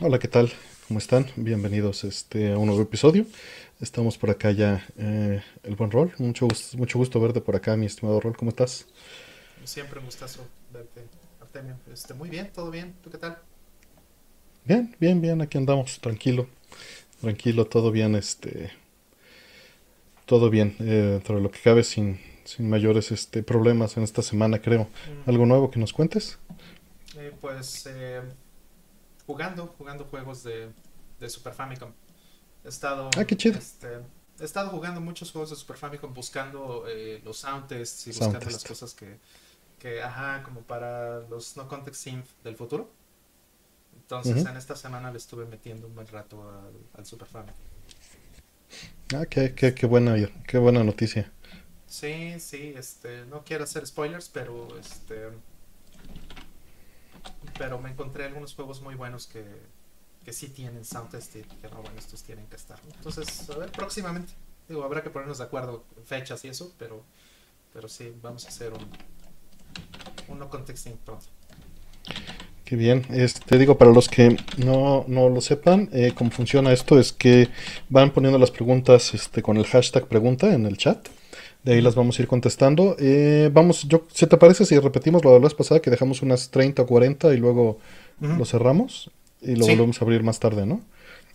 Hola, ¿qué tal? ¿Cómo están? Bienvenidos este, a un nuevo episodio. Estamos por acá ya, eh, el buen Rol. Mucho, gusto- mucho gusto verte por acá, mi estimado Rol. ¿Cómo estás? Siempre un gustazo verte, Artemio. Este, muy bien, todo bien. ¿Tú qué tal? Bien, bien, bien. Aquí andamos, tranquilo. Tranquilo, todo bien, este... Todo bien, eh, dentro de lo que cabe, sin, sin mayores este, problemas en esta semana, creo. Mm, ¿Algo nuevo que nos cuentes? eh, pues eh, jugando, jugando juegos de, de Super Famicom. He estado, Ah, qué chido. este, he estado jugando muchos juegos de Super Famicom buscando eh, los sound tests y Sound buscando las cosas que, que, ajá, como para los no context synth del futuro. Entonces en esta semana le estuve metiendo un buen rato al, al Super Famicom. Ah, qué, qué, qué buena, qué buena noticia. Sí, sí, este, no quiero hacer spoilers, pero este, pero me encontré algunos juegos muy buenos que, que sí tienen sound test y que no, bueno, estos tienen que estar. Entonces, a ver, próximamente, digo, habrá que ponernos de acuerdo fechas y eso, pero, pero sí, vamos a hacer un, uno con texting pronto. Qué bien. Este, digo, para los que no, no lo sepan, eh, cómo funciona esto es que van poniendo las preguntas este, con el hashtag pregunta en el chat. De ahí las vamos a ir contestando. Eh, vamos, yo, ¿se te parece si repetimos lo de la vez pasada que dejamos unas 30 o 40 y luego Ujú. lo cerramos? Y lo Sí. volvemos a abrir más tarde, ¿no?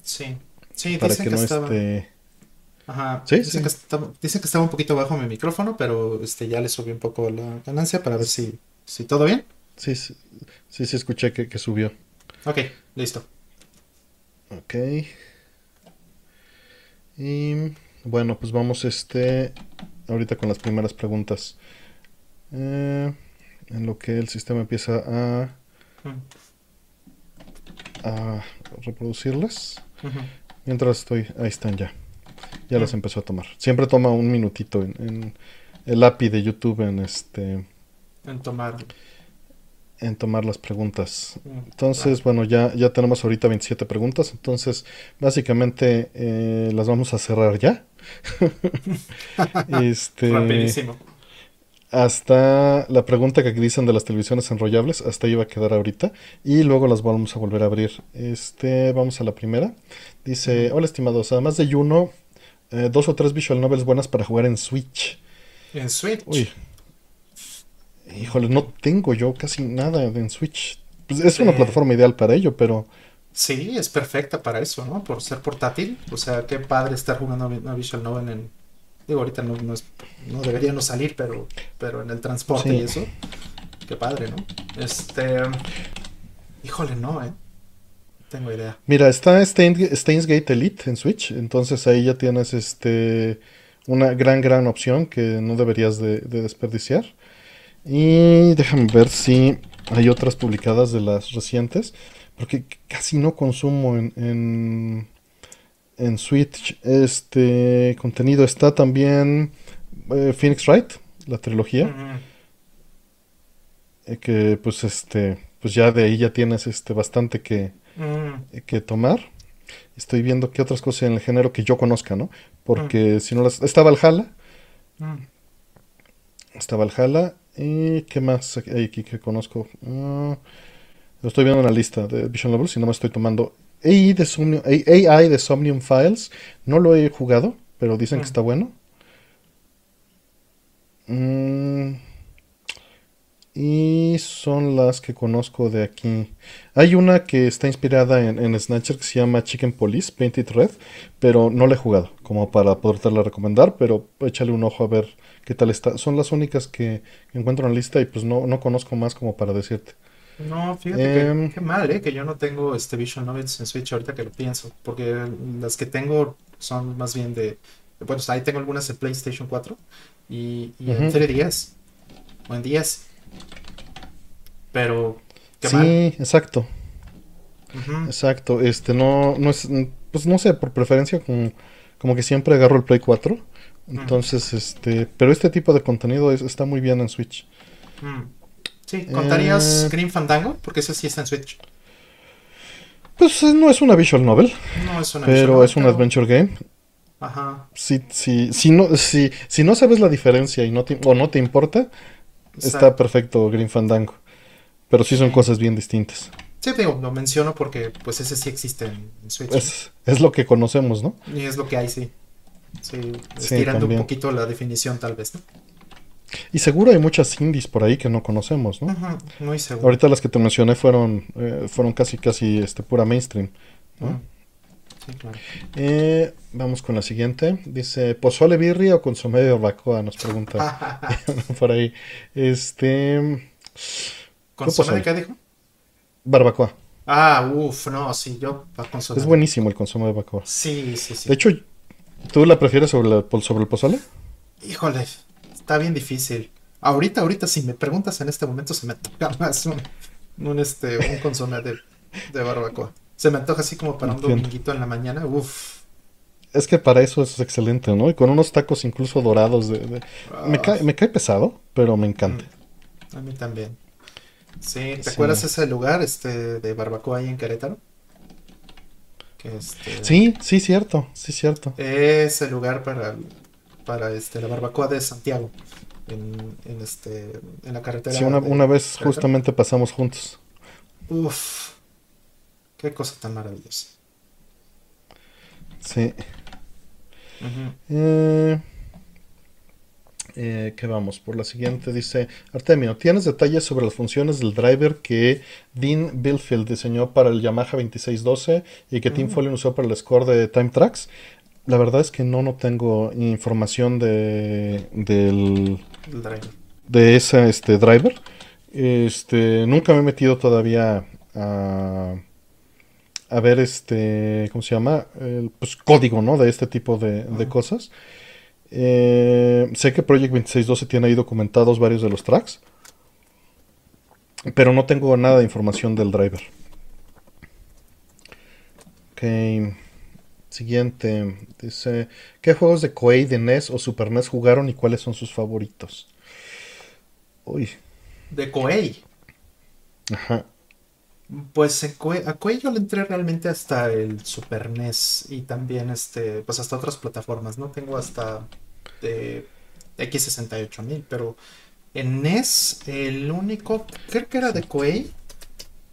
Sí, sí, Para dicen que que, no estaba, esté... ajá, Sí, dicen sí. que estaba, dicen que estaba un poquito bajo mi micrófono, pero este ya le subí un poco la ganancia para ver si, si todo bien. Sí, sí, sí, sí escuché que, que subió. Ok, listo. Ok. Y bueno, pues vamos este ahorita con las primeras preguntas. Eh, en lo que el sistema empieza a, a reproducirlas. Mientras estoy, ahí están ya. Ya las Mm. empezó a tomar. Siempre toma un minutito en, en el API de YouTube en este En tomar. En tomar las preguntas. mm, Entonces, bueno, ya, ya tenemos ahorita 27 preguntas, entonces básicamente eh, las vamos a cerrar ya. Este, Rapidísimo. hasta la pregunta que dicen de las televisiones enrollables, hasta ahí va a quedar ahorita, y luego las vamos a volver a abrir. Este, vamos a la primera. Dice, hola estimados, además de Juno, eh, dos o tres visual novels buenas para jugar en Switch. En Switch. Uy, híjole, no tengo yo casi nada en Switch. Pues es una Eh, plataforma ideal para ello, pero... Sí, es perfecta para eso, ¿no? Por ser portátil. O sea, qué padre estar jugando una Visual Novel en. Digo, ahorita no, no, es- no debería no salir, pero, pero en el transporte Sí. y eso. Qué padre, ¿no? Este. Híjole, no, ¿eh? Tengo idea. Mira, está Steins, Steins Gate Elite en Switch, entonces ahí ya tienes este una gran, gran opción que no deberías de, de desperdiciar. Y déjame ver si hay otras publicadas de las recientes, porque casi no consumo en, en, en Switch este contenido. Está también eh, Phoenix Wright, la trilogía, eh, que pues este, pues ya de ahí ya tienes este bastante que Mm, que tomar. Estoy viendo qué otras cosas en el género que yo conozca, ¿no? Porque si no las... Está Valhalla, está Valhalla, y qué más hay aquí que conozco. Ah, lo estoy viendo en la lista de Vision Levels y no me estoy tomando. AI de, Somnium, AI de Somnium Files, no lo he jugado, pero dicen que Mm. está bueno. Mm, y son las que conozco de aquí. Hay una que está inspirada en, en Snatcher que se llama Chicken Police, Painted Red, pero no la he jugado, como para podértela recomendar, pero échale un ojo a ver qué tal está. Son las únicas que encuentro en la lista y pues no, no conozco más como para decirte. No, fíjate Em. que qué mal, ¿eh? Que yo no tengo este Visual Novels en Switch ahorita que lo pienso. Porque las que tengo son más bien de. Bueno, ahí tengo algunas en PlayStation 4 y, y en Ujú. 3DS o en 10. Pero, qué sí, mal. exacto, exacto. Este no, no es, pues no sé, por preferencia como, como que siempre agarro el Play 4. Entonces, este, pero este tipo de contenido es- está muy bien en Switch. Mm. Sí, ¿contarías Eh. Green Fandango? Porque ese sí está en Switch. Pues eh, no es una visual novel, No es una pero visual es un adventure game. Ajá. Si, si, si, no, si, si no sabes la diferencia y no te, o no te importa, está perfecto Green Fandango. Pero sí son Sí. cosas bien distintas. Sí, digo, lo menciono porque pues ese sí existe en, en Switch. Es, es lo que conocemos, ¿no? Y es lo que hay, sí. Sí, Sí, estirando un poquito la definición tal vez, ¿no? Y seguro hay muchas indies por ahí que no conocemos, ¿no? Ujú, muy seguro. Ahorita las que te mencioné fueron, eh, fueron casi, casi este, pura mainstream. ¿no? Ujú. Sí, claro. Eh, vamos con la siguiente. Dice, ¿pozole birria o consomé de barbacoa? Nos pregunta por ahí. Este, ¿Consomé de qué dijo? barbacoa. Ah, uff, no, sí, yo para consomé. Es buenísimo el consomé de barbacoa. Sí, sí, sí. De hecho, ¿tú la prefieres sobre, la- por- sobre el pozole? Híjole, está bien difícil. Ahorita, ahorita, si me preguntas en este momento, se me toca más un, un, este, un consomé de, de barbacoa. Se me antoja así como para un dominguito en la mañana. Uff. Es que para eso es excelente, ¿no? Y con unos tacos incluso dorados. De, de- Me, cae, me cae pesado, pero me encanta. A mí también. Sí, ¿te Sí. acuerdas ese lugar este de barbacoa ahí en Querétaro? Que este Sí, sí, cierto, sí, cierto. es el lugar para para este la barbacoa de Santiago en, en este en la carretera. Sí, una, de una vez justamente pasamos juntos. Uf. Qué cosa tan maravillosa. Sí. Eh, eh, ¿qué vamos? Por la siguiente dice, Artemio, ¿tienes detalles sobre las funciones del driver que Dean Billfield diseñó para el Yamaha 2612 y que Tim. Follin usó para el score de Time Tracks? La verdad es que no, no tengo información de, del, driver. de ese este, driver. Este, nunca me he metido todavía a, a ver este, ¿cómo se llama? El pues, código, ¿no? De este tipo de, de cosas. Eh, sé que Project 2612 tiene ahí documentados varios de los tracks, pero no tengo nada de información del driver. Ok. Siguiente. Dice, ¿qué juegos de Koei de NES o Super NES jugaron y cuáles son sus favoritos? Uy, De Koei. ajá. Pues en Koei- a Koei yo le entré realmente hasta el Super NES y también este, pues hasta otras plataformas, ¿no? Tengo hasta de X68000, pero en NES el único, creo que era de Koei,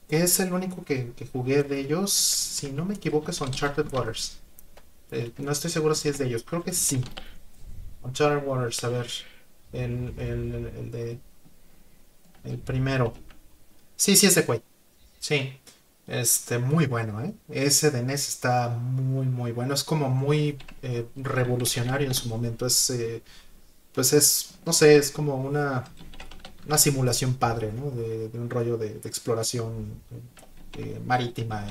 que es el único que, que jugué de ellos, si no me equivoco es Uncharted Waters. Eh, no estoy seguro si es de ellos, creo que sí. Uncharted Waters, a ver, el, el, el- el de... El primero. Sí, sí es de Koei. Sí, este, muy bueno, ¿eh? Ese de NES está muy, muy bueno. Es como muy eh, revolucionario en su momento. Es, eh, pues es, no sé, es como una, una simulación padre, ¿no? De, de un rollo de, de exploración eh, marítima.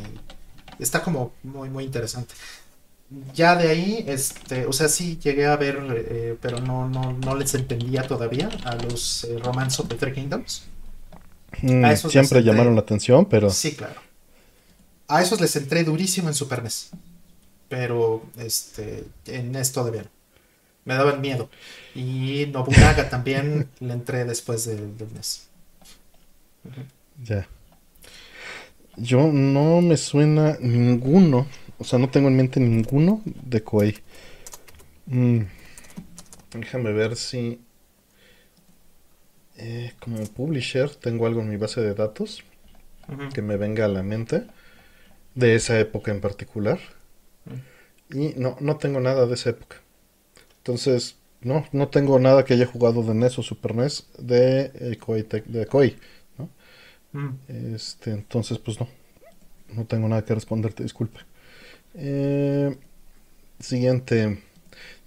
y está como muy, muy interesante. Ya de ahí, este, o sea, sí llegué a ver, eh, pero no, no, no les entendía todavía a los Romance of the Three Kingdoms. Mm, siempre llamaron la atención, pero Sí, claro. A esos les entré durísimo en Super NES. Pero este, en NES todavía no. Me daban miedo. Y Nobunaga también le entré después del, del NES. ya. Yo no me suena ninguno, o sea, no tengo en mente ninguno de Koei. Mm, déjame ver si eh, como publisher tengo algo en mi base de datos que me venga a la mente de esa época en particular. Y no, no tengo nada de esa época. Entonces, no, no tengo nada que haya jugado de NES o Super NES de, eh, Tec- de Koei. Mm. Este, entonces, pues no. No tengo nada que responderte, disculpe. Eh, siguiente.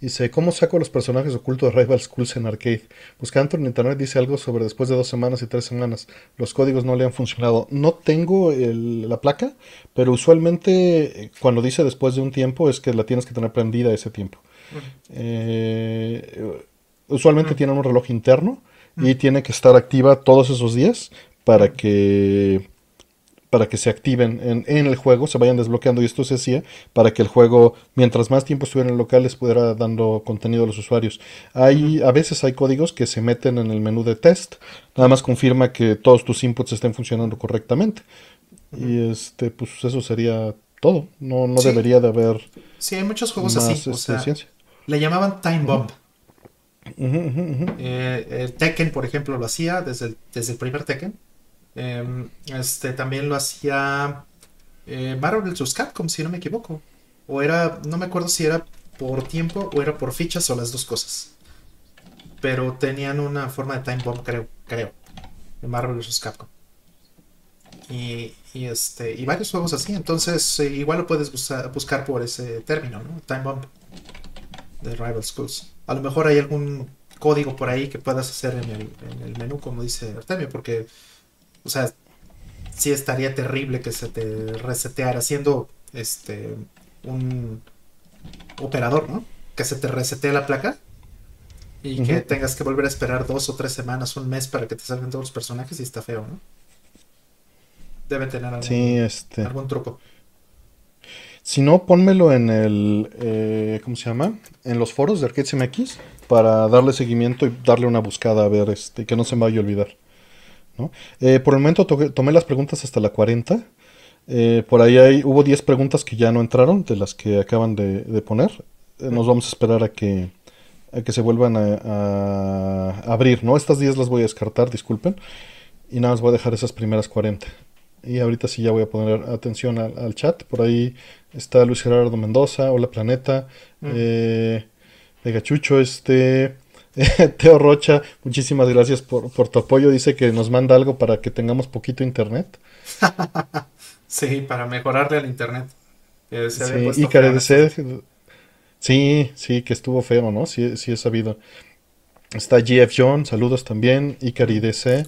Dice, ¿cómo saco los personajes ocultos de Rival Schools en arcade? Buscando en internet dice algo sobre después de dos semanas y tres semanas. Los códigos no le han funcionado. No tengo el- la placa, pero usualmente eh, cuando dice después de un tiempo es que la tienes que tener prendida ese tiempo. Eh, usualmente Mm. tienen un reloj interno y tiene que estar activa todos esos días para que para que se activen en, en el juego, se vayan desbloqueando y esto se hacía para que el juego, mientras más tiempo estuviera en el local, les pudiera dando contenido a los usuarios. Hay, a veces hay códigos que se meten en el menú de test, nada más confirma que todos tus inputs estén funcionando correctamente. Y este, pues eso sería todo. No, no Sí. debería de haber Sí, hay muchos juegos más así. O este, sea, ciencia. le llamaban Time Bomb. Eh, el Tekken, por ejemplo, lo hacía desde el, desde el primer Tekken. Em, este también lo hacía eh, Marvel vs. Capcom, si no me equivoco. O era, no me acuerdo si era por tiempo o era por fichas o las dos cosas. Pero tenían una forma de time bomb, creo, creo. De Marvel vs. Capcom. Y, este, y varios juegos así. Entonces, eh, igual lo puedes buscar por ese término, ¿no? Time bomb de Rival Schools. A lo mejor hay algún código por ahí que puedas hacer en el, en el menú, como dice Artemio, porque, o sea, sí estaría terrible que se te reseteara siendo este un operador, ¿no? Que se te resetee la placa y que tengas que volver a esperar dos o tres semanas, un mes para que te salgan todos los personajes y está feo, ¿no? Debe tener algún, este... algún truco. Si no, pónmelo en el. Eh, ¿Cómo se llama? En los foros de Arcade MX para darle seguimiento y darle una buscada a ver este, que no se me vaya a olvidar. Eh, por el momento tomé las preguntas hasta la 40. Eh, por ahí hay, hubo 10 preguntas que ya no entraron, de las que acaban de, poner. Eh, nos vamos a esperar a que, que se vuelvan a, abrir, ¿no? Estas 10 las voy a descartar, disculpen. Y nada más voy a dejar esas primeras 40. Y ahorita sí ya voy a poner atención al, chat. Por ahí está Luis Gerardo Mendoza, Hola Planeta, mm. Vegachucho, este... Teo Rocha, muchísimas gracias por, tu apoyo. Dice que nos manda algo para que tengamos poquito internet. sí, para mejorarle al internet. sí, y que Sí, sí, que estuvo feo, ¿no? Sí, sí he sabido. Está GF John, saludos también. Icari DC,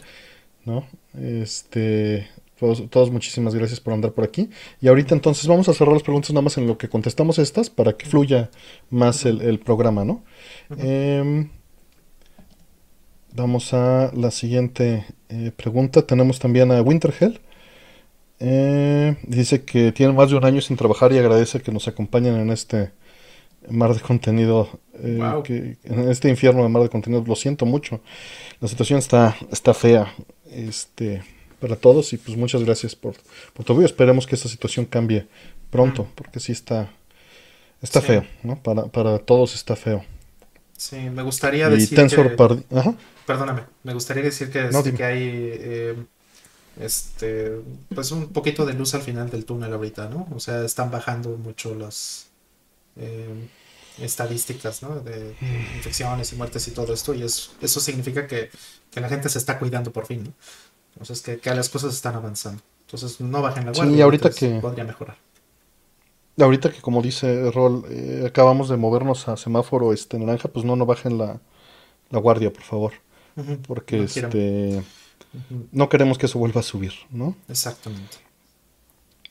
¿no? Este, todos, muchísimas gracias por andar por aquí. Y ahorita entonces vamos a cerrar las preguntas nada más en lo que contestamos estas para que fluya más el, programa, ¿no? Vamos a la siguiente eh, pregunta. Tenemos también a Winterhell. Eh, dice que tiene más de un año sin trabajar y agradece que nos acompañen en este mar de contenido, eh, que, en este infierno de mar de contenido. Lo siento mucho. La situación está, está fea este, para todos y pues muchas gracias por, por tu apoyo. Esperemos que esta situación cambie pronto, porque sí está, está feo, ¿no? Para, para todos está feo. Sí, me gustaría decir que... Perdóname, me gustaría decir que, que hay eh, este pues un poquito de luz al final del túnel ahorita, ¿no? O sea, están bajando mucho las eh, estadísticas, ¿no? De infecciones y muertes y todo esto, y eso, eso significa que, la gente se está cuidando por fin, ¿no? Entonces, que, que las cosas están avanzando. Entonces, no bajen la guardia. Sí, ahorita que... Podría mejorar. Ahorita que como dice Rol, eh, acabamos de movernos a semáforo este naranja, pues no, no bajen la, guardia, por favor. porque no este no queremos que eso vuelva a subir, ¿no? Exactamente.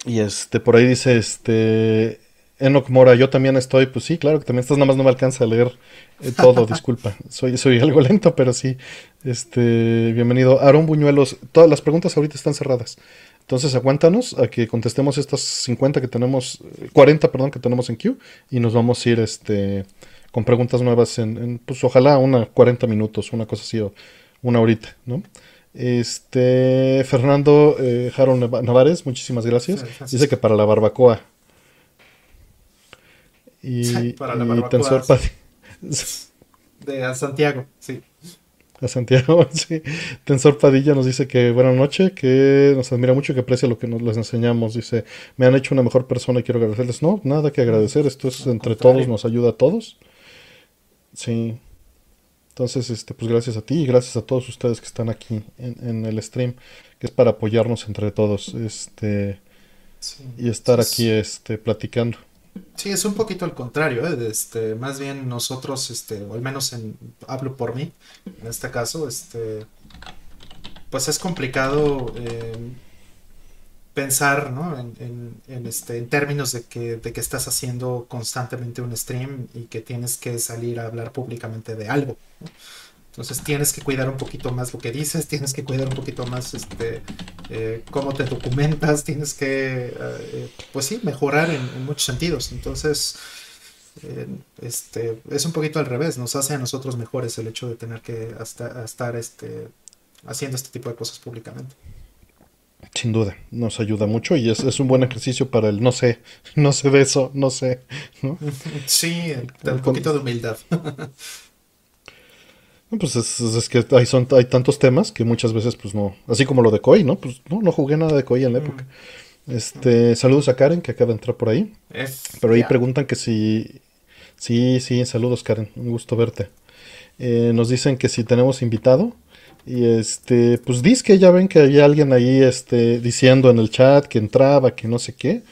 Y este, por ahí dice este Enoch Mora, yo también estoy, pues sí, claro que también estás, nada más no me alcanza a leer eh, todo, disculpa. Soy, soy algo lento, pero sí. Este, bienvenido. Aaron Buñuelos, todas las preguntas ahorita están cerradas. Entonces aguántanos a que contestemos estas 50 que tenemos, 40, perdón, que tenemos en queue y nos vamos a ir este, con preguntas nuevas en, pues ojalá una 40 minutos, una cosa así o una horita, ¿no? Este, Fernando eh, Jaro Navares, muchísimas gracias. Dice que para la barbacoa. Y, para la barbacoa. De Santiago, sí a Santiago. Sí. Tensor Padilla nos dice que buena noche, que nos admira mucho y que aprecia lo que nos les enseñamos. Dice, me han hecho una mejor persona y quiero agradecerles. No, nada que agradecer, esto es entre todos, nos ayuda a todos. Sí. Entonces, este, pues gracias a ti y gracias a todos ustedes que están aquí en, el stream, que es para apoyarnos entre todos, este, y estar aquí, este, platicando. Sí, es un poquito al contrario, ¿eh? este, más bien nosotros, este, o al menos en, hablo por mí, en este caso, este, pues es complicado eh, pensar, ¿no? En, en, este, en términos de que, de que estás haciendo constantemente un stream y que tienes que salir a hablar públicamente de algo. Entonces tienes que cuidar un poquito más lo que dices, tienes que cuidar un poquito más este, eh, cómo te documentas, tienes que, eh, pues sí, mejorar en, muchos sentidos. Entonces, eh, este, es un poquito al revés, nos hace a nosotros mejores el hecho de tener que hasta, estar este, haciendo este tipo de cosas públicamente. Sin duda, nos ayuda mucho y es, un buen ejercicio para el no sé, no sé de eso, no sé. Sí, un poquito de humildad. Pues es, que hay, son, hay tantos temas que muchas veces, pues no, así como lo de Koi, ¿no? Pues no, no jugué nada de Koi en la mm. época. Este, saludos a Karen, que acaba de entrar por ahí. Pero ahí preguntan que si... Sí, sí, saludos Karen, un gusto verte. Eh, nos dicen que si tenemos invitado. Y este, pues dice que ya ven que había alguien ahí este, diciendo en el chat que entraba, que no sé qué.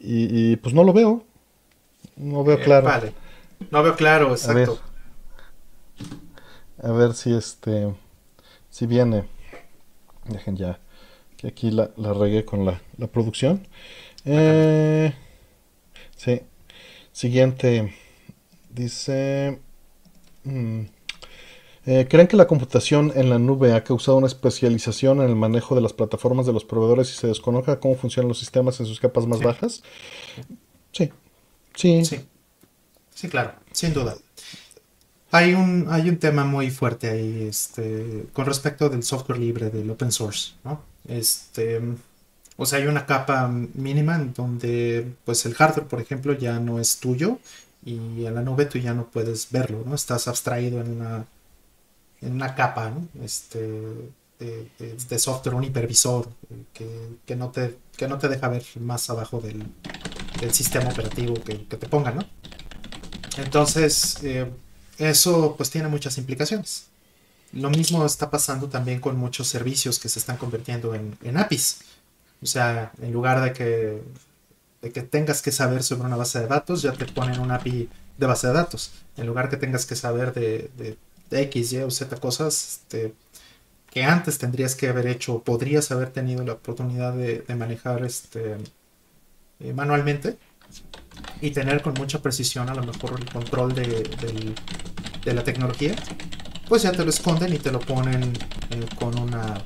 Y, pues no lo veo. No veo eh, claro. Vale. No veo claro, exacto. A ver, si este. Si viene. Dejen ya. Que aquí la, la regué con la, la producción. Eh, sí. Siguiente. Dice. Mm, eh, ¿Creen que la computación en la nube ha causado una especialización en el manejo de las plataformas de los proveedores y se desconozca cómo funcionan los sistemas en sus capas más bajas? Sí. Sí. Sí. Sí, claro, sin duda. Hay un, hay un tema muy fuerte ahí este, con respecto del software libre, del open source. ¿no? Este, o sea, hay una capa mínima en donde pues el hardware, por ejemplo, ya no es tuyo y en la nube tú ya no puedes verlo, ¿no? Estás abstraído en una, en una capa, ¿no? Este, de, software, un hipervisor que, no te, que no te deja ver más abajo del, sistema operativo que, te ponga, ¿no? Entonces, eh, eso pues tiene muchas implicaciones. Lo mismo está pasando también con muchos servicios que se están convirtiendo en, APIs. O sea, en lugar de que de que tengas que saber sobre una base de datos, ya te ponen un API de base de datos. En lugar que tengas que saber de, X, Y o Z cosas este, que antes tendrías que haber hecho, podrías haber tenido la oportunidad de, manejar este, eh, manualmente y tener con mucha precisión a lo mejor el control de, la tecnología, pues ya te lo esconden y te lo ponen eh, con, una,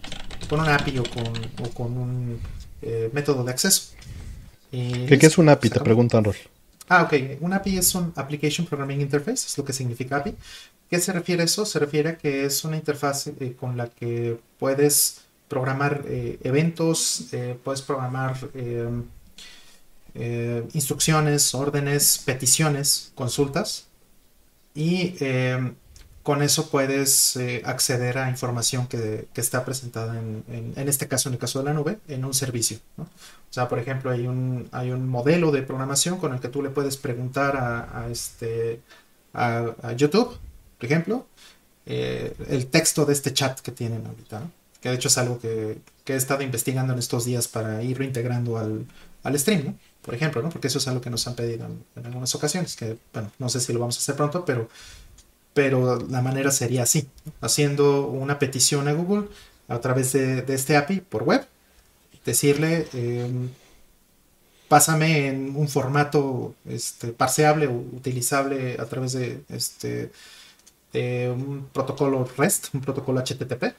con un API o con, con un eh, método de acceso. ¿Qué, es un API? Te preguntan, Rol. Ah, ok. Un API es un Application Programming Interface, es lo que significa API. ¿Qué se refiere a eso? Se refiere a que es una interfaz eh, con la que puedes programar eh, eventos, eh, puedes programar instrucciones, órdenes, peticiones, consultas. Y con eso puedes acceder a información que, está presentada en, en, este caso, en el caso de la nube, en un servicio. O sea, por ejemplo, hay un, hay un modelo de programación con el que tú le puedes preguntar a, este, a, YouTube, por ejemplo, eh, el texto de este chat que tienen ahorita, que de hecho es algo que, he estado investigando en estos días para ir reintegrando al, al stream. Por ejemplo, ¿no? porque eso es algo que nos han pedido en, algunas ocasiones, que bueno, no sé si lo vamos a hacer pronto, pero, pero la manera sería así, haciendo una petición a Google a través de, este API por web decirle, em, pásame en un formato este, parseable o utilizable a través de, este, de un protocolo REST, un protocolo HTTP.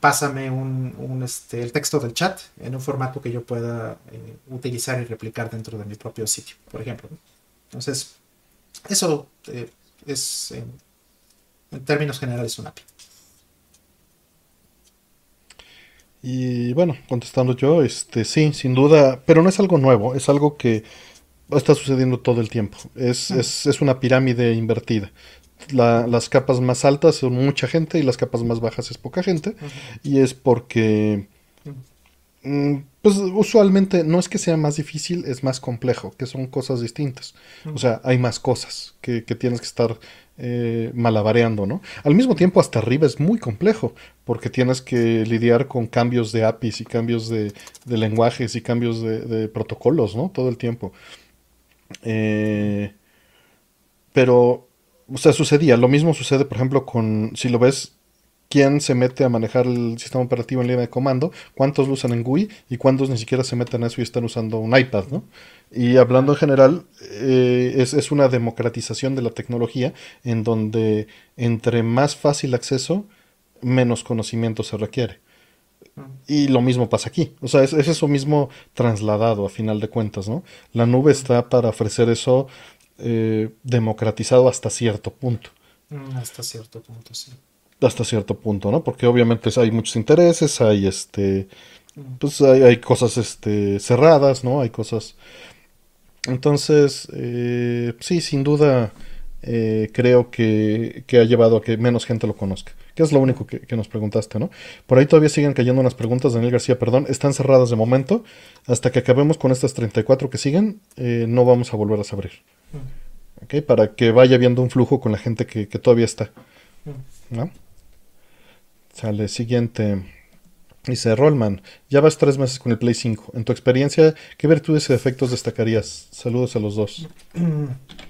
Pásame un, este, el texto del chat en un formato que yo pueda eh, utilizar y replicar dentro de mi propio sitio, por ejemplo. Entonces, eso eh, es, en términos generales, un API. Y bueno, contestando yo, este sí, sin duda, pero no es algo nuevo, es algo que está sucediendo todo el tiempo. Es, es, es una pirámide invertida. Las capas más altas son mucha gente y las capas más bajas es poca gente. Y es porque, mm, pues usualmente no es que sea más difícil, es más complejo, que son cosas distintas. O sea, hay más cosas que, que tienes que estar eh, malabareando, ¿no? Al mismo tiempo, hasta arriba es muy complejo, porque tienes que lidiar con cambios de APIs y cambios de, lenguajes y cambios de, protocolos, ¿no? Todo el tiempo. Eh, pero, o sea, sucedía. Lo mismo sucede, por ejemplo, con, si lo ves quién se mete a manejar el sistema operativo en línea de comando, cuántos lo usan en GUI y cuántos ni siquiera se meten a eso y están usando un iPad, ¿no? Y hablando en general, eh, es, una democratización de la tecnología en donde entre más fácil acceso, menos conocimiento se requiere. Y lo mismo pasa aquí. O sea, es, eso mismo trasladado a final de cuentas, ¿no? La nube está para ofrecer eso eh, democratizado hasta cierto punto. Mm, hasta cierto punto, sí hasta cierto punto, ¿no? Porque obviamente hay muchos intereses, hay este, pues hay, cosas este, cerradas, ¿no? Hay cosas... Entonces, eh, sí, sin duda, eh, creo que, que, ha llevado a que menos gente lo conozca. Que es lo único que, que, nos preguntaste, ¿no? Por ahí todavía siguen cayendo unas preguntas, Daniel García, perdón. Están cerradas de momento. Hasta que acabemos con estas 34 que siguen, eh, no vamos a volver a abrir. Mm. ¿Ok? Para que vaya viendo un flujo con la gente que, todavía está. Mm. ¿No? Sale, siguiente. Dice Rollman, ya vas tres meses con el Play 5. En tu experiencia, ¿qué virtudes y defectos destacarías? Saludos a los dos.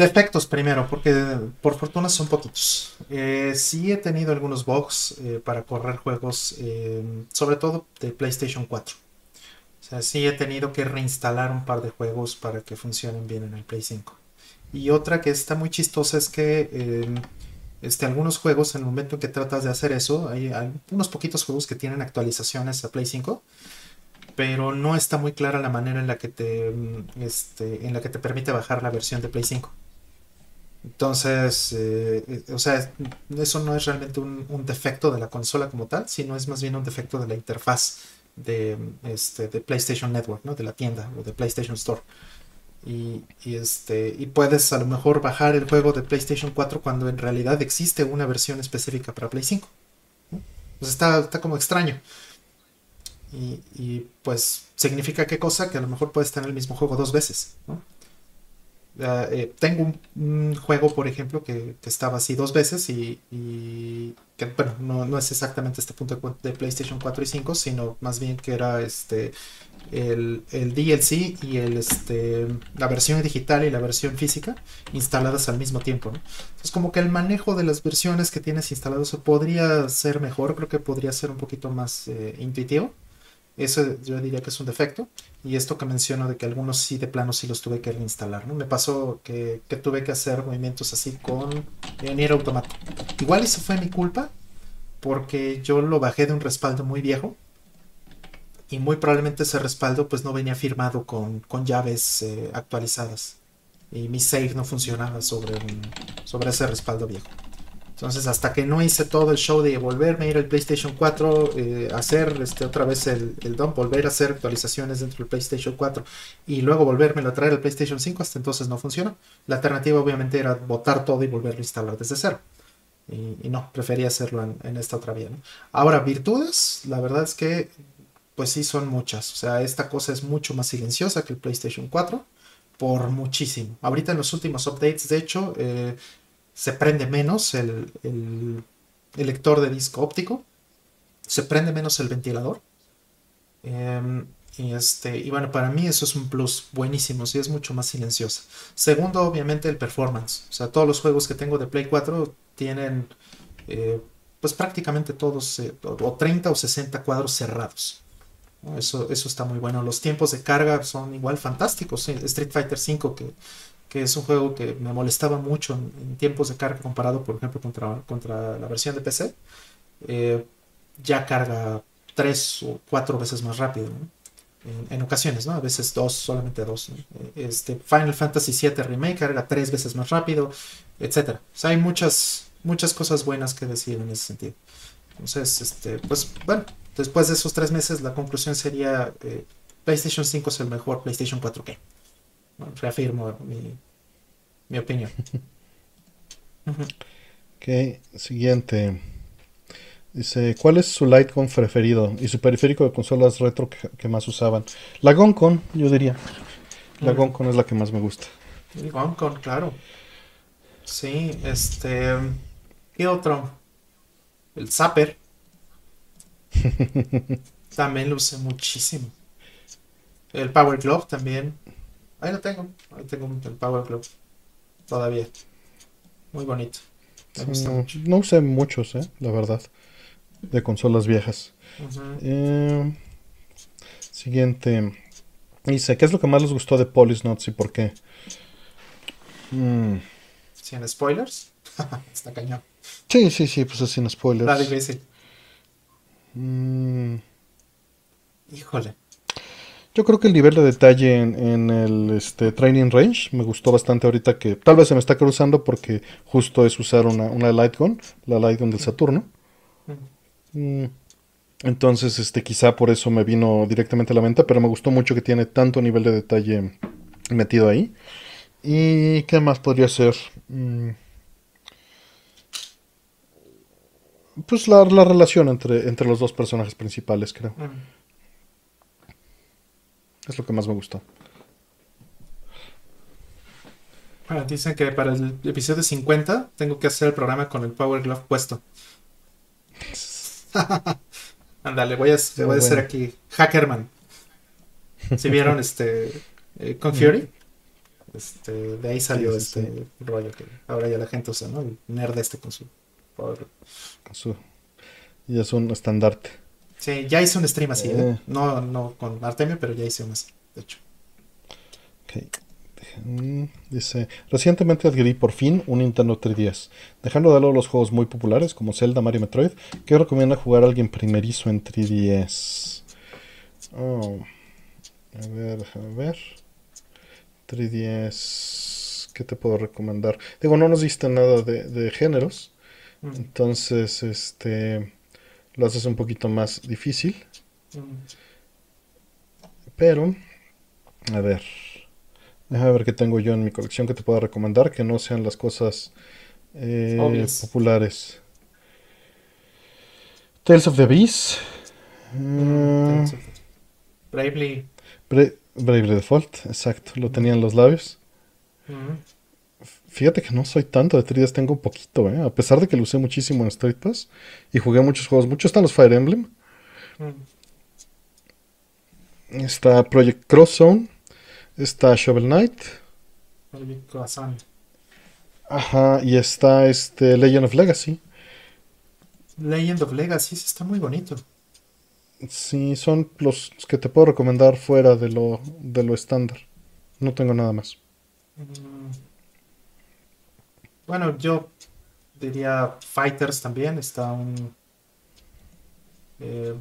Defectos primero, porque por fortuna son poquitos. Eh, sí he tenido algunos bugs eh, para correr juegos, eh, sobre todo de PlayStation 4. O sea, sí he tenido que reinstalar un par de juegos para que funcionen bien en el Play 5. Y otra que está muy chistosa es que este, algunos juegos, en el momento en que tratas de hacer eso, hay, unos poquitos juegos que tienen actualizaciones a Play 5, pero no está muy clara la manera en la que te, mm, este, en la que te permite bajar la versión de Play 5. Entonces, eh, o sea, eso no es realmente un, defecto de la consola como tal, sino es más bien un defecto de la interfaz de, este, de PlayStation Network, ¿no? De la tienda o de PlayStation Store. Y, este, y puedes a lo mejor bajar el juego de PlayStation 4 cuando en realidad existe una versión específica para Play 5. Pues está, está como extraño. Y, y, pues significa qué cosa? Que a lo mejor puedes tener el mismo juego dos veces. ¿no? Eh, tengo un, juego, por ejemplo, que, estaba así dos veces y, que, bueno, no, es exactamente este punto de, PlayStation 4 y 5, sino más bien que era este el, DLC y el, este, la versión digital y la versión física instaladas al mismo tiempo. Entonces, como que el manejo de las versiones que tienes instaladas podría ser mejor, creo que podría ser un poquito más eh, intuitivo. Eso yo diría que es un defecto. Y esto que menciono de que algunos sí de plano sí los tuve que reinstalar, ¿no? Me pasó que, tuve que hacer movimientos así con Nier Automata. Igual eso fue mi culpa, porque yo lo bajé de un respaldo muy viejo. Y muy probablemente ese respaldo pues no venía firmado con, llaves eh, actualizadas. Y mi save no funcionaba sobre, sobre ese respaldo viejo. Entonces, hasta que no hice todo el show de volverme a ir al PlayStation 4, eh, hacer este, otra vez el, el volver a hacer actualizaciones dentro del PlayStation 4 y luego volverme a traer al PlayStation 5, hasta entonces no funcionó. La alternativa, obviamente, era botar todo y volverlo a instalar desde cero. Y, no, prefería hacerlo en, esta otra vía. Ahora, virtudes, la verdad es que, pues sí, son muchas. O sea, esta cosa es mucho más silenciosa que el PlayStation 4 por muchísimo. Ahorita en los últimos updates, de hecho, eh, se prende menos el, lector de disco óptico, se prende menos el ventilador. Em, y, este, y bueno, para mí eso es un plus buenísimo, sí es mucho más silenciosa. Segundo, obviamente, el performance. O sea, todos los juegos que tengo de Play 4 tienen eh, pues prácticamente todos, eh, o 30 o 60 cuadros cerrados. Eso, eso está muy bueno. Los tiempos de carga son igual fantásticos. Street Fighter V, que que es un juego que me molestaba mucho en, tiempos de carga comparado, por ejemplo, contra, contra la versión de PC, eh, ya carga tres o cuatro veces más rápido, en, ocasiones, ¿no? A veces dos, solamente dos. Este, Final Fantasy VII Remake carga tres veces más rápido, etc. O sea, hay muchas, muchas cosas buenas que decir en ese sentido. Entonces, este, pues bueno, después de esos tres meses la conclusión sería eh, PlayStation 5 es el mejor PlayStation 4 que reafirmo mi, opinión. ok, siguiente. Dice, ¿cuál es su Lightcon preferido y su periférico de consolas retro que, más usaban? La Goncon, yo diría. La. Goncon es la que más me gusta. El Goncon, claro. Sí, este... ¿Qué otro? El Zapper. también lo usé muchísimo. El Power Glove también. Ahí lo tengo. Ahí tengo el Power Club. Todavía. Muy bonito. Me gusta mucho. No usé muchos, eh, la verdad. De consolas viejas. Eh, siguiente. Dice, ¿qué es lo que más les gustó de Notes y por qué? Mm. ¿Sin spoilers? Está cañón. Sí, sí, sí, pues es sin spoilers. Está difícil. Mm. Híjole. Yo creo que el nivel de detalle en, el este, Training Range me gustó bastante ahorita que tal vez se me está cruzando porque justo es usar una, una Light Gun, la Light Gun del Saturno. Mm, entonces, este, quizá por eso me vino directamente a la venta, pero me gustó mucho que tiene tanto nivel de detalle metido ahí. ¿Y qué más podría ser? Mm. Pues la, la relación entre, entre los dos personajes principales, creo. Mm. Es lo que más me gustó. Ah, dicen que para el episodio 50 tengo que hacer el programa con el Power Glove puesto. Ándale, voy a, voy a hacer bueno. aquí Hackerman. Si vieron este eh, Kung Fury, este, de ahí salió Sí, sí, este rollo que ahora ya la gente usa, ¿no? El nerd este con su Power Glove. Con su- Y es un estandarte. Sí, ya hice un stream así, ¿eh? Eh. No, no con Artemio, pero ya hice uno así, de hecho. Ok. Mm, Dice, recientemente adquirí por fin un Nintendo 3DS. Dejando de lado los juegos muy populares como Zelda, Mario Metroid, ¿qué recomienda jugar a alguien primerizo en 3DS? Oh, a ver, déjame ver. 3DS, ¿qué te puedo recomendar? Digo, no nos diste nada de, de géneros, Mm, entonces este lo haces un poquito más difícil. mm. Pero, a ver, déjame ver qué tengo yo en mi colección que te pueda recomendar, que no sean las cosas eh, populares. Tales of the Beast, Mm, sí. Bravely. Bra- Bravely Default, exacto, lo tenía en los labios. mm, Fíjate que no soy tanto de 3DS, tengo un poquito, ¿eh? A pesar de que lo usé muchísimo en Street Pass y jugué muchos juegos, muchos están los Fire Emblem, mm. está Project Cross Zone, está Shovel Knight, Croissant. ajá, y está este Legend of Legacy. Legend of Legacy, está muy bonito. Sí, son los que te puedo recomendar fuera de lo, de lo estándar. No tengo nada más. Mm. Bueno, yo diría Fighters también. Está un. eh,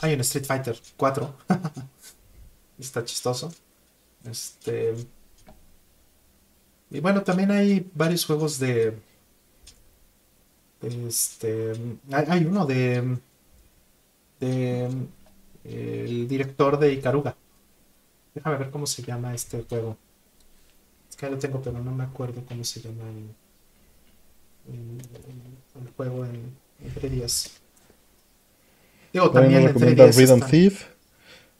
hay un Street Fighter 4. está chistoso. Este. Y bueno, también hay varios juegos de. Este. Hay, hay uno de. De. eh, el director de Ikaruga. Déjame ver cómo se llama este juego. Es que lo tengo, pero no me acuerdo cómo se llama el, el- el juego en, en 3DS. Digo, también en recomendar 3DS Rhythm están, Thief.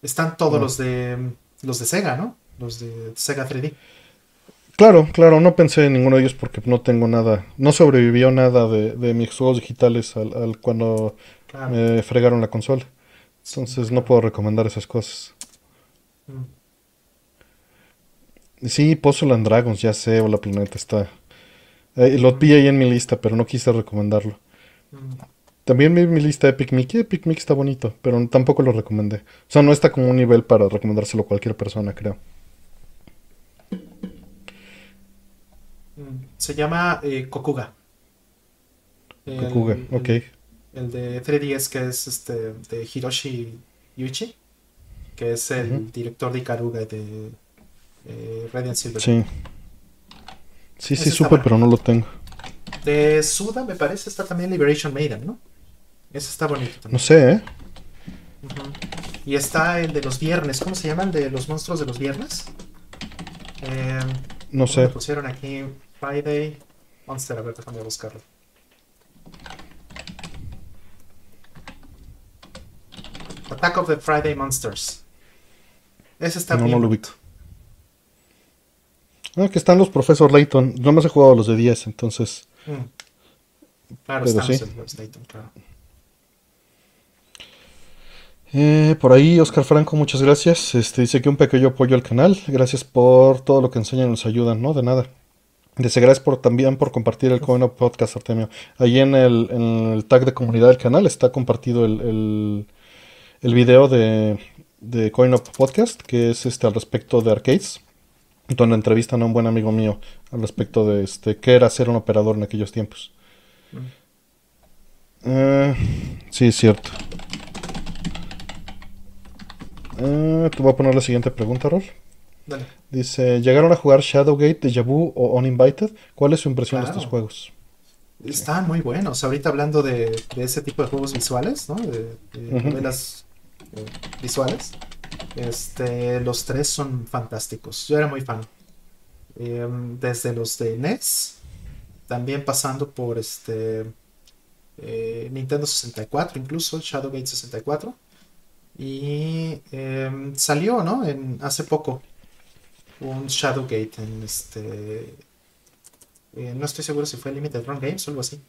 están todos No. los de los de Sega, ¿no? Los de Sega 3D. Claro, claro, no pensé en ninguno de ellos porque no tengo nada. No sobrevivió nada de, de mis juegos digitales al, al cuando Claro. me fregaron la consola. Entonces no puedo recomendar esas cosas. Mm. Sí, Puzzle and Dragons, ya sé, Hola Planeta está. eh, lo vi ahí en mi lista, pero no quise recomendarlo. Mm. También vi mi lista de Epic Mickey. Epic Mickey está bonito, pero tampoco lo recomendé. O sea, no está como un nivel para recomendárselo a cualquier persona, creo. Mm. Se llama eh, Kokuga. El- Kokuga, el- ok. El de 3DS que es este de Hiroshi Yuichi, que es el director de Ikaruga de eh, Radiant Silver. Sí. Sí, sí, supe, pero no lo tengo. De Suda me parece está también Liberation Maiden, ¿no? Ese está bonito No también. sé, ¿eh? Y está el de los viernes, ¿cómo se llama? El de los monstruos de los viernes. Eh, No ¿cómo sé. pusieron aquí Friday Monster, a ver, déjame buscarlo. Attack of the Friday Monsters. Ese está No, bien. no lo ubico. Ah, que están los Profesor Layton. No más he jugado los de 10, entonces. Mm. Claro, están sí. los Dayton, claro. Eh, por ahí, Oscar Franco, muchas gracias. Este dice que un pequeño apoyo al canal. Gracias por todo lo que enseñan y nos ayudan, ¿no? De nada. Dice gracias por, también por compartir el Coin Up Podcast, Artemio. Ahí en el, en el tag de comunidad del canal está compartido el, el, el video de, de Coin Up Podcast, que es este al respecto de arcades, donde entrevistan a un buen amigo mío al respecto de este qué era ser un operador en aquellos tiempos. Mm. Eh, sí, es cierto. Eh, te voy a poner la siguiente pregunta, Rol. Dale. Dice, ¿llegaron a jugar Shadowgate, Deja Vu o Uninvited? ¿Cuál es su impresión de estos juegos? Están muy buenos. Ahorita hablando de, de ese tipo de juegos visuales, ¿no? De, de novelas eh, visuales. Este, los tres son fantásticos. Yo era muy fan. Em, desde los de NES, también pasando por este eh, Nintendo 64, incluso Shadowgate 64. Y em, salió, ¿no? En, hace poco un Shadowgate en este. Eh, no estoy seguro si fue Limited Run Games o algo así.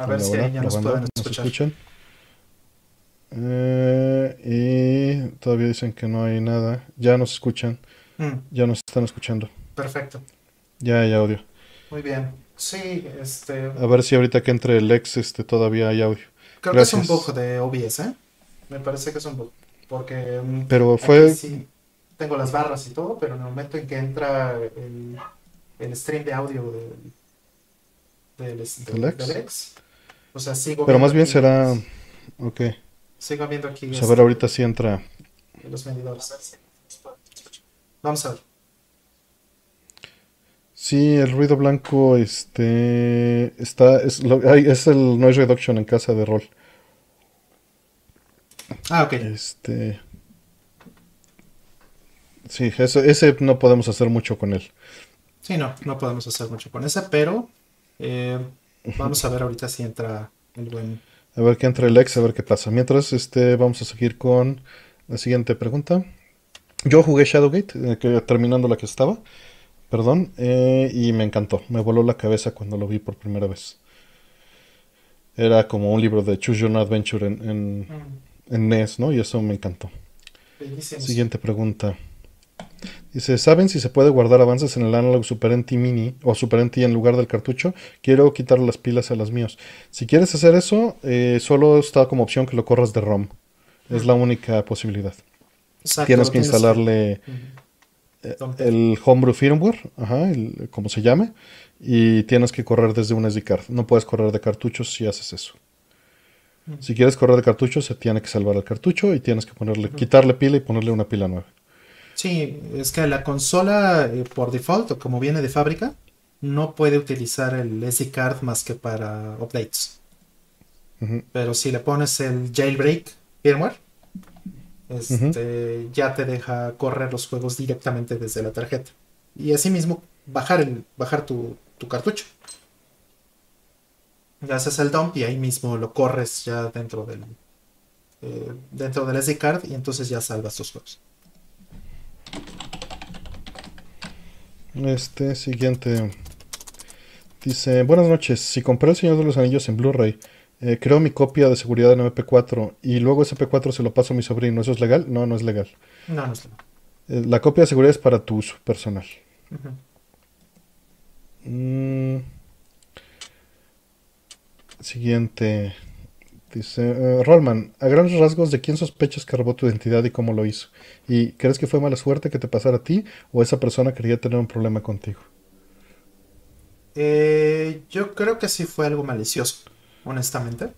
A ver si ya nos pueden escuchar. escuchan? Eh, y todavía dicen que no hay nada. Ya nos escuchan. Mm. Ya nos están escuchando. Perfecto. Ya hay audio. Muy bien. Sí, este. A ver si ahorita que entre el ex este, todavía hay audio. Creo que es un poco de OBS, ¿eh? Me parece que es un poco. Porque. Mm, pero fue. Sí, tengo las barras y todo, pero en el momento en que entra el, el stream de audio del, del, este, del ex o sea, sigo Pero más bien será. Ok. Sigo viendo aquí. Pues a ver, ahorita sí entra. Los medidores. Vamos a ver. Sí, el ruido blanco este está es, lo, es el noise reduction en casa de rol. Ah, ok. Este Sí, ese no podemos hacer mucho con él. Sí, no, no podemos hacer mucho con ese, pero eh, Vamos a ver ahorita si entra el buen. A ver qué entra el ex, a ver qué pasa. Mientras, este, vamos a seguir con la siguiente pregunta. Yo jugué Shadowgate, eh, terminando la que estaba, perdón, eh, y me encantó. Me voló la cabeza cuando lo vi por primera vez. Era como un libro de Choose Your Adventure en, en, mm. en NES, ¿no? Y eso me encantó. Siguiente pregunta. Dice, ¿saben si se puede guardar avances en el Analog Super NT Mini o Super NT en lugar del cartucho? Quiero quitar las pilas a las míos. Si quieres hacer eso, eh, solo está como opción que lo corras de ROM. Es la única posibilidad. tienes que instalarle... eh, el homebrew firmware, ajá, el- como se llame, y tienes que correr desde un SD card. No puedes correr de cartuchos si haces eso. Si quieres correr de cartuchos, se tiene que salvar el cartucho y tienes que ponerle, quitarle pila y ponerle una pila nueva. Sí, es que la consola eh, por default, o como viene de fábrica, no puede utilizar el SD card más que para updates. Pero si le pones el jailbreak firmware, este, ya te deja correr los juegos directamente desde la tarjeta. Y asimismo, bajar, el, bajar tu, tu cartucho. Le haces el dump y ahí mismo lo corres ya dentro del, eh, dentro del SD card y entonces ya salvas tus juegos. Este siguiente dice: Buenas noches. Si compré El Señor de los Anillos en Blu-ray, eh, creo mi copia de seguridad en MP4 y luego ese MP4 se lo paso a mi sobrino. ¿Eso es legal? No, no es legal. No, no es lo- Eh, la copia de seguridad es para tu uso personal. Mm. Siguiente. Dice, Rollman, a grandes rasgos, ¿de quién sospechas que robó tu identidad y cómo lo hizo? ¿Y crees que fue mala suerte que te pasara a ti o esa persona quería tener un problema contigo? Eh, yo creo que sí fue algo malicioso, honestamente.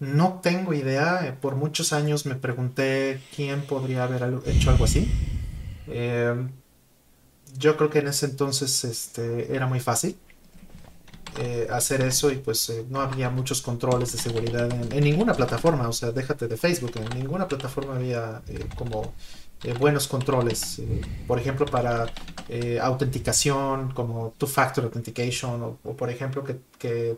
No tengo idea. eh, Por muchos años me pregunté quién podría haber hecho algo así. Yo creo que en ese entonces este, era muy fácil eh, hacer eso y pues eh, no había muchos controles de seguridad en, ninguna plataforma. O sea, déjate de Facebook, en ninguna plataforma había eh, como eh, buenos controles. por ejemplo, para autenticación, como two-factor authentication, o, por ejemplo que,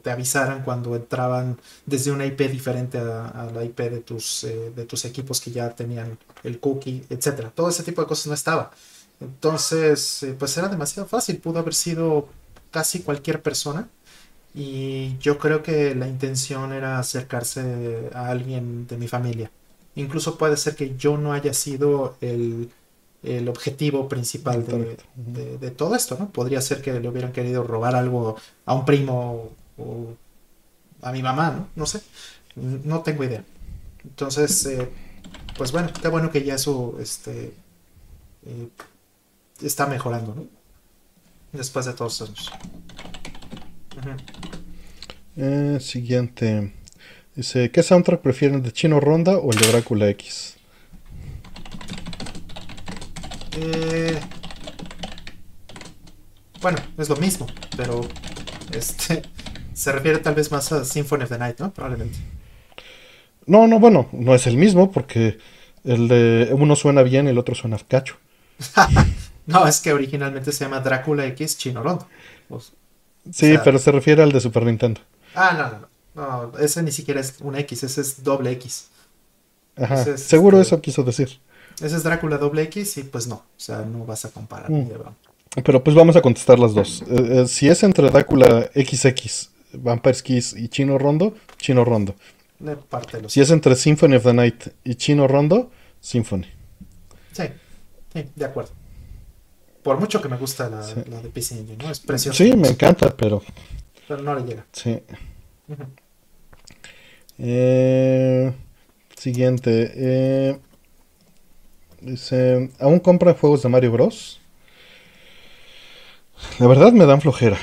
te avisaran cuando entraban desde una IP diferente a, a la IP de tus, de tus equipos que ya tenían el cookie, etcétera. Todo ese tipo de cosas no estaba. Entonces, pues era demasiado fácil. Pudo haber sido casi cualquier persona. Y yo creo que la intención era acercarse a alguien de mi familia. Incluso puede ser que yo no haya sido el, el objetivo principal de, de- de todo esto, ¿no? Podría ser que le hubieran querido robar algo a un primo o a mi mamá, ¿no? No sé. No tengo idea. Entonces, eh, pues bueno, qué bueno que ya eso este, eh, está mejorando, ¿no? Después de todos estos años. Eh, siguiente. Dice, ¿qué soundtrack prefieren, de Chino Ronda o el de Drácula X? Eh, bueno, es lo mismo, pero este se refiere tal vez más a Symphony of the Night, ¿no? Probablemente. No, no, bueno, no es el mismo porque el de uno suena bien y el otro suena cacho. No, es que originalmente se llama Drácula X Chino Rondo. Pues, Sí, O sea- pero se refiere al de Super Nintendo. ah, no, no, no. Ese ni siquiera es un X, ese es doble X. Ajá, es, seguro este, eso quiso decir. Ese es Drácula doble X y pues no. O sea, no vas a comparar. Mm. Pero pues vamos a contestar las dos. Eh, eh, si es entre Drácula XX, Vampire's Kiss y Chino Rondo, Chino Rondo. Los. Si es entre Symphony of the Night y Chino Rondo, Symphony. Sí, sí, de acuerdo. Por mucho que me gusta la, Sí. la de PC Engine, ¿no? Es preciosa. Sí, me encanta, pero Pero no le llega. sí. Eh, siguiente. eh, dice, ¿aún compran juegos de Mario Bros? La verdad me dan flojera.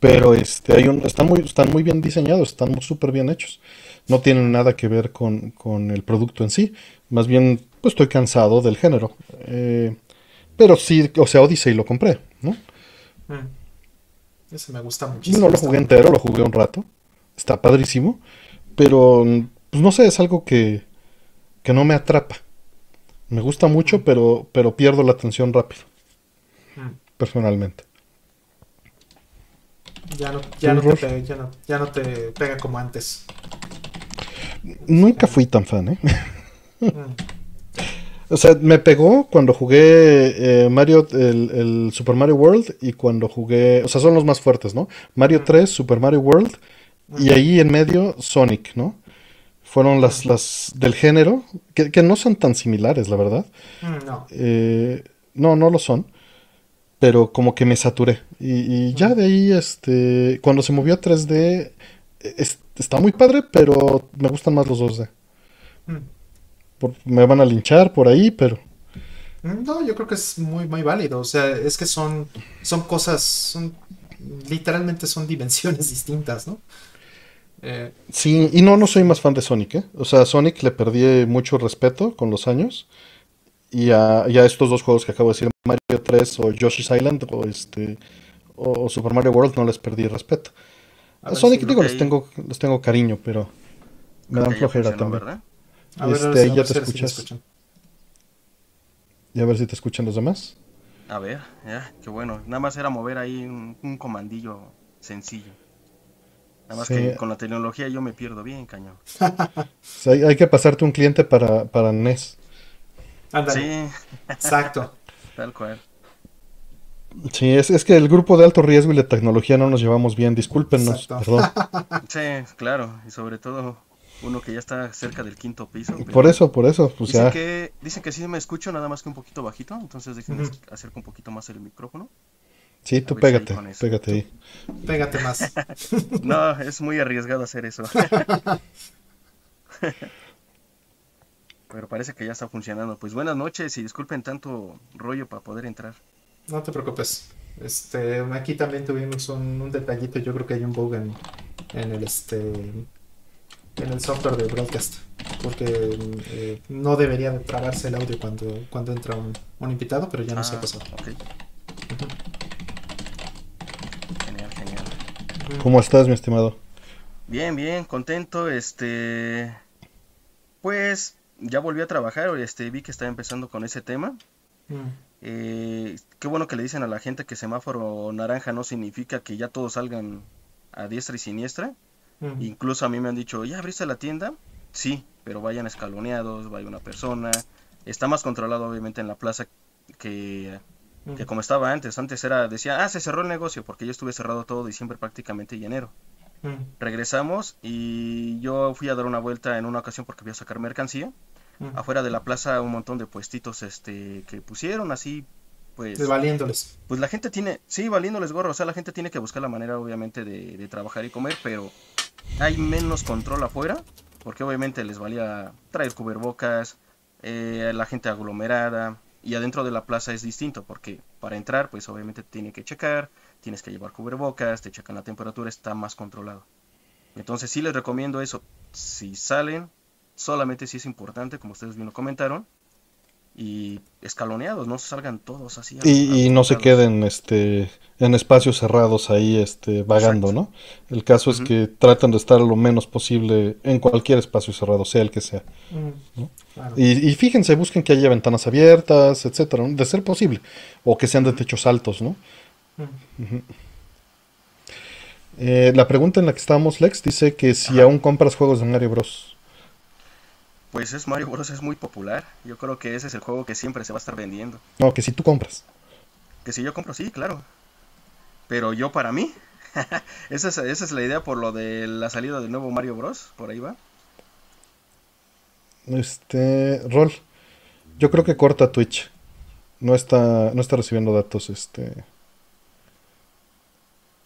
Pero este, hay un, están, muy, están muy bien diseñados, están súper bien hechos. No tienen nada que ver con, con el producto en sí. Más bien, pues estoy cansado del género. Eh, pero sí, o sea, Odyssey lo compré, ¿no? Mm. Ese me gusta muchísimo. No lo jugué entero, lo jugué un rato. Está padrísimo. Pero, pues no sé, es algo que, que no me atrapa. Me gusta mucho, pero, pero pierdo la atención rápido, Mm. personalmente. Ya no, ya, no te pega, ya, no, ya no te pega como antes. Nunca fui tan fan, ¿eh? Mm. O sea, me pegó cuando jugué eh, Mario, el, el Super Mario World y cuando jugué, o sea, son los más fuertes, ¿no? Mario 3, Super Mario World y ahí en medio Sonic, ¿no? Fueron las, las del género, que, que no son tan similares, la verdad. Mm, no. Eh, no, no lo son. Pero como que me saturé. Y, y ya de ahí, este, cuando se movió a 3D, es- está muy padre, pero me gustan más los 2D. Por- me van a linchar por ahí, pero No, yo creo que es muy, muy válido. O sea, es que son, son cosas, son, literalmente son dimensiones distintas, ¿no? Eh, sí, y no, no soy más fan de Sonic, ¿eh? O sea, Sonic le perdí mucho respeto con los años. Y a, estos dos juegos que acabo de decir, Mario 3 o Yoshi's Island o este o Super Mario World, no les perdí respeto. A, Sonic, digo, les, tengo, les tengo cariño, pero me dan flojera también. ¿verdad? A ver, este, ya te escuchas. y a ver si te escuchan los demás. A ver, ya, qué bueno. Nada más era mover ahí un comandillo sencillo. Nada más que con la tecnología yo me pierdo bien, cañón. hay, que pasarte un cliente para, para NES. Sí. Exacto. Tal cual. Sí, es, es, que el grupo de alto riesgo y la tecnología no nos llevamos bien, discúlpenos, perdón. Sí, claro, y sobre todo uno que ya está cerca del quinto piso. Por eso, por eso. Pues dicen, que, dicen que sí me escucho, nada más que un poquito bajito, entonces déjenme acercar un poquito más el micrófono. Sí, tú pégate, pégate ahí. Pégate más. no, es muy arriesgado hacer eso. Pero parece que ya está funcionando. Pues buenas noches y disculpen tanto rollo para poder entrar. No te preocupes. Este, aquí también tuvimos un, detallito. Yo creo que hay un bug en, el este en el software de broadcast porque eh, no debería de trabarse el audio cuando, cuando entra un, invitado, pero ya no se ha ah, pasado. ¿Cómo estás, mi estimado? Bien, bien, contento. Este, pues ya volví a trabajar. Este, vi que está empezando con ese tema. Mm. Eh, qué bueno que le dicen a la gente que semáforo naranja no significa que ya todos salgan a diestra y siniestra. Mm. Incluso a mí me han dicho, ¿ya abriste la tienda? Sí, pero vayan escaloneados, vaya una persona. Está más controlado obviamente en la plaza que que como estaba antes. Antes era, decía, ah, se cerró el negocio porque yo estuve cerrado todo diciembre prácticamente y enero. Regresamos y yo fui a dar una vuelta en una ocasión porque voy a sacar mercancía. Afuera de la plaza un montón de puestitos este que pusieron así pues valiéndoles. Pues la gente tiene, sí, valiéndoles gorro, o sea, la gente tiene que buscar la manera obviamente de, trabajar y comer, pero hay menos control afuera, porque obviamente les valía traer cubrebocas, eh, la gente aglomerada, y adentro de la plaza es distinto, porque para entrar, pues obviamente tiene que checar, tienes que llevar cubrebocas, te checan la temperatura, está más controlado. Entonces sí les recomiendo eso. Si salen, solamente si es importante, como ustedes bien lo comentaron, y escaloneados, no salgan todos así. Y, no se queden este en espacios cerrados ahí este vagando, ¿no? El caso es que tratan de estar lo menos posible en cualquier espacio cerrado, sea el que sea. y, fíjense, busquen que haya ventanas abiertas, etcétera, de ser posible, o que sean de techos altos, ¿no? Eh, la pregunta en la que estábamos, Lex, dice que si aún compras juegos de Mario Bros. Pues es Mario Bros. es muy popular. Yo creo que ese es el juego que siempre se va a estar vendiendo. No, que si tú compras. Que si yo compro, sí, claro. Pero yo para mí. esa, es, esa es la idea por lo de la salida del nuevo Mario Bros. Por ahí va. Este. Rol. Yo creo que corta Twitch. No está, no está recibiendo datos este.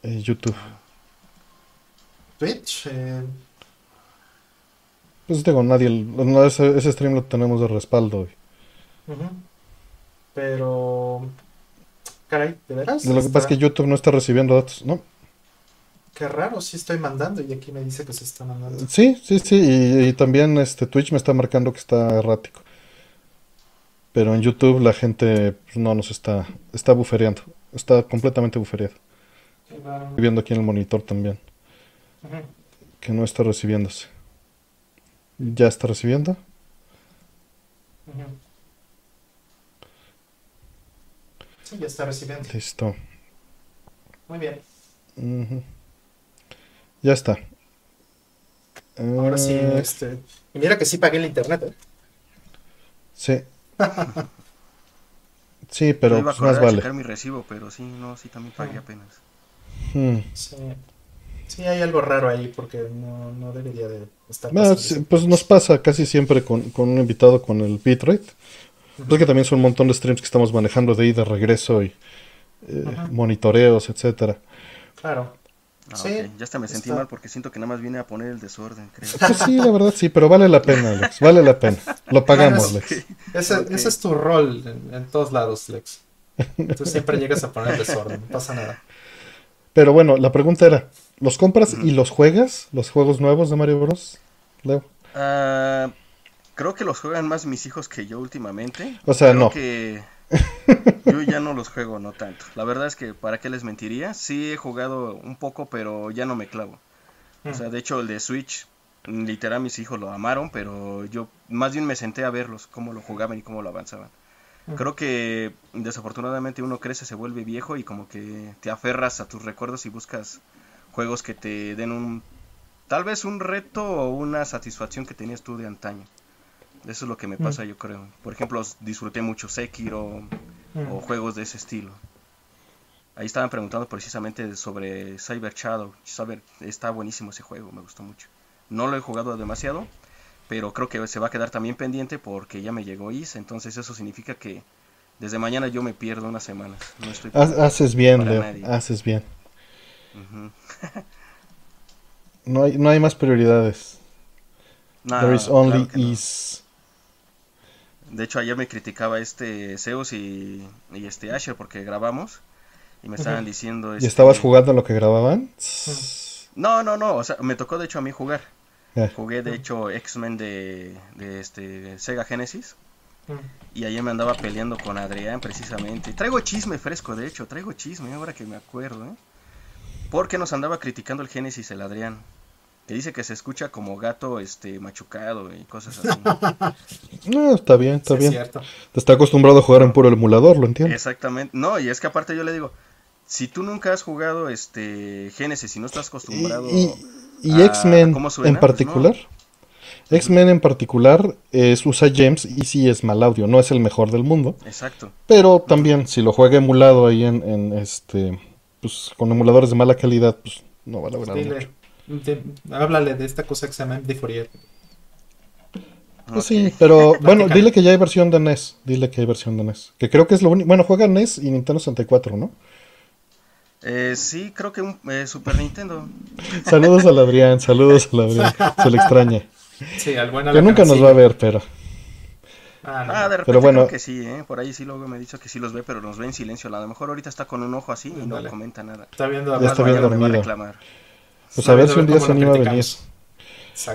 Eh, YouTube. Twitch. Eh, pues digo, nadie. ese, stream lo tenemos de respaldo. Pero. Caray, ¿de veras? Lo que pasa es que YouTube no está recibiendo datos, ¿no? Qué raro, sí estoy mandando y aquí me dice que se está mandando. Sí, sí, sí, y, también este Twitch me está marcando que está errático. Pero en YouTube la gente pues, no nos está, está bufereando, está completamente bufereado. Estoy viendo aquí en el monitor también, que no está recibiéndose. ¿Ya está recibiendo? Sí, ya está recibiendo. Listo. Muy bien. Ya está. Ahora sí, eh, este. Y mira que sí pagué el internet, ¿eh? Sí. sí, pero pues más vale. mi recibo, pero sí, no, sí también pagué apenas. Hmm. Sí. Sí, hay algo raro ahí porque no, no debería de estar Pues nos pasa casi siempre con, un invitado con el bitrate. Uh que también son un montón de streams que estamos manejando de ida, regreso y eh, monitoreos, etcétera. Claro. Ah, sí, ya hasta me sentí mal porque siento que nada más viene a poner el desorden, creo. Pues sí, la verdad sí, pero vale la pena, Lex. Vale la pena. Lo pagamos, Lex. Ese, es tu rol en, todos lados, Lex. Tú siempre llegas a poner el desorden, no pasa nada. Pero bueno, la pregunta era, ¿los compras y los juegas? ¿Los juegos nuevos de Mario Bros? Leo. Ah, creo que los juegan más mis hijos que yo últimamente. O sea, no. que yo ya no los juego, no tanto. La verdad es que, ¿para qué les mentiría? Sí he jugado un poco, pero ya no me clavo. O sea, de hecho, el de Switch, literal, mis hijos lo amaron, pero yo más bien me senté a verlos, cómo lo jugaban y cómo lo avanzaban. Creo que desafortunadamente uno crece, se vuelve viejo y como que te aferras a tus recuerdos y buscas juegos que te den un tal vez un reto o una satisfacción que tenías tú de antaño. Eso es lo que me pasa, yo creo. Por ejemplo, disfruté mucho Sekiro o juegos de ese estilo. Ahí estaban preguntando precisamente sobre Cyber Shadow. está buenísimo ese juego, me gustó mucho. No lo he jugado demasiado, pero creo que se va a quedar también pendiente porque ya me llegó Is, entonces eso significa que desde mañana yo me pierdo unas semanas. haces bien, Leo, haces bien. no, hay, no hay más prioridades. There is only Is. De hecho, ayer me criticaba este Zeus y, este Asher porque grabamos y me estaban diciendo... ¿Y este, estabas jugando lo que grababan? No, no, no, o sea, me tocó de hecho a mí jugar. Jugué de hecho X-Men de, este Sega Genesis. Y ayer me andaba peleando con Adrián precisamente. Traigo chisme fresco, de hecho, traigo chisme ahora que me acuerdo. ¿eh? Porque nos andaba criticando el Genesis el Adrián que dice que se escucha como gato este machucado y cosas así. no, está bien, está bien. Está acostumbrado a jugar en puro emulador, lo entiendo. Exactamente. No, y es que aparte yo le digo, si tú nunca has jugado este Genesis y no estás acostumbrado y, y, X-Men en pues particular. X-Men en particular es, usa James y sí es mal audio, no es el mejor del mundo. Exacto. Pero también si lo juega emulado ahí en, este pues con emuladores de mala calidad, pues no va a lograr mucho háblale de esta cosa que se llama MD Fourier. Pues sí, pero bueno, dile que ya hay versión de NES. Dile que hay versión de NES. Que creo que es lo único. Bueno, juega NES y Nintendo 64, ¿no? Eh, sí, creo que un eh, Super Nintendo. Saludos al Adrián, saludos al Adrián. Se le extraña. Sí, al Que nunca nos va a ver, pero. Ah, ah de repente pero bueno, creo que sí, ¿eh? Por ahí sí luego me ha dicho que sí los ve, pero nos ve en silencio. A lo mejor ahorita está con un ojo así y no comenta nada. Está viendo ya está bien dormido. Pues a ver si un día se anima a venir.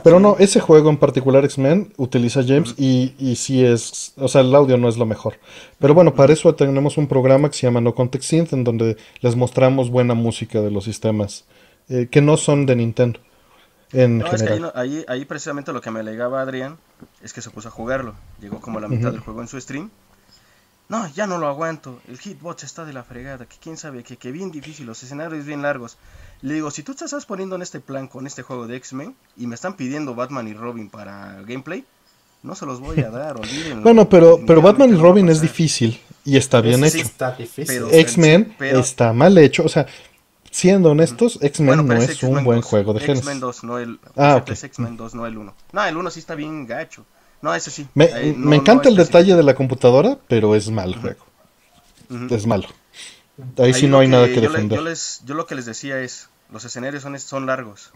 Pero no, ese juego en particular, X-Men, utiliza James y, y sí es, o sea, el audio no es lo mejor. Pero bueno, para eso tenemos un programa que se llama No Context Synth, en donde les mostramos buena música de los sistemas eh, que no son de Nintendo. En no, general. Es que ahí, ahí, precisamente lo que me alegaba Adrián es que se puso a jugarlo. Llegó como la mitad del juego en su stream. No, ya no lo aguanto. El hitbox está de la fregada. Que quién sabe, que, que bien difícil, los escenarios bien largos. Le digo, si tú te estás poniendo en este plan con este juego de X-Men y me están pidiendo Batman y Robin para gameplay, no se los voy a dar, olvídenlo. bueno, pero, pero Batman y Robin es difícil y está bien hecho. X-Men está mal hecho, o sea, siendo honestos, X-Men no es, un buen juego de Genesis. X-Men 2, no el, ah, okay. X-Men 2, no el 1. No, el 1 sí está bien gacho. No, ese sí. Me, me encanta el detalle de la computadora, pero es mal juego. Es malo. Ahí, sí no hay nada que defender. yo, les, yo lo que les decía es, los escenarios son, son largos.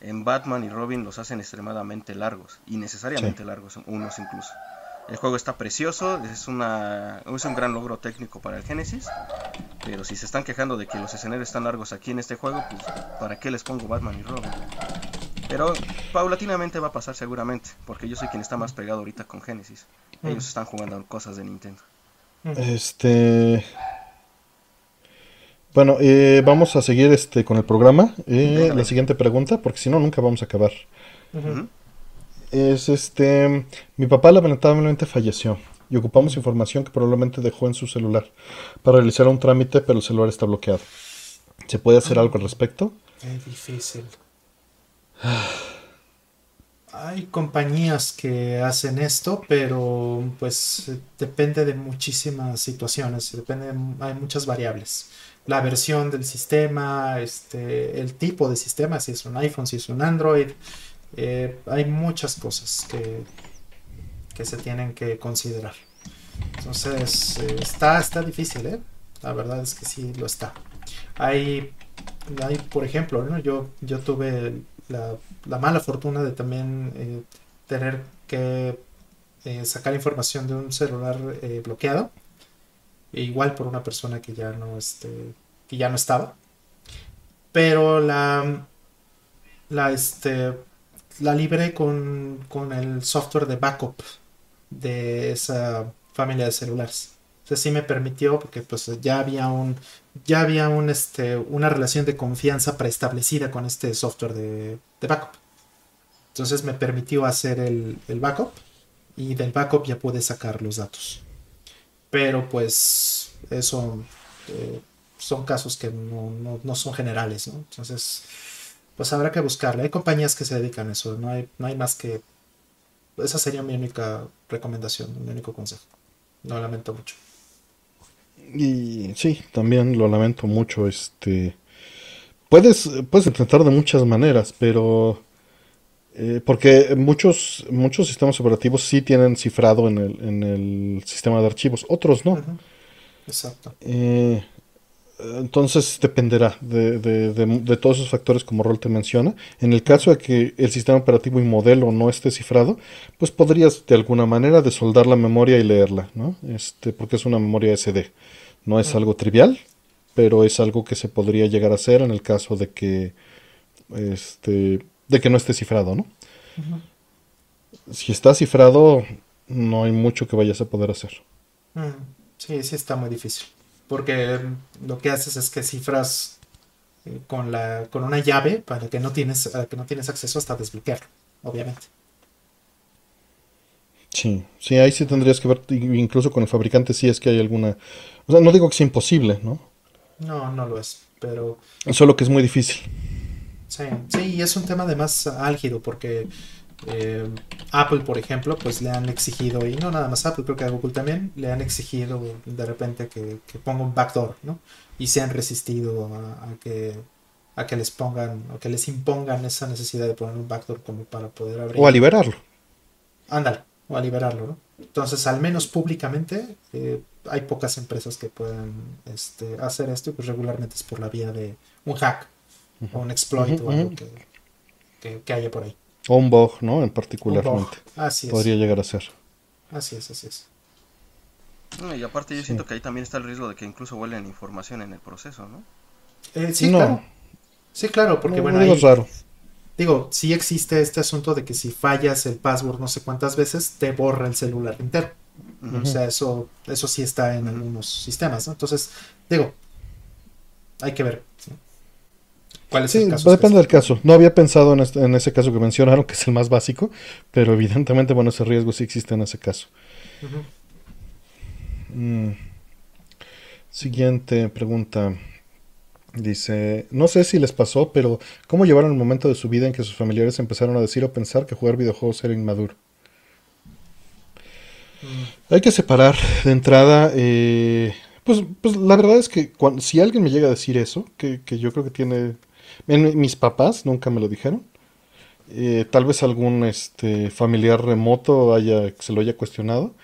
En Batman y Robin los hacen extremadamente largos, y necesariamente largos, unos incluso. El juego está precioso, es, una, es un gran logro técnico para el Genesis, pero si se están quejando de que los escenarios están largos aquí en este juego, pues ¿para qué les pongo Batman y Robin? Pero paulatinamente va a pasar seguramente, porque yo soy quien está más pegado ahorita con Genesis. Ellos están jugando cosas de Nintendo. Este... Bueno, eh, vamos a seguir este con el programa. Eh, la siguiente pregunta, porque si no, nunca vamos a acabar. Es este. Mi papá lamentablemente falleció y ocupamos información que probablemente dejó en su celular para realizar un trámite, pero el celular está bloqueado. ¿Se puede hacer algo al respecto? Es difícil. Hay compañías que hacen esto, pero pues depende de muchísimas situaciones, depende, hay muchas variables la versión del sistema, este, el tipo de sistema, si es un iPhone, si es un Android. Eh, hay muchas cosas que, que se tienen que considerar. Entonces, eh, está, está difícil, ¿eh? La verdad es que sí lo está. Hay hay, por ejemplo, ¿no? yo, yo tuve la, la mala fortuna de también eh, tener que sacar información de un celular bloqueado, e igual por una persona que ya no, este, que ya no estaba. Pero la, la, este, la libré con, con el software de backup de esa familia de celulares. O sea, sí me permitió porque pues ya había un ya había un este una relación de confianza preestablecida con este software de, de backup. Entonces me permitió hacer el, el, backup y del backup ya pude sacar los datos. Pero pues eso eh, son casos que no, no, no, son generales, ¿no? Entonces pues habrá que buscarle. Hay compañías que se dedican a eso, no hay, no hay más que... Esa sería mi única recomendación, mi único consejo. No lamento mucho. Y sí, también lo lamento mucho. Este, puedes, puedes intentar de muchas maneras, pero eh, porque muchos, muchos sistemas operativos sí tienen cifrado en el, en el sistema de archivos, otros no. Exacto. Eh, entonces dependerá de, de, de, todos esos factores como Rol te menciona. En el caso de que el sistema operativo y modelo no esté cifrado, pues podrías de alguna manera desoldar la memoria y leerla, ¿no? Este, porque es una memoria SD. No es algo trivial, pero es algo que se podría llegar a hacer en el caso de que este, de que no esté cifrado, ¿no? Si está cifrado, no hay mucho que vayas a poder hacer. Sí, sí está muy difícil porque lo que haces es que cifras eh, con, la, con una llave para que no tienes, que no tienes acceso hasta desbloquearlo, obviamente. Sí, sí, ahí sí tendrías que ver, incluso con el fabricante, si es que hay alguna... O sea, no digo que sea imposible, ¿no? No, no lo es, pero... Solo que es muy difícil. Sí, sí, y es un tema además álgido, porque eh, Apple, por ejemplo, pues le han exigido, y no nada más Apple, creo que a Google también, le han exigido de repente que, ponga un backdoor, ¿no? Y se han resistido a, que a que les pongan o que les impongan esa necesidad de poner un backdoor como para poder abrir. O a liberarlo. Ándale, o a liberarlo, ¿no? Entonces, al menos públicamente, eh, hay pocas empresas que puedan este, hacer esto y pues regularmente es por la vía de un hack o un exploit o algo que haya por ahí. O un bug, ¿no? En particularmente. Así es. Podría llegar a ser. Así es, así es. y aparte yo siento que ahí también está el riesgo de que incluso vuelen información en el proceso, ¿no? Eh, sí, claro. Sí, claro, porque bueno, ahí, raro. Digo, sí existe este asunto de que si fallas el password no sé cuántas veces, te borra el celular entero. O sea, eso, eso sí está en algunos sistemas, ¿no? Entonces, digo, hay que ver sí, depende del caso. No había pensado este, en, ese caso que mencionaron, que es el más básico, pero evidentemente, bueno, ese riesgo sí existe en ese caso. Mm. Siguiente pregunta. Dice, no sé si les pasó, pero ¿cómo llevaron el momento de su vida en que sus familiares empezaron a decir o pensar que jugar videojuegos era inmaduro? Mm. Hay que separar de entrada, eh, pues, pues la verdad es que si alguien me llega a decir eso, que, que yo creo que tiene mis papás nunca me lo dijeron. Eh, tal vez algún este, familiar remoto haya, se lo haya cuestionado.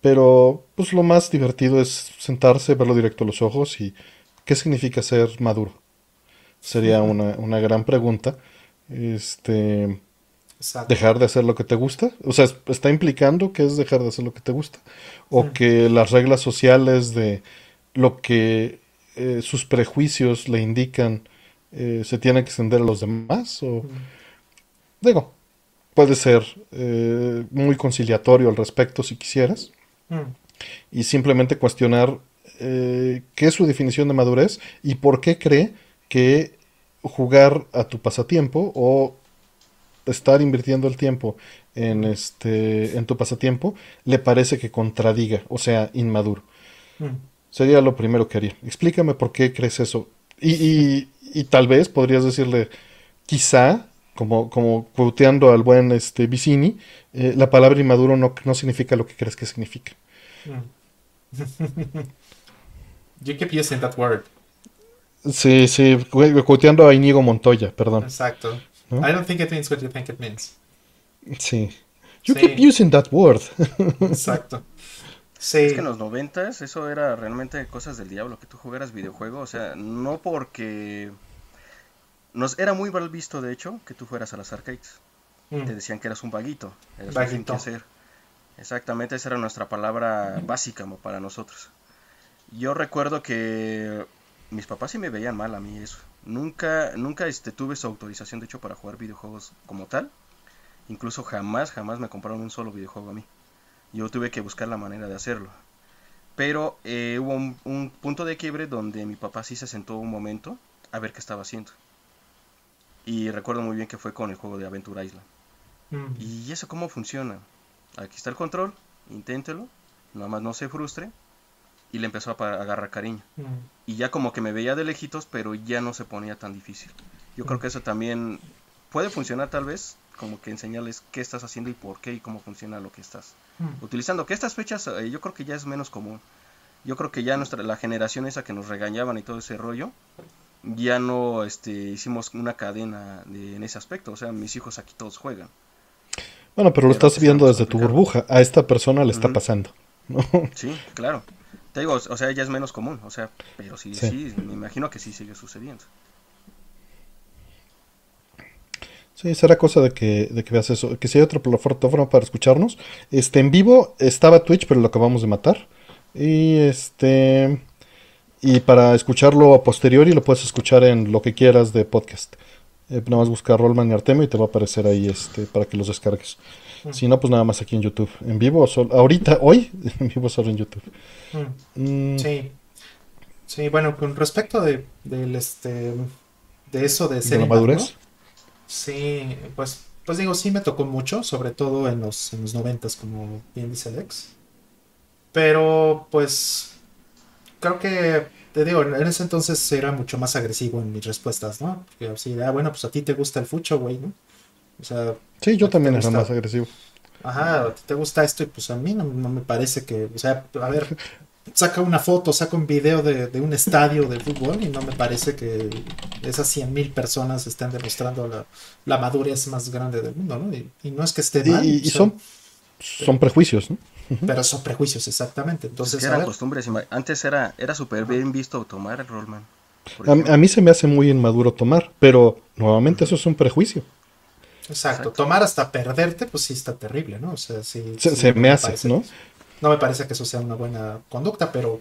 Pero pues lo más divertido es sentarse, verlo directo a los ojos y ¿qué significa ser maduro? Sería una, una gran pregunta. Este dejar de hacer lo que te gusta. O sea, está implicando que es dejar de hacer lo que te gusta. O que las reglas sociales de lo que eh, sus prejuicios le indican eh, se tiene que extender a los demás o digo puede ser eh, muy conciliatorio al respecto si quisieras. Y simplemente cuestionar eh, qué es su definición de madurez y por qué cree que jugar a tu pasatiempo o estar invirtiendo el tiempo en este en tu pasatiempo le parece que contradiga o sea inmaduro. Sería lo primero que haría. Explícame por qué crees eso. Y, y tal vez podrías decirle, quizá, como, como quoteando al buen este, Vicini, eh, la palabra inmaduro no, no significa lo que crees que significa. you keep using that word. Sí, sí, quoteando a Inigo Montoya, perdón. Exacto. I don't think it means what you think it means. Sí. You keep using that word. Exacto. Sí. Es que en los noventas eso era realmente cosas del diablo, que tú jugaras videojuegos, o sea, no porque nos era muy mal visto, de hecho, que tú fueras a las arcades. Mm. Te decían que eras un vaguito, eras vaguito. Exactamente, esa era nuestra palabra básica para nosotros. Yo recuerdo que mis papás sí me veían mal a mí eso. Nunca, nunca este, tuve su autorización, de hecho, para jugar videojuegos como tal. Incluso jamás, jamás me compraron un solo videojuego a mí. Yo tuve que buscar la manera de hacerlo. Pero eh, hubo un, punto de quiebre donde mi papá sí se sentó un momento a ver qué estaba haciendo. Y recuerdo muy bien que fue con el juego de Aventura Island. Mm. ¿Y eso cómo funciona? Aquí está el control, inténtelo, nada más no se frustre. Y le empezó a agarrar cariño. Mm. Y ya como que me veía de lejitos, pero ya no se ponía tan difícil. Yo creo mm. que eso también puede funcionar tal vez, como que enseñarles qué estás haciendo y por qué y cómo funciona lo que estás utilizando. Que estas fechas eh, yo creo que ya es menos común. Yo creo que ya nuestra la generación esa que nos regañaban y todo ese rollo, ya no este, hicimos una cadena en ese aspecto. O sea, mis hijos aquí todos juegan. Bueno, pero lo estás viendo desde tu burbuja. A esta persona le está pasando. Sí, claro. Te digo, o sea, ya es menos común. O sea, pero sí, sí, me imagino que sí sigue sucediendo. Sí, será cosa de que, de que veas eso. Que si hay otra plataforma para escucharnos. Este, en vivo estaba Twitch, pero lo acabamos de matar. Y este. Y para escucharlo a posteriori lo puedes escuchar en lo que quieras de podcast. Eh, nada más busca Rollman y Artemio y te va a aparecer ahí este, para que los descargues. Mm. Si no, pues nada más aquí en YouTube. En vivo, solo, ahorita, hoy, en vivo solo en YouTube. Mm. Mm. Sí. Sí, bueno, con respecto de, del este, de eso de ser... ¿De madurez? Sí, pues, pues digo, sí me tocó mucho, sobre todo en los, en los noventas, como bien dice Alex. Pero, pues, creo que te digo, en ese entonces era mucho más agresivo en mis respuestas, ¿no? Porque así, ah, bueno, pues a ti te gusta el fucho, güey, ¿no? O sea... Sí, yo también era más agresivo. Ajá, a ti te gusta esto y pues a mí no, me parece que, o sea, a ver, saca una foto, saca un video de, un estadio de fútbol y no me parece que esas 100 mil personas estén demostrando la, la, madurez más grande del mundo, ¿no? Y, no es que esté mal. Y, son, son prejuicios, ¿no? Pero son prejuicios, exactamente. Entonces, eran costumbres. Antes era, era súper bien visto tomar el Rollman. A, mí se me hace muy inmaduro tomar, pero nuevamente eso es un prejuicio. Exacto. Tomar hasta perderte, pues sí está terrible, ¿no? O sea, sí. Se, me, hace, ¿no? No me parece que eso sea una buena conducta, pero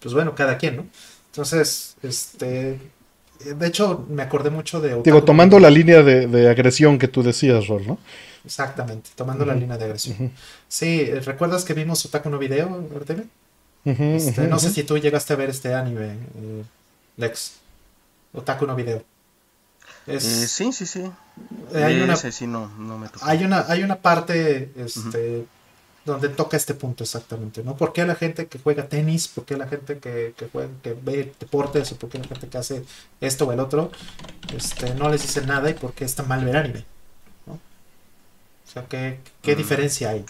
pues bueno, cada quien, ¿no? Entonces, este. De hecho, me acordé mucho de. Digo, tomando la línea de, agresión que tú decías, Rol, ¿no? Exactamente, tomando la línea de agresión. Sí, ¿recuerdas que vimos Otaku no video, Artemio? Este, no sé si tú llegaste a ver este anime, eh, Lex. Otaku no video. Eh, sí, sí, sí. Eh, hay, una, sí no, no me hay una, hay una parte este, donde toca este punto exactamente, ¿no? ¿Por qué la gente que juega tenis, por qué la gente que, que, juega, que ve deportes, o por qué la gente que hace esto o el otro, este, no les dice nada y por qué está mal ver anime? ¿qué, qué mm, diferencia hay?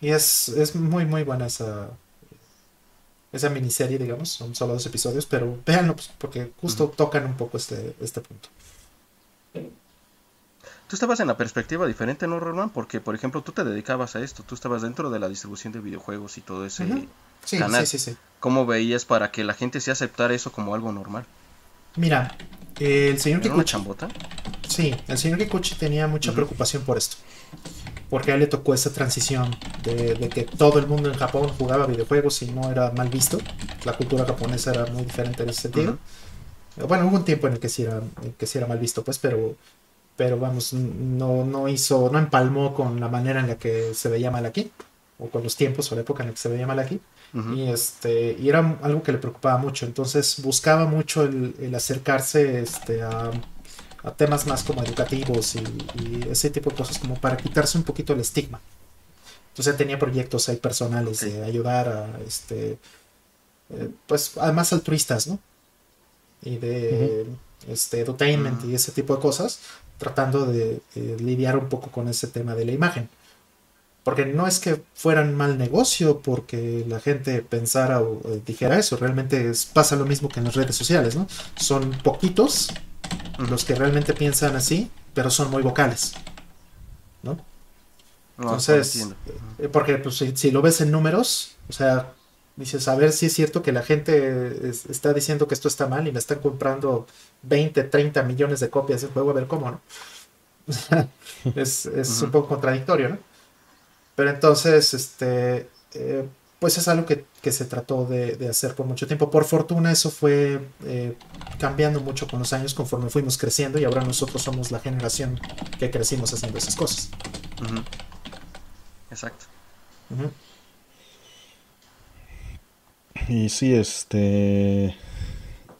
Y es, es muy, muy buena esa, esa miniserie, digamos. Son solo dos episodios, pero véanlo pues, porque justo tocan un poco este, este punto. Tú estabas en la perspectiva diferente, ¿no, Roland? Porque, por ejemplo, tú te dedicabas a esto. Tú estabas dentro de la distribución de videojuegos y todo ese canal. Sí, sí, sí. ¿Cómo veías para que la gente se aceptara eso como algo normal? Mira, el señor Kikuchi. una chambota? Sí, el señor Kikuchi tenía mucha preocupación por esto. Porque a él le tocó esa transición de, que todo el mundo en Japón jugaba videojuegos y no era mal visto. La cultura japonesa era muy diferente en ese sentido. Bueno, hubo un tiempo en el que sí era, que sí era mal visto, pues, pero, pero vamos, no, no hizo, no empalmó con la manera en la que se veía mal aquí, o con los tiempos o la época en la que se veía mal aquí. Y, este, y era algo que le preocupaba mucho. Entonces buscaba mucho el, acercarse este, a, temas más como educativos y, ese tipo de cosas como para quitarse un poquito el estigma. Entonces tenía proyectos ahí personales de ayudar a, este, eh, pues además altruistas, ¿no? Y de este, entertainment y ese tipo de cosas, tratando de lidiar un poco con ese tema de la imagen. Porque no es que fueran mal negocio porque la gente pensara o, dijera eso, realmente pasa lo mismo que en las redes sociales, ¿no? Son poquitos los que realmente piensan así, pero son muy vocales, ¿no? Entonces, eh, porque pues, si, lo ves en números, o sea, dices, a ver si es cierto que la gente está diciendo que esto está mal y me están comprando 20, 30 millones de copias del juego, a ver cómo, ¿no? es, un poco contradictorio, ¿no? Pero entonces, este, eh, pues es algo que, se trató de, hacer por mucho tiempo. Por fortuna eso fue eh, cambiando mucho con los años conforme fuimos creciendo y ahora nosotros somos la generación que crecimos haciendo esas cosas. Exacto. Y sí, este... Eh,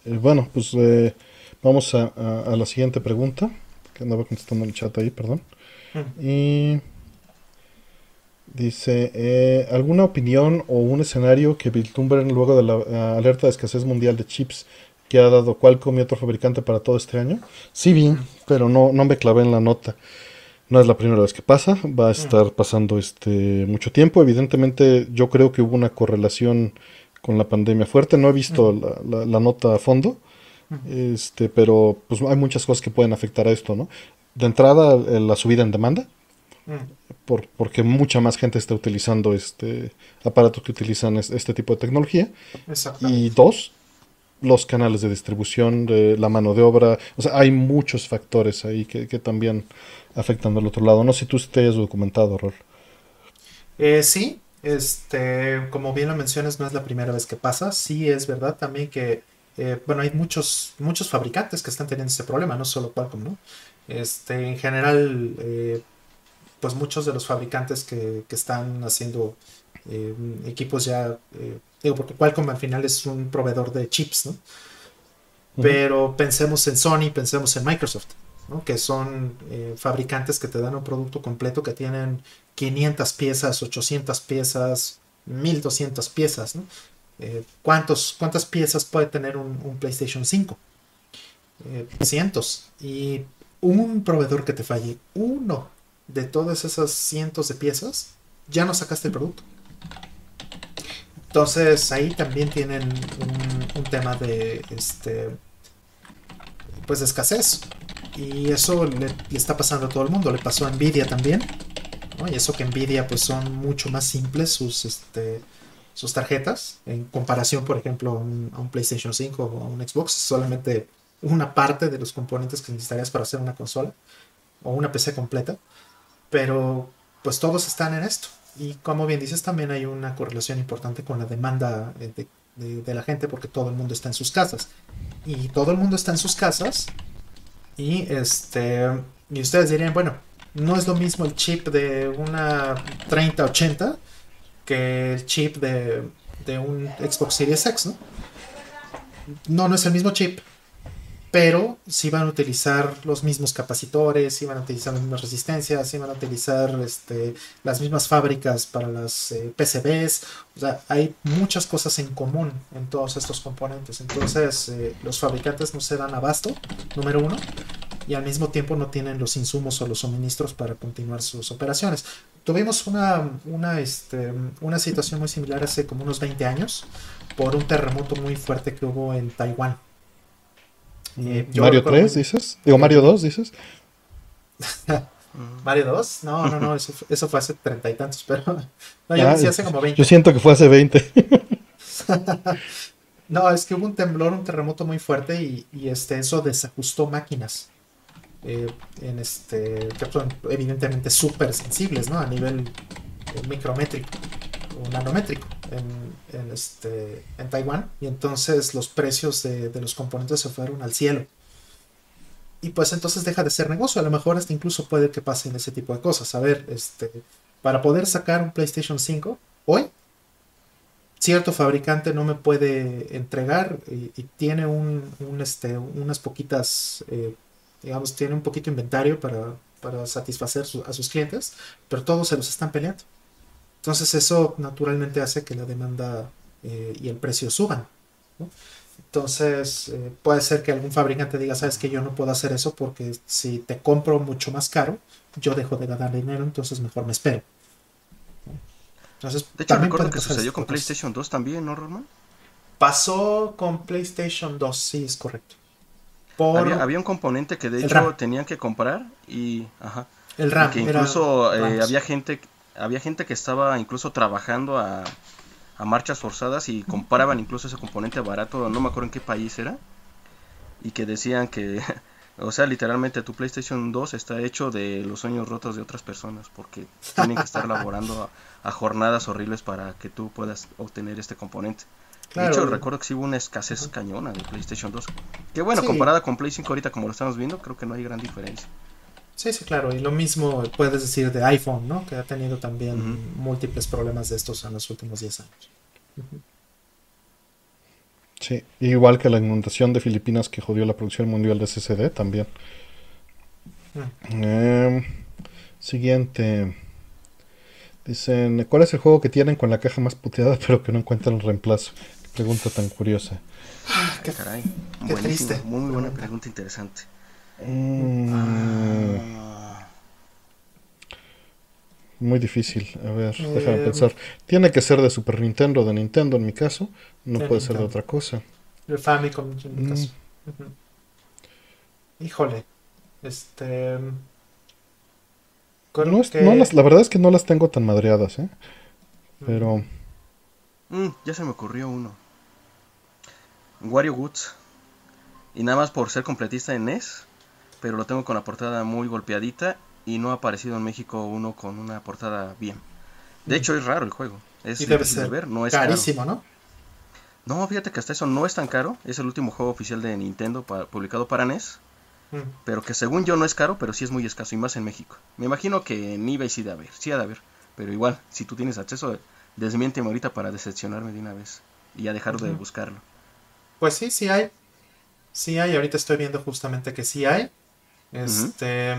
bueno, pues vamos a, la siguiente pregunta, que andaba contestando el chat ahí, perdón. Y Dice, eh, ¿alguna opinión o un escenario que vislumbren luego de la eh, alerta de escasez mundial de chips que ha dado Qualcomm y otro fabricante para todo este año? Sí vi, pero no, no me clavé en la nota. No es la primera vez que pasa, va a estar pasando este mucho tiempo. Evidentemente yo creo que hubo una correlación con la pandemia fuerte. No he visto la, la, nota a fondo, este, pero pues hay muchas cosas que pueden afectar a esto, ¿no? De entrada, la subida en demanda por, porque mucha más gente está utilizando este aparatos que utilizan este tipo de tecnología. Y dos, los canales de distribución, de la mano de obra. O sea, hay muchos factores ahí que, también afectan al otro lado. No sé si tú hayas documentado, Rol. Eh, sí, este, como bien lo mencionas, no es la primera vez que pasa. Sí, es verdad también que, eh, bueno, hay muchos, muchos fabricantes que están teniendo este problema, no solo Qualcomm, ¿no? Este, en general, eh, pues muchos de los fabricantes que, están haciendo eh, equipos ya, digo, porque Qualcomm al final es un proveedor de chips, ¿no? Pero pensemos en Sony, pensemos en Microsoft, ¿no? que son fabricantes que te dan un producto completo que tienen 500 piezas, 800 piezas, 1200 piezas. ¿no? ¿Cuántos, ¿Cuántas piezas puede tener un, PlayStation 5? cientos. Y un proveedor que te falle uno de todas esas cientos de piezas, ya no sacaste el producto. Entonces ahí también tienen un, tema de este pues de escasez. Y eso le, está pasando a todo el mundo. Le pasó a Nvidia también. Y eso que Nvidia pues son mucho más simples sus, este, sus tarjetas. En comparación, por ejemplo, a un, PlayStation 5 o a un Xbox. solamente una parte de los componentes que necesitarías para hacer una consola. O una PC completa pero pues todos están en esto. Y como bien dices, también hay una correlación importante con la demanda de, la gente porque todo el mundo está en sus casas. Y todo el mundo está en sus casas. Y este y ustedes dirían, bueno, no es lo mismo el chip de una 3080 que el chip de, de un Xbox Series X, ¿no? No, no es el mismo chip, pero si van a utilizar los mismos capacitores, si van a utilizar las mismas resistencias, si van a utilizar este, las mismas fábricas para las eh, PCBs. Hay muchas cosas en común en todos estos componentes. Entonces, eh, los fabricantes no se dan abasto, número uno, y al mismo tiempo no tienen los insumos o los suministros para continuar sus operaciones. Tuvimos una, una, este, una situación muy similar hace como unos 20 años por un terremoto muy fuerte que hubo en Taiwán eh, ¿Mario 3 dices? Digo, Mario 2 dices. ¿Mario 2? No, no, no, eso, fue hace treinta y tantos, pero. No, yo, ah, hace como 20. Yo siento que fue hace 20. no, es que hubo un temblor, un terremoto muy fuerte y, y este, eso desajustó máquinas. Eh, en este, que son evidentemente súper sensibles, ¿no? A nivel eh, micrométrico nanométrico en, este, en Taiwán y entonces los precios de, los componentes se fueron al cielo. Y pues entonces deja de ser negocio, a lo mejor hasta incluso puede que pasen ese tipo de cosas. A ver, este, para poder sacar un PlayStation 5 hoy, cierto fabricante no me puede entregar y, tiene un, este, unas poquitas, eh, digamos, tiene un poquito inventario para, para satisfacer a sus clientes, pero todos se los están peleando. Entonces eso naturalmente hace que la demanda eh, y el precio suban. Entonces eh, puede ser que algún fabricante diga, sabes que yo no puedo hacer eso porque si te compro mucho más caro, yo dejo de ganar dinero, entonces mejor me espero. Entonces, de hecho, recuerdo que sucedió con PlayStation 2 también, ¿no, Roman? Pasó con PlayStation 2, sí, es correcto. Había, un componente que de hecho tenían que comprar y... Ajá. El RAM. Que incluso eh, había gente había gente que estaba incluso trabajando a, a marchas forzadas y comparaban incluso ese componente barato, no me acuerdo en qué país era, y que decían que, o sea, literalmente tu PlayStation 2 está hecho de los sueños rotos de otras personas, porque tienen que estar laborando a, jornadas horribles para que tú puedas obtener este componente. De hecho, recuerdo que sí hubo una escasez cañona de PlayStation 2. Que bueno, comparada con Play 5 ahorita como lo estamos viendo, creo que no hay gran diferencia. Sí, sí, claro. Y lo mismo puedes decir de iPhone, ¿no? Que ha tenido también múltiples problemas de estos en los últimos 10 años. Sí, igual que la inundación de Filipinas que jodió la producción mundial de SSD también. Em, siguiente. Dicen, ¿cuál es el juego que tienen con la caja más puteada pero que no encuentran reemplazo? pregunta tan curiosa. Ah, qué, Caray, qué triste. Muy buena pregunta interesante. Mm. Ah. Muy difícil. A ver, déjame eh, pensar. Tiene que ser de Super Nintendo o de Nintendo en mi caso. No puede ser de otra cosa. El Famicom en mi mm. caso. Híjole. Este. No las, la verdad es que no las tengo tan madreadas, ¿eh? Pero. Mm, ya se me ocurrió uno. Wario Woods. Y nada más por ser completista en NES pero lo tengo con la portada muy golpeadita y no ha aparecido en México uno con una portada bien. De hecho, es raro el juego. Es difícil de ver, no es carísimo, ¿no? No, fíjate que hasta eso no es tan caro. Es el último juego oficial de Nintendo publicado para NES. Mm. Pero que según yo no es caro, pero sí es muy escaso y más en México. Me imagino que en eBay sí de haber, sí ha de haber. Pero igual, si tú tienes acceso, desmiénteme ahorita para decepcionarme de una vez y ya dejar de buscarlo. Pues sí, sí hay. Sí hay, ahorita estoy viendo justamente que sí hay. Este.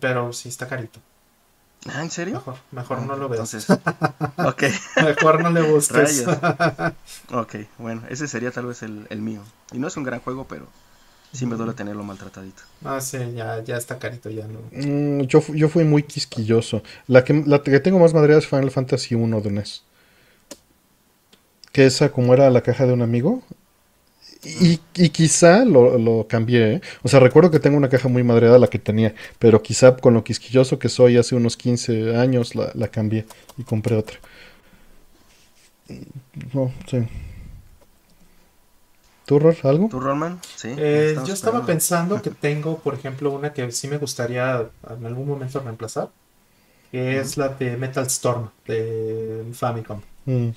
pero sí está carito. Ah, ¿en serio? Mejor, ah, no lo veas. ok. mejor no le busques. ok, bueno, ese sería tal vez el, mío. Y no es un gran juego, pero sí me duele tenerlo maltratadito. Ah, sí, ya, ya está carito, ya no. Mm, yo, yo fui muy quisquilloso. La que, la que tengo más madre es Final Fantasy 1 de NES. Que esa, como era la caja de un amigo, y, quizá lo, lo cambié. ¿eh? O sea, recuerdo que tengo una caja muy madreada la que tenía, pero quizá con lo quisquilloso que soy hace unos 15 años la, la cambié y compré otra. No, sí. ¿Tú, algo? ¿Tú, Roman? Sí. Eh, yo estaba pensando que tengo, por ejemplo, una que sí me gustaría en algún momento reemplazar, que es la de Metal Storm de Famicom. Mm.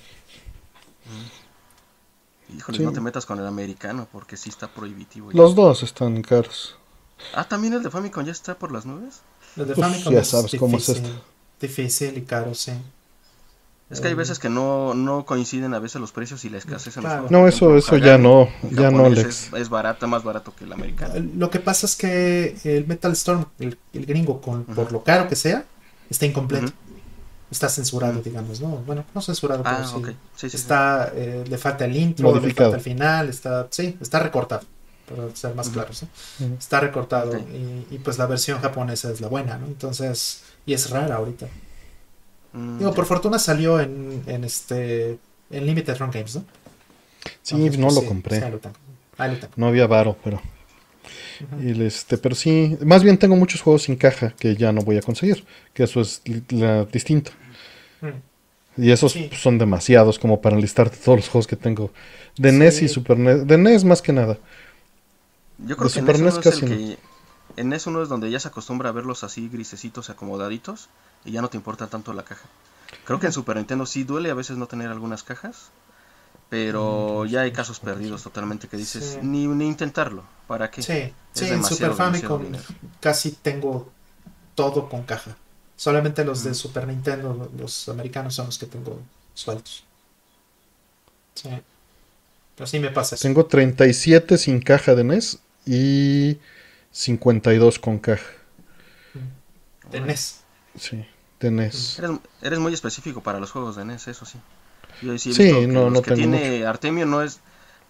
Híjole, no te metas con el americano porque sí está prohibitivo. Los dos están caros. Ah, también el de Famicom ya está por las nubes. El de Famicom ya sabes cómo es esto. Difícil y caro, sí. Es que hay veces que no, no coinciden a veces los precios y la escasez en los juegos. No, eso, eso ya no, ya no, Alex. Es, barata, más barato que el americano. Lo que pasa es que el Metal Storm, el, gringo, con, por lo caro que sea, está incompleto está censurado, digamos, ¿no? Bueno, no censurado, pero ah, sí. está, eh, le falta el intro, le falta el final, está, sí, está recortado, para ser más claros, Está recortado y, pues la versión japonesa es la buena, ¿no? Entonces, y es rara ahorita. Mm, Digo, por fortuna salió en, en este, en Limited Run Games, ¿no? Sí, no lo compré. No había varo, pero... Y este, pero sí, más bien tengo muchos juegos sin caja que ya no voy a conseguir, que eso es distinto. Mm. Y esos son demasiados como para listarte todos los juegos que tengo de NES y Super NES, de NES más que nada. Yo creo que Super NES, casi que, en NES uno es donde ya se acostumbra a verlos así grisecitos, acomodaditos y ya no te importa tanto la caja. Creo que en Super Nintendo sí duele a veces no tener algunas cajas, pero ya hay casos perdidos totalmente que dices, ni, ni intentarlo, ¿para qué? Sí, sí en Super Famicom casi tengo todo con caja. Solamente los de Super Nintendo, los americanos son los que tengo sueltos. Sí. Pero sí me pasa Tengo 37 sin caja de NES y 52 con caja. De NES. Sí, de NES. Eres, eres muy específico para los juegos de NES, eso sí. Yo sí, no, no que tiene Artemio no es,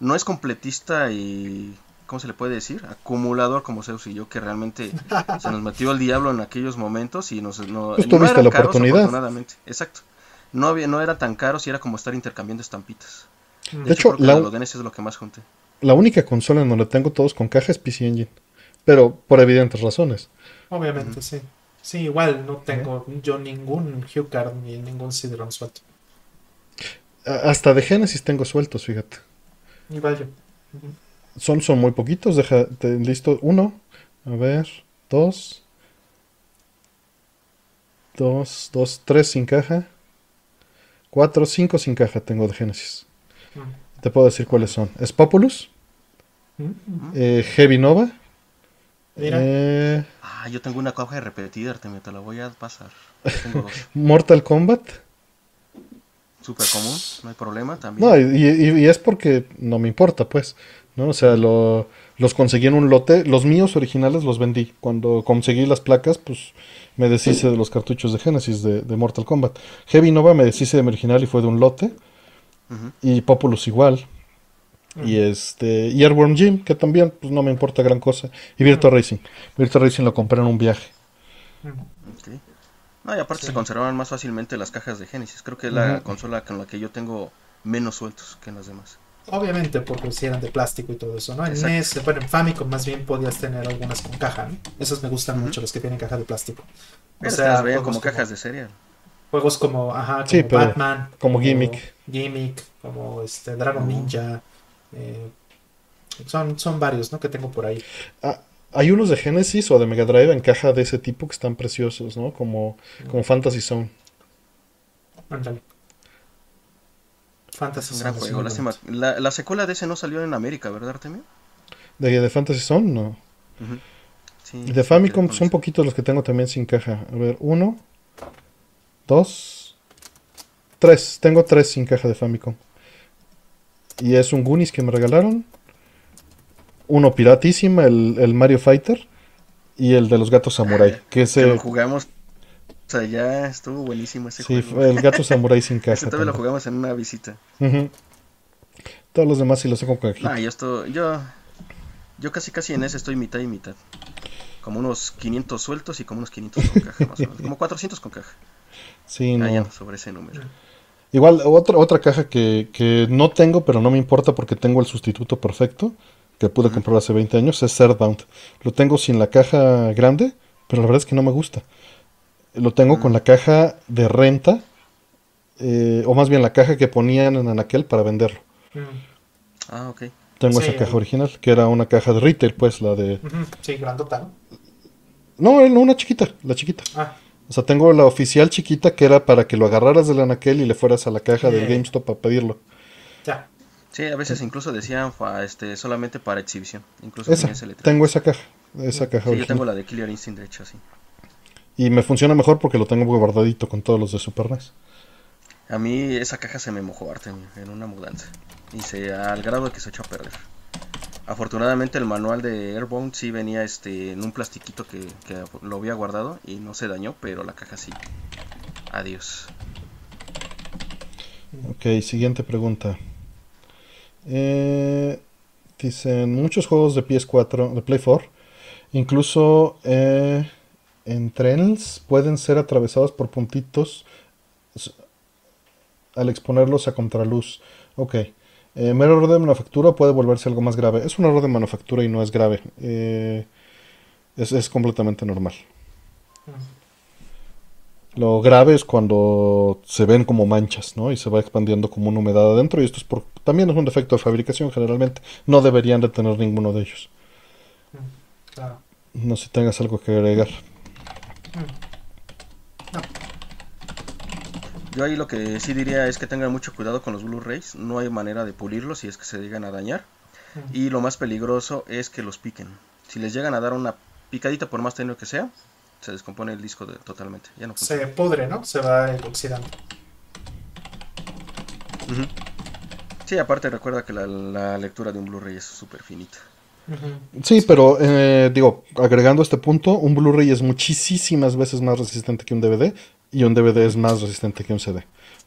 no es completista y ¿cómo se le puede decir? Acumulador como Zeus y yo, que realmente se nos metió el diablo en aquellos momentos y nos... No, pues tuviste la oportunidad. Exacto. No, había, no era tan caro si era como estar intercambiando estampitas. De, hecho, la, es lo que más junté. La única consola en donde tengo todos con caja es PC Engine. Pero por evidentes razones. Obviamente, sí. Sí, igual no tengo yo ningún Hue Card ni ningún CD-ROM suelto. Hasta de Genesis tengo sueltos, fíjate. Y vaya. Son, son muy poquitos. Deja, listo. Uno. A ver. Dos. Dos, dos, tres sin caja. Cuatro, cinco sin caja tengo de Genesis. Mm. Te puedo decir cuáles son. Es Populus. Eh, Heavy Nova. Eh, ah, yo tengo una caja repetida, te la voy a pasar. Mortal Kombat. Super común, no hay problema también. No, y, es porque no me importa, pues. ¿no? O sea, los conseguí en un lote. Los míos originales los vendí. Cuando conseguí las placas, pues me deshice de los cartuchos de Genesis de, Mortal Kombat. Heavy Nova me deshice de mi original y fue de un lote. Y Populus igual. Y este. Y Airworm Gym, que también pues, no me importa gran cosa. Y Virtua Racing. Virtua Racing lo compré en un viaje. No, y aparte se conservaban más fácilmente las cajas de Genesis. Creo que es la consola con la que yo tengo menos sueltos que en las demás. Obviamente, porque si eran de plástico y todo eso, ¿no? En NES, bueno, en Famicom más bien podías tener algunas con caja, ¿no? Esos me gustan mucho, los que tienen caja de plástico. O sea, las veían como cajas de cereal. Juegos como, ajá, como Batman. Como, Gimmick. Gimmick, como este Dragon Ninja. Eh, son, son varios, ¿no? Que tengo por ahí. Ah, hay unos de Genesis o de Mega Drive en caja de ese tipo que están preciosos, ¿no? Como, como Fantasy Zone. Ándale. Fantasy Zone. La, la, secuela de ese no salió en América, ¿verdad, Artemio? De, de Fantasy Zone, no. de Famicom son poquitos los que tengo también sin caja. A ver, uno, dos, tres. Tengo tres sin caja de Famicom. Y es un Goonies que me regalaron. Uno piratísima, el, Mario Fighter. Y el de los gatos samurai. Ah, que ese... lo jugamos. O sea, ya estuvo buenísimo ese sí, juego. el gato samurai sin caja. Ese todavía lo jugamos en una visita. Todos los demás sí los tengo con cajita. Ah, yo estoy... Yo... Yo casi casi en ese estoy mitad y mitad. Como unos 500 sueltos y como unos 500 con caja, más o menos. Como 400 con caja. Sí, no. sobre ese número. Igual, otra, otra caja que, no tengo, pero no me importa porque tengo el sustituto perfecto que pude comprar hace 20 años, es Earthbound. Lo tengo sin la caja grande, pero la verdad es que no me gusta. Lo tengo con la caja de renta, eh, o más bien la caja que ponían en Anaquel para venderlo. Ah, ok. Tengo esa caja original, que era una caja de retail, pues, la de... Sí, grandota, ¿no? No, una chiquita, la chiquita. Ah. O sea, tengo la oficial chiquita que era para que lo agarraras del anaquel y le fueras a la caja del GameStop a pedirlo. Ya. Sí, a veces incluso decían este, solamente para exhibición. Incluso esa, tengo esa caja. Esa caja sí, yo tengo la de Killer Instinct, de hecho, sí. Y me funciona mejor porque lo tengo guardadito con todos los de Super NES. A mí esa caja se me mojó, Artemio, en una mudanza. Y se, al grado de que se echó a perder. Afortunadamente el manual de Airbound sí venía este en un plastiquito que, lo había guardado y no se dañó, pero la caja sí. Adiós. Ok, siguiente pregunta. Eh, dicen muchos juegos de PS4, de Play 4, incluso eh, en trenes pueden ser atravesados por puntitos al exponerlos a contraluz. Ok. Eh, mero error de manufactura puede volverse algo más grave. Es un error de manufactura y no es grave. Eh, es, completamente normal. Lo grave es cuando se ven como manchas, ¿no? Y se va expandiendo como una humedad adentro. Y esto es por, también es un defecto de fabricación generalmente. No deberían de tener ninguno de ellos. No sé si tengas algo que agregar. No. Yo ahí lo que sí diría es que tengan mucho cuidado con los Blu-rays. No hay manera de pulirlos si es que se llegan a dañar. Y lo más peligroso es que los piquen. Si les llegan a dar una picadita, por más tenue que sea, se descompone el disco totalmente. Ya no se pudre, ¿no? Se va oxidando. Sí, aparte recuerda que la, lectura de un Blu-ray es súper finita. Sí, pero eh, digo, agregando este punto, un Blu-ray es muchísimas veces más resistente que un DVD y un DVD es más resistente que un CD.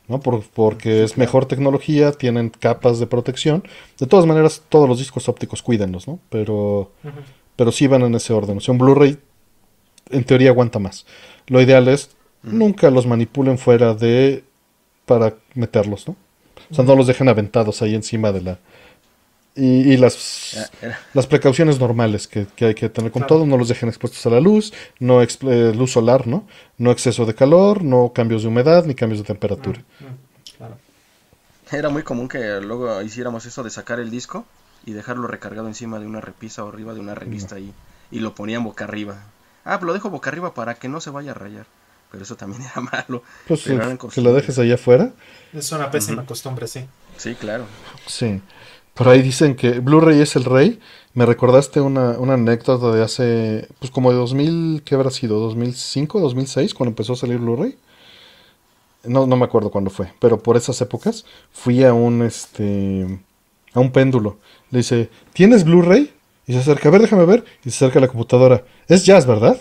¿no? porque es mejor tecnología, tienen capas de protección. De todas maneras, todos los discos ópticos cuídenlos, ¿no? Pero, pero sí van en ese orden. O sea, un Blu-ray en teoría aguanta más. Lo ideal es nunca los manipulen fuera de para meterlos, ¿no? O sea, no los dejen aventados ahí encima de la, y, las, las precauciones normales que, hay que tener con todo, no los dejen expuestos a la luz, no eh, luz solar, ¿no? No exceso de calor, no cambios de humedad ni cambios de temperatura. Era muy común que luego hiciéramos eso de sacar el disco y dejarlo recargado encima de una repisa o arriba de una revista y, y lo ponían boca arriba. Ah, pero lo dejo boca arriba para que no se vaya a rayar. Pero eso también era malo. Pues que lo dejes allá afuera. Es una pésima costumbre, sí. Sí, claro. Sí. Por ahí dicen que Blu-ray es el rey. Me recordaste una, una, anécdota de hace, pues como de 2000, ¿qué habrá sido? ¿2005, 2006, cuando empezó a salir Blu-ray? No, no me acuerdo cuándo fue, pero por esas épocas fui a un, este, a un péndulo. Le dice, ¿tienes Blu-ray? Y se acerca, a ver, déjame ver. Y se acerca a la computadora. Es jazz, ¿verdad?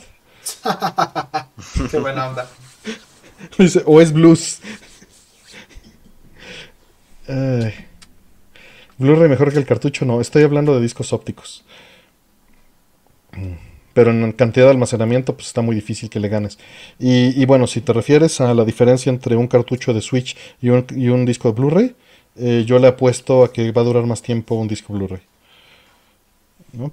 Qué buena onda. Dice, o es blues. Blu-ray mejor que el cartucho, no. Estoy hablando de discos ópticos. Pero en cantidad de almacenamiento, pues está muy difícil que le ganes. Y, bueno, si te refieres a la diferencia entre un cartucho de Switch y un, disco de Blu-ray, eh, yo le apuesto a que va a durar más tiempo un disco Blu-ray.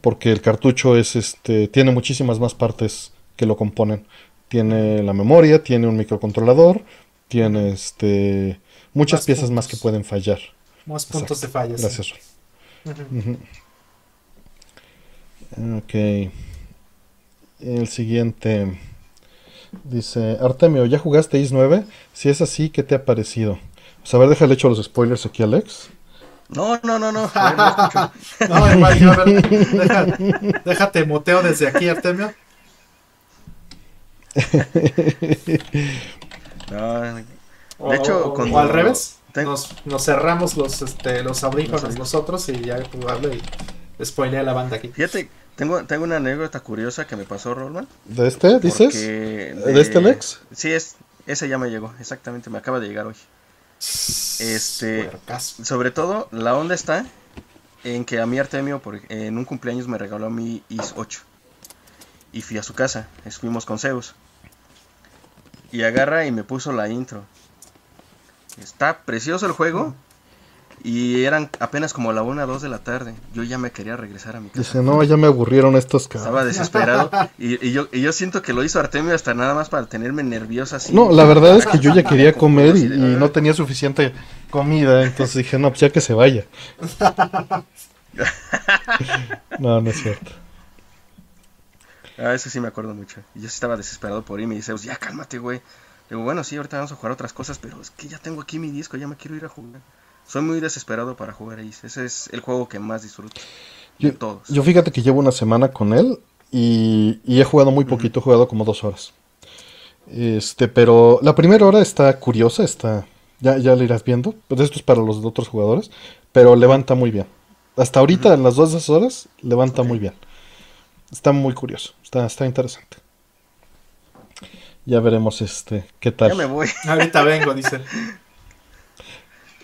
Porque el cartucho es este tiene muchísimas más partes que lo componen. Tiene la memoria, tiene un microcontrolador, tiene este muchas piezas más que pueden fallar. Más puntos de falla. Gracias. Ok. El siguiente dice Artemio, ¿ya jugaste Is 9? Si es así, ¿qué te ha parecido? Pues a ver, déjale hecho los spoilers aquí, Alex. No, no, no, no. no, déjate moteo desde aquí, Artemio. de hecho, o, al revés, nos, cerramos los, este, los audífonos nosotros y ya tú hablo y spoilea la banda aquí. Fíjate, tengo, tengo una anécdota curiosa que me pasó, Rolman. ¿De este, dices? De, este Lex? Sí, es, ese ya me llegó, exactamente, me acaba de llegar hoy. Este, sobre todo, la onda está en que a mi Artemio por, en un cumpleaños me regaló mi IS 8 y fui a su casa, fuimos con Zeus. Y agarra y me puso la intro. Está precioso el juego. Y eran apenas como la 1 o 2 de la tarde. Yo ya me quería regresar a mi casa. Dice, no, ya me aburrieron estos cabros. Estaba desesperado. y, yo, y yo siento que lo hizo Artemio hasta nada más para tenerme nerviosa. Así. No, la verdad es que yo ya quería comer y, no tenía suficiente comida. Entonces dije, no, pues ya que se vaya. no, no es cierto. Ah, eso sí me acuerdo mucho. Y yo sí estaba desesperado por irme y dice, ya cálmate, güey. Digo, bueno, sí, ahorita vamos a jugar otras cosas, pero es que ya tengo aquí mi disco, ya me quiero ir a jugar. Soy muy desesperado para jugar ahí. Ese es el juego que más disfruto. Yo, todos. yo fíjate que llevo una semana con él y, he jugado muy poquito, he jugado como dos horas. Este, pero la primera hora está curiosa, está. Ya, ya la irás viendo. Pues esto es para los otros jugadores. Pero levanta muy bien. Hasta ahorita, en las dos horas, levanta muy bien. Está muy curioso, está, está interesante. Ya veremos este qué tal. Ya me voy. ahorita vengo, dice.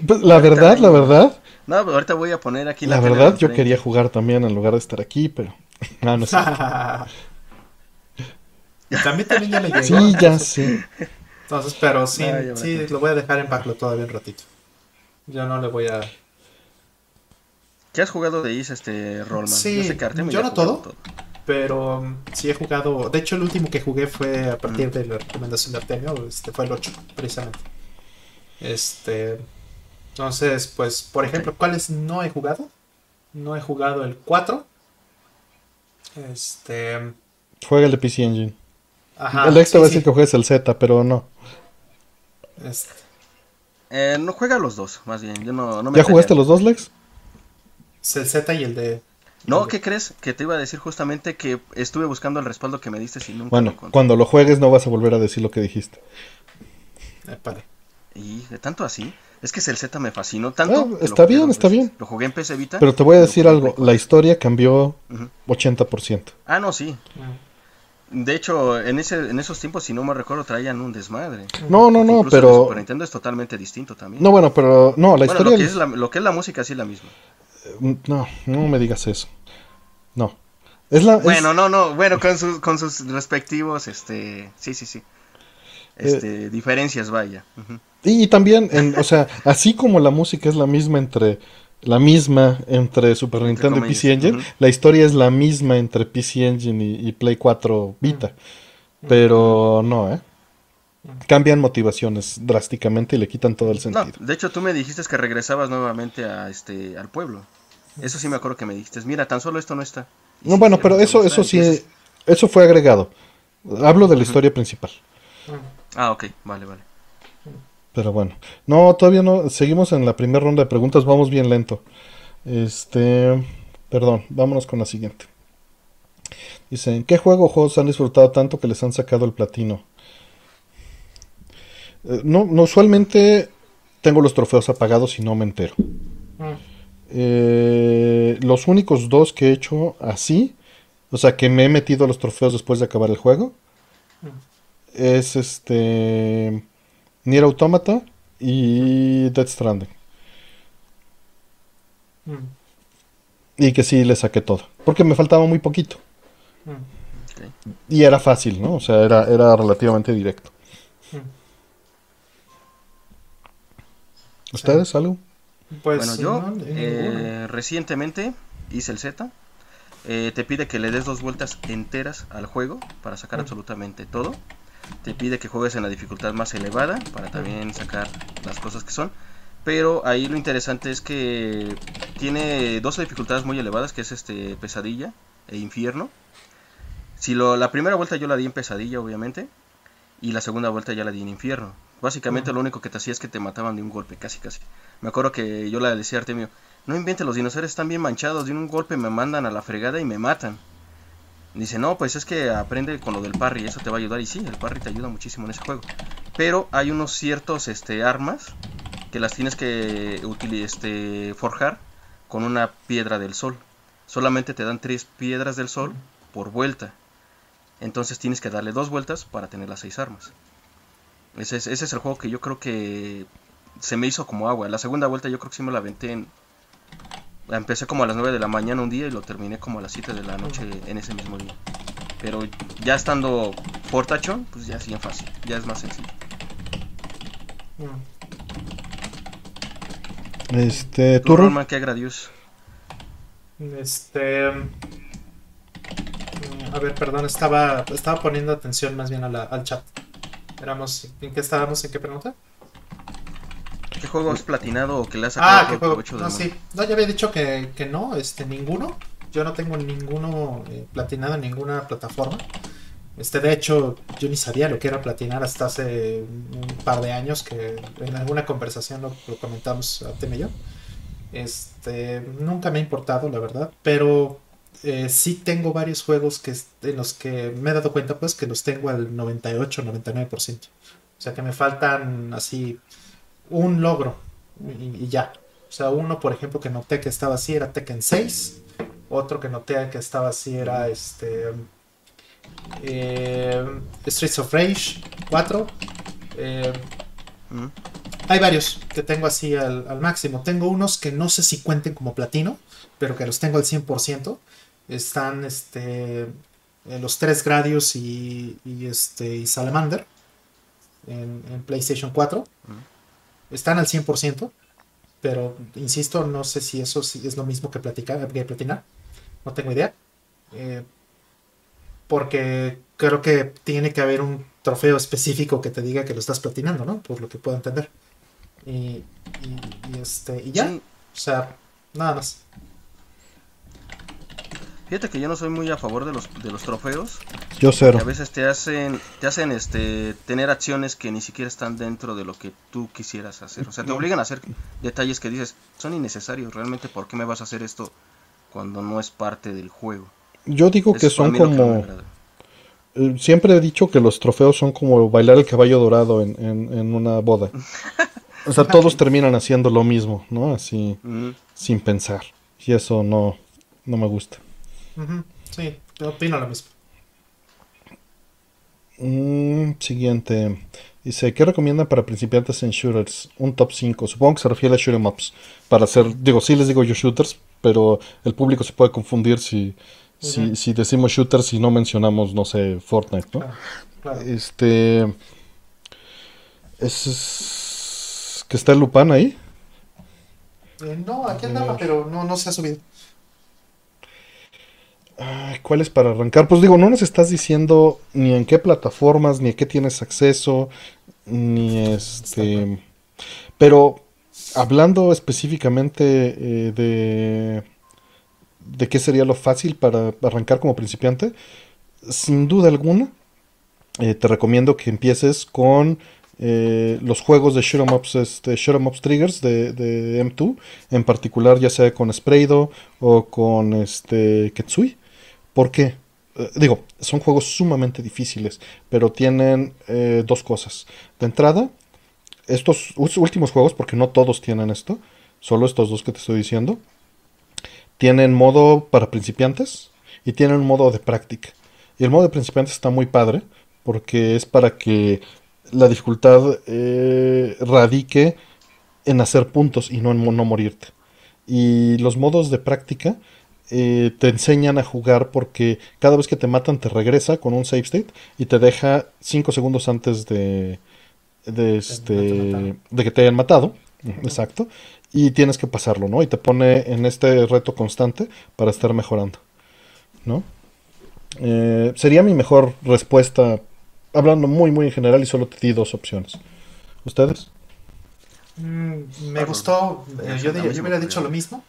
Pues, la verdad, la verdad. No, pero ahorita voy a poner aquí la, la verdad, yo quería jugar también en lugar de estar aquí, pero. No, no sé. también, también ya le llegó. Sí, ya sé. Entonces, pero sí, sí, lo voy a dejar en backlog todavía un ratito. Yo no le voy a. ¿Qué has jugado de Is, este Rollman? Sí, yo no todo, pero um, sí he jugado. De hecho, el último que jugué fue a partir de la recomendación de Artemio. Este fue el 8, precisamente. Este. Entonces, pues, por ejemplo, ¿cuáles no he jugado? No he jugado el 4. Este. Juega el de PC Engine. Ajá, el extra va a decir que juegues el Z, pero no. Este. Eh, no juega los dos, más bien. Yo no, ¿Ya jugaste los dos, Lex? El Z y el de no, ¿qué crees? Que te iba a decir justamente que estuve buscando el respaldo que me diste y nunca Bueno, cuando lo juegues no vas a volver a decir lo que dijiste. Eh, vale. Y de tanto así. Es que el Z me fascinó tanto. Ah, está bien, está bien. Lo jugué en PC Vita. Pero te voy a decir algo. La historia cambió 80%. Ah, no, sí. De hecho, en ese en esos tiempos, si no me recuerdo, traían un desmadre. No, no, no, pero... Super Nintendo es totalmente distinto también. No, bueno, pero... No, la historia... Lo que, es la, lo que es la música sí es la misma. No, no me digas eso. No. Es la, bueno, no, no. Bueno, con, sus, con sus respectivos, este... Sí, sí, sí. Este, eh, diferencias, vaya. y, también, en, o sea, así como la música es la misma entre la misma entre Super Nintendo y PC Engine, la historia es la misma entre PC Engine y, Play 4 Vita. Pero no, ¿eh? cambian motivaciones drásticamente y le quitan todo el sentido. de hecho, tú me dijiste que regresabas nuevamente a este al pueblo. Eso sí me acuerdo que me dijiste. Mira, tan solo esto no está. no, bueno, pero eso, eso sí, eso fue agregado. Hablo de la historia principal. Ah, ok, vale, vale. Pero bueno, no, todavía no. Seguimos en la primera ronda de preguntas, vamos bien lento. Este, perdón, vámonos con la siguiente. Dicen, ¿qué juego o juegos han disfrutado tanto que les han sacado el platino? Eh, no, no, usualmente tengo los trofeos apagados y no me entero. Eh, los únicos dos que he hecho así, o sea, que me he metido a los trofeos después de acabar el juego. Es este Nier Automata y Dead Stranding. Mm. Y que sí le saqué todo, porque me faltaba muy poquito. Y era fácil, ¿no? O sea, era, era relativamente directo. ¿Ustedes algo? Pues bueno, yo eh, recientemente hice el Z. Eh, te pide que le des dos vueltas enteras al juego para sacar absolutamente todo. Te pide que juegues en la dificultad más elevada para también sacar las cosas que son. Pero ahí lo interesante es que tiene dos dificultades muy elevadas, que es este pesadilla e infierno. Si lo, la primera vuelta yo la di en pesadilla, obviamente, y la segunda vuelta ya la di en infierno. Básicamente lo único que te hacía es que te mataban de un golpe, casi casi. Me acuerdo que yo le decía a Artemio, no invente, los dinosaurios están bien manchados, de un golpe me mandan a la fregada y me matan. Dice, no, pues es que aprende con lo del parry, eso te va a ayudar. Y sí, el parry te ayuda muchísimo en ese juego. Pero hay unos ciertos este, armas que las tienes que este, forjar con una piedra del sol. Solamente te dan tres piedras del sol por vuelta. Entonces tienes que darle dos vueltas para tener las seis armas. Ese es, ese es el juego que yo creo que se me hizo como agua. La segunda vuelta yo creo que sí me la aventé en... Empecé como a las 9 de la mañana un día y lo terminé como a las 7 de la noche en ese mismo día. Pero ya estando portacho, pues ya es bien fácil, ya es más sencillo. Este, ¿tú, Roman, qué agradios? Este. A ver, perdón, estaba, estaba poniendo atención más bien al chat. ¿en qué estábamos? ¿En qué pregunta? ¿Qué juego has platinado o que le has sacado ah, ¿qué juego? No, sí. No, ya había dicho que, que, no, este, ninguno. Yo no tengo ninguno eh, platinado en ninguna plataforma. Este, de hecho, yo ni sabía lo que era platinar hasta hace un par de años que en alguna conversación lo, comentamos a y yo. Este, nunca me ha importado, la verdad, pero eh, sí tengo varios juegos que, en los que me he dado cuenta pues que los tengo al 98, 99%. O sea que me faltan así un logro y, ya. O sea, uno por ejemplo que noté que estaba así era Tekken 6. Otro que noté que estaba así era este... Eh, Streets of Rage 4. Eh. Hay varios que tengo así al, al, máximo. Tengo unos que no sé si cuenten como platino, pero que los tengo al 100% están este, los tres Gradius y, este, y Salamander en, PlayStation 4. Están al 100%, pero insisto, no sé si eso es lo mismo que, platicar, que platinar. No tengo idea. Eh, porque creo que tiene que haber un trofeo específico que te diga que lo estás platinando, ¿no? Por lo que puedo entender. Y, este, y ya. O sea, nada más. Fíjate que yo no soy muy a favor de los, de los trofeos. Yo cero. A veces te hacen, te hacen este, tener acciones que ni siquiera están dentro de lo que tú quisieras hacer. O sea, te obligan a hacer detalles que dices, son innecesarios. Realmente, ¿por qué me vas a hacer esto cuando no es parte del juego? Yo digo que son como... Eh, siempre he dicho que los trofeos son como bailar el caballo dorado en, en, una boda. o sea, todos terminan haciendo lo mismo, ¿no? Así, sin pensar. Y eso no, no me gusta. Sí, opino lo mismo. Mm, siguiente. Dice, ¿qué recomiendan para principiantes en shooters? Un top 5. Supongo que se refiere a shoot em ups. Para hacer, digo, sí les digo yo shooters, pero el público se puede confundir si, si, decimos shooters y no mencionamos, no sé, Fortnite, ¿no? Este... Es, ¿Que está el Lupan ahí? Eh, no, aquí andaba, pero no, no se ha subido. ¿Cuál es para arrancar? Pues digo, no nos estás diciendo ni en qué plataformas, ni a qué tienes acceso, ni este... Pero hablando específicamente eh, de, de qué sería lo fácil para arrancar como principiante, sin duda alguna, eh, te recomiendo que empieces con eh, los juegos de Shoot 'em Ups, este, em Ups Triggers de, M2, en particular ya sea con Spraydo o con este, Ketsui. ¿Por qué? Eh, digo, son juegos sumamente difíciles, pero tienen dos cosas. De entrada, estos últimos juegos, porque no todos tienen esto, solo estos dos que te estoy diciendo, tienen modo para principiantes y tienen modo de práctica. Y el modo de principiantes está muy padre porque es para que la dificultad eh, radique en hacer puntos y no en no morirte. Y los modos de práctica eh, te enseñan a jugar porque cada vez que te matan te regresa con un save state y te deja 5 segundos antes de, de, este, de que te hayan matado. Exacto. Y tienes que pasarlo, ¿no? Y te pone en este reto constante para estar mejorando, ¿no? Eh, sería mi mejor respuesta, hablando muy, muy en general y solo te di dos opciones. ¿Ustedes? Mm, me gustó, eh, yo, yo hubiera dicho lo mismo,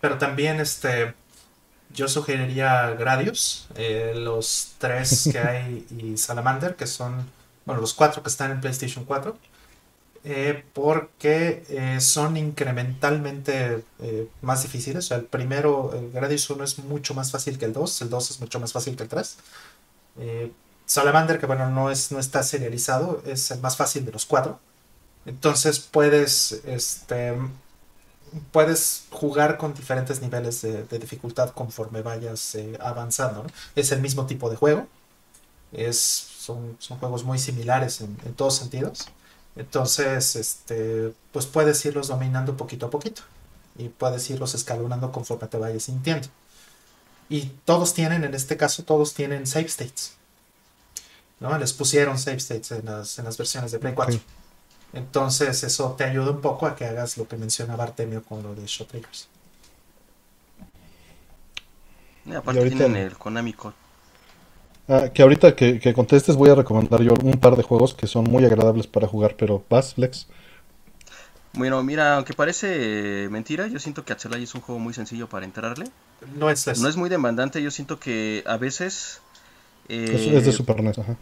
pero también este, yo sugeriría Gradius, eh, los tres que hay y Salamander, que son, bueno, los cuatro que están en PlayStation 4. Eh, porque eh, son incrementalmente más difíciles. O sea, el primero, el Gradius 1 es mucho más fácil que el 2, el 2 es mucho más fácil que el 3. Salamander, que bueno, no, es, no está serializado, es el más fácil de los cuatro. Entonces puedes, este, puedes jugar con diferentes niveles de, dificultad conforme vayas avanzando. Es el mismo tipo de juego. Es, son, son juegos muy similares en, en todos sentidos. Entonces, este, pues puedes irlos dominando poquito a poquito y puedes irlos escalonando conforme te vayas sintiendo. Y todos tienen, en este caso, todos tienen save states. ¿no? Les pusieron save states en las, en las versiones de Play 4. Entonces, eso te ayuda un poco a que hagas lo que mencionaba Artemio con lo de Shot Triggers. Y aparte tienen el Konami Code Ah, que ahorita que, contestes voy a recomendar yo un par de juegos que son muy agradables para jugar, pero vas, Flex. Bueno, mira, aunque parece mentira, yo siento que Axelay es un juego muy sencillo para entrarle. No es No es muy demandante, yo siento que a veces... Eh, es, de Super NES, ajá.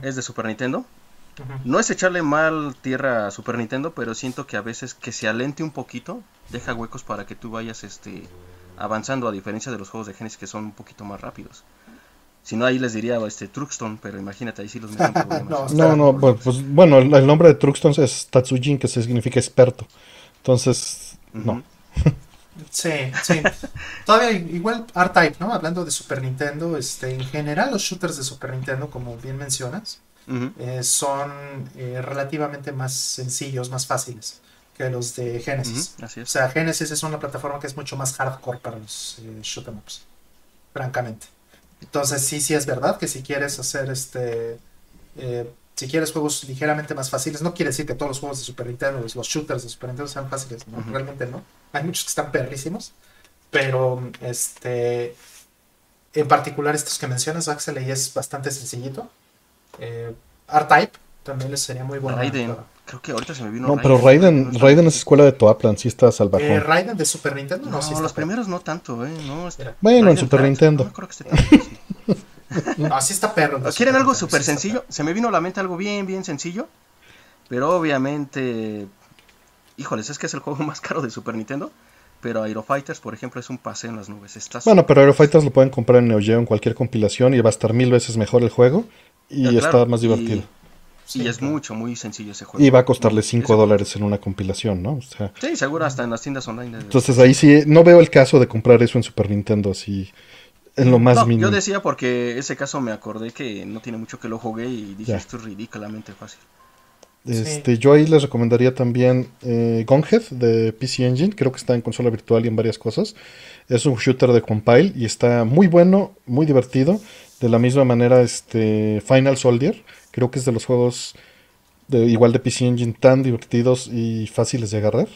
Es de Super Nintendo. No es echarle mal tierra a Super Nintendo, pero siento que a veces que se alente un poquito, deja huecos para que tú vayas este avanzando, a diferencia de los juegos de Genesis que son un poquito más rápidos. Si no, ahí les diría este Truxton, pero imagínate, ahí sí los meten problemas. no, no, pues, bueno, el nombre de Truxton es Tatsujin, que significa experto. Entonces, no. Sí, sí. Todavía igual R-Type, ¿no? Hablando de Super Nintendo, este, en general los shooters de Super Nintendo, como bien mencionas, eh, son eh, relativamente más sencillos, más fáciles que los de Genesis. O sea, Genesis es una plataforma que es mucho más hardcore para los eh, shoot em ups, francamente. Entonces sí, sí es verdad que si quieres hacer este... Eh, si quieres juegos ligeramente más fáciles, no quiere decir que todos los juegos de Super Nintendo, los shooters de Super Nintendo sean fáciles, realmente no. Hay muchos que están perrísimos, pero este, en particular estos que mencionas, Axel, y es bastante sencillito. Eh, R-Type también les sería muy bueno. Raiden, creo que ahorita se me vino. No, pero Raiden, Raiden es escuela de Toaplan, sí está salvaje. Eh, Raiden de Super Nintendo, no, no los primeros no tanto, ¿eh? No, bueno, en Super Nintendo. No creo que esté Así está perro. ¿Quieren algo súper sencillo? Se me vino a la mente algo bien, bien sencillo. Pero obviamente. Híjoles, es que es el juego más caro de Super Nintendo. Pero Aero Fighters, por ejemplo, es un paseo en las nubes. bueno, pero Aero Fighters lo pueden comprar en Neo Geo en cualquier compilación y va a estar mil veces mejor el juego. Y está más divertido. Y, es mucho, muy sencillo ese juego. Y va a costarle 5 dólares en una compilación, ¿no? sí, seguro, hasta en las tiendas online. Entonces ahí sí, no veo el caso de comprar eso en Super Nintendo así en lo más mínimo. Yo decía porque ese caso me acordé que no tiene mucho que lo jugué y dije esto es ridículamente fácil. Este, Yo ahí les recomendaría también eh, de PC Engine, creo que está en consola virtual y en varias cosas. Es un shooter de compile y está muy bueno, muy divertido. De la misma manera, este Final Soldier, creo que es de los juegos de, igual de PC Engine tan divertidos y fáciles de agarrar,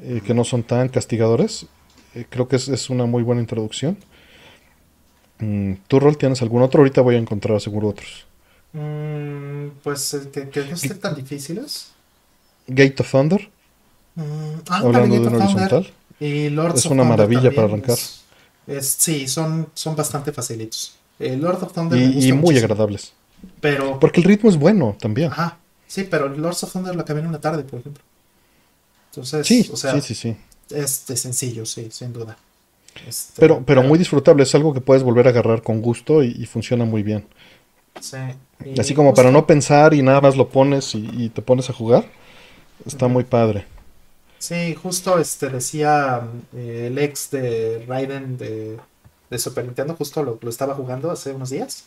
eh, que no son tan castigadores. Eh, creo que es, es, una muy buena introducción. Mm, ¿Tu rol tienes algún otro? Ahorita voy a encontrar seguro otros. Mm, pues eh, que, que no estén tan difíciles. Gate of Thunder. Mm, ah, Hablando de un horizontal. Y Lords Es of una Thunder maravilla para arrancar. es- es- sí, son, son bastante facilitos. Eh, Lord of Thunder me Y, gusta y muy muchísimo, agradables. Pero, Porque el ritmo es bueno también. ajá, sí, pero Lords of Thunder lo acabé en una tarde, por ejemplo. Entonces, Sí, o sea, sí, sí, sí. este sencillo, sí, sin duda. Este, Pero, pero muy disfrutable. Es algo que puedes volver a agarrar con gusto y, y funciona muy bien. sí. Y Así como para no pensar y nada más lo pones y, y te pones a jugar. Está muy padre. Sí, justo este decía eh, el ex de Raiden de, de Super Nintendo, justo lo, lo estaba jugando hace unos días,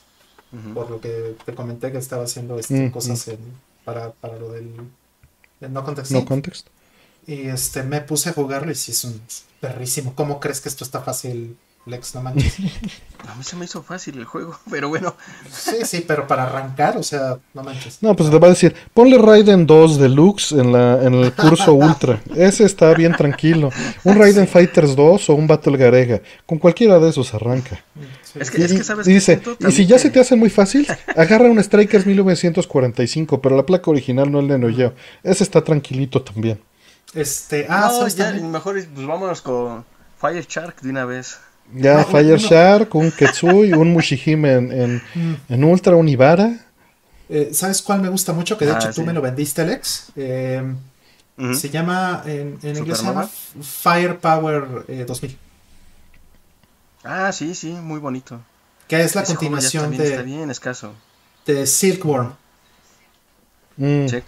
por lo que te comenté que estaba haciendo este, Mm, cosas en- para, para lo del, del No Context. No context. Y este me puse a jugarlo y sí es un perrísimo. ¿Cómo crees que esto está fácil, Lex? No manches. A mí se me hizo fácil el juego, pero bueno. Sí, sí, pero para arrancar, o sea, no manches. No, pues te va a decir, ponle Raiden 2 Deluxe en, la, en el curso Ultra. Ese está bien tranquilo. Un Raiden Fighters 2 o un Battle Garega. Con cualquiera de esos arranca. Sí. Es que, es Y- que sabes y dice, y si ya se te hace muy fácil, agarra un Strikers 1945, pero la placa original no el de Neo Geo. Ese está tranquilito también. Este, ah, mejor es- pues vámonos con Fire Shark de una vez. Ya No, Fire uno- Shark, un Ketsui, un Mushihime en, en, Mm. en Ultra, un Ibara. Eh, ¿Sabes cuál me gusta mucho? Que de Ah, hecho tú sí. me lo vendiste, Alex. Eh, Ujú. Se llama, en, en inglés se llama Firepower eh, 2000, Ah, sí, sí, muy bonito. que es la Ese continuación está de, bien escaso. de Silkworm. Mm, Sí.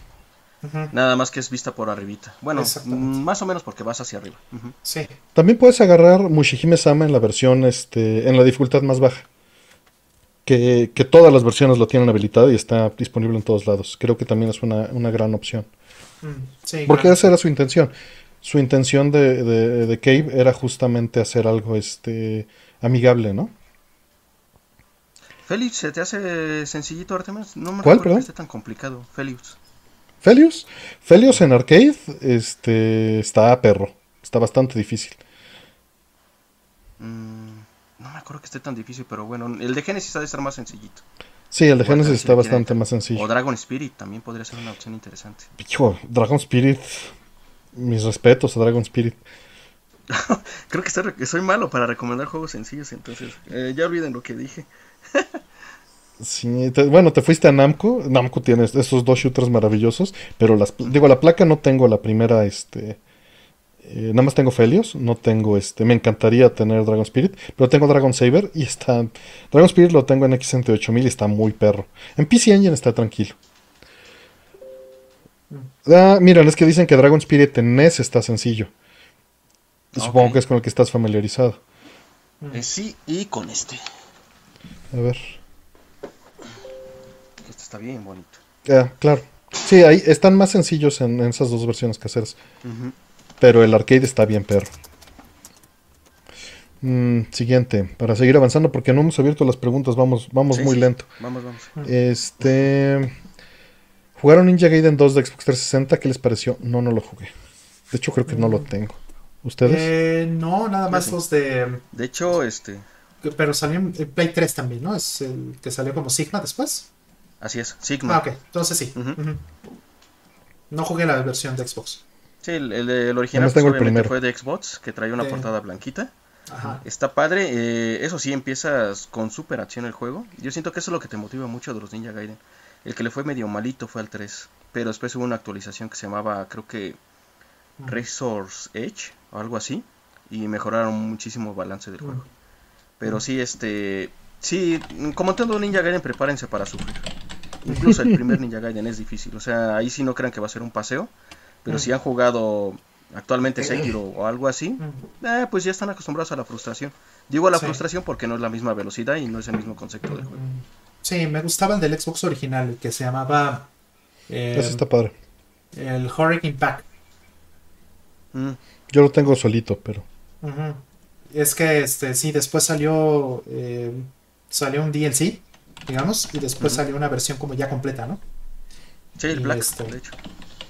Nada más que es vista por arribita. Bueno, más o menos porque vas hacia arriba. Sí, También puedes agarrar Mushihime Sama en la versión, este, en la dificultad más baja. Que, que todas las versiones lo tienen habilitado y está disponible en todos lados. Creo que también es una, una gran opción. mm, sí, Porque claro. esa era su intención. Su intención de, de, de Cave era justamente hacer algo este, amigable, ¿no? Félix, ¿se te hace sencillito, Artemis? No me ¿Cuál, recuerdo perdón? que esté tan complicado. Félix. Felius. Felius en arcade este, está a perro. Está bastante difícil. Mm, no me acuerdo que esté tan difícil, pero bueno, el de Genesis ha de estar más sencillito. Sí, el de Bueno, Genesis si está bastante más sencillo. O Dragon Spirit también podría ser una opción interesante. Hijo, Dragon Spirit. Mis respetos a Dragon Spirit. Creo que soy malo para recomendar juegos sencillos, entonces eh, ya olviden lo que dije. Sí, te- bueno, te fuiste a Namco. Namco tiene esos dos shooters maravillosos, pero las, digo, la placa no tengo la primera, este, eh, nada más tengo Felios, no tengo, este, me encantaría tener Dragon Spirit, pero tengo Dragon Saber y está, Dragon Spirit lo tengo en X68000 y está muy perro. En PC Engine está tranquilo. Ah, miren, es que dicen que Dragon Spirit en NES está sencillo. Y Supongo Ok. que es con el que estás familiarizado. Eh, sí, y con este. A ver. Está bien bonito. Ah, claro. Sí, ahí están más sencillos en, en esas dos versiones caseras. Ujú. Pero el arcade está bien perro. Mm, siguiente, para seguir avanzando, porque no hemos abierto las preguntas, vamos, vamos Sí, muy sí, lento. Vamos, vamos. Este. ¿Jugaron Ninja Gaiden 2 de Xbox 360? ¿Qué les pareció? No, no lo jugué. De hecho, creo que no lo tengo. ¿Ustedes? Eh, no, nada más sí. los de. De hecho, este. Pero salió en en Play 3 también, ¿no? Es el que salió como Sigma después. Así es, Sigma. Ah, ok, entonces sí. No jugué la versión de Xbox. Sí, el, el, el original pues, tengo el obviamente primero. fue de Xbox, que trae una Sí. portada blanquita. Ajá. Está padre, eh, eso sí, empiezas con super acción el juego. Yo siento que eso es lo que te motiva mucho de los Ninja Gaiden. El que le fue medio malito fue al 3, pero después hubo una actualización que se llamaba, creo que Resource Edge o algo así, y mejoraron muchísimo el balance del juego. Pero sí, este, sí, como todo Ninja Gaiden, prepárense para sufrir. Incluso el primer Ninja Gaiden es difícil, o sea, ahí sí no crean que va a ser un paseo, pero si han jugado actualmente Sekiro o algo así, eh, pues ya están acostumbrados a la frustración. Digo a la Sí. frustración porque no es la misma velocidad y no es el mismo concepto del juego. Sí, me gustaba el del Xbox original, el que se llamaba eh, Ese está padre. el Hurricane Pack. Mm, Yo lo tengo solito, pero. Es que este sí, después salió eh, salió un DLC, digamos, y después salió una versión como ya completa, ¿no? Sí, el Y Black, este- de hecho.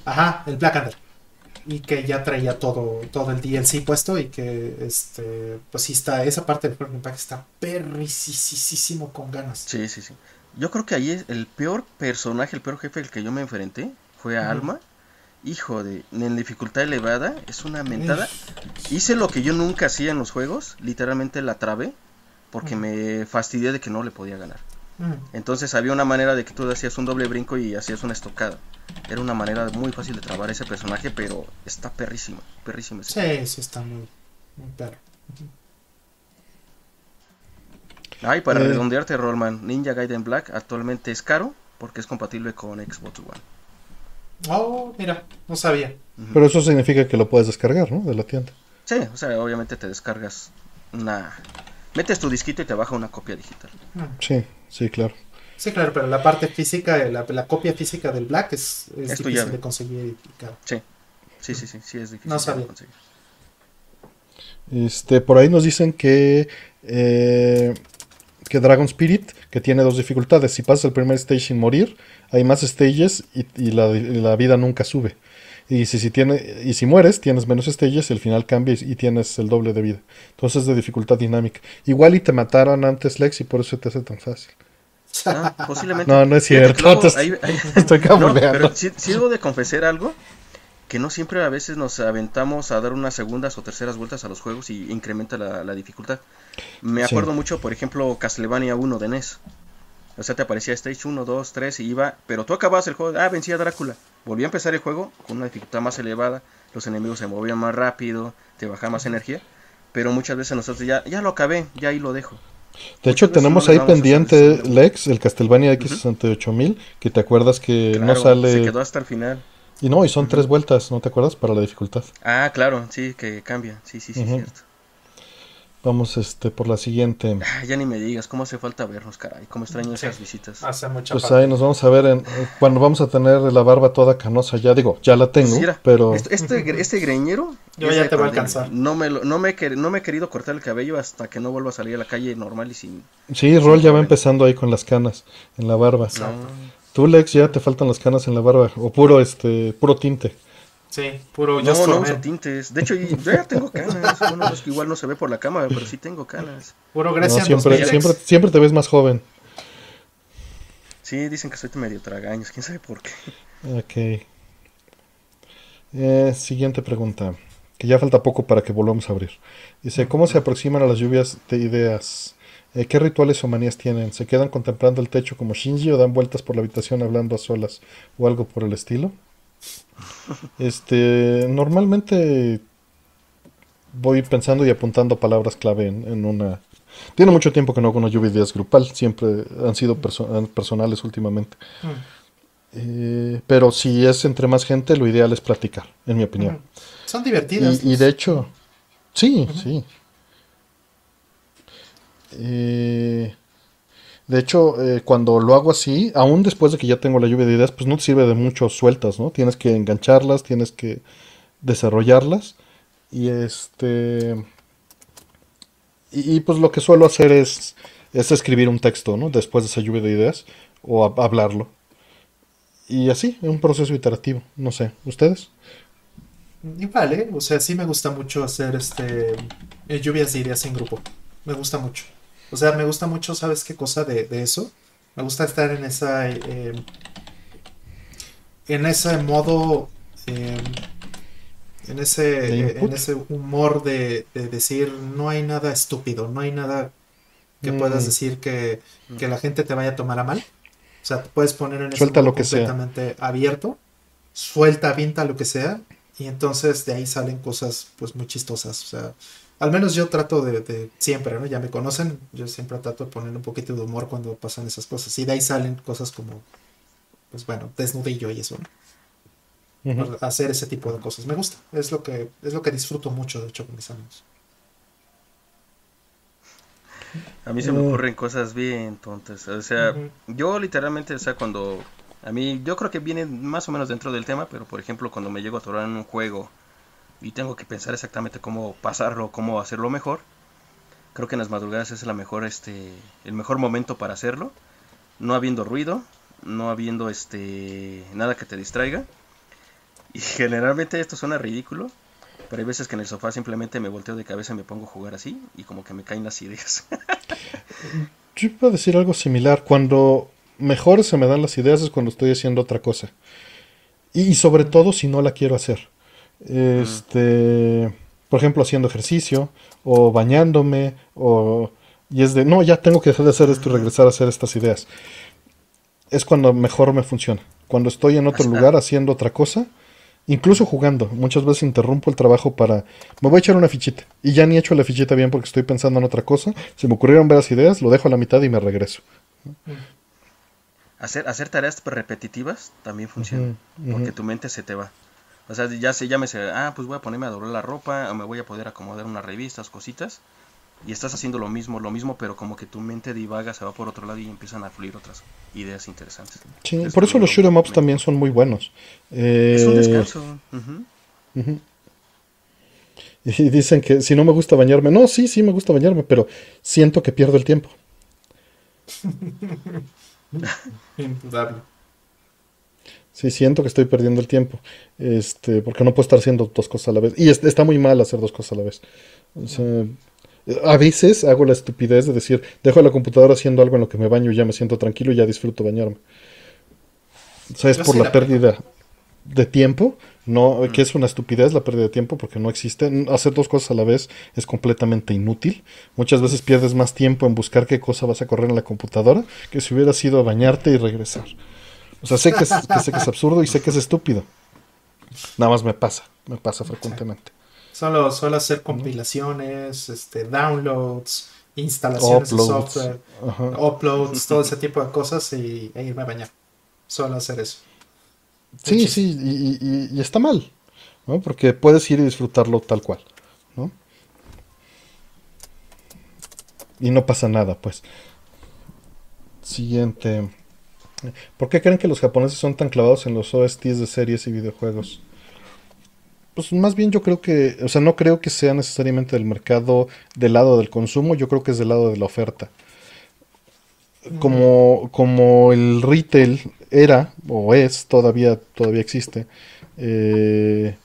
Ajá, el Black Under. y que ya traía todo, todo el DLC puesto y que este pues sí está, esa parte del Perfect Pack está perricisísimo con ganas. Sí, sí, sí. Yo creo que ahí es el peor personaje, el peor jefe al que yo me enfrenté fue a Alma. Hijo de, en dificultad elevada, es una mentada. Hice lo que yo nunca hacía en los juegos, literalmente la trabé, porque me fastidié de que no le podía ganar. Entonces había una manera de que tú hacías un doble brinco y hacías una estocada. Era una manera muy fácil de trabar ese personaje, pero está perrísimo, perrísimo. Sí, sí, está muy, muy perro. Ay, para eh. redondearte, Rollman, Ninja Gaiden Black actualmente es caro porque es compatible con Xbox One. Oh, mira, no sabía. Pero eso significa que lo puedes descargar, ¿no? De la tienda. Sí, o sea, obviamente te descargas una... Metes tu disquito y te baja una copia digital. Ah. Sí, sí, claro. Sí, claro, pero la parte física, la, la copia física del Black es, difícil de conseguir. Sí. sí, sí, sí, sí, es difícil de conseguir. Este, por ahí nos dicen que eh, que Dragon Spirit, que tiene dos dificultades. Si pasas el primer stage sin morir, hay más stages y, la, vida nunca sube. Y si, si, tiene, y si mueres, tienes menos stages y el final cambia y, tienes el doble de vida. Entonces es de dificultad dinámica. Igual y te mataron antes Lex y por eso te hace tan fácil. Ah, posiblemente. No, no es cierto. Estoy cabuleando. pero si, debo de confesar algo, que no siempre a veces nos aventamos a dar unas segundas o terceras vueltas a los juegos y incrementa la, dificultad. Me acuerdo mucho, por ejemplo, Castlevania 1 de NES. O sea, te aparecía Stage 1, 2, 3 y iba, pero tú acabas el juego, ah, vencía a Drácula. Volví a empezar el juego con una dificultad más elevada, los enemigos se movían más rápido, te bajaba más energía, pero muchas veces nosotros ya, ya lo acabé, ya ahí lo dejo. De hecho, tenemos ahí pendiente, Lex, el Castlevania X68000, que te acuerdas que no sale... Se quedó hasta el final. Y no, y son tres vueltas, ¿no te acuerdas? Para la dificultad. Ah, claro, sí, que cambia. Sí, sí, sí, cierto. Vamos este por la siguiente. Ah, ya ni me digas, cómo hace falta vernos, caray. Cómo extraño esas visitas. Hace mucha Pues ahí nos vamos a ver en, cuando vamos a tener la barba toda canosa. Ya digo, ya la tengo, pero... Este, este, este, greñero... Yo ya te voy a alcanzar. No me, no, me, no me he querido cortar el cabello hasta que no vuelva a salir a la calle normal y sin... Sí, Rol ya va empezando ahí con las canas en la barba. Tú, Lex, ya te faltan las canas en la barba. O puro, este, puro tinte. Sí, puro No, no uso tintes. De hecho, yo ya tengo canas. Bueno, es que igual no se ve por la cámara, pero sí tengo canas. Puro gracias siempre, siempre, siempre te ves más joven. Sí, dicen que soy medio tragaños. ¿Quién sabe por qué? Ok. Eh, siguiente pregunta. Que ya falta poco para que volvamos a abrir. Dice, ¿cómo se aproximan a las lluvias de ideas? Eh, ¿Qué rituales o manías tienen? ¿Se quedan contemplando el techo como Shinji o dan vueltas por la habitación hablando a solas o algo por el estilo? Este, normalmente voy pensando y apuntando palabras clave en, una... Tiene mucho tiempo que no hago una lluvia de ideas grupal, siempre han sido personales últimamente. Mm. Eh, pero si es entre más gente, lo ideal es platicar, en mi opinión. Mm. Son divertidas. Y, de hecho, sí, sí. Eh, de hecho, eh, cuando lo hago así, aún después de que ya tengo la lluvia de ideas, pues no te sirve de mucho sueltas, ¿no? Tienes que engancharlas, tienes que desarrollarlas. Y este. Y, pues lo que suelo hacer es, es escribir un texto, ¿no? Después de esa lluvia de ideas, o hablarlo. Y así, es un proceso iterativo, no sé, ¿ustedes? Igual, ¿eh? O sea, sí me gusta mucho hacer este eh, lluvias de ideas en grupo. Me gusta mucho. O sea, me gusta mucho, ¿sabes qué cosa de, eso? Me gusta estar en esa. Eh, en ese modo. Em, en ese, en ese humor de, decir no hay nada estúpido, no hay nada que mm. puedas decir que, que, la gente te vaya a tomar a mal. O sea, te puedes poner en ese suelta lo que completamente abierto, suelta, avienta lo que sea, y entonces de ahí salen cosas pues muy chistosas. O sea, al menos yo trato de, siempre, ¿no? Ya me conocen, yo siempre trato de poner un poquito de humor cuando pasan esas cosas. Y de ahí salen cosas como, pues bueno, desnudillo y eso, ¿no? Hacer ese tipo de cosas. Me gusta, es lo que, es lo que disfruto mucho, de hecho, con mis amigos. A mí se me ocurren cosas bien tontas. O sea, yo literalmente, o sea, cuando... A mí, yo creo que viene más o menos dentro del tema, pero por ejemplo, cuando me llego a atorar en un juego y tengo que pensar exactamente cómo pasarlo, cómo hacerlo mejor. Creo que en las madrugadas es la mejor, este, el mejor momento para hacerlo, no habiendo ruido, no habiendo este, nada que te distraiga. Y generalmente esto suena ridículo, pero hay veces que en el sofá simplemente me volteo de cabeza y me pongo a jugar así y como que me caen las ideas. Yo iba a decir algo similar. Cuando mejor se me dan las ideas es cuando estoy haciendo otra cosa. Y, sobre todo si no la quiero hacer. Este, por ejemplo, haciendo ejercicio o bañándome o y es de, no, ya tengo que dejar de hacer esto y regresar a hacer estas ideas. Es cuando mejor me funciona. Cuando estoy en otro lugar haciendo otra cosa, incluso jugando. Muchas veces interrumpo el trabajo para, me voy a echar una fichita. Y ya ni he hecho la fichita bien porque estoy pensando en otra cosa. Se me ocurrieron varias ideas, lo dejo a la mitad y me regreso. Hacer, hacer tareas repetitivas también funciona, porque tu mente se te va. O sea, ya sé, ya me sé, ah, pues voy a ponerme a doblar la ropa, o me voy a poder acomodar unas revistas, cositas y estás haciendo lo mismo, lo mismo, pero como que tu mente divaga, se va por otro lado y empiezan a fluir otras ideas interesantes. Sí, por eso los shoot ups también son muy buenos. es un eh, descanso. Y dicen que si no me gusta bañarme, no, sí, sí me gusta bañarme, pero siento que pierdo el tiempo. Sí, siento que estoy perdiendo el tiempo. Este, porque no puedo estar haciendo dos cosas a la vez. Y está muy mal hacer dos cosas a la vez. O sea, a veces hago la estupidez de decir, dejo la computadora haciendo algo en lo que me baño y ya me siento tranquilo y ya disfruto bañarme. O sea, es por la pérdida de tiempo, no, que es una estupidez la pérdida de tiempo porque no existe. Hacer dos cosas a la vez es completamente inútil. Muchas veces pierdes más tiempo en buscar qué cosa vas a correr en la computadora que si hubieras ido a bañarte y regresar. O sea, sé que, que sé que es absurdo y sé que es estúpido. Nada más me pasa, me pasa frecuentemente. Solo, solo hacer compilaciones, este, downloads, instalaciones de software, uploads, todo ese tipo de cosas y, e irme a bañar. Solo hacer eso. Sí, sí, y, está mal, ¿no? Porque puedes ir y disfrutarlo tal cual, ¿no? Y no pasa nada, pues. Siguiente. ¿Por qué creen que los japoneses son tan clavados en los OSTs de series y videojuegos? Pues más bien yo creo que, o sea, no creo que sea necesariamente del mercado del lado del consumo, yo creo que es del lado de la oferta. Como, como el retail era, o es, todavía, todavía existe, eh,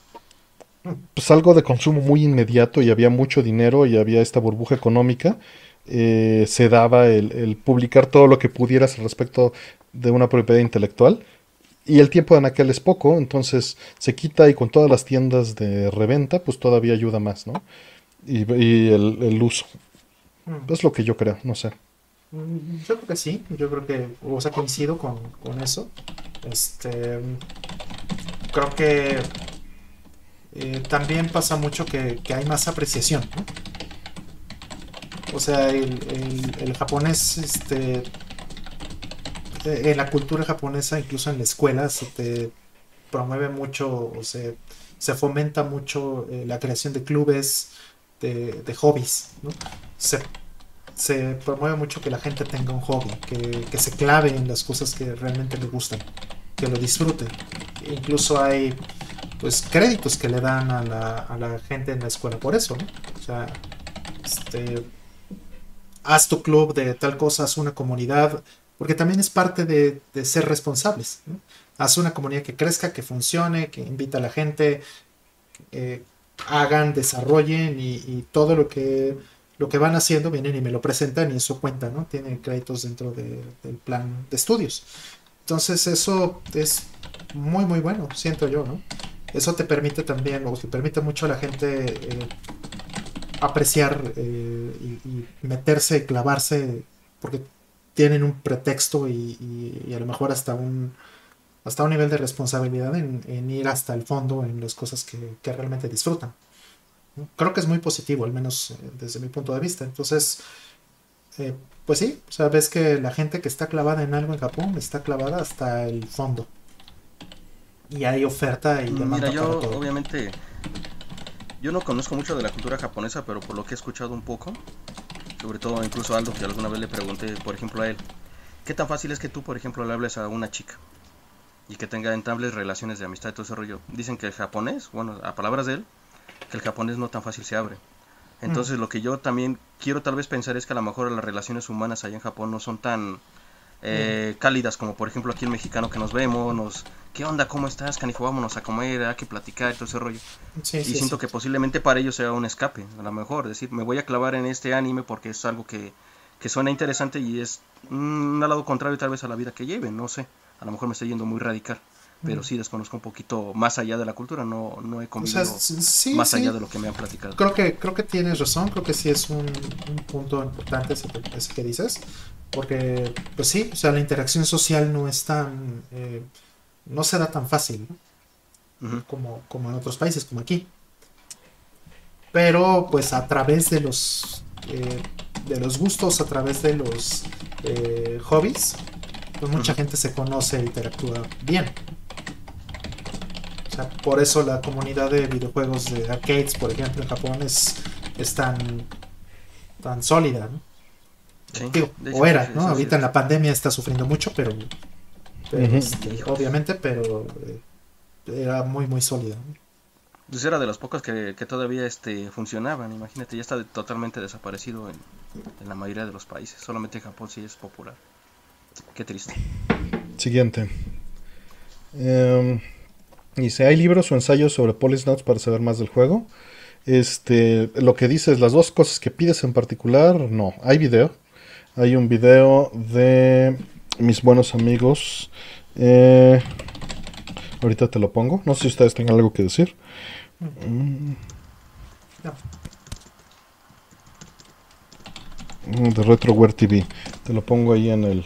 pues algo de consumo muy inmediato y había mucho dinero y había esta burbuja económica, eh, se daba el, el, publicar todo lo que pudieras respecto de una propiedad intelectual y el tiempo de anaquel es poco, entonces se quita y con todas las tiendas de reventa, pues todavía ayuda más, ¿no? Y, el, uso. Mm. Es lo que yo creo, no sé. Mm, yo creo que sí, yo creo que, o sea, coincido con, eso. Este, creo que eh, también pasa mucho que, hay más apreciación, ¿no? O sea, el, el, el japonés, este, en la cultura japonesa, incluso en la escuela, se te promueve mucho, o se, se fomenta mucho eh, la creación de clubes, de, hobbies, ¿no? Se, se, promueve mucho que la gente tenga un hobby, que, que, se clave en las cosas que realmente le gustan, que lo disfruten. Incluso hay pues créditos que le dan a la, a la gente en la escuela por eso, ¿no? O sea, este, haz tu club de tal cosa, haz una comunidad, porque también es parte de, ser responsables. Haz una comunidad que crezca, que funcione, que invita a la gente, eh, hagan, desarrollen y, todo lo que, lo que van haciendo vienen y me lo presentan y eso cuenta, ¿no? Tienen créditos dentro del plan de estudios. Entonces eso es muy, muy bueno, siento yo, ¿no? Eso te permite también, o te permite mucho a la gente eh, apreciar eh, y, y, meterse, clavarse, porque tienen un pretexto y, a lo mejor hasta un hasta un nivel de responsabilidad en, ir hasta el fondo en las cosas que, realmente disfrutan. Creo que es muy positivo, al menos eh, desde mi punto de vista. Entonces, eh, pues sí, o sea, ves que la gente que está clavada en algo en Japón está clavada hasta el fondo. Y hay oferta y mm, demanda. Mira, yo obviamente, yo no conozco mucho de la cultura japonesa, pero por lo que he escuchado un poco, sobre todo incluso Aldo, que alguna vez le pregunté, por ejemplo, a él, ¿qué tan fácil es que tú, por ejemplo, le hables a una chica y que tenga entables relaciones de amistad y todo ese rollo? Dicen que el japonés, bueno, a palabras de él, que el japonés no tan fácil se abre. Entonces, mm. lo que yo también quiero tal vez pensar es que a lo mejor las relaciones humanas allá en Japón no son tan eh, cálidas, como por ejemplo aquí el mexicano que nos vemos, nos, ¿qué onda? ¿Cómo estás, canijo? Vámonos a comer, hay que platicar, todo ese rollo. y siento que posiblemente para ellos sea un escape, a lo mejor, decir, me voy a clavar en este anime porque es algo que, que suena interesante y es un lado contrario tal vez a la vida que lleven, no sé, a lo mejor me estoy yendo muy radical pero sí desconozco un poquito más allá de la cultura, no, no he comido más allá de lo que me han platicado. Creo que, creo que tienes razón, creo que sí es un, punto importante ese, que dices, porque pues sí, o sea, la interacción social no es tan, eh, no se da tan fácil como, como en otros países, como aquí. Pero pues a través de los, eh, de los gustos, a través de los eh, hobbies, pues mucha gente se conoce e interactúa bien por eso la comunidad de videojuegos de arcades, por ejemplo, en Japón es, es tan, tan sólida, ¿no? O era, ¿no? Ahorita en la pandemia está sufriendo mucho, pero, este, obviamente, pero eh, era muy, muy sólida. Pues era de los pocos que, todavía este, funcionaban, imagínate, ya está totalmente desaparecido en, en, la mayoría de los países, solamente en Japón sí es popular. Qué triste. Siguiente. Eh, Dice, ¿hay libros o ensayos sobre Notes para saber más del juego? Este, lo que dices, las dos cosas que pides en particular, no. Hay video. Hay un video de mis buenos amigos. Eh, ahorita te lo pongo. No sé si ustedes tengan algo que decir. Mm. De RetroWare TV. Te lo pongo ahí en el...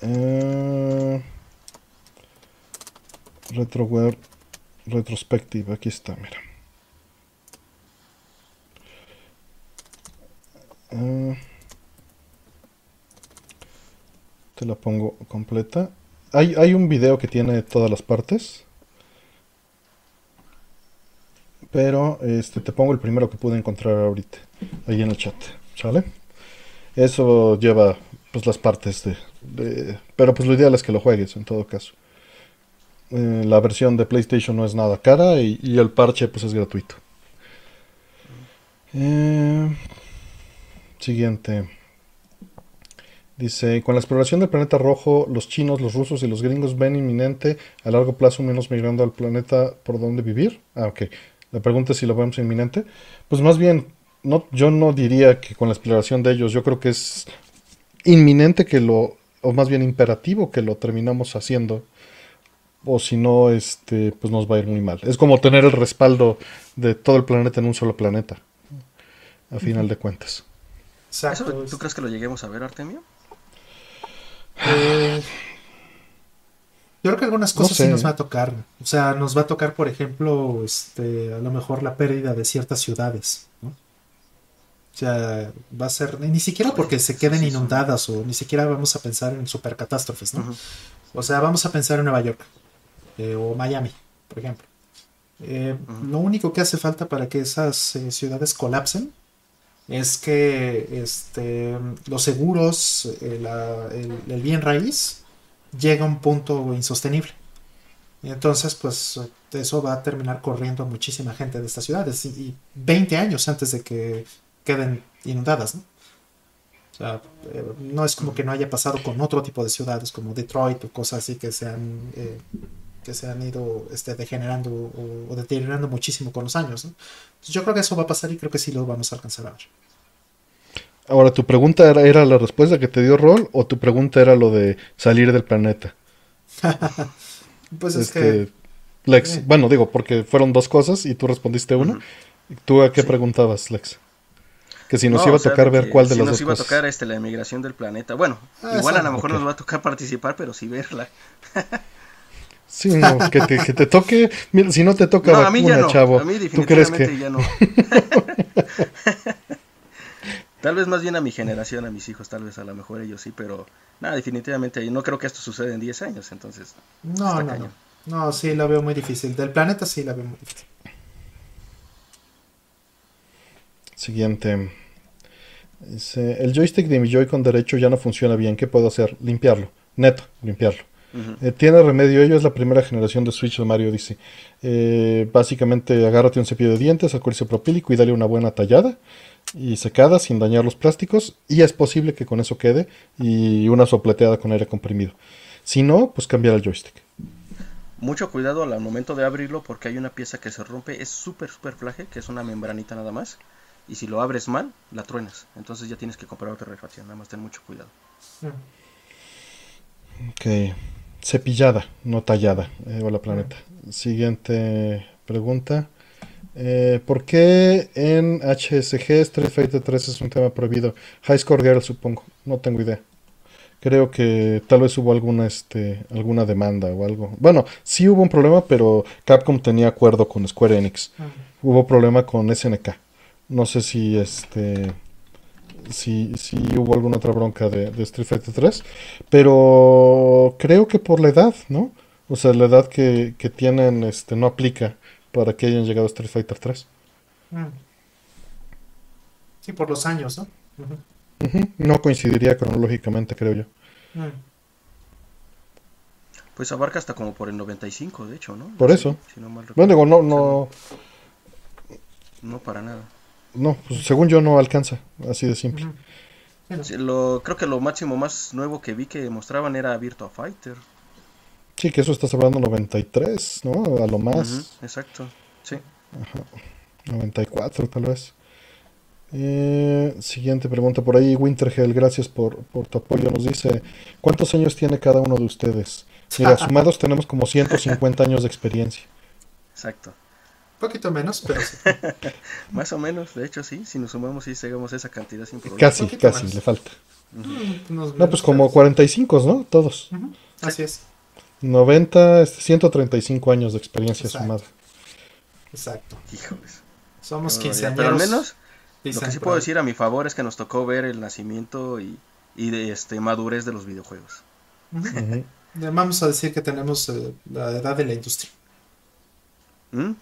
Eh, RetroWare Retrospective. Aquí está, mira. Ah, te la pongo completa. Hay, hay un video que tiene todas las partes. Pero este te pongo el primero que pude encontrar ahorita. Ahí en el chat. ¿Sale? Eso lleva pues las partes de, Pero pues lo ideal es que lo juegues en todo caso. Eh, la versión de PlayStation no es nada cara y, el parche pues es gratuito. Eh, siguiente. Dice, con la exploración del planeta rojo, los chinos, los rusos y los gringos ven inminente a largo plazo menos migrando al planeta por donde vivir. Ah, ok. La pregunta es si lo vemos inminente. Pues más bien, no, yo no diría que con la exploración de ellos, yo creo que es inminente que lo, o más bien imperativo que lo terminamos haciendo o si no, este, pues nos va a ir muy mal. Es como tener el respaldo de todo el planeta en un solo planeta, a final de cuentas. ¿Tú crees que lo lleguemos a ver, Artemio? Eh, yo creo que algunas cosas sí nos va a tocar. O sea, nos va a tocar, por ejemplo, este, a lo mejor la pérdida de ciertas ciudades. O sea, va a ser, ni siquiera porque se queden inundadas o ni siquiera vamos a pensar en supercatástrofes, ¿no? O sea, vamos a pensar en Nueva York. Eh, o Miami, por ejemplo. Eh, lo único que hace falta para que esas eh, ciudades colapsen es que este, los seguros, el, bien raíz, llega a un punto insostenible. Y entonces, pues eso va a terminar corriendo a muchísima gente de estas ciudades. Y, 20 años antes de que queden inundadas, ¿no? O sea, no es como que no haya pasado con otro tipo de ciudades como Detroit o cosas así que sean que se han ido este, degenerando o, deteriorando muchísimo con los años. yo creo que eso va a pasar y creo que sí lo vamos a alcanzar a ver. Ahora, ¿tu pregunta era, la respuesta que te dio Rol o tu pregunta era lo de salir del planeta? pues es que... Este, Lex, eh. bueno, digo, porque fueron dos cosas y tú respondiste una. ¿Tú a qué preguntabas, Lex? Que si nos iba a tocar ver cuál de las dos Si nos iba a tocar este, la emigración del planeta. Bueno, ah, igual a lo mejor nos va a tocar participar, pero sí verla. Sí, no, que te, que te toque. si no te toca no, a mí ya no. chavo. A mí definitivamente ya no. tal vez más bien a mi generación, a mis hijos, tal vez a lo mejor ellos sí, pero nada, definitivamente no creo que esto suceda en 10 años, entonces. No, no, no. No, sí, la veo muy difícil. Del planeta sí la veo muy difícil. Siguiente. el joystick de mi Joy-Con derecho ya no funciona bien. ¿Qué puedo hacer? Limpiarlo. Neto, limpiarlo. Eh, tiene remedio ello, es la primera generación de Switch de Mario dice Eh, básicamente agárrate un cepillo de dientes, alcohol isopropílico y dale una buena tallada. y secada sin dañar los plásticos y es posible que con eso quede y una sopleteada con aire comprimido. Si no, pues cambiar el joystick. Mucho cuidado al momento de abrirlo porque hay una pieza que se rompe, es súper, súper flaje, que es una membranita nada más. Y si lo abres mal, la truenas. Entonces ya tienes que comprar otra refacción, nada más ten mucho cuidado. Ok, cepillada, no tallada. Eh, hola planeta. Siguiente pregunta. Eh, ¿Por qué en HSG Street Fighter 3 es un tema prohibido? High Score Girl, supongo. No tengo idea. Creo que tal vez hubo alguna, este, alguna demanda o algo. Bueno, sí hubo un problema, pero Capcom tenía acuerdo con Square Enix. Hubo problema con SNK. No sé si este. Si, si hubo alguna otra bronca de, de Street Fighter 3. Pero creo que por la edad, ¿no? O sea, la edad que, que tienen este, no aplica para que hayan llegado a Street Fighter 3. Mm. Sí, por los años, ¿no? No coincidiría cronológicamente, creo yo. Mm. Pues abarca hasta como por el 95, de hecho, ¿no? Por eso. si no mal recuerdo. Bueno, digo, no, no, No para nada. No, pues según yo no alcanza, así de simple. Sí, lo, creo que lo máximo más nuevo que vi que mostraban era Virtua Fighter. Sí, que eso estás hablando 93, ¿no? A lo más. Exacto. Sí. 94 tal vez. Eh, siguiente pregunta por ahí, Wintergel, gracias por, por tu apoyo. Nos dice, ¿cuántos años tiene cada uno de ustedes? Mira, sumados tenemos como 150 años de experiencia. Exacto. Un poquito menos, pero sí. Más o menos, de hecho sí, si nos sumamos y llegamos esa cantidad sin problema. Casi, casi, más. le falta. Mm, unos No, pues como pero- 45, ¿no? Todos. Ujú, Así es, 90, este, 135 años de experiencia Exacto. sumada. exacto. Híjoles. Somos Qué barbaridad. quinceañeros. Pero al menos lo que sí puedo decir a mi favor es que nos tocó ver el nacimiento y, y de este madurez de los videojuegos. Ujú. Le Vamos a decir que tenemos eh, la edad de la industria. ¿Mm?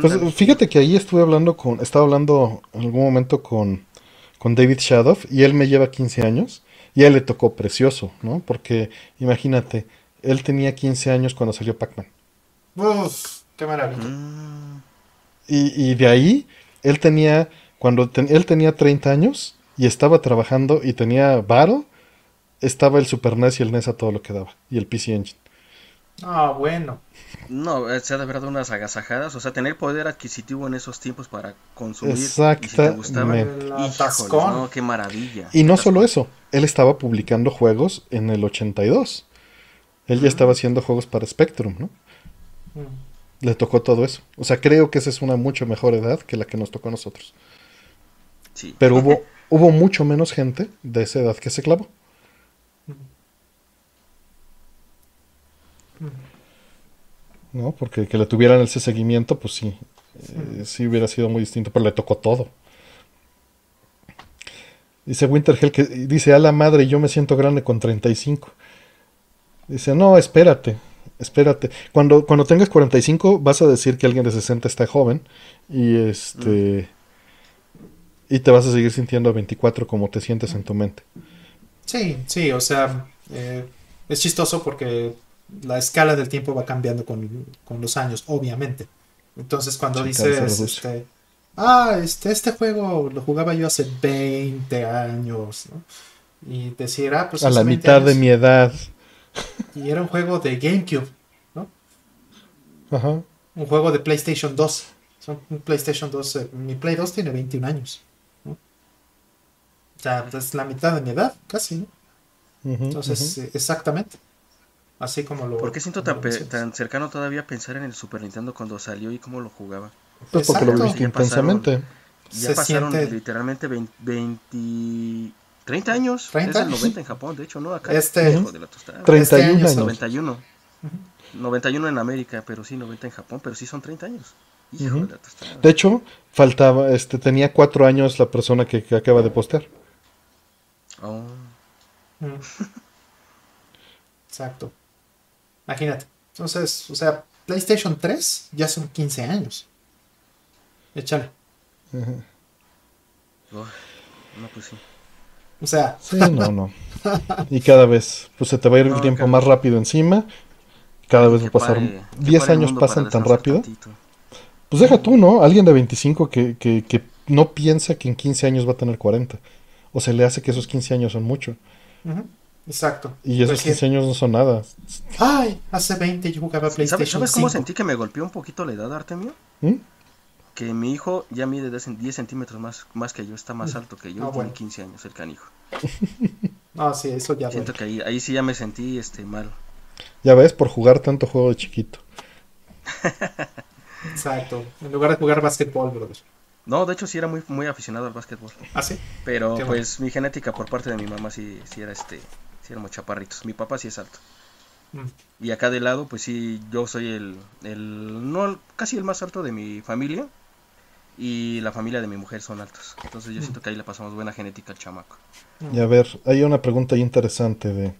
Pues fíjate que ahí estuve hablando con, estaba hablando en algún momento con, con David Shadow y él me lleva 15 años y a él le tocó precioso, ¿no? Porque imagínate, él tenía 15 años cuando salió Pac-Man. Qué maravilla. Mm, Y, y de ahí, él tenía, cuando ten- él tenía 30 años y estaba trabajando y tenía Battle, estaba el Super NES y el NES a todo lo que daba. Y el PC Engine. Ah, bueno. No, eh, se ha de verdad unas agasajadas, o sea, tener poder adquisitivo en esos tiempos para consumir. Y si te Exactamente. atascón. no, qué maravilla. Y no solo eso, él estaba publicando juegos en el 82. Él ya estaba haciendo juegos para Spectrum, ¿no? Mm. Le tocó todo eso. O sea, creo que esa es una mucho mejor edad que la que nos tocó a nosotros. Sí. Pero hubo, hubo mucho menos gente de esa edad que se clavó. ¿No? Porque que le tuvieran ese seguimiento, pues sí. eh, sí hubiera sido muy distinto, pero le tocó todo. Dice Wintergel que dice, a la madre, yo me siento grande con 35. Dice, no, espérate, espérate. Cuando, cuando tengas 45 vas a decir que alguien de 60 está joven y este... Y te vas a seguir sintiendo a 24 como te sientes en tu mente. Sí, sí, o sea, eh, es chistoso porque la escala del tiempo va cambiando con, con los años, obviamente. Entonces cuando Sí, dices, este, ah, este, este juego lo jugaba yo hace 20 años, ¿no? Y decir, ah, pues a la 20 mitad de mi edad. Y era un juego de GameCube, ¿no? Ajá. Un juego de PlayStation 2. Son un PlayStation 2, eh, mi Play 2 tiene 21 años. ¿no? O sea, es la mitad de mi edad, casi, ¿no? Entonces, eh, exactamente. Así como lo. ¿Por qué siento tan, tan cercano todavía pensar en el Super Nintendo cuando salió y cómo lo jugaba? Pues porque lo Exacto. viviste Ya pasaron- intensamente. Ya Se pasaron siente- literalmente 20, 20 30 años. 30 es el años. 90 en Japón, de hecho, ¿no? Acá. Este- Hijo de la tostada. 31 año años. son 91. 91 en América, pero sí 90 en Japón, pero sí son 30 años. Hijo Ujú. de la tostada. De hecho, faltaba, este, tenía cuatro años la persona que, que acaba de postear. Oh, Mm. Exacto. Imagínate. Entonces, o sea, PlayStation 3 ya son 15 años. Échale. oh, no, pues sí. O sea, Sí, no, no. Y cada vez, pues se te va a ir el No, tiempo cada- más rápido encima. Cada vez va a pasar. pare- que 10 pare el años pasan tan rápido. tantito. Pues deja tú, ¿no? Alguien de 25 que, que, que no piensa que en 15 años va a tener 40. O se le hace que esos 15 años son mucho. Exacto. Y esos 15 años no son nada. Ay, hace 20 yo jugaba PlayStation. ¿Sabes, cómo sentí que me golpeó un poquito la edad, Artemio? ¿Mm? Que mi hijo ya mide 10 centímetros más, más que yo, está más alto que yo, ah, tiene 15 años el canijo. Ah, sí, eso ya. Siento que ahí, ahí sí ya me sentí este, mal. Ya ves, por jugar tanto juego de chiquito. Exacto. En lugar de jugar básquetbol, brother. No, de hecho sí era muy, muy aficionado al básquetbol. ¿Ah, sí? Pero pues mi genética por parte de mi mamá sí, sí era este, sí éramos chaparritos. Mi papá sí es alto. Mm. Y acá de lado, pues sí, yo soy el, el, no, casi el más alto de mi familia. Y la familia de mi mujer son altos. Entonces yo mm. siento que ahí le pasamos buena genética al chamaco. Y a ver, hay una pregunta interesante de...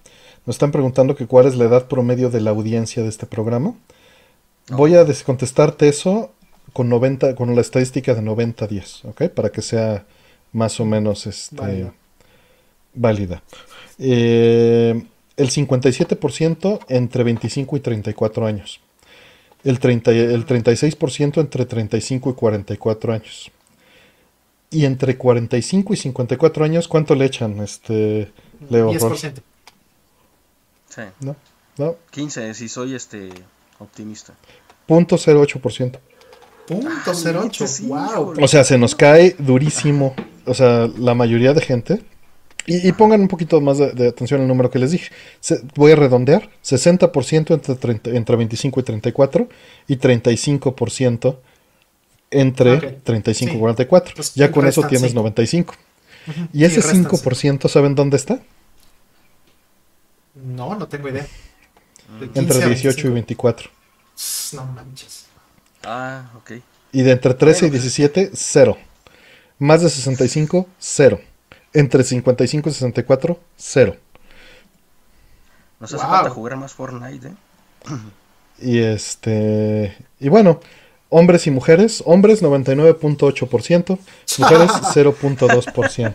Nos están preguntando que cuál es la edad promedio de la audiencia de este programa. Voy a contestarte eso con 90, con la estadística de 90-10, ¿ok? Para que sea más o menos este, válida. Eh, el 57% entre 25 y 34 años. El, 30, el 36% entre 35 y 44 años. Y entre 45 y 54 años, ¿cuánto le echan, este, Leo? 10%. Sí. ¿No? ¿No? 15, si soy este optimista. Punto 08%. Punto 08, wow. O sea, se nos cae durísimo. O sea, la mayoría de gente. Y, pongan un poquito más de, atención al número que les dije. voy a redondear. 60% entre, entre 25 y 34 y 35% entre 35 y 44. Pues, ya con eso tienes 95. ¿Y ese 5% saben dónde está? No, no tengo idea. Entre 18 y 24. No manches. Ah, ok. Y de entre 13 y 17, 0. Más de 65, 0. Entre 55 y 64, 0. Nos hace falta jugar más Fortnite, ¿eh? Y este. Y bueno, hombres y mujeres. Hombres 99.8%, mujeres 0.2%.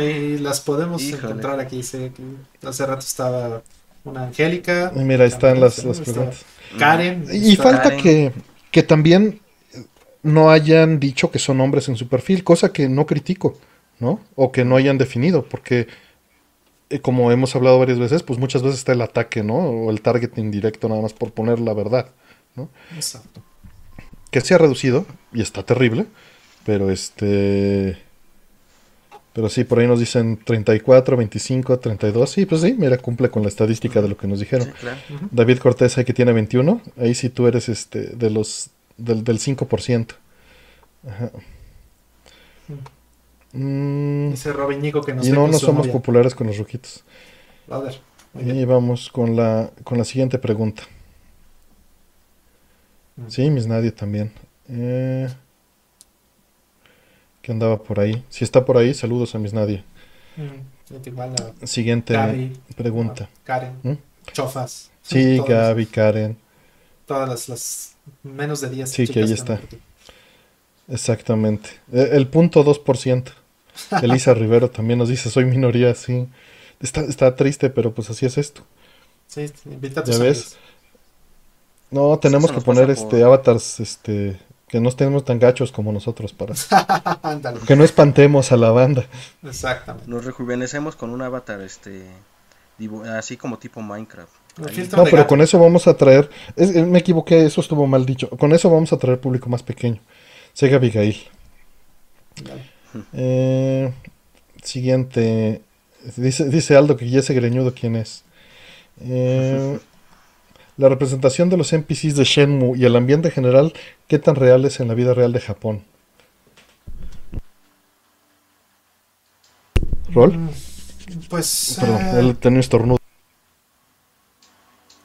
Y las podemos encontrar aquí. hace rato estaba una Angélica. mira, ahí están las, las preguntas. Karen. Y falta Que, que también no hayan dicho que son hombres en su perfil, cosa que no critico, ¿no? O que no hayan definido, porque eh, como hemos hablado varias veces, pues muchas veces está el ataque, ¿no? O el target indirecto nada más por poner la verdad, ¿no? Exacto. Que se ha reducido y está terrible, pero este pero sí, por ahí nos dicen 34, 25, 32. Sí, pues sí, mira, cumple con la estadística de lo que nos dijeron. David Cortés, ahí que tiene 21. Ahí sí tú eres este de los del, del 5%. Ajá. Mm. Dice Robin Nico que nos Y no, no somos populares con los. A ver. Y vamos con la, con la siguiente pregunta. Mm. Sí, mis nadie también. Eh andaba por ahí. Si está por ahí, saludos a mis nadie. Mm, Siguiente pregunta. Karen. ¿Mm? Chofas. Sí, Gaby, Karen. Todas las, menos de 10. Sí, que ahí está. Exactamente. E, el, punto 2%. Elisa Rivero también nos dice, soy minoría, sí. Está, está triste, pero pues así es esto. Sí, invita a ¿Ya ves? No, tenemos que poner este avatars este que no estemos tan gachos como nosotros para que no espantemos a la banda. Exactamente. Nos rejuvenecemos con un avatar este así como tipo Minecraft. No, pero con eso vamos a traer, me equivoqué, eso estuvo mal dicho. Con eso vamos a traer público más pequeño. Sega Abigail. Eh, siguiente. Dice, dice Aldo que ya ese greñudo quién es. Eh, la representación de los NPCs de Shenmue y el ambiente general, ¿qué tan real es en la vida real de Japón? ¿Rol? Mm, pues. Perdón, eh, él tenía estornudo.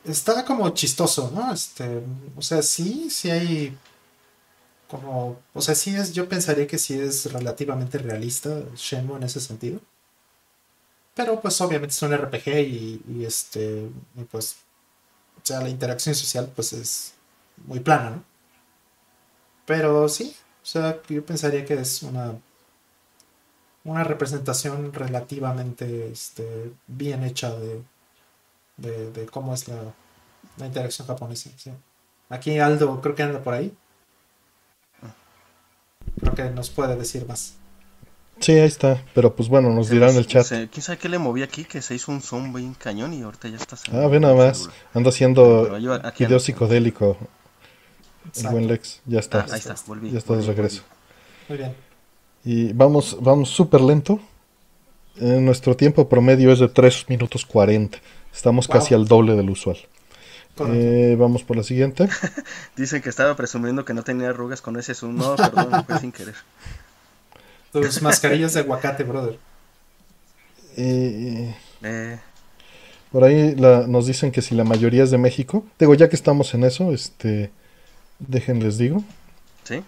Está como chistoso, ¿no? Este, o sea, sí, sí hay como, o sea, sí es, yo pensaría que sí es relativamente realista Shenmue en ese sentido. Pero pues obviamente es un RPG y, este, pues o sea, la interacción social pues es muy plana, ¿no? Pero sí, o sea, yo pensaría que es una, una representación relativamente este, bien hecha de, de, cómo es la, interacción japonesa. Aquí Aldo creo que anda por ahí. Creo que nos puede decir más. Sí, ahí está. Pero pues bueno, nos dirán en el chat. ¿Quién sabe qué le moví aquí? Que se hizo un zoom bien cañón y ahorita ya está. Ah, ve nada más. Ando haciendo video psicodélico. El buen Lex. Ya está. Ah, ahí está, volví. Ya está de regreso. Muy bien. Y vamos, vamos súper lento. nuestro tiempo promedio es de 3 minutos 40. Estamos casi al doble del usual. Eh, vamos por la siguiente. Dicen que estaba presumiendo que no tenía arrugas con ese zoom. No, perdón, fue sin querer. Tus mascarillas de aguacate, brother. Eh, eh. Por ahí nos dicen que si la mayoría es de México. Digo, ya que estamos en eso, este, déjenles digo. Sí.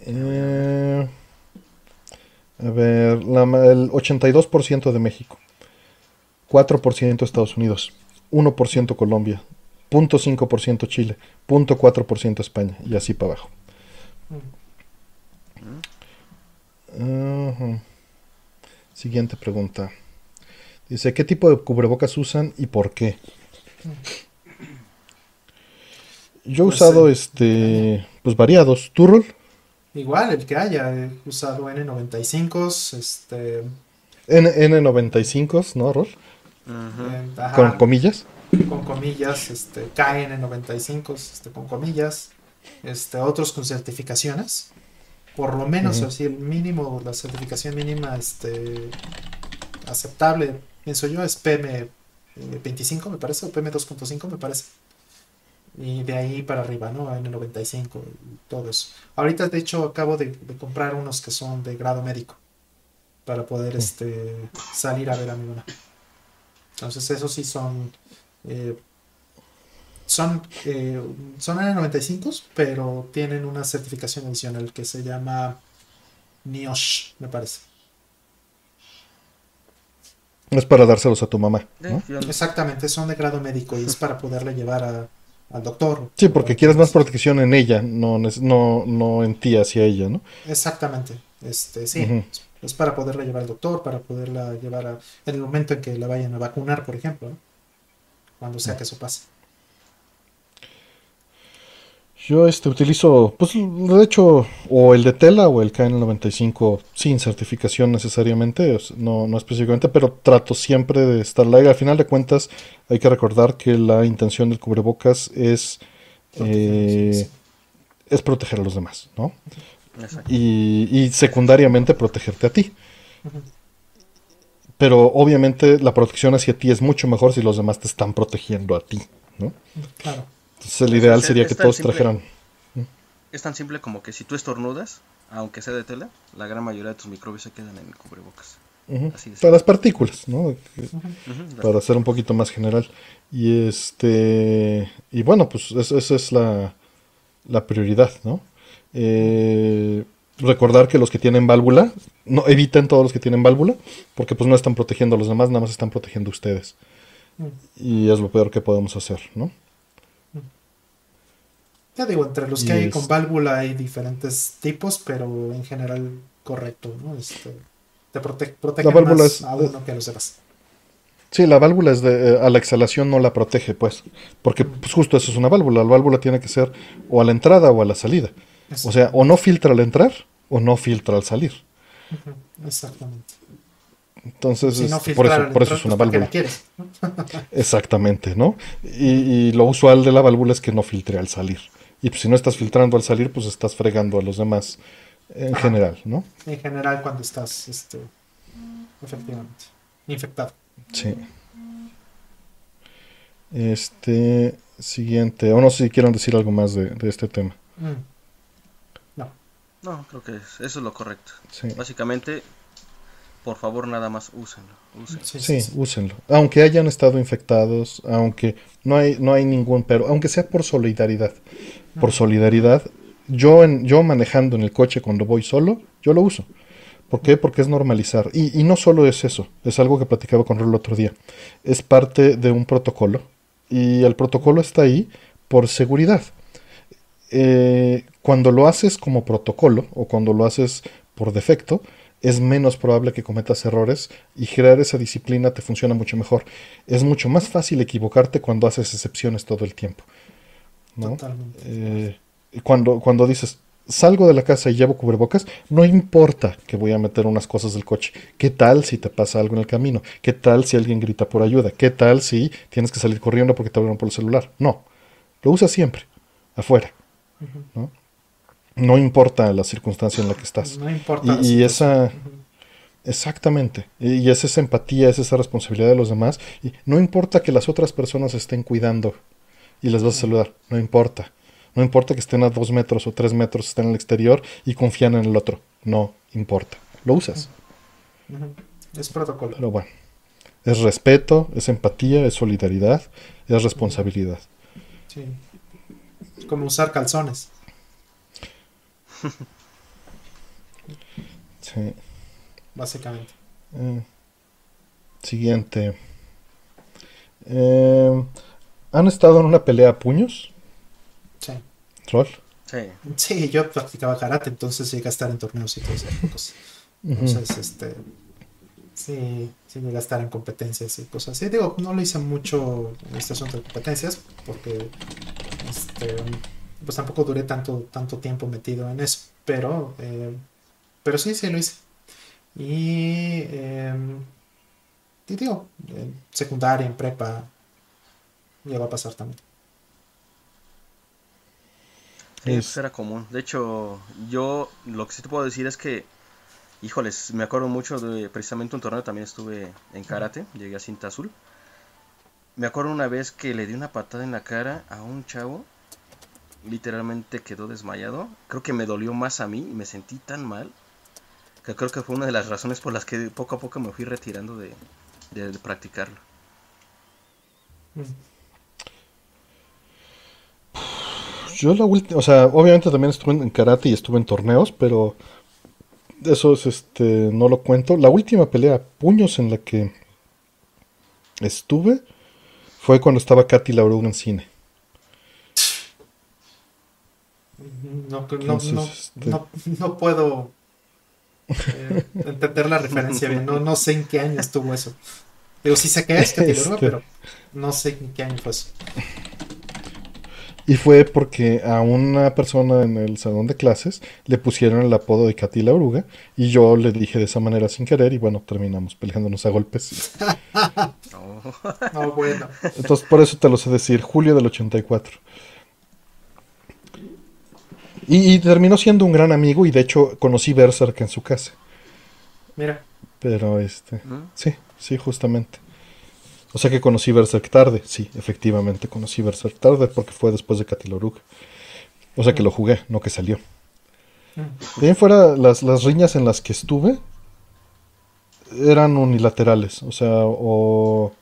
Eh, a ver, el 82% de México, 4% Estados Unidos, 1% Colombia, 0.5% Chile, 0.4% España y así para abajo. Siguiente pregunta. Dice, ¿qué tipo de cubrebocas usan y por qué? Yo he pues, usado este, pues variados. ¿Tú, Rol? Igual, el que haya. He usado N95s, este... N 95 ¿no, Rol? Eh, ¿Con comillas? Con comillas, este, KN95, este, con comillas. Este, otros con certificaciones. Por lo menos, así, el mínimo, la certificación mínima este, aceptable, pienso yo, es PM25, me parece, o PM2.5, me parece. Y de ahí para arriba, ¿no? N95 y todo eso. Ahorita, de hecho, acabo de, comprar unos que son de grado médico para poder este, salir a ver a mi mamá. Entonces, esos sí son eh, son, eh, son N95, pero tienen una certificación adicional que se llama NIOSH, me parece. Es para dárselos a tu mamá. Exactamente, son de grado médico y es para poderle llevar al doctor. Sí, porque quieres más protección en ella, no, no, no en ti hacia ella, ¿no? Exactamente, este, sí. Es para poderla llevar al doctor, para poderla llevar a, en el momento en que la vayan a vacunar, por ejemplo, cuando sea que eso pase. Yo este utilizo, pues de hecho, o el de tela o el KN95 sin certificación necesariamente, no, no específicamente, pero trato siempre de estar larga. Al final de cuentas, hay que recordar que la intención del cubrebocas es, eh, es proteger a los demás, ¿no? Y, secundariamente protegerte a ti. Pero obviamente la protección hacia ti es mucho mejor si los demás te están protegiendo a ti, ¿no? Claro. Entonces el ideal sería que todos trajeran. Es tan simple como que si tú estornudas, aunque sea de tela, la gran mayoría de tus microbios se quedan en el cubrebocas. Para las partículas, ¿no? Para ser un poquito más general. Y este. Y bueno, pues esa es la, la prioridad, ¿no? Eh, recordar que los que tienen válvula, no eviten todos los que tienen válvula, porque pues no están protegiendo a los demás, nada más están protegiendo a ustedes. Y es lo peor que podemos hacer, ¿no? Ya digo, entre los que hay con válvula hay diferentes tipos, pero en general correcto, ¿no? Este, te protege, protege más a uno que a los demás. Sí, la válvula es de, eh, a la exhalación no la protege, pues, porque pues, justo eso es una válvula. La válvula tiene que ser o a la entrada o a la salida. O sea, o no filtra al entrar o no filtra al salir. Exactamente. Entonces, por, eso, por eso es una pues, válvula. Exactamente, ¿no? Y, y, lo usual de la válvula es que no filtre al salir. Y pues si no estás filtrando al salir, pues estás fregando a los demás en general, ¿no? En general cuando estás, este, efectivamente, infectado. Sí. Este, siguiente, o no sé si quieren decir algo más de, este tema. Mm. No. Creo que eso es lo correcto. Básicamente, por favor, nada más úsenlo. Sí, úsenlo. Aunque hayan estado infectados, aunque no hay, no hay ningún pero, aunque sea por solidaridad por solidaridad, yo, en, yo manejando en el coche cuando voy solo, yo lo uso. ¿Por qué? Porque es normalizar. Y, no solo es eso, es algo que platicaba con Rol el otro día. Es parte de un protocolo. Y el protocolo está ahí por seguridad. Eh, cuando lo haces como protocolo o cuando lo haces por defecto, es menos probable que cometas errores y crear esa disciplina te funciona mucho mejor. Es mucho más fácil equivocarte cuando haces excepciones todo el tiempo. ¿no? Totalmente. Eh, cuando, cuando dices, salgo de la casa y llevo cubrebocas, no importa que voy a meter unas cosas del coche. ¿Qué tal si te pasa algo en el camino? ¿Qué tal si alguien grita por ayuda? ¿Qué tal si tienes que salir corriendo porque te hablaron por el celular? No, lo usas siempre, afuera. ¿No? no importa la circunstancia en la que estás. No importa. Y, esa... Exactamente. Y es esa empatía, es esa responsabilidad de los demás. Y no importa que las otras personas estén cuidando y les vas a saludar. No importa. No importa que estén a dos metros o tres metros, estén en el exterior y confían en el otro. No importa. Lo usas. Es protocolo. Pero bueno. Es respeto, es empatía, es solidaridad, es responsabilidad. Sí. Como usar calzones. sí. Básicamente. Eh, siguiente. Eh, ¿Han estado en una pelea a puños? Sí. ¿Troll? Sí. Sí, yo practicaba karate, entonces llegué a estar en torneos y todo eso. Entonces, este. Sí, sí estar en competencias y cosas así. Digo, no lo hice mucho en este asunto de competencias porque. Este. Pues tampoco duré tanto, tanto tiempo metido en eso. Pero. Eh, pero sí, sí lo hice. Y. Eh, y digo, en secundaria, en prepa. Ya va a pasar también. Sí, pues era común. De hecho, yo lo que sí te puedo decir es que, híjoles, me acuerdo mucho de precisamente un torneo, también estuve en karate, llegué a cinta azul. Me acuerdo una vez que le di una patada en la cara a un chavo, literalmente quedó desmayado. Creo que me dolió más a mí y me sentí tan mal que creo que fue una de las razones por las que poco a poco me fui retirando de, de, practicarlo. Yo la última, o sea, obviamente también estuve en karate y estuve en torneos, pero eso es este, no lo cuento. La última pelea puños en la que estuve fue cuando estaba Katy Lauruga en cine. No, no, este no, puedo eh, entender la referencia bien. No, no sé en qué año estuvo eso. Pero sí sé que es Katy Lauruga, este pero no sé en qué año fue eso. Y fue porque a una persona en el salón de clases le pusieron el apodo de Katy la oruga y yo le dije de esa manera sin querer y bueno, terminamos peleándonos a golpes. no, bueno. Entonces por eso te lo sé decir, julio del 84. Y, y terminó siendo un gran amigo y de hecho conocí Berserk en su casa. Mira. Pero este, sí, sí, justamente. O sea que conocí Berserk tarde, sí, efectivamente conocí Berserk tarde porque fue después de Katilorug. O sea que lo jugué, no que salió. Bien fuera, las, las riñas en las que estuve eran unilaterales. O sea, o,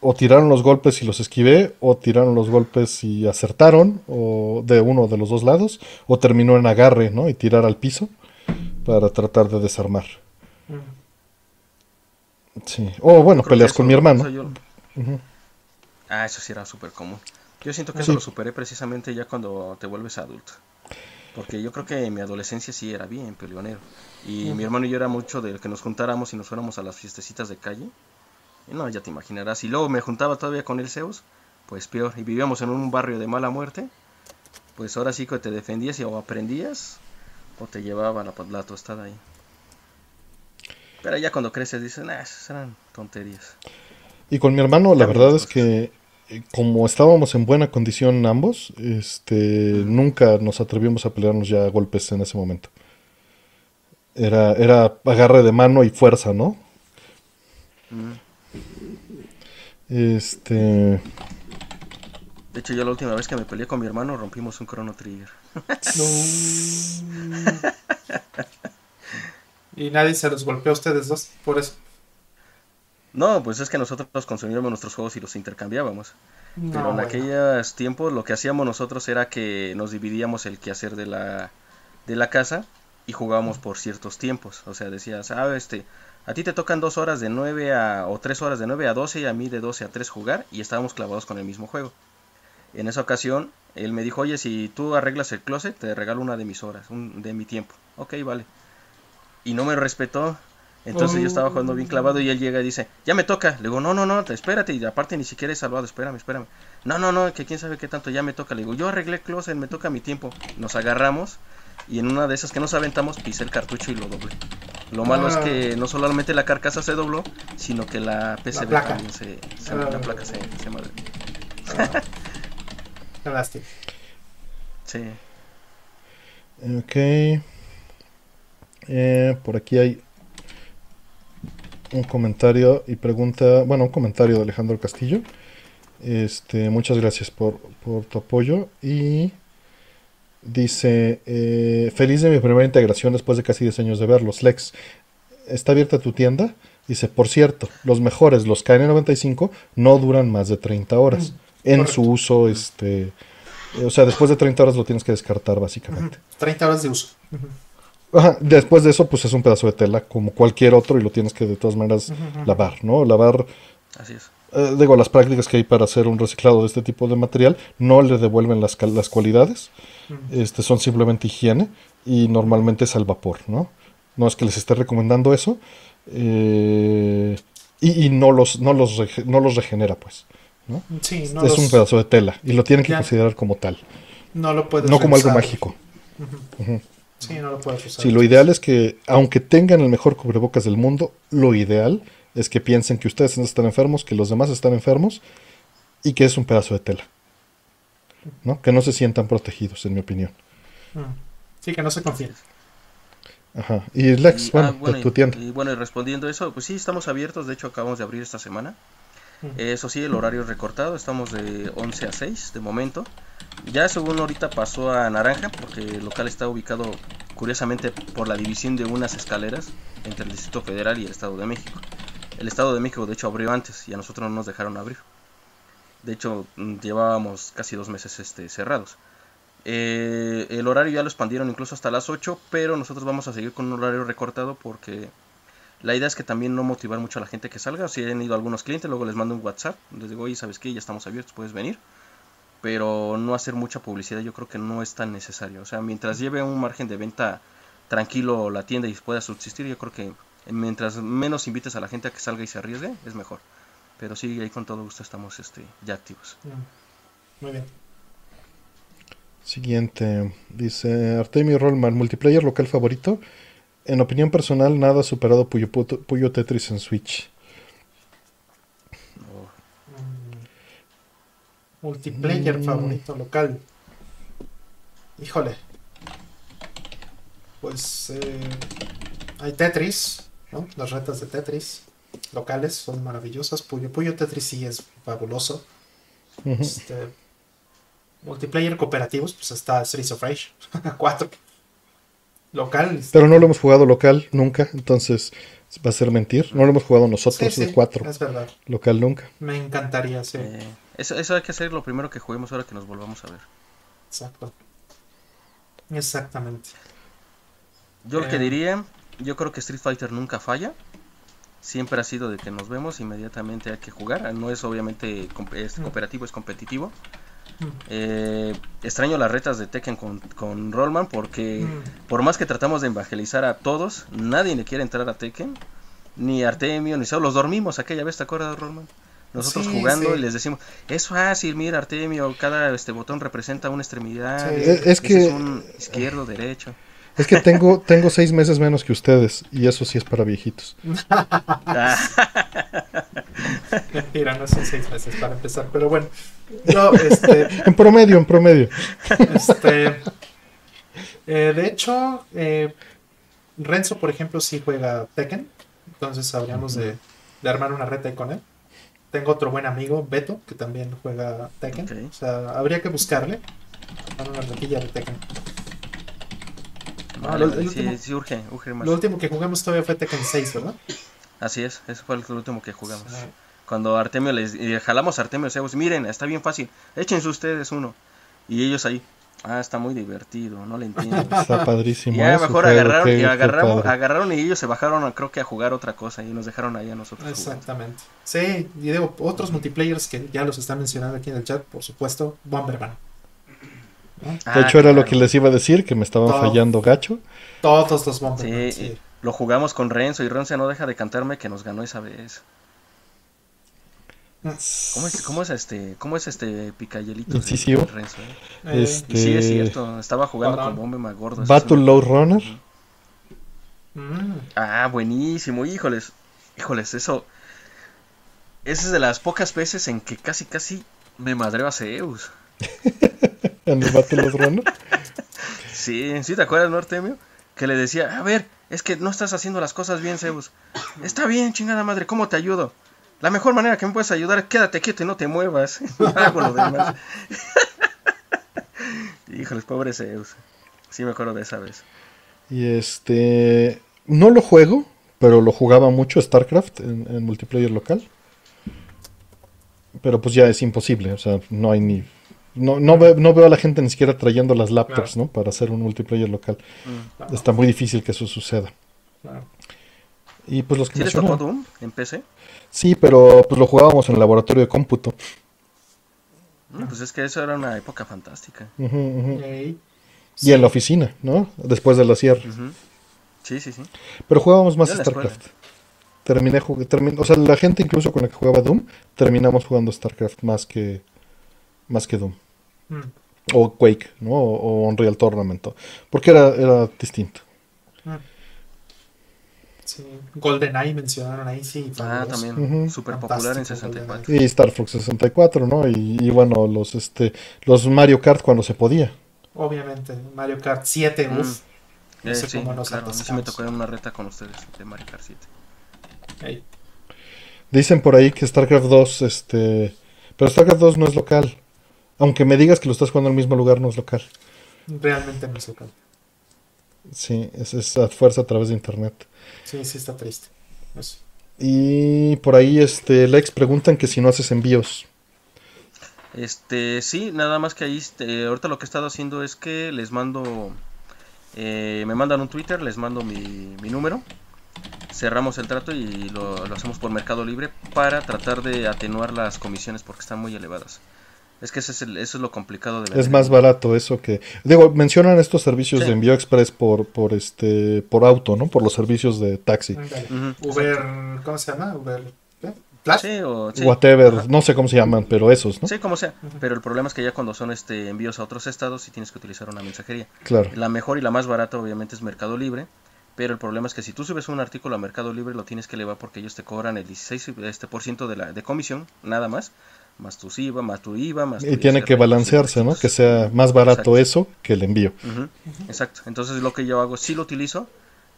o tiraron los golpes y los esquivé, o tiraron los golpes y acertaron, o de uno de los dos lados, o terminó en agarre, ¿no? Y tirar al piso para tratar de desarmar. Sí. O bueno, peleas con mi hermano. Ah, eso sí era súper común. Yo siento que eso lo superé precisamente ya cuando te vuelves adulto. Porque yo creo que en mi adolescencia sí era bien peleonero. Y mi hermano y yo era mucho del que nos juntáramos y nos fuéramos a las fiestecitas de calle. Y no, ya te imaginarás. Y luego me juntaba todavía con el Zeus, pues peor. Y vivíamos en un barrio de mala muerte. Pues ahora sí que te defendías y o aprendías o te llevaba la, la tostada ahí. Pero ya cuando creces dices, nah, esas eran tonterías. Y con mi hermano, la verdad es que eh, como estábamos en buena condición ambos, este, nunca nos atrevimos a pelearnos ya a golpes en ese momento. Era, era agarre de mano y fuerza, ¿no? Este. De hecho, yo la última vez que me peleé con mi hermano rompimos un Chrono Trigger. Y nadie se los golpeó a ustedes dos, por eso. No, pues es que nosotros consumíamos nuestros juegos y los intercambiábamos. Pero en aquellos tiempos lo que hacíamos nosotros era que nos dividíamos el quehacer de la, de la casa y jugábamos por ciertos tiempos. O sea, decías, ah, este, a ti te tocan dos horas de 9 a, o tres horas de 9 a 12 y a mí de 12 a 3 jugar y estábamos clavados con el mismo juego. En esa ocasión, él me dijo, oye, si tú arreglas el closet, te regalo una de mis horas, un, de mi tiempo. Ok, vale y no me respetó. Entonces yo estaba jugando bien clavado y él llega y dice, ya me toca. Le digo, no, no, no, espérate. Y aparte ni siquiera he salvado, espérame, espérame. No, no, no, que quién sabe qué tanto, ya me toca. Le digo, yo arreglé closet, me toca mi tiempo. Nos agarramos y en una de esas que nos aventamos pisé el cartucho y lo doblé. Lo malo es que ah. no solamente la carcasa se dobló, sino que la PCB también se, se la ah. placa se, se madre. Ah. Sí. Ok. Eh, por aquí hay un comentario y pregunta, bueno, un comentario de Alejandro Castillo. Este, muchas gracias por, por tu apoyo y dice, eh, feliz de mi primera integración después de casi 10 años de verlos. Lex, ¿está abierta tu tienda? Dice, por cierto, los mejores, los KN95, no duran más de 30 horas mm, en su uso, este, o sea, después de 30 horas lo tienes que descartar básicamente. 30 horas de uso. Después de eso, pues es un pedazo de tela como cualquier otro y lo tienes que de todas maneras lavar, ¿no? Lavar. Así es. Eh, digo, las prácticas que hay para hacer un reciclado de este tipo de material no le devuelven las, las cualidades, este, son simplemente higiene y normalmente es al vapor, ¿no? No es que les esté recomendando eso eh, y, no, los, no, los no los regenera, pues. ¿no? Sí, es un pedazo de tela y lo tienen que considerar como tal. No lo puedes No como algo mágico. Sí, no lo puedes usar. Sí, lo ideal es que, aunque tengan el mejor cubrebocas del mundo, lo ideal es que piensen que ustedes están enfermos, que los demás están enfermos y que es un pedazo de tela. ¿no? Que no se sientan protegidos, en mi opinión. Mm. Sí, que no se confíen. Ajá. Y Lex, bueno, ah, tu tienda. Y, bueno, y respondiendo eso, pues sí, estamos abiertos. De hecho, acabamos de abrir esta semana. Eso sí, el horario recortado. Estamos de 11 a 6 de momento. Ya según ahorita pasó a naranja, porque el local está ubicado curiosamente por la división de unas escaleras entre el Distrito Federal y el Estado de México. El Estado de México de hecho abrió antes y a nosotros no nos dejaron abrir. De hecho mm, llevábamos casi dos meses este, cerrados. Eh, el horario ya lo expandieron incluso hasta las 8, pero nosotros vamos a seguir con un horario recortado porque la idea es que también no motivar mucho a la gente que salga. Si han ido algunos clientes, luego les mando un WhatsApp, les digo, oye, ¿sabes qué? Ya estamos abiertos, puedes venir pero no hacer mucha publicidad yo creo que no es tan necesario. O sea, mientras lleve un margen de venta tranquilo la tienda y pueda subsistir, yo creo que mientras menos invites a la gente a que salga y se arriesgue, es mejor. Pero sí, ahí con todo gusto estamos este, ya activos. Muy bien. Siguiente, dice Artemio Rollman, multiplayer local favorito. En opinión personal, nada superado Puyo, Puyo Tetris en Switch. Multiplayer mm. favorito local. Híjole. Pues eh, hay Tetris, ¿no? Las retas de Tetris locales son maravillosas. Puyo, Puyo Tetris sí es fabuloso. este, multiplayer cooperativos, pues está Streets of Rage 4. Local. Pero no lo hemos jugado local nunca, entonces va a ser mentir. No lo hemos jugado nosotros de 4. Es verdad. Local nunca. Me encantaría, sí. Eh, eso, eso hay que hacer lo primero que juguemos ahora que nos volvamos a ver. Exacto. Exactamente. Yo lo que eh. diría, yo creo que Street Fighter nunca falla. Siempre ha sido de que nos vemos, inmediatamente hay que jugar. No es obviamente es mm. cooperativo, es competitivo. Mm. Eh, extraño las retas de Tekken con, con Rollman porque mm. por más que tratamos de evangelizar a todos, nadie le quiere entrar a Tekken. Ni Artemio, ni solo los dormimos aquella vez, ¿te acuerdas, Rollman? Nosotros jugando y les decimos, es fácil, mira Artemio, cada este botón representa una extremidad. Es, que... Es un izquierdo, derecho. Es que tengo, tengo seis meses menos que ustedes y eso sí es para viejitos. Mira, no son seis meses para empezar, pero bueno. Yo, este, en promedio, en promedio. Este, eh, de hecho, eh, Renzo, por ejemplo, sí juega Tekken, entonces habríamos de, de armar una reta ahí con él. Tengo otro buen amigo, Beto, que también juega Tekken. O sea, habría que buscarle. una ratilla de Tekken. Lo, último, sí, urge, más. Lo último que jugamos todavía fue Tekken 6, ¿verdad? Así es, ese fue el último que jugamos. Cuando Artemio les jalamos a Artemio, decíamos, miren, está bien fácil, échense ustedes uno. Y ellos ahí, Ah, está muy divertido, no le entiendo. Está padrísimo. Ya mejor agarraron, y agarraron y ellos se bajaron, creo que a jugar otra cosa y nos dejaron ahí a nosotros. Exactamente. Sí, y digo, otros multiplayers que ya los están mencionando aquí en el chat, por supuesto, Bomberman. De hecho, era lo que les iba a decir, que me estaban fallando gacho. Todos los Bomberman, sí. Lo jugamos con Renzo y Renzo no deja de cantarme que nos ganó esa vez. ¿Cómo es, cómo es este, cómo es este picayelito Sí, sí, Renzo? Eh? Este... Sí, es cierto, estaba jugando con Bombe más gordo. Battle Low Runner. Mm. Ah, buenísimo, híjoles. Híjoles, eso. Esa es de las pocas veces en que casi casi me madreo a Zeus. ¿En el Battle Low Runner? sí, ¿sí te acuerdas, Nortemio? Que le decía, a ver, es que no estás haciendo las cosas bien, Zeus. Está bien, chingada madre, ¿cómo te ayudo? La mejor manera que me puedes ayudar es quédate quieto y no te muevas. Hago lo demás. Híjoles, pobre Zeus. Sí me acuerdo de esa vez. Y este... No lo juego, pero lo jugaba mucho StarCraft en, multiplayer local. Pero pues ya es imposible, o sea, no hay ni... No, no, veo a la gente ni siquiera trayendo las laptops, ¿no? Para hacer un multiplayer local. Mm. Está muy difícil que eso suceda. Y pues los que ¿Sí Doom en PC? Sí, pero pues lo jugábamos en el laboratorio de cómputo. Mm, pues es que eso era una época fantástica. Y en la oficina, ¿no? Después de la sierra. Sí, sí, sí. Pero jugábamos más StarCraft. Terminé, o sea, la gente incluso con la que jugaba Doom, terminamos jugando StarCraft más que más que Doom. Mm. O Quake, ¿no? O, Unreal Tournament. Porque era, era distinto. Mm. Sí. GoldenEye mencionaron ahí, sí. Ah, también. Súper popular en 64. Y Star Fox 64, ¿no? Y, bueno, los, este, los Mario Kart cuando se podía. Obviamente, Mario Kart 7, mm. uff. No sé cómo nos claro, a mí me tocó una reta con ustedes de Mario Kart 7. Dicen por ahí que StarCraft 2, este... Pero StarCraft 2 no es local. Aunque me digas que lo estás jugando en el mismo lugar, no es local. Realmente no es local. Sí, es, es a fuerza a través de internet. Sí, sí está triste. Y por ahí este Lex preguntan que si no haces envíos. Este, sí, nada más que ahí, este, ahorita lo que he estado haciendo es que les mando, eh, me mandan un Twitter, les mando mi, mi número, cerramos el trato y lo, lo, hacemos por Mercado Libre para tratar de atenuar las comisiones porque están muy elevadas. Es que eso es, eso es lo complicado de Es más barato eso que... Digo, mencionan estos servicios de envío express por, por, este, por auto, ¿no? Por los servicios de taxi. Uber, ¿cómo se llama? Uber... Sí, o, Whatever, no sé cómo se llaman, pero esos, ¿no? Sí, como sea. Pero el problema es que ya cuando son este envíos a otros estados, sí tienes que utilizar una mensajería. Claro. La mejor y la más barata, obviamente, es Mercado Libre. Pero el problema es que si tú subes un artículo a Mercado Libre, lo tienes que elevar porque ellos te cobran el 16% este, por ciento de, la, de comisión, nada más más tu IVA, más tu IVA, más Y tiene que balancearse, ¿no? Que sea más barato eso que el envío. Exacto. Entonces lo que yo hago, sí lo utilizo,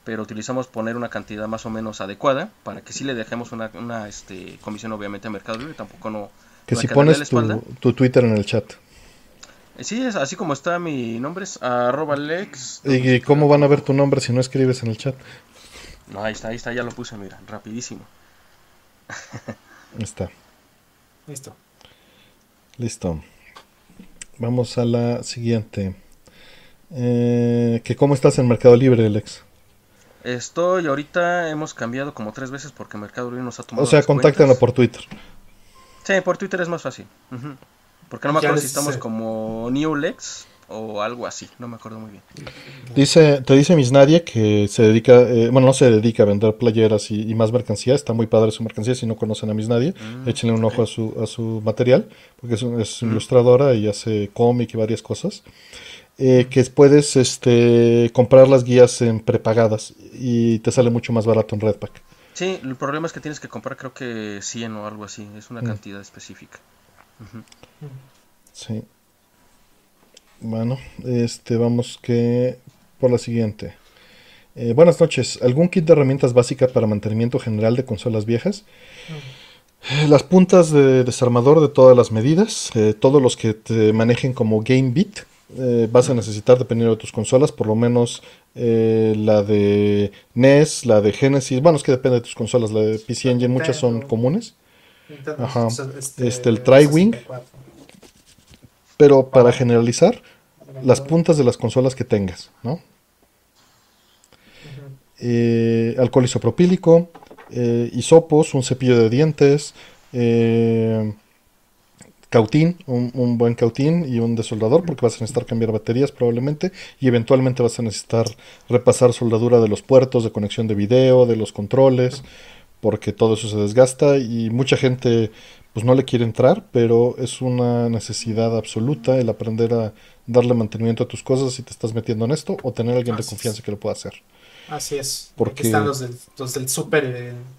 pero utilizamos poner una cantidad más o menos adecuada para que sí le dejemos una, una este, comisión obviamente a Mercado Libre, tampoco no... Que si pones tu, Twitter en el chat. Eh, sí, es así como está mi nombre, es arroba lex. ¿Y cómo van a ver tu nombre si no escribes en el chat? No, ahí está, ahí está, ya lo puse, mira, rapidísimo. Ahí está. Listo. Listo. Vamos a la siguiente. Eh, que ¿Cómo estás en Mercado Libre, Alex? Estoy, ahorita hemos cambiado como tres veces porque Mercado Libre nos ha tomado. O sea, contáctanos por Twitter. Sí, por Twitter es más fácil. Porque no me acuerdo si estamos como Newlex o algo así, no me acuerdo muy bien. Dice, te dice Miss Nadia que se dedica, eh, bueno, no se dedica a vender playeras y, más mercancía, está muy padre su mercancía, si no conocen a Miss Nadia, mm, échenle un ojo a su, a su material, porque es, es ilustradora y hace cómic y varias cosas. Eh, que puedes este, comprar las guías en prepagadas y te sale mucho más barato en Redpack. Sí, el problema es que tienes que comprar creo que 100 o algo así, es una mm. cantidad específica. Sí. Bueno, este, vamos que por la siguiente. Eh, buenas noches. ¿Algún kit de herramientas básicas para mantenimiento general de consolas viejas? Eh, las puntas de desarmador de todas las medidas, eh, todos los que te manejen como Game Bit, vas a necesitar dependiendo de tus consolas, por lo menos la de NES, la de Genesis, bueno, es que depende de tus consolas, la de PC Engine, muchas son comunes. Ajá. Este, este, el Triwing. Pero para generalizar, las puntas de las consolas que tengas, ¿no? Eh, alcohol isopropílico, eh, hisopos, un cepillo de dientes, eh, cautín, un, buen cautín y un desoldador, porque vas a necesitar cambiar baterías probablemente, y eventualmente vas a necesitar repasar soldadura de los puertos de conexión de video, de los controles, porque todo eso se desgasta y mucha gente pues no le quiere entrar, pero es una necesidad absoluta el aprender a darle mantenimiento a tus cosas si te estás metiendo en esto o tener alguien de confianza que lo pueda hacer. Así es. Porque están los del, los del Super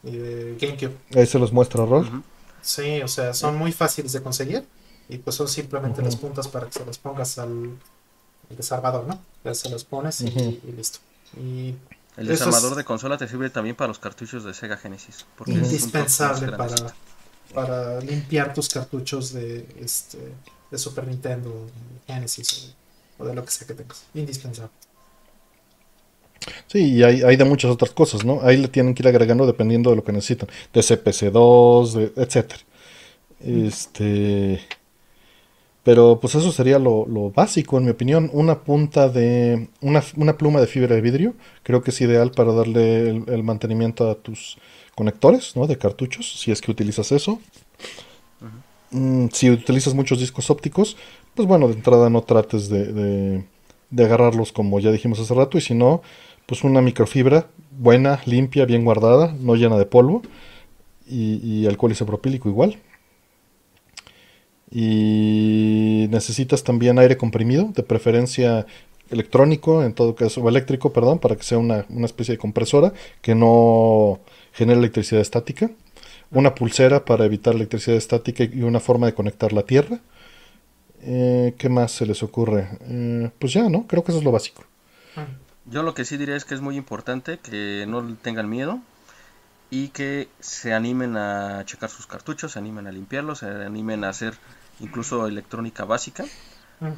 y de, GameCube. Ahí se los muestra Rol. Sí, o sea, son muy fáciles de conseguir y pues son simplemente las puntas para que se las pongas al, desarmador, ¿no? Ya se los pones y, listo. Y el desarmador de consola te sirve también para los cartuchos de Sega Genesis. indispensable para, para limpiar tus cartuchos de, este, de Super Nintendo, Genesis o de lo que sea que tengas. Indispensable. Sí, y hay, de muchas otras cosas, ¿no? Ahí le tienen que ir agregando dependiendo de lo que necesitan. De CPC2, de, etc. Este. Pero pues eso sería lo, básico, en mi opinión. Una punta de. Una, pluma de fibra de vidrio. Creo que es ideal para darle el, mantenimiento a tus conectores, ¿no? De cartuchos, si es que utilizas eso. Mm, si utilizas muchos discos ópticos, pues bueno, de entrada no trates de, agarrarlos como ya dijimos hace rato. Y si no, pues una microfibra buena, limpia, bien guardada, no llena de polvo y, alcohol isopropílico igual. Y necesitas también aire comprimido, de preferencia electrónico, en todo caso, o eléctrico, perdón, para que sea una, especie de compresora que no genere electricidad estática. Una pulsera para evitar electricidad estática y una forma de conectar la tierra. Eh, ¿Qué más se les ocurre? Eh, pues ya, ¿no? Creo que eso es lo básico. Yo lo que sí diré es que es muy importante que no tengan miedo y que se animen a checar sus cartuchos, se animen a limpiarlos, se animen a hacer incluso electrónica básica,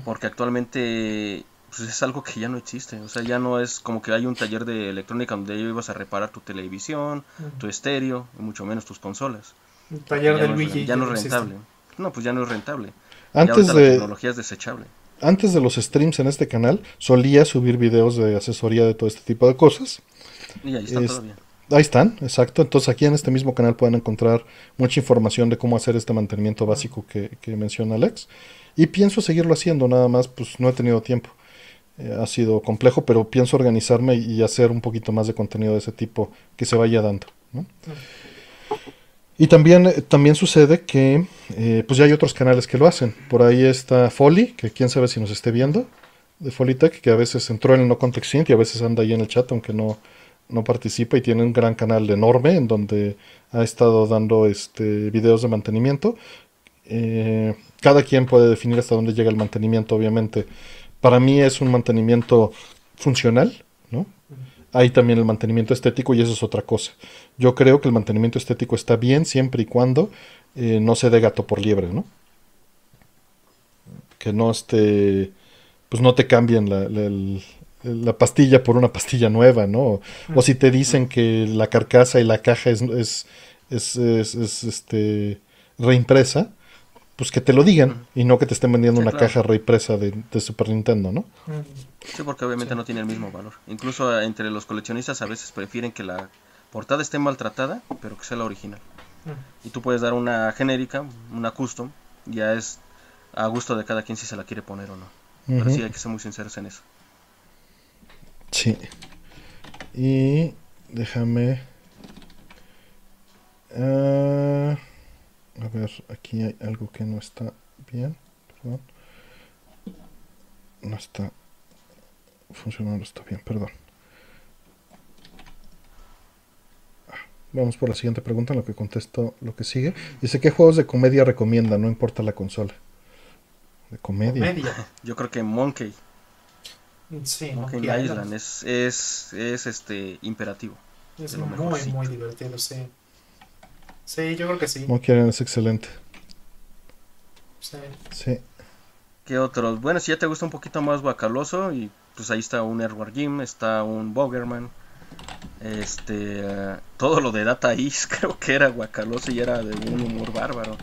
porque actualmente pues, es algo que ya no existe, o sea, ya no es como que hay un taller de electrónica donde ibas a reparar tu televisión, tu estéreo, y mucho menos tus consolas. El taller del Luigi. Ya no es rentable. No, pues ya no es rentable. Antes de... La tecnología es desechable antes de los streams en este canal, solía subir videos de asesoría de todo este tipo de cosas. Y ahí están todavía. Ahí están, exacto. Entonces aquí en este mismo canal pueden encontrar mucha información de cómo hacer este mantenimiento básico que, menciona Alex. Y pienso seguirlo haciendo, nada más, pues no he tenido tiempo. Eh, ha sido complejo, pero pienso organizarme y hacer un poquito más de contenido de ese tipo que se vaya dando. ¿no? Y también, eh, también sucede que eh, pues ya hay otros canales que lo hacen. Por ahí está Folly, que quién sabe si nos esté viendo, de Folitech, que a veces entró en el No Context y a veces anda ahí en el chat, aunque no, no participa y tiene un gran canal enorme en donde ha estado dando este, videos de mantenimiento. Eh, cada quien puede definir hasta dónde llega el mantenimiento, obviamente. Para mí es un mantenimiento funcional, ¿no? hay también el mantenimiento estético y eso es otra cosa. Yo creo que el mantenimiento estético está bien siempre y cuando eh, no se dé gato por liebre, ¿no? Que no esté, pues no te cambien la, pastilla por una pastilla nueva, ¿no? O, si te dicen que la carcasa y la caja es, es, es, es este, reimpresa, pues que te lo digan y no que te estén vendiendo una caja reimpresa de, de, Super Nintendo, ¿no? Sí, porque obviamente no tiene el mismo valor. Incluso entre los coleccionistas a veces prefieren que la portada esté maltratada, pero que sea la original. Y tú puedes dar una genérica, una custom, ya es a gusto de cada quien si se la quiere poner o no. Pero sí hay que ser muy sinceros en eso. Sí. Y déjame... Uh... A ver, aquí hay algo que no está bien. Perdón. No está funcionando, está bien, perdón. Ah, vamos por la siguiente pregunta, en lo que contesto lo que sigue. Dice, ¿qué juegos de comedia recomienda? No importa la consola. De comedia. Yo creo que Monkey. Sí, Monkey, Island, es, es, es, este imperativo. Es muy, muy divertido, sí. Sí, yo creo que sí. Monkey es excelente. Sí. Sí. ¿Qué otros? Bueno, si ya te gusta un poquito más guacaloso, y pues ahí está un Airward Jim, está un Bogerman. Este, todo lo de Data East creo que era guacaloso y era de un humor bárbaro.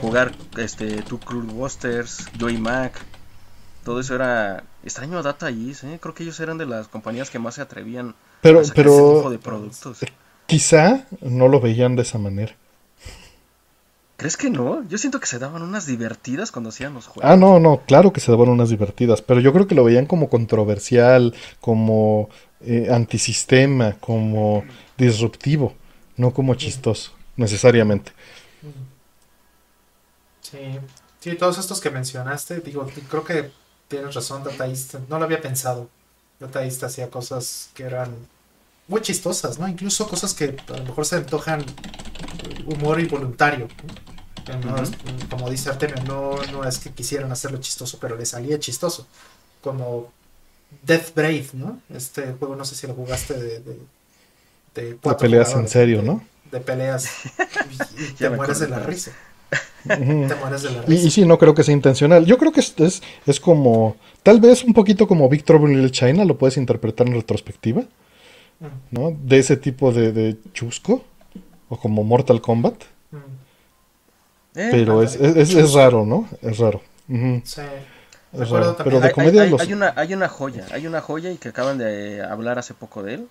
Jugar este, Two Crew Busters, Joy Mac, todo eso era extraño a Data East, ¿eh? creo que ellos eran de las compañías que más se atrevían pero, a sacar ese tipo de productos. Quizá no lo veían de esa manera. ¿Crees que no? Yo siento que se daban unas divertidas cuando hacían los juegos. Ah, no, no, claro que se daban unas divertidas, pero yo creo que lo veían como controversial, como eh, antisistema, como disruptivo, no como chistoso, necesariamente. Sí, sí, todos estos que mencionaste, digo, creo que tienes razón, Data no lo había pensado. Data hacía cosas que eran muy chistosas, ¿no? Incluso cosas que a lo mejor se antojan humor involuntario. como dice Artemio, no, no es que quisieran hacerlo chistoso, pero le salía chistoso. Como Death Brave, ¿no? Este juego, no sé si lo jugaste de. de, de, peleas en serio, ¿no? De peleas y, te mueres de la risa. te mueres de la risa. Y, sí, no creo que sea intencional. Yo creo que es, es, es como. Tal vez un poquito como Victor Trouble China, lo puedes interpretar en retrospectiva. ¿No? De ese tipo de, chusco, o como Mortal Kombat. Eh, pero es, es, raro, ¿no? Es raro. Sí. Pero de comedia hay, una, hay una joya, hay una joya y que acaban de hablar hace poco de él.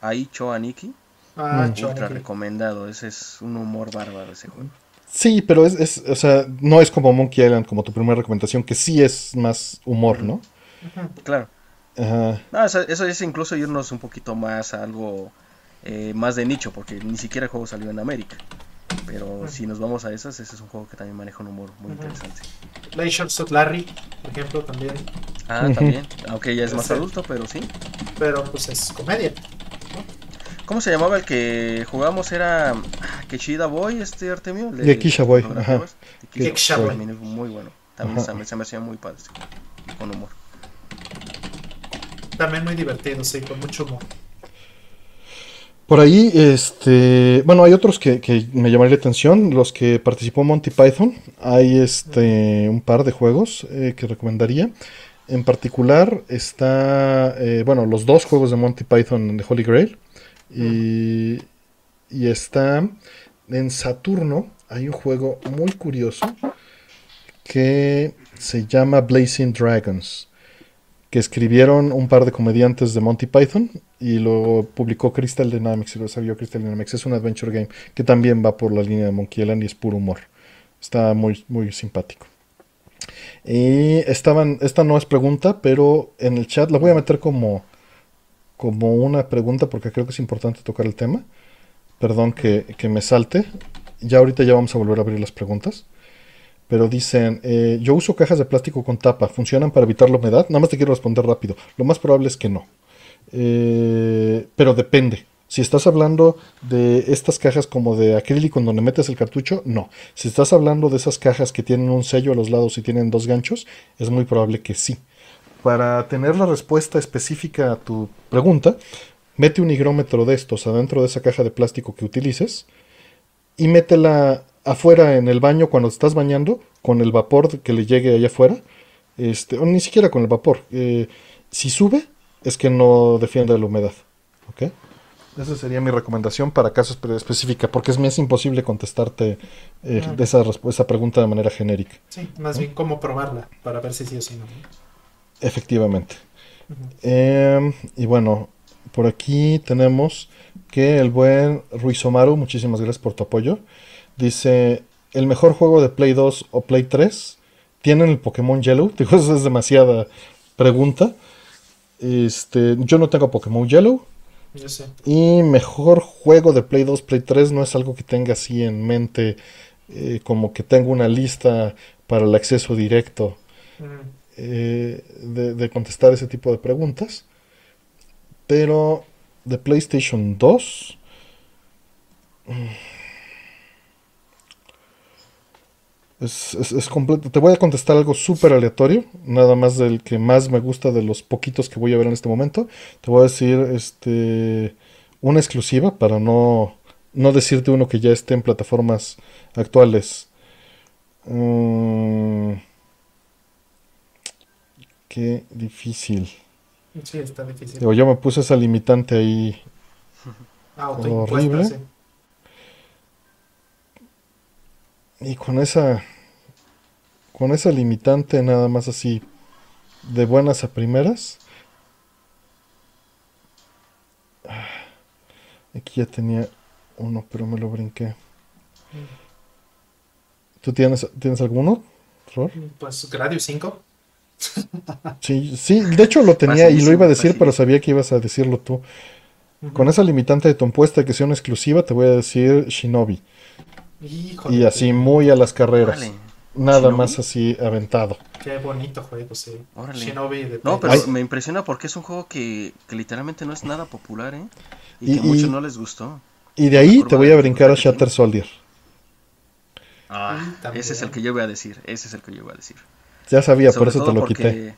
Ahí Choaniki. Ah, ultra recomendado, ese es un humor bárbaro ese juego. Sí, pero es, es, o sea, no es como Monkey Island, como tu primera recomendación, que sí es más humor, ¿no? Claro. No, eso, es incluso irnos un poquito más a algo eh, más de nicho, porque ni siquiera el juego salió en América. Pero si nos vamos a esas, ese es un juego que también maneja un humor muy interesante. Legends of Larry, por ejemplo, también. Ah, también. Aunque ya es más adulto, pero sí. Pero pues es comedia. ¿Cómo se llamaba el que jugamos? Era ah, Keshida Boy, este Artemio. De Kisha Boy. Ajá. Boy. Muy bueno. También se me hacía muy padre. Con humor. También muy divertido, sí, con mucho humor. Por ahí, este, bueno, hay otros que, me llamaría la atención, los que participó Monty Python. Hay este un par de juegos eh, que recomendaría. En particular está, eh, bueno, los dos juegos de Monty Python de Holy Grail. Y, y está en Saturno, hay un juego muy curioso que se llama Blazing Dragons que escribieron un par de comediantes de Monty Python y lo publicó Crystal Dynamics, y lo sabía Crystal Dynamics. Es un adventure game que también va por la línea de Monkey Island y es puro humor. Está muy, muy simpático. Y estaban, esta no es pregunta, pero en el chat la voy a meter como, como una pregunta porque creo que es importante tocar el tema. Perdón que, que me salte. Ya ahorita ya vamos a volver a abrir las preguntas pero dicen, eh, yo uso cajas de plástico con tapa, ¿funcionan para evitar la humedad? Nada más te quiero responder rápido. Lo más probable es que no. Eh, pero depende. Si estás hablando de estas cajas como de acrílico en donde metes el cartucho, no. Si estás hablando de esas cajas que tienen un sello a los lados y tienen dos ganchos, es muy probable que sí. Para tener la respuesta específica a tu pregunta, mete un higrómetro de estos adentro de esa caja de plástico que utilices y métela afuera en el baño cuando estás bañando con el vapor que le llegue allá afuera, este, o ni siquiera con el vapor. Eh, si sube, es que no defiende la humedad. ¿Ok? Esa sería mi recomendación para casos específicos, porque es, es imposible contestarte eh, de esa, esa pregunta de manera genérica. Sí, más bien cómo probarla, para ver si sí o si no. Efectivamente. Em, y bueno, por aquí tenemos que el buen Ruiz Omaru, muchísimas gracias por tu apoyo. Dice, el mejor juego de Play 2 o Play 3 tienen el Pokémon Yellow. Digo, eso es demasiada pregunta. Este, yo no tengo Pokémon Yellow. Yo sé. Y mejor juego de Play 2, Play 3 no es algo que tenga así en mente, eh, como que tengo una lista para el acceso directo eh, de, contestar ese tipo de preguntas. Pero de PlayStation 2... Es, completo. Te voy a contestar algo súper aleatorio, nada más del que más me gusta de los poquitos que voy a ver en este momento. Te voy a decir este una exclusiva para no, no decirte uno que ya esté en plataformas actuales. Mm, qué difícil. Sí, está difícil. yo me puse esa limitante ahí. Ah, horrible. Y con esa con esa limitante nada más así de buenas a primeras. Ah, aquí ya tenía uno, pero me lo brinqué. ¿Tú tienes, ¿tienes alguno? Pues Gradius 5. sí, sí, de hecho lo tenía y lo iba a decir, pero sabía que ibas a decirlo tú. Con esa limitante de tu impuesta que sea una exclusiva, te voy a decir Shinobi. Y así muy a las carreras. Nada más así aventado. Qué bonito juego, sí. Shinobi de No, pero me impresiona porque es un juego que, literalmente no es nada popular, ¿eh? Y, que a muchos no les gustó. Y de ahí te voy a brincar a Shatter Soldier. Ah, ese es el que yo voy a decir. Ese es el que yo voy a decir. Ya sabía, por eso te lo quité.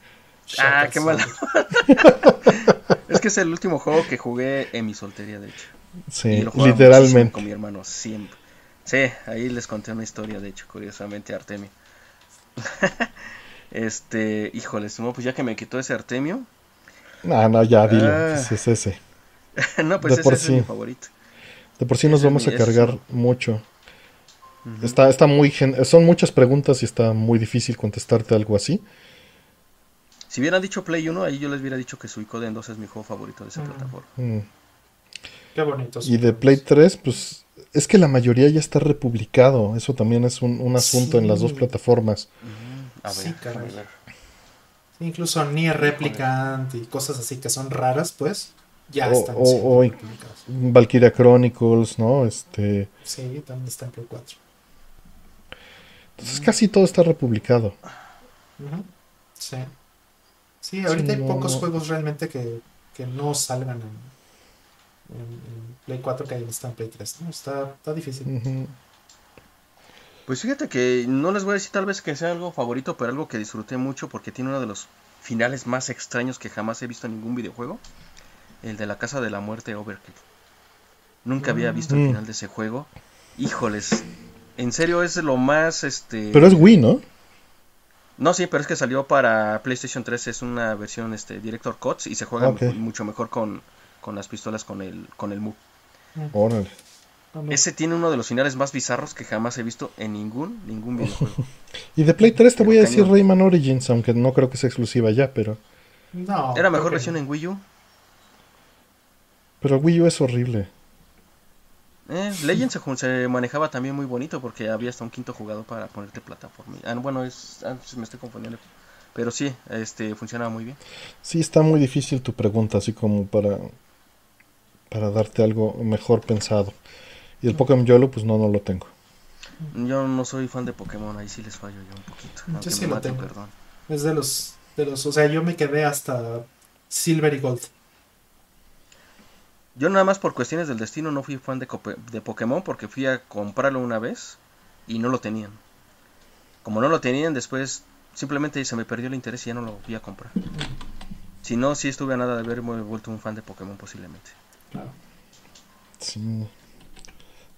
Ah, qué mala. es que es el último juego que jugué en mi soltería, de hecho. Sí, literalmente. Con mi hermano, siempre. Sí, ahí les conté una historia, de hecho, curiosamente, Artemio. este, híjole, pues ya que me quitó ese Artemio. No, no, ya, dilo, ah. es ese. no, pues ese, es mi favorito. De por sí nos vamos a cargar mucho. Está, está muy son muchas preguntas y está muy difícil contestarte algo así. Si hubieran dicho Play 1, ahí yo les hubiera dicho que Suicoden 2 es mi juego favorito de esa plataforma. Mm. Qué bonito. Y de Play 3, pues es que la mayoría ya está republicado. Eso también es un, asunto en las dos plataformas. A ver, Incluso Nier Replicant y cosas así que son raras, pues ya están o, Valkyria Chronicles, ¿no? Este... Sí, también está en Play 4. Entonces casi todo está republicado. Sí. Sí, ahorita hay pocos juegos realmente que, no salgan en, Play 4 que están en Play 3. Está, difícil. Pues fíjate que no les voy a decir tal vez que sea algo favorito, pero algo que disfruté mucho porque tiene uno de los finales más extraños que jamás he visto en ningún videojuego. El de la Casa de la Muerte Overkill. Nunca había visto el mm. final de ese juego. Híjoles, en serio es lo más este Pero es Wii, ¿no? No, sí, pero es que salió para PlayStation 3, es una versión este Director Cuts y se juega mucho mejor con, las pistolas con el con el Move. Órale. Ese tiene uno de los finales más bizarros que jamás he visto en ningún ningún videojuego. y de Play 3 te voy a decir Rayman Origins, aunque no creo que sea exclusiva ya, pero no. Era mejor versión en Wii U. Pero Wii U es horrible. Eh, Legends se, manejaba también muy bonito porque había hasta un quinto jugador para ponerte plataforma. Ah, bueno, es, ah, me estoy confundiendo. Pero sí, este funcionaba muy bien. Sí, está muy difícil tu pregunta, así como para, para darte algo mejor pensado. Y el Pokémon Yolo, pues no, no lo tengo. Yo no soy fan de Pokémon, ahí sí les fallo yo un poquito. Yo sí lo tengo. Perdón. Es de los, de los, o sea, yo me quedé hasta Silver y Gold. Yo nada más por cuestiones del destino no fui fan de, de Pokémon porque fui a comprarlo una vez y no lo tenían. Como no lo tenían, después simplemente se me perdió el interés y ya no lo fui a comprar. Si no, sí estuve a nada de haberme vuelto un fan de Pokémon posiblemente. Claro. Sí.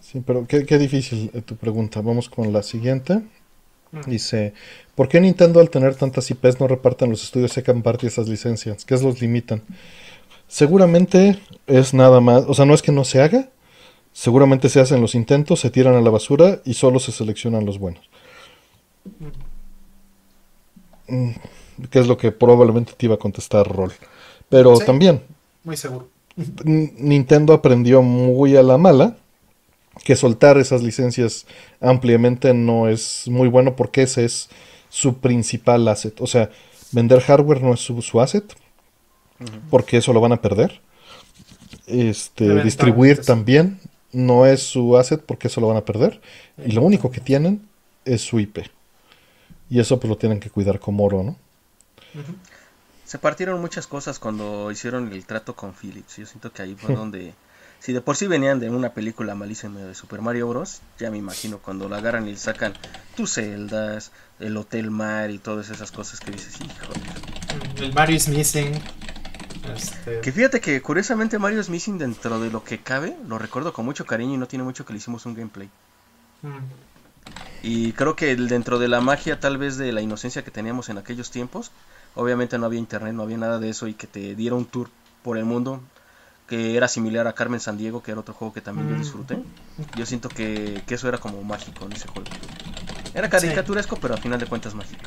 Sí, pero qué, qué difícil eh, tu pregunta. Vamos con la siguiente. Dice, ¿por qué Nintendo al tener tantas IPs no reparten los estudios secan parte de esas licencias? ¿Qué los limitan? Seguramente es nada más, o sea, no es que no se haga, seguramente se hacen los intentos, se tiran a la basura y solo se seleccionan los buenos. Mm, que es lo que probablemente te iba a contestar Roll. Pero también. Muy seguro. Nintendo aprendió muy a la mala que soltar esas licencias ampliamente no es muy bueno porque ese es su principal asset. O sea, vender hardware no es su, su asset, porque eso lo van a perder. Este, distribuir también no es su asset porque eso lo van a perder. Y lo único que tienen es su IP. Y eso pues lo tienen que cuidar como oro, ¿no? Se partieron muchas cosas cuando hicieron el trato con Philips. Yo siento que ahí fue donde... Si de por sí venían de una película malísima de Super Mario Bros., ya me imagino cuando la agarran y sacan tus celdas, el Hotel Mar y todas esas cosas que dices, hijo. El Mario is Missing. Este, que fíjate que curiosamente Mario es Missing dentro de lo que cabe, lo recuerdo con mucho cariño y no tiene mucho que le hicimos un gameplay. Mm. Y creo que dentro de la magia tal vez de la inocencia que teníamos en aquellos tiempos, obviamente no había internet, no había nada de eso y que te diera un tour por el mundo que era similar a Carmen San Diego, que era otro juego que también yo mm. disfruté. Yo siento que, eso era como mágico en ese juego. Era caricaturesco, pero al final de cuentas mágico.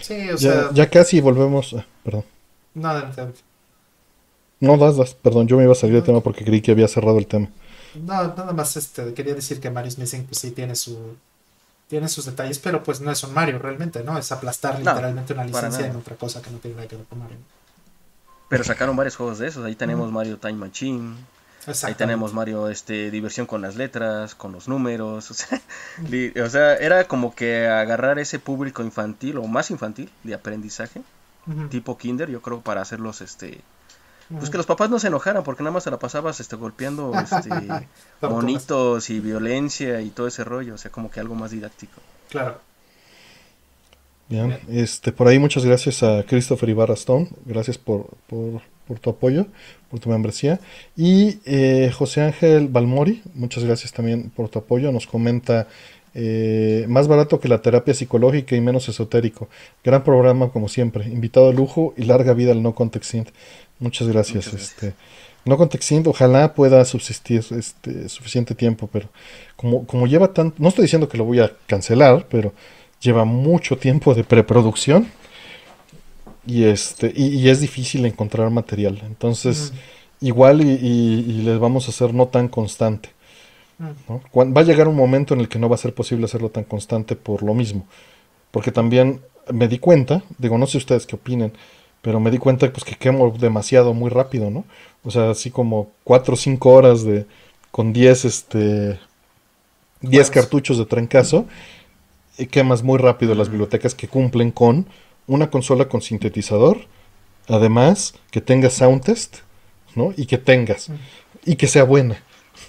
Sí, o sea... Ya, casi volvemos... Ah, perdón. No, no, das, das. Perdón, yo me iba a salir del tema porque creí que había cerrado el tema. No, nada más este, quería decir que Mario Missing pues sí tiene su, tiene sus detalles, pero pues no es un Mario realmente, ¿no? Es aplastar literalmente una licencia en otra cosa que no tiene nada que ver con Mario. Pero sacaron varios juegos de esos. Ahí tenemos Mario Time Machine. Ahí tenemos Mario este diversión con las letras, con los números, o sea, era como que agarrar ese público infantil o más infantil de aprendizaje, tipo Kinder, yo creo para hacerlos este pues que los papás no se enojaran porque nada más se la pasabas este golpeando este monitos y violencia y todo ese rollo, o sea, como que algo más didáctico. Claro. Bien, este por ahí muchas gracias a Christopher Ibarra Stone, gracias por, por por tu apoyo, por tu membresía. Y eh, José Ángel Balmori, muchas gracias también por tu apoyo. Nos comenta, eh, más barato que la terapia psicológica y menos esotérico. Gran programa como siempre. Invitado de lujo y larga vida al No Context Muchas gracias. Este, no Context ojalá pueda subsistir este, suficiente tiempo, pero como, como lleva tanto, no estoy diciendo que lo voy a cancelar, pero lleva mucho tiempo de preproducción y este y, es difícil encontrar material. Entonces igual y, les vamos a hacer no tan constante va a llegar un momento en el que no va a ser posible hacerlo tan constante por lo mismo porque también me di cuenta digo no sé ustedes qué opinen pero me di cuenta pues que quemo demasiado muy rápido no o sea así como cuatro o cinco horas de con 10 este 10 cartuchos de trancazo y quemas muy rápido las bibliotecas que cumplen con una consola con sintetizador, además que tenga sound test, ¿no? Y que tengas, y que sea buena,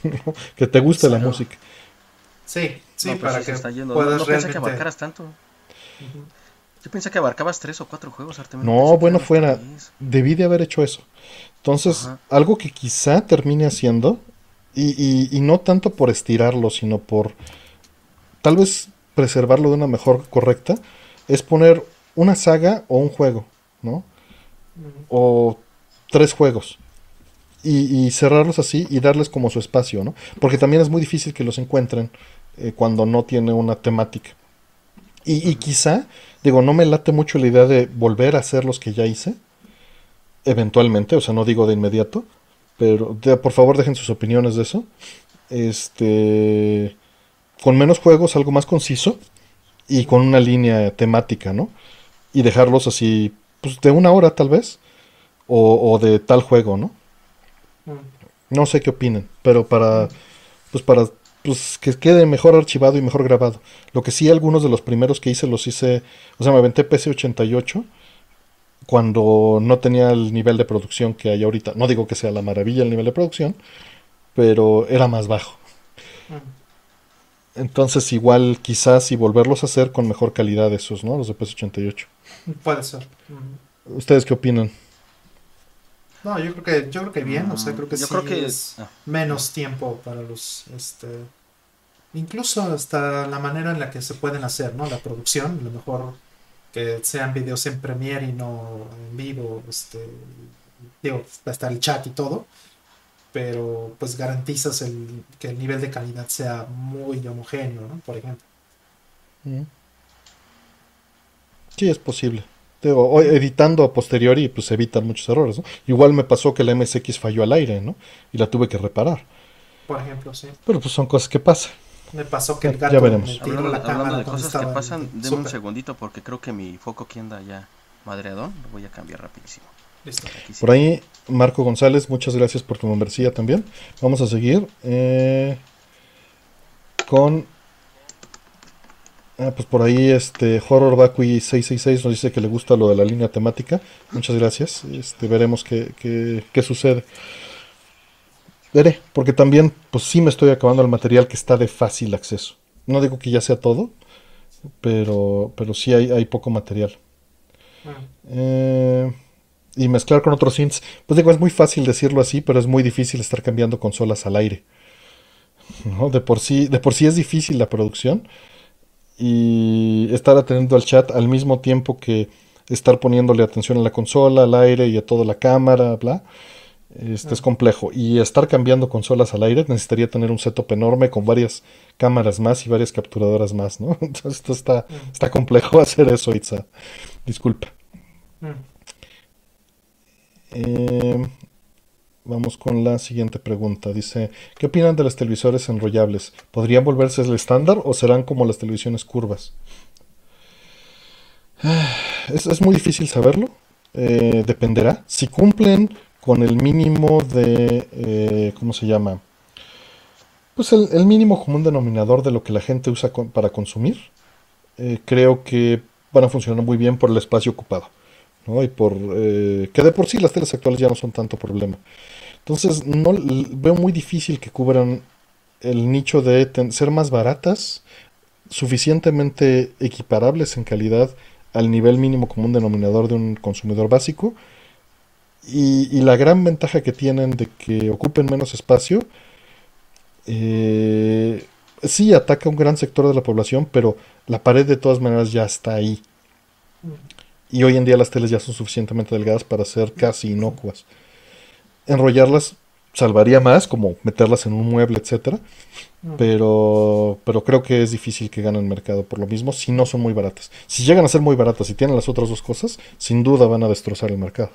que te guste la música. Sí, sí, pues para que está yendo. no, pensé que abarcaras tanto. Yo pensé que abarcabas tres o cuatro juegos, Artemio. No, bueno, fuera. Debí de haber hecho eso. Entonces, algo que quizá termine haciendo, y, y, no tanto por estirarlo, sino por tal vez preservarlo de una mejor correcta, es poner una saga o un juego, ¿no? O tres juegos. Y, cerrarlos así y darles como su espacio, ¿no? Porque también es muy difícil que los encuentren eh, cuando no tiene una temática. Y, quizá, digo, no me late mucho la idea de volver a hacer los que ya hice, eventualmente, o sea, no digo de inmediato, pero por favor dejen sus opiniones de eso. Este, con menos juegos, algo más conciso y con una línea temática, ¿no? y dejarlos así, pues de una hora tal vez, o, de tal juego, ¿no? Mm. No sé qué opinen, pero para, pues para, pues que quede mejor archivado y mejor grabado. Lo que sí, algunos de los primeros que hice los hice, o sea, me aventé PC88 cuando no tenía el nivel de producción que hay ahorita. No digo que sea la maravilla el nivel de producción, pero era más bajo. Entonces igual quizás y volverlos a hacer con mejor calidad esos, ¿no? Los de PS88. Puede ser. ¿Ustedes qué opinan? No, yo creo que yo creo que bien, o sea, creo que yo creo que es ah. menos tiempo para los este incluso hasta la manera en la que se pueden hacer, ¿no? La producción, a lo mejor que sean videos en Premiere y no en vivo, este digo, hasta el chat y todo pero pues garantizas el, que el nivel de calidad sea muy homogéneo, ¿no? Por ejemplo. Sí, es posible. Editando a posteriori, pues evitan muchos errores, ¿no? Igual me pasó que la MSX falló al aire, ¿no? Y la tuve que reparar. Por ejemplo, sí. Pero pues son cosas que pasan. Me pasó que el gato ya veremos. hablando, la cámara de cosas que pasan, denme un segundito porque creo que mi foco aquí anda ya madreadón. Lo voy a cambiar rapidísimo. Por ahí, Marco González, muchas gracias por tu membresía también. Vamos a seguir eh, con. Ah, pues por ahí, este Horror Vacui 666 nos dice que le gusta lo de la línea temática. Muchas gracias. Este, veremos qué, qué, sucede. Veré, porque también, pues sí me estoy acabando el material que está de fácil acceso. No digo que ya sea todo, pero, pero sí hay, hay poco material. Eh, y mezclar con otros synths. Pues digo, es muy fácil decirlo así, pero es muy difícil estar cambiando consolas al aire. ¿no? De, por sí, de por sí es difícil la producción. Y estar atendiendo al chat al mismo tiempo que estar poniéndole atención a la consola, al aire y a toda la cámara, bla. Este es complejo. Y estar cambiando consolas al aire necesitaría tener un setup enorme con varias cámaras más y varias capturadoras más, ¿no? Entonces esto está, está complejo hacer eso, Itza. Disculpa. Eh, Vamos con la siguiente pregunta. Dice, ¿qué opinan de los televisores enrollables? ¿Podrían volverse el estándar o serán como las televisiones curvas? Es, muy difícil saberlo. Eh, dependerá. Si cumplen con el mínimo de... Eh, ¿Cómo se llama? Pues el, mínimo común denominador de lo que la gente usa para consumir. Eh, creo que van a funcionar muy bien por el espacio ocupado. ¿no? Y por que de por sí las teles actuales ya no son tanto problema. Entonces, no veo muy difícil que cubran el nicho de ser más baratas, suficientemente equiparables en calidad al nivel mínimo común denominador de un consumidor básico. Y, la gran ventaja que tienen de que ocupen menos espacio, eh, sí ataca un gran sector de la población, pero la pared de todas maneras ya está ahí. Y hoy en día las teles ya son suficientemente delgadas para ser casi inocuas. Enrollarlas salvaría más, como meterlas en un mueble, etcétera. Pero, pero creo que es difícil que ganen mercado por lo mismo si no son muy baratas. Si llegan a ser muy baratas y tienen las otras dos cosas, sin duda van a destrozar el mercado.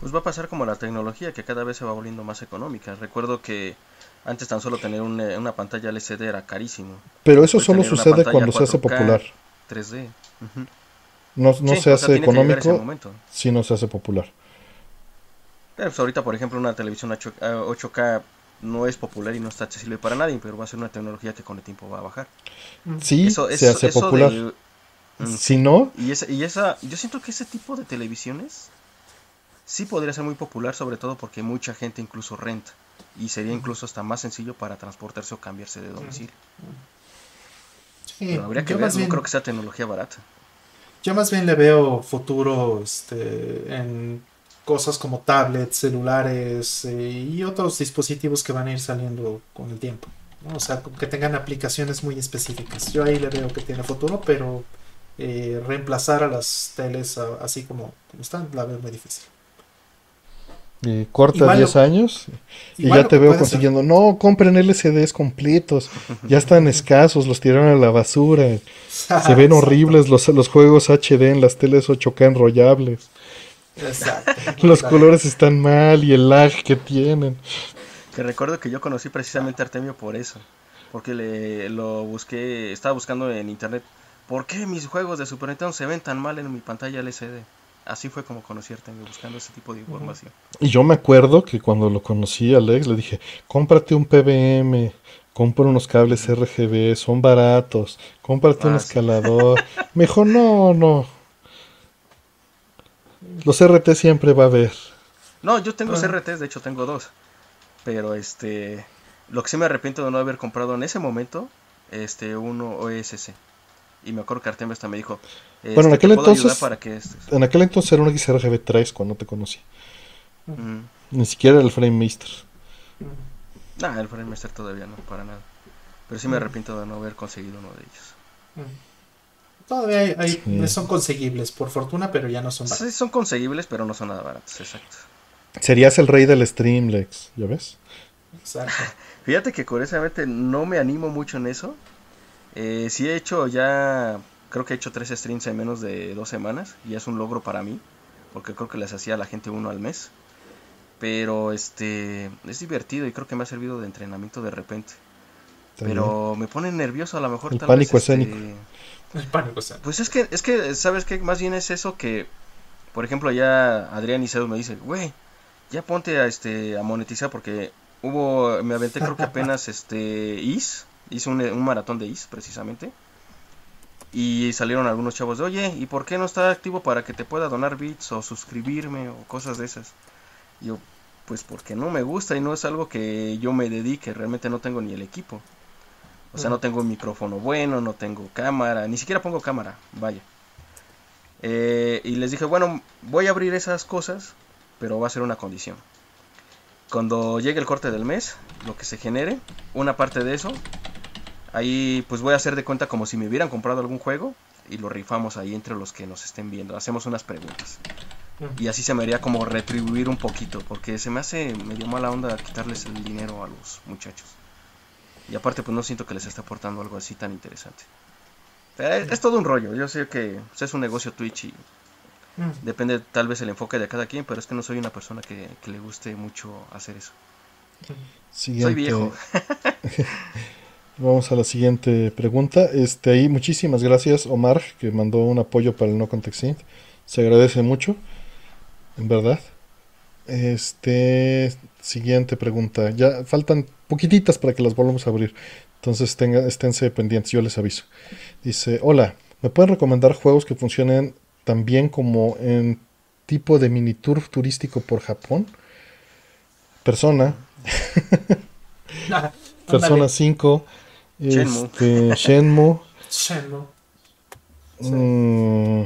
Pues va a pasar como la tecnología, que cada vez se va volviendo más económica. Recuerdo que antes tan solo tener eh, una pantalla LCD era carísimo. Pero eso solo sucede cuando se hace popular. 3D. No, se hace económico si no se hace popular. Pues ahorita, por ejemplo, una televisión 8K no es popular y no está accesible para nadie, pero va a ser una tecnología que con el tiempo va a bajar. Sí, se hace popular. Mm, si no... Y esa, y esa, yo siento que ese tipo de televisiones sí podría ser muy popular, sobre todo porque mucha gente incluso renta. Y sería incluso hasta más sencillo para transportarse o cambiarse de domicilio. pero habría que ver, no creo que sea tecnología barata. Yo más bien le veo futuro este, en cosas como tablets, celulares eh, y otros dispositivos que van a ir saliendo con el tiempo. O sea, que tengan aplicaciones muy específicas. Yo ahí le veo que tiene futuro, pero eh, reemplazar a las teles así como, están, la veo muy difícil. Y corta 10 años y ya te veo consiguiendo. No, compren LCDs completos. Ya están escasos, los tiraron a la basura. Se ven horribles los, los juegos HD en las teles 8K enrollables. Los colores están mal y el lag que tienen. Que recuerdo que yo conocí precisamente a Artemio por eso. Porque le, lo busqué, estaba buscando en internet. ¿Por qué mis juegos de Super Nintendo se ven tan mal en mi pantalla LCD? Así fue como conocí a Artemio, buscando ese tipo de información. Y yo me acuerdo que cuando lo conocí a Alex, le dije, cómprate un PBM, compra unos cables RGB, son baratos, cómprate un ah, escalador. Me dijo, no, no, los RT siempre va a haber. No, yo tengo ah. RTs, de hecho tengo dos. Pero este. Lo que sí me arrepiento de no haber comprado en ese momento, este, uno OSC. Y me acuerdo que Artemio hasta me dijo. bueno, en este, aquel entonces. Para que En aquel entonces era un XRGB 3 cuando te conocí. Ni siquiera el Frame Master. Nah, el Frame Master todavía no, para nada. Pero sí me arrepiento de no haber conseguido uno de ellos. Todavía hay, son conseguibles, por fortuna, pero ya no son baratos. Sí, son conseguibles, pero no son nada baratos, exacto. Serías el rey del stream, Lex, ¿ya ves? Exacto. Fíjate que curiosamente no me animo mucho en eso. Eh, sí he hecho ya, creo que he hecho tres streams en menos de dos semanas y es un logro para mí, porque creo que les hacía a la gente uno al mes. Pero este es divertido y creo que me ha servido de entrenamiento de repente. Pero me pone nervioso a lo mejor. El pánico este, escénico. El pánico Pues es que, es que, ¿sabes qué? Más bien es eso que, por ejemplo, ya Adrián Isedo me dice, güey, ya ponte a, este, a monetizar porque hubo, me aventé creo que apenas este IS, hice un, un maratón de IS precisamente. Y salieron algunos chavos de, oye, ¿y por qué no está activo para que te pueda donar bits o suscribirme o cosas de esas? yo, pues porque no me gusta y no es algo que yo me dedique, realmente no tengo ni el equipo. O sea, no tengo un micrófono bueno, no tengo cámara, ni siquiera pongo cámara, vaya. Eh, y les dije, bueno, voy a abrir esas cosas, pero va a ser una condición. Cuando llegue el corte del mes, lo que se genere, una parte de eso, ahí pues voy a hacer de cuenta como si me hubieran comprado algún juego y lo rifamos ahí entre los que nos estén viendo. Hacemos unas preguntas. Y así se me haría como retribuir un poquito, porque se me hace medio mala onda quitarles el dinero a los muchachos. Y aparte, pues no siento que les esté aportando algo así tan interesante. es, todo un rollo. Yo sé que pues, es un negocio Twitch y Mm. Depende tal vez el enfoque de cada quien, pero es que no soy una persona que, le guste mucho hacer eso. Soy viejo. Vamos a la siguiente pregunta. Este ahí, muchísimas gracias, Omar, que mandó un apoyo para el no context Se agradece mucho, en verdad. Este, siguiente pregunta. Ya faltan poquititas para que las volvamos a abrir. Entonces tenga, esténse pendientes, yo les aviso. Dice, hola, ¿me pueden recomendar juegos que funcionen también como en tipo de mini tour turístico por Japón? Persona. Persona 5. Este, Shenmue. Shenmue. Mm,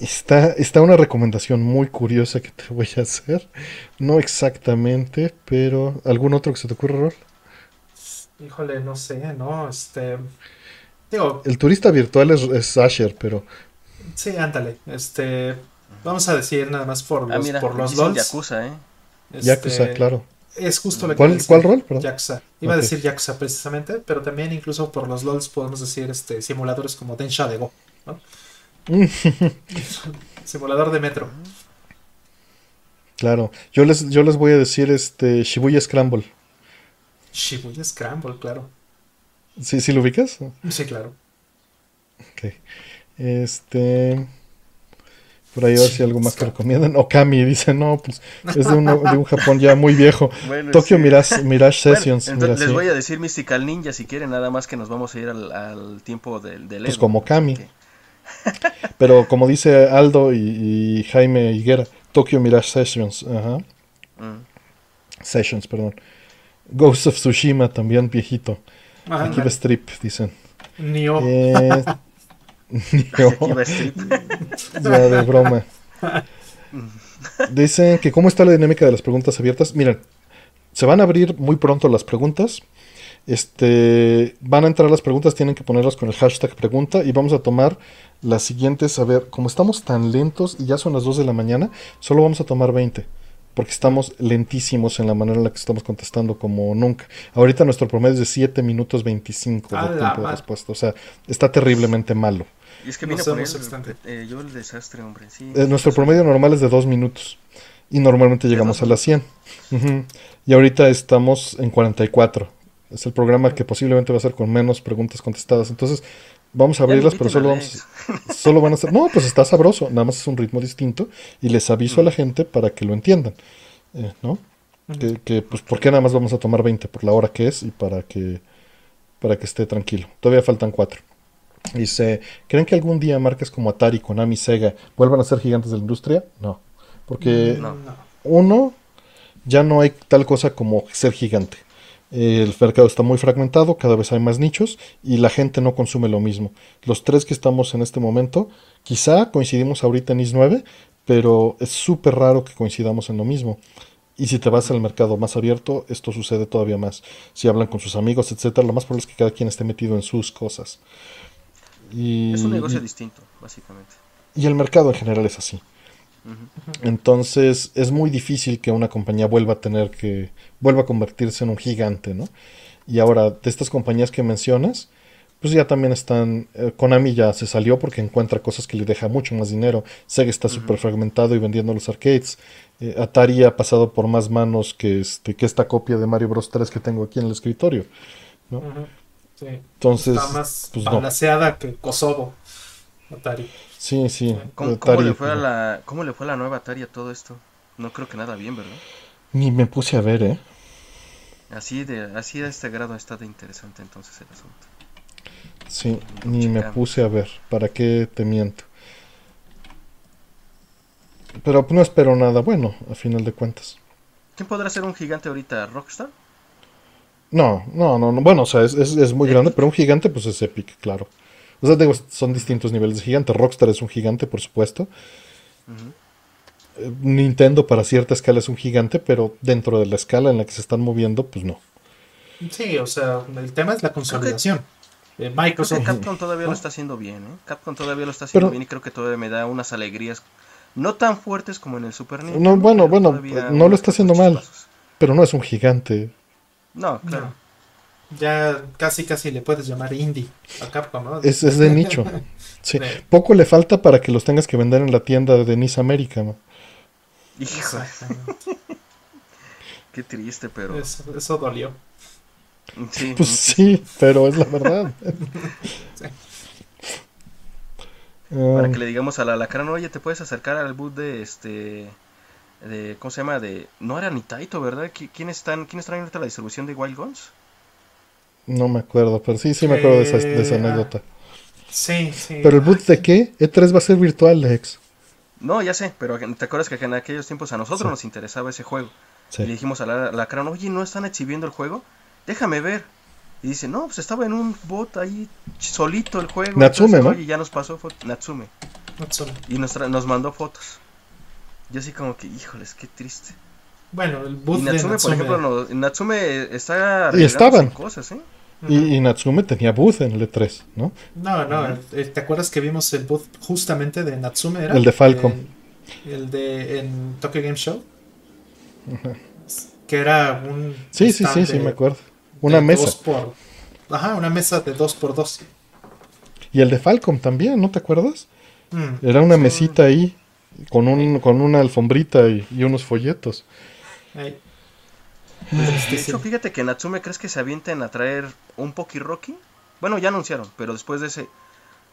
está, está una recomendación muy curiosa que te voy a hacer. No exactamente, pero ¿algún otro que se te ocurra, Rol? Híjole, no sé, no, este... el turista virtual es, Asher, pero... Sí, ándale, este... Vamos a decir nada más por ah, los, por los LOLs. Yakuza, ¿eh? Yakuza, claro. Es justo lo que ¿Cuál, ¿cuál rol? Yakuza. Iba a decir Yakuza precisamente, pero también incluso por los LOLs podemos decir este simuladores como Densha de Go, ¿no? Simulador de metro. Claro. Yo les, yo les voy a decir este Shibuya Scramble. Shibuya Scramble, claro. ¿Sí, sí lo ubicas? Sí, claro. Ok. Este. Por ahí a ver si algo más que recomiendan. Okami dice, no, pues es de, un Japón ya muy viejo. Tokyo Mirage, Sessions. les voy a decir Mystical Ninja si quieren, nada más que nos vamos a ir al, tiempo del, del Pues como Okami. Pero como dice Aldo y, Jaime Higuera, Tokyo Mirage Sessions. Ajá. Mm. Sessions, perdón. Ghost of Tsushima también viejito. Va Strip, dicen. Nio. Eh, ya de broma. Dicen que cómo está la dinámica de las preguntas abiertas. Miren, se van a abrir muy pronto las preguntas. Este, van a entrar las preguntas, tienen que ponerlas con el hashtag pregunta y vamos a tomar las siguientes. A ver, como estamos tan lentos y ya son las 2 de la mañana, solo vamos a tomar 20 porque estamos lentísimos en la manera en la que estamos contestando como nunca. Ahorita nuestro promedio es de 7 minutos 25 de tiempo de respuesta, o sea, está terriblemente malo. Y es que viene por eh, yo el desastre, hombre. Eh, nuestro promedio normal es de 2 minutos y normalmente llegamos a las 100. Y ahorita estamos en 44. Es el programa que posiblemente va a ser con menos preguntas contestadas. Entonces, vamos a abrirlas, pero solo vamos, solo van a ser, no, pues está sabroso, nada más es un ritmo distinto y les aviso a la gente para que lo entiendan, eh, ¿no? que, pues, ¿por qué nada más vamos a tomar 20 por la hora que es y para que, para que esté tranquilo? Todavía faltan cuatro. Dice, ¿creen que algún día marcas como Atari, Konami, Sega vuelvan a ser gigantes de la industria? No, porque uno, ya no hay tal cosa como ser gigante el mercado está muy fragmentado, cada vez hay más nichos y la gente no consume lo mismo. Los tres que estamos en este momento, quizá coincidimos ahorita en IS9, pero es súper raro que coincidamos en lo mismo. Y si te vas al mercado más abierto, esto sucede todavía más. Si hablan con sus amigos, etcétera, lo más probable es que cada quien esté metido en sus cosas. Y, es un negocio distinto, básicamente. Y el mercado en general es así. Entonces es muy difícil que una compañía vuelva a tener que, vuelva a convertirse en un gigante, ¿no? Y ahora, de estas compañías que mencionas, pues ya también están, eh, Konami ya se salió porque encuentra cosas que le deja mucho más dinero, Sega está súper fragmentado y vendiendo los arcades, eh, Atari ha pasado por más manos que, este, que esta copia de Mario Bros 3 que tengo aquí en el escritorio, ¿no? sí. Entonces, está más pues, balanceada que Kosovo, Atari. Sí, sí. ¿Cómo, le fue a la, ¿Cómo le fue a la nueva Atari a todo esto? No creo que nada bien, ¿verdad? Ni me puse a ver, ¿eh? Así de, así de este grado ha estado interesante entonces el asunto. Sí, ni me puse a ver. ¿Para qué te miento? Pero no espero nada bueno, a final de cuentas. ¿Quién podrá ser un gigante ahorita? ¿Rockstar? No, no, no, no. Bueno, o sea, es, es, muy grande, pero un gigante pues es Epic, claro. O sea, digo, son distintos niveles de gigante. Rockstar es un gigante, por supuesto. Nintendo para cierta escala es un gigante, pero dentro de la escala en la que se están moviendo, pues no. Sí, o sea, el tema es la consolidación. Eh, Microsoft. Capcom todavía lo está haciendo bien, ¿eh? Capcom todavía lo está haciendo bien y creo que todavía me da unas alegrías no tan fuertes como en el Super Nintendo. No, bueno, bueno, no lo está haciendo mal, pero no es un gigante. No, claro ya casi casi le puedes llamar indie a Capcom, ¿no? Es, de nicho. Sí, poco le falta para que los tengas que vender en la tienda de Denise América. ¿no? Qué triste, pero. Eso, dolió. Sí, pues sí, pero es la verdad. Para que le digamos a la lacrana, oye, te puedes acercar al boot de este. De, ¿Cómo se llama? De, no era ni Taito, ¿verdad? ¿Quiénes están, ¿Quiénes traen ahorita la distribución de Wild Guns? No me acuerdo, pero sí, sí me acuerdo de, esa, de eh, anécdota. Sí, sí. ¿Pero el boot de qué? E3 va a ser virtual, Lex. No, ya sé, pero ¿te acuerdas que en aquellos tiempos a nosotros nos interesaba ese juego? Y le dijimos a la, la oye, ¿no están exhibiendo el juego? Déjame ver. Y dice, no, pues estaba en un bot ahí solito el juego. Natsume, ¿no? Oye, ya nos pasó Natsume. Natsume. Y nos, nos mandó fotos. Yo así como que, híjoles, qué triste. Bueno, el boot y Natsume, de Natsume, por ejemplo, Natsume está y estaban cosas, ¿eh? Y, Natsume tenía booth en el E3, ¿no? No, no, ¿te acuerdas que vimos el booth justamente de Natsume? Era? El de Falcom. El, de en Tokyo Game Show. Que era un. Sí, sí, sí, sí, me acuerdo. Una mesa. Por, ajá, una mesa de 2 por 2 Y el de Falcom también, ¿no te acuerdas? Mm, era una mesita ahí con, un, con una alfombrita y, unos folletos. Ahí. De hecho, fíjate que Natsume crees que se avienten a traer un Poki Rocky. Bueno, ya anunciaron, pero después de ese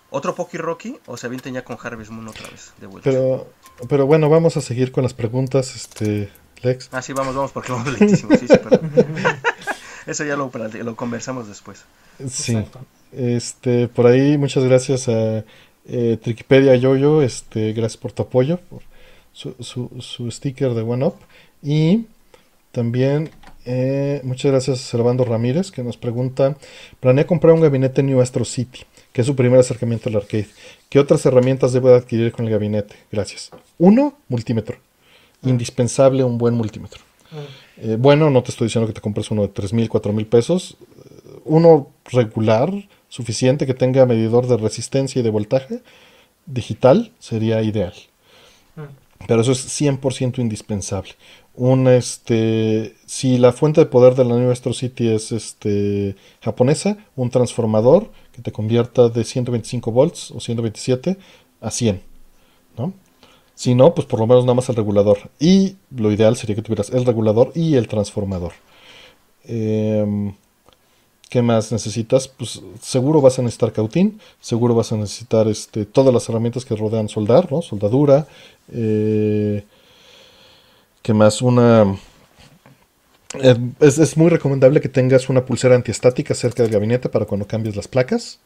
otro Poki Rocky o se avienten ya con Harvest Moon otra vez de vuelta. Pero, pero bueno, vamos a seguir con las preguntas, este Lex. Ah, sí, vamos, vamos, porque vamos lentísimo. Sí, sí, Eso ya lo, lo conversamos después. Sí. Este, por ahí, muchas gracias a eh, Trikipedia Yoyo, este, gracias por tu apoyo, por su, su, su sticker de One Up. Y también eh, muchas gracias a Servando Ramírez que nos pregunta, planea comprar un gabinete New Astro City, que es su primer acercamiento al arcade. ¿Qué otras herramientas debo adquirir con el gabinete? Gracias. Uno, multímetro. Ah. Indispensable un buen multímetro. Ah. Eh, bueno, no te estoy diciendo que te compres uno de tres mil, cuatro mil pesos. Uno regular, suficiente, que tenga medidor de resistencia y de voltaje digital, sería ideal. Ah. Pero eso es 100% indispensable un este si la fuente de poder de la New Astro City es este japonesa, un transformador que te convierta de 125 volts o 127 a 100, ¿no? Si no, pues por lo menos nada más el regulador. Y lo ideal sería que tuvieras el regulador y el transformador. Em, ¿Qué más necesitas? Pues seguro vas a necesitar cautín, seguro vas a necesitar este, todas las herramientas que rodean soldar, ¿no? Soldadura, eh, que más una... Eh, es, muy recomendable que tengas una pulsera antiestática cerca del gabinete para cuando cambies las placas.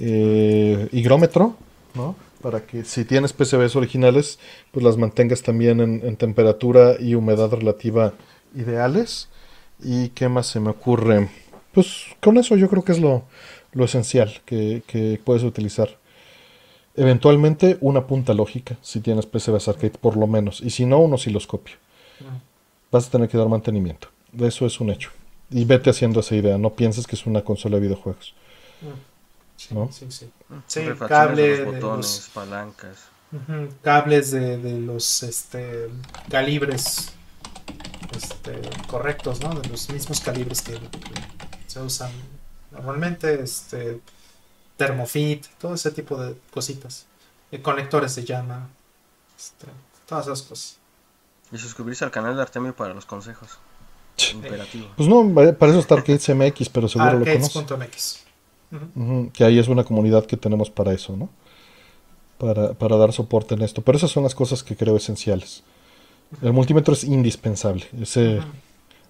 Eh, higrómetro, ¿no? Para que si tienes PCBs originales, pues las mantengas también en, temperatura y humedad relativa ideales. ¿Y qué más se me ocurre? Pues con eso yo creo que es lo, esencial que, que, puedes utilizar. Eventualmente una punta lógica, si tienes PCBs arcade por lo menos, y si no, un osciloscopio. Vas a tener que dar mantenimiento. Eso es un hecho. Y vete haciendo esa idea, no pienses que es una consola de videojuegos. Sí, sí, sí. sí cables, botones, palancas. cables de, de, los este, calibres este, correctos, ¿no? De los mismos calibres que, se usan normalmente. Este, Thermofit, todo ese tipo de cositas. Eh, conectores de llama, este, todas esas cosas. Y suscribirse al canal de Artemio para los consejos. Imperativo. Pues no, para eso está Arcades MX, pero seguro lo conoces. que ahí es una comunidad que tenemos para eso, ¿no? Para, para, dar soporte en esto. Pero esas son las cosas que creo esenciales. El multímetro es indispensable. Ese,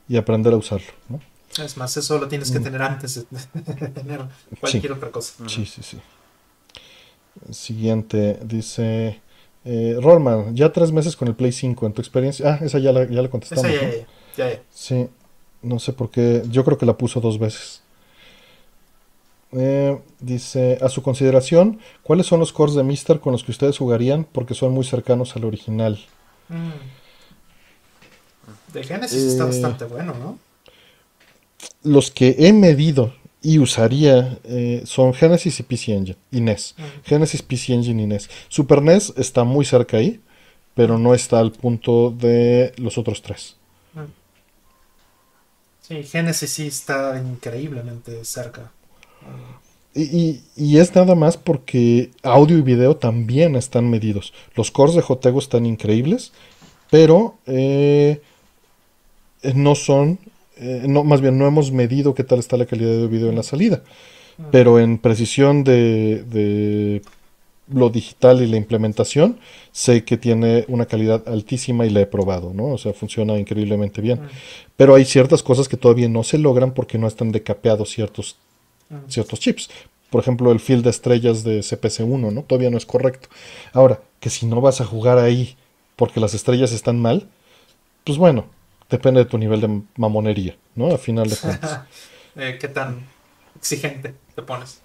Y aprender a usarlo, ¿no? Es más, eso lo tienes que mm. tener antes de tener cualquier otra cosa. Sí, sí, sí. Siguiente, dice eh, Rollman, ya tres meses con el Play 5, en tu experiencia. Ah, esa ya la, ya la contestamos. Esa ya, ya, ya, Sí, no sé por qué. Yo creo que la puso dos veces. Eh, dice, a su consideración, ¿cuáles son los cores de Mister con los que ustedes jugarían? Porque son muy cercanos al original. Mm. De Genesis está eh, bastante bueno, ¿no? Los que he medido y usaría eh, son Genesis y PC Engine y NES. Genesis, PC Engine y NES. Super NES está muy cerca ahí, pero no está al punto de los otros tres. Sí, Genesis sí está increíblemente cerca. Y, es nada más porque audio y video también están medidos. Los cores de Jotego están increíbles, pero eh, no son, eh, no, más bien no hemos medido qué tal está la calidad de video en la salida. Pero en precisión de lo digital y la implementación, sé que tiene una calidad altísima y la he probado, ¿no? O sea, funciona increíblemente bien. Pero hay ciertas cosas que todavía no se logran porque no están decapeados ciertos, ciertos chips. Por ejemplo, el field de estrellas de CPC1, ¿no? Todavía no es correcto. Ahora, que si no vas a jugar ahí porque las estrellas están mal, pues bueno, depende de tu nivel de mamonería, ¿no? A final de cuentas. Eh, ¿Qué tan exigente te pones?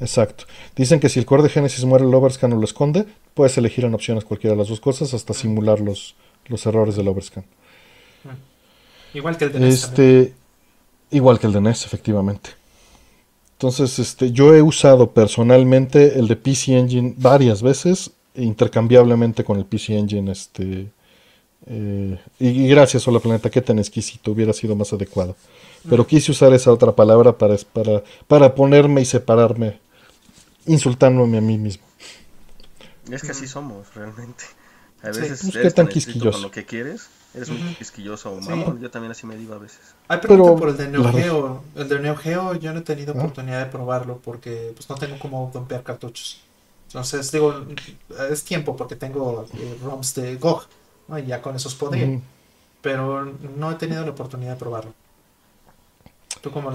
Exacto. Dicen que si el core de Genesis muere, el overscan o lo esconde, puedes elegir en opciones cualquiera de las dos cosas hasta simular los, los errores del overscan. Igual que el de NES. Este, igual que el de NES, efectivamente. Entonces, este, yo he usado personalmente el de PC Engine varias veces, intercambiablemente con el PC Engine, este, eh, y, gracias, Hola Planeta, qué tan exquisito, hubiera sido más adecuado. Pero quise usar esa otra palabra para, para, para ponerme y separarme, insultándome a mí mismo. Es que así somos, realmente. A veces sí. eres tan quisquilloso. con lo que quieres, eres muy quisquilloso o mamón. Yo también así me digo a veces. Hay pregunta por el de Neo Geo. El de Neo Geo yo no he tenido ah. oportunidad de probarlo porque pues no tengo como dompear cartuchos. Entonces digo, es tiempo porque tengo eh, ROMs de GOG. Y ya con esos podría. Pero no he tenido la oportunidad de probarlo.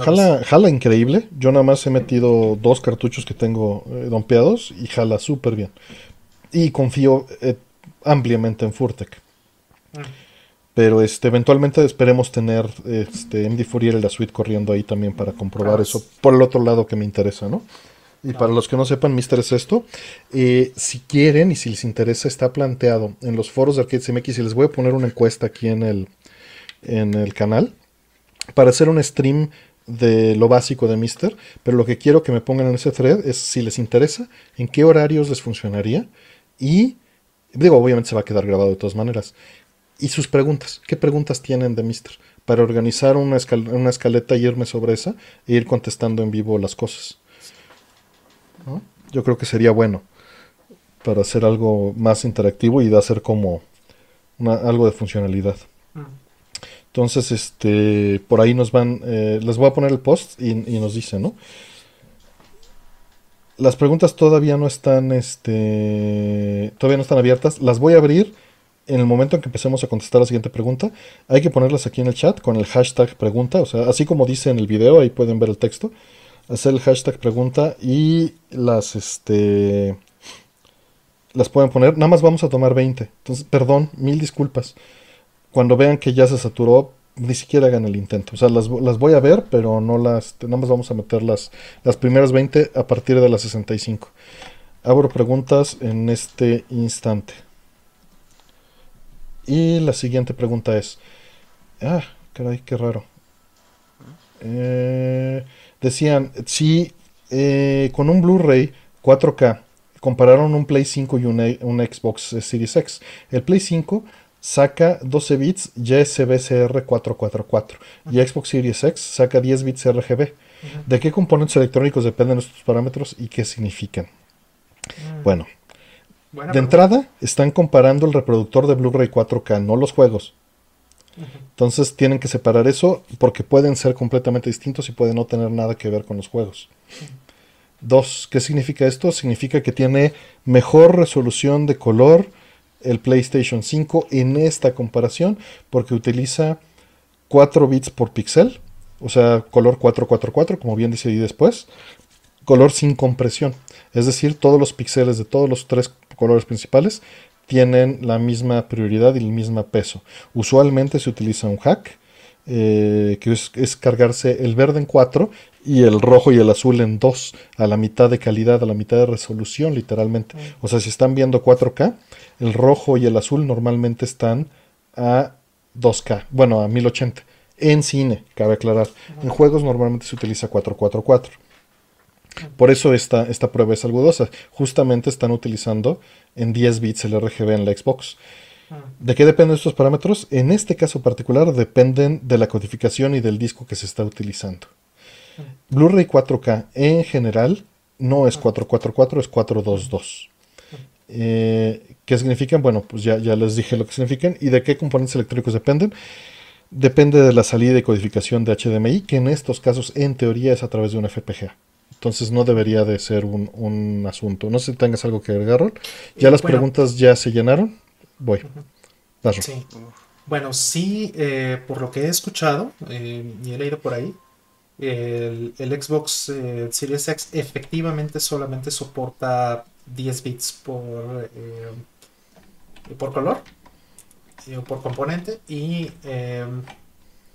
jala, jala increíble. Yo nada más he metido dos cartuchos que tengo eh, dompeados y jala súper bien. Y confío eh, ampliamente en Furtek. Mm. Pero este, eventualmente esperemos tener este, MD Fourier y la suite corriendo ahí también para comprobar eso por el otro lado que me interesa, ¿no? Y para los que no sepan, Mister es esto. Eh, si quieren y si les interesa, está planteado en los foros de Arcade MX y les voy a poner una encuesta aquí en el, en el canal para hacer un stream de lo básico de Mister. Pero lo que quiero que me pongan en ese thread es si les interesa, en qué horarios les funcionaría y, digo, obviamente se va a quedar grabado de todas maneras. Y sus preguntas, ¿qué preguntas tienen de Mister? Para organizar una, una escaleta y irme sobre esa e ir contestando en vivo las cosas. Yo creo que sería bueno para hacer algo más interactivo y de hacer como algo de funcionalidad. Mm. Entonces, este, por ahí nos van, eh, les voy a poner el post y, nos dice, ¿no? Las preguntas todavía no están, este, todavía no están abiertas. Las voy a abrir en el momento en que empecemos a contestar la siguiente pregunta. Hay que ponerlas aquí en el chat con el hashtag pregunta, o sea, así como dice en el video, ahí pueden ver el texto hacer el hashtag pregunta y las este las pueden poner. Nada más vamos a tomar 20. Entonces, perdón, mil disculpas. Cuando vean que ya se saturó, ni siquiera hagan el intento. O sea, las, voy a ver, pero no las. Nada más vamos a meter las, las primeras 20 a partir de las 65. Abro preguntas en este instante. Y la siguiente pregunta es. Ah, caray, qué raro. Eh, decían, si eh, con un Blu-ray 4K compararon un Play 5 y un, Xbox Series X, el Play 5 saca 12 bits JSBCR 444 y Xbox Series X saca 10 bits RGB. ¿De qué componentes electrónicos dependen estos parámetros y qué significan? Mm. Bueno, de entrada están comparando el reproductor de Blu-ray 4K, no los juegos. Entonces tienen que separar eso porque pueden ser completamente distintos y pueden no tener nada que ver con los juegos. Dos, ¿qué significa esto? Significa que tiene mejor resolución de color el PlayStation 5 en esta comparación porque utiliza 4 bits por píxel, o sea, color 444, como bien dice ahí después, color sin compresión. Es decir, todos los píxeles de todos los tres colores principales tienen la misma prioridad y el mismo peso. Usualmente se utiliza un hack, eh, que es, cargarse el verde en 4 y el rojo y el azul en 2, a la mitad de calidad, a la mitad de resolución, literalmente. O sea, si están viendo 4K, el rojo y el azul normalmente están a 2K, bueno, a 1080. En cine, cabe aclarar. En juegos normalmente se utiliza 444. Por eso esta, esta prueba es algodosa. Justamente están utilizando en 10 bits el RGB en la Xbox. Ah. ¿De qué dependen estos parámetros? En este caso particular dependen de la codificación y del disco que se está utilizando. Blu-ray 4K en general no es 444, es 422. Eh, ¿Qué significan? Bueno, pues ya, ya les dije lo que significan. ¿Y de qué componentes electrónicos dependen? Depende de la salida y codificación de HDMI, que en estos casos, en teoría, es a través de un FPGA. Entonces no debería de ser un, asunto. No sé si tengas algo que agregar. Ya las preguntas ya se llenaron. Voy. Sí. Bueno, sí, eh, por lo que he escuchado eh, y he leído por ahí, el, Xbox eh, Series X efectivamente solamente soporta 10 bits por, por color o por componente y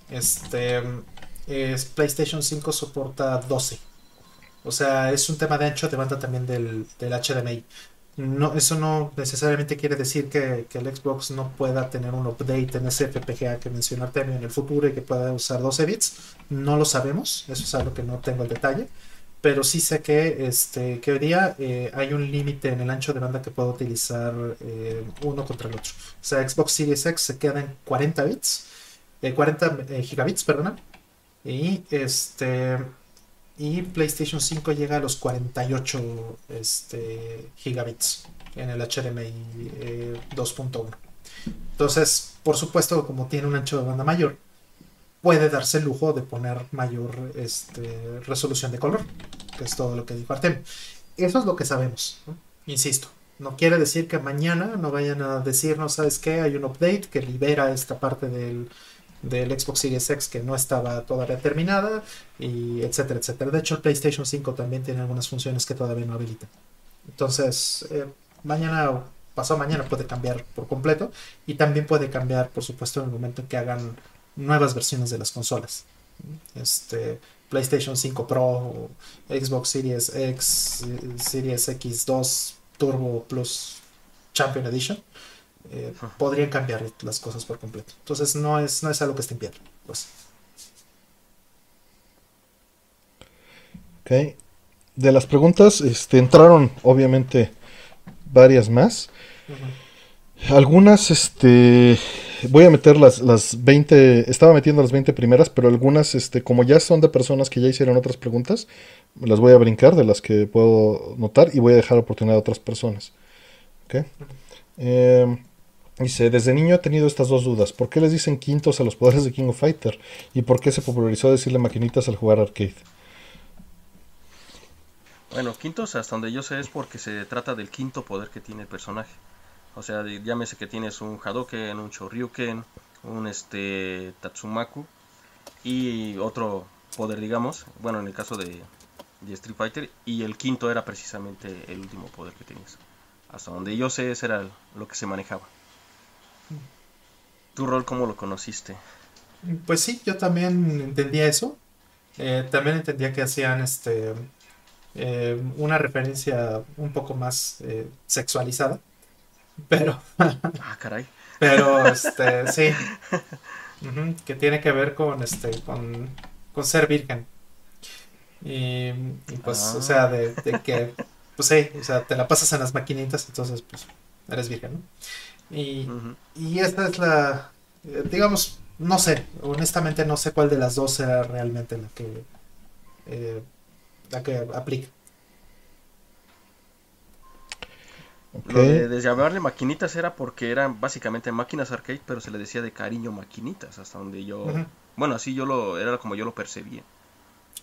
este PlayStation 5 soporta 12 o sea, es un tema de ancho de banda también del, del HDMI. No, eso no necesariamente quiere decir que, el Xbox no pueda tener un update en ese FPGA que mencionó Artemio en el futuro y que pueda usar 12 bits. No lo sabemos, eso es algo que no tengo el detalle. Pero sí sé que, este, que hoy día eh, hay un límite en el ancho de banda que puedo utilizar eh, uno contra el otro. O sea, Xbox Series X se queda en 40 bits, 40 eh, gigabits, perdona. Y este y PlayStation 5 llega a los 48 este, gigabits en el HDMI 2.1. Eh, Entonces, por supuesto, como tiene un ancho de banda mayor, puede darse el lujo de poner mayor este, resolución de color, que es todo lo que dijo. Eso es lo que sabemos, insisto. No quiere decir que mañana no vayan a decirnos, ¿sabes qué? Hay un update que libera esta parte del, del Xbox Series X que no estaba todavía terminada, y etcétera, etcétera. De hecho, el PlayStation 5 también tiene algunas funciones que todavía no habilita. Entonces, eh, mañana pasado mañana puede cambiar por completo y también puede cambiar, por supuesto, en el momento en que hagan nuevas versiones de las consolas. Este, PlayStation 5 Pro, Xbox Series X, Series X2 Turbo Plus Champion Edition eh, podrían cambiar las cosas por completo. Entonces no es, no es algo que esté en piedra. Pues. Ok. De las preguntas, este, entraron obviamente varias más. Algunas, este, voy a meter las, las 20, estaba metiendo las 20 primeras, pero algunas, este, como ya son de personas que ya hicieron otras preguntas, las voy a brincar de las que puedo notar y voy a dejar oportunidad a otras personas. ¿Ok? Dice, desde niño he tenido estas dos dudas. ¿Por qué les dicen quintos a los poderes de King of Fighter? ¿Y por qué se popularizó decirle maquinitas al jugar arcade? Bueno, quintos hasta donde yo sé es porque se trata del quinto poder que tiene el personaje. O sea, llámese que tienes un Hadoken, un Shoryuken, un este Tatsumaku y otro poder, digamos, bueno, en el caso de, de Street Fighter, y el quinto era precisamente el último poder que tenías. Hasta donde yo sé, ese era lo que se manejaba. ¿Tu rol cómo lo conociste? Pues sí, yo también entendía eso. Eh, también entendía que hacían este eh, una referencia un poco más eh, sexualizada. Pero. ah, caray. Pero este, sí. que tiene que ver con este. con, con ser virgen. Y, pues, o sea, de, de, que. Pues sí, o sea, te la pasas en las maquinitas, entonces pues eres virgen, ¿no? Y, y esta es la, eh, digamos, no sé, honestamente no sé cuál de las dos era realmente la que, eh, la que aplica. Lo de, llamarle maquinitas era porque eran básicamente máquinas arcade, pero se le decía de cariño maquinitas, hasta donde yo... Bueno, así yo lo... era como yo lo percibía.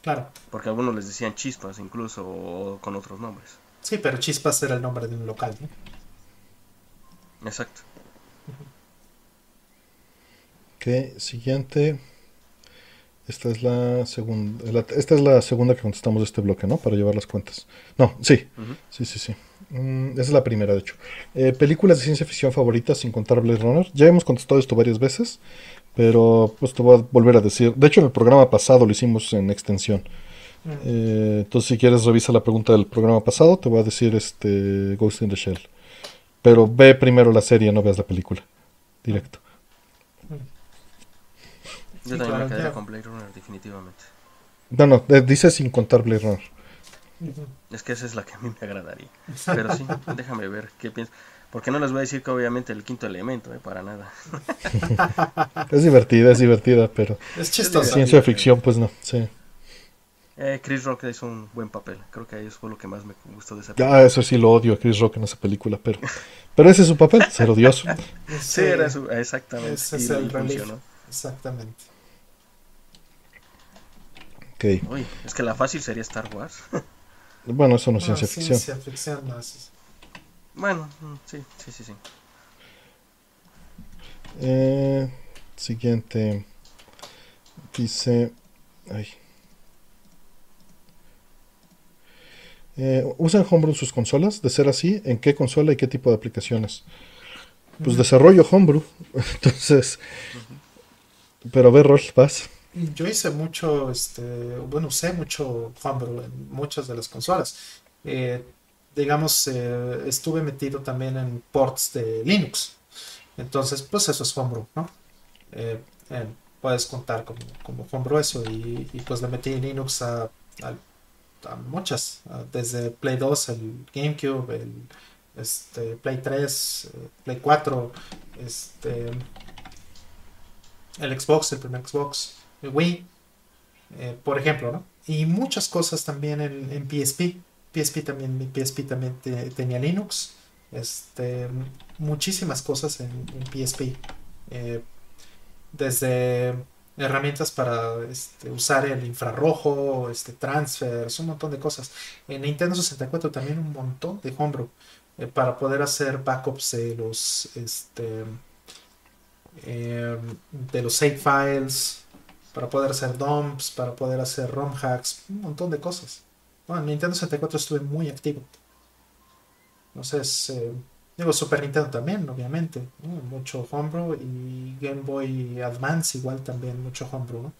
Claro. Porque algunos les decían chispas incluso, o con otros nombres. Sí, pero chispas era el nombre de un local, ¿no? Exacto. Ok, siguiente. Esta es la segunda. esta es la segunda que contestamos de este bloque, ¿no? Para llevar las cuentas. No, sí. Sí, sí, sí. Mm, esa es la primera, de hecho. Eh, películas de ciencia ficción favoritas sin contar Blade Runner. Ya hemos contestado esto varias veces. Pero pues te voy a volver a decir. De hecho, en el programa pasado lo hicimos en extensión. Eh, entonces, si quieres, revisa la pregunta del programa pasado. Te voy a decir este Ghost in the Shell. Pero ve primero la serie, no veas la película. Directo. Yo también me quedaría con Blade Runner, definitivamente. No, no, eh, dice sin contar Blade Runner. Es que esa es la que a mí me agradaría. Pero sí, déjame ver qué piensas. Porque no les voy a decir que obviamente el quinto elemento, eh, para nada. es divertida, es divertida, pero... Es chistosa. Ciencia ficción, pues no, sí. Eh, Chris Rock hizo un buen papel. Creo que eso fue lo que más me gustó de esa película. Ah, eso sí lo odio a Chris Rock en esa película, pero, pero ese es su papel, ser odioso. sí, era su, exactamente. Ese es el funcionó. Exactamente. Okay. Uy, es que la fácil sería Star Wars. bueno, eso no es ciencia ficción. Ciencia ficción no es... Bueno, mm, sí, sí, sí, sí. Eh, siguiente. Dice. Ay. Eh, ¿Usan Homebrew sus consolas? De ser así, ¿en qué consola y qué tipo de aplicaciones? Pues desarrollo Homebrew. Entonces. Pero a ver, Rol, vas. Yo hice mucho, este, bueno, usé mucho Homebrew en muchas de las consolas. Eh, digamos, eh, estuve metido también en ports de Linux. Entonces, pues eso es Homebrew, ¿no? puedes contar como, como Homebrew eso y, pues le metí Linux a, a a muchas, desde Play 2, el GameCube, el este, Play 3, eh, Play 4, este, el Xbox, el primer Xbox, el Wii, eh, por ejemplo. Y muchas cosas también en, PSP. PSP también, mi PSP también tenía Linux. Este, muchísimas cosas en, en PSP. Eh, desde herramientas para este, usar el infrarrojo, este, transfers, un montón de cosas. En Nintendo 64 también un montón de homebrew eh, para poder hacer backups de los, este, em, de los save files, para poder hacer dumps, para poder hacer ROM hacks, un montón de cosas. en Nintendo 64 estuve muy activo. Entonces, eh, Digo, Super Nintendo también, obviamente, mucho homebrew y Game Boy Advance igual también mucho homebrew.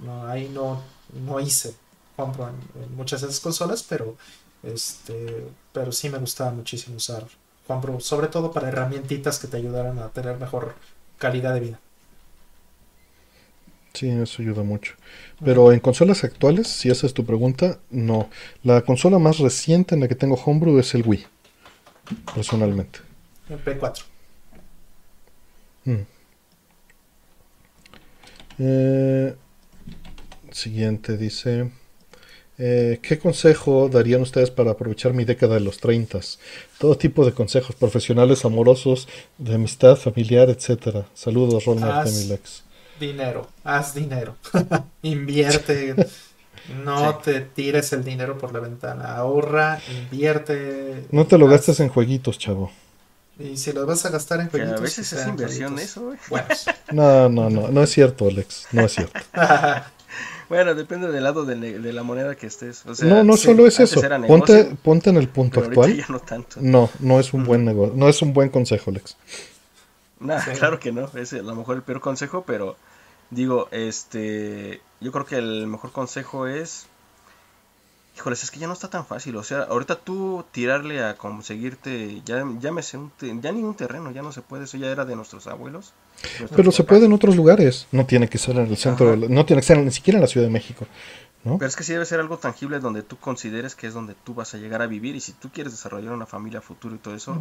¿no? ahí no, no hice homebrew en, muchas de esas consolas, pero, este, pero sí me gustaba muchísimo usar homebrew, sobre todo para herramientitas que te ayudaran a tener mejor calidad de vida. Sí, eso ayuda mucho. Pero en consolas actuales, si esa es tu pregunta, no. La consola más reciente en la que tengo homebrew es el Wii, personalmente. El Play 4. Hmm. Eh, siguiente dice, eh, ¿qué consejo darían ustedes para aprovechar mi década de los 30? Todo tipo de consejos profesionales, amorosos, de amistad, familiar, etcétera. Saludos, Ron Martemilex. Dinero, haz dinero. Invierte. No te tires el dinero por la ventana. Ahorra, invierte. No te lo gastes en jueguitos, chavo. Y si lo vas a gastar en jueguitos. a veces es inversión eso, güey. No, no, no, no es cierto, Alex. No es cierto. bueno, depende del lado de, la moneda que estés. no, no solo es eso. ponte, ponte en el punto actual. no, no, es un buen negocio. No es un buen consejo, Alex. No, claro que no. Es a lo mejor el peor consejo, pero digo, este. Yo creo que el mejor consejo es Híjoles, es que ya no está tan fácil. O sea, ahorita tú tirarle a conseguirte, ya llámese un, ya ningún terreno, ya no se puede. Eso ya era de nuestros abuelos. Pero se puede en otros lugares. No tiene que ser en el centro, no tiene que ser ni siquiera en la Ciudad de México. ¿No? Pero es que sí debe ser algo tangible donde tú consideres que es donde tú vas a llegar a vivir. Y si tú quieres desarrollar una familia futuro y todo eso,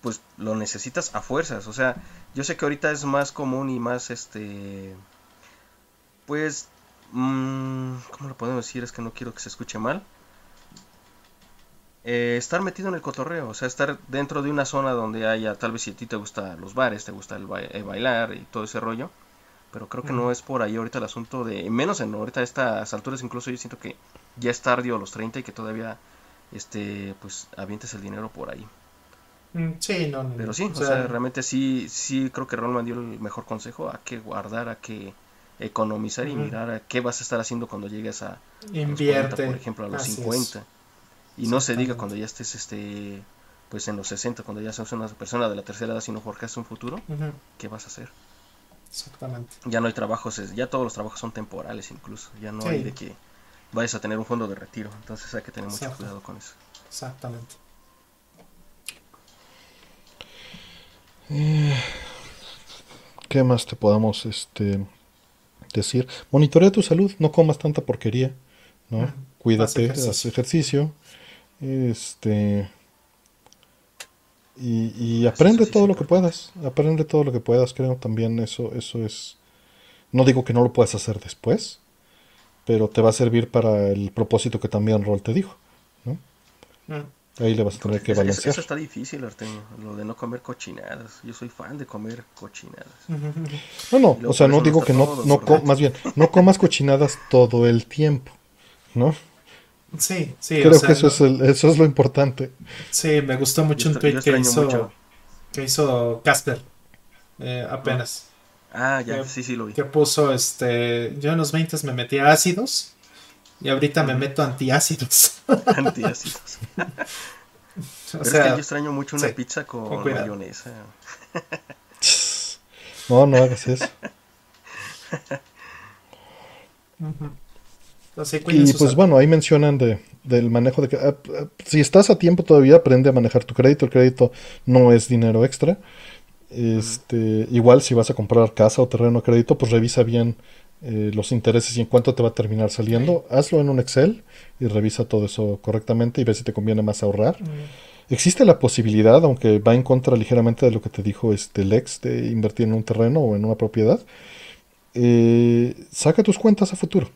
pues lo necesitas a fuerzas. O sea, yo sé que ahorita es más común y más este. Pues Mm, ¿Cómo lo podemos decir? Es que no quiero que se escuche mal. Eh, estar metido en el cotorreo, o sea, estar dentro de una zona donde haya, tal vez si a ti te gustan los bares, te gusta el, eh, bailar y todo ese rollo, pero creo que no es por ahí ahorita el asunto de, menos en ahorita a estas alturas, incluso yo siento que ya es tarde a los 30 y que todavía, este, pues, avientes el dinero por ahí. Mm, sí, no, Pero sí, o, sea, realmente sí, sí creo que Ron dio el mejor consejo, a que guardar, a que economizar y mirar a qué vas a estar haciendo cuando llegues a, Invierte. por ejemplo, a los 50. Y no se diga cuando ya estés este pues en los 60, cuando ya seas una persona de la tercera edad, sino forjas un futuro, ¿qué vas a hacer? Exactamente. Ya no hay trabajos, ya todos los trabajos son temporales incluso, ya no hay de que vayas a tener un fondo de retiro, entonces hay que tener mucho cuidado con eso. Exactamente. Eh, ¿Qué más te podamos este decir, monitorea tu salud, no comas tanta porquería, ¿no? Cuídate, haz ejercicio, este y, aprende todo lo que puedas, aprende todo lo que puedas, creo también eso, eso es, no digo que no lo puedas hacer después, pero te va a servir para el propósito que también Roll te dijo. ¿no? Mm. Ahí le vas a tener que balancear. Eso está difícil, Artemio, lo de no comer cochinadas. Yo soy fan de comer cochinadas. No, no, o sea, no digo que no, no más bien, no comas cochinadas todo el tiempo, ¿no? Sí, sí, Creo o sea, que eso es, el- eso es lo importante. sí, me gustó mucho Yo un tweet que hizo, mucho. que hizo Casper eh, apenas. Ah, ya, Que- sí, sí lo vi. que puso este yo en los 20 me metí a ácidos y ahorita me meto antiácidos Antiácidos. o Pero es que sea yo extraño mucho una sí, pizza con, con mayonesa. No, no hagas eso. Así Y pues bueno, ahí mencionan de, del manejo de... ah, ah, si estás a tiempo todavía, aprende a manejar tu crédito. El crédito no es dinero extra. Este, igual si vas a comprar casa o terreno a crédito, pues revisa bien eh, los intereses y en cuánto te va a terminar saliendo. Hazlo en un Excel y revisa todo eso correctamente y ve si te conviene más ahorrar. Existe la posibilidad, aunque va en contra ligeramente de lo que te dijo este Lex, de invertir en un terreno o en una propiedad. eh, saca tus cuentas a futuro.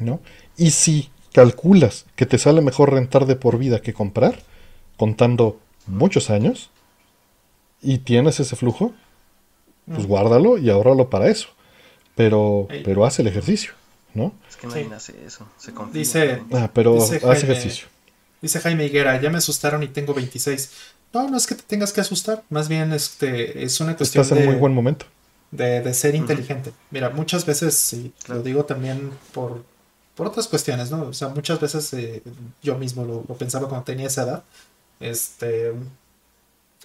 ¿No? Y si calculas que te sale mejor rentar de por vida que comprar, contando muchos años, y tienes ese flujo, pues Mm. guárdalo y ahórralo para eso. Pero, Ey. pero haz el ejercicio, ¿no? Es que nadie Sí. hace eso. Se confía. Dice- Ah, pero Dice haz Jaime- ejercicio. Dice Jaime Higuera, ya me asustaron y tengo 26. No, no es que te tengas que asustar, más bien este, es una cuestión Estás en de, muy buen momento. de, de ser inteligente. Mira, muchas veces, y Claro. lo digo también por, por otras cuestiones, ¿no? O sea, muchas veces eh, yo mismo lo, pensaba cuando tenía esa edad. Este,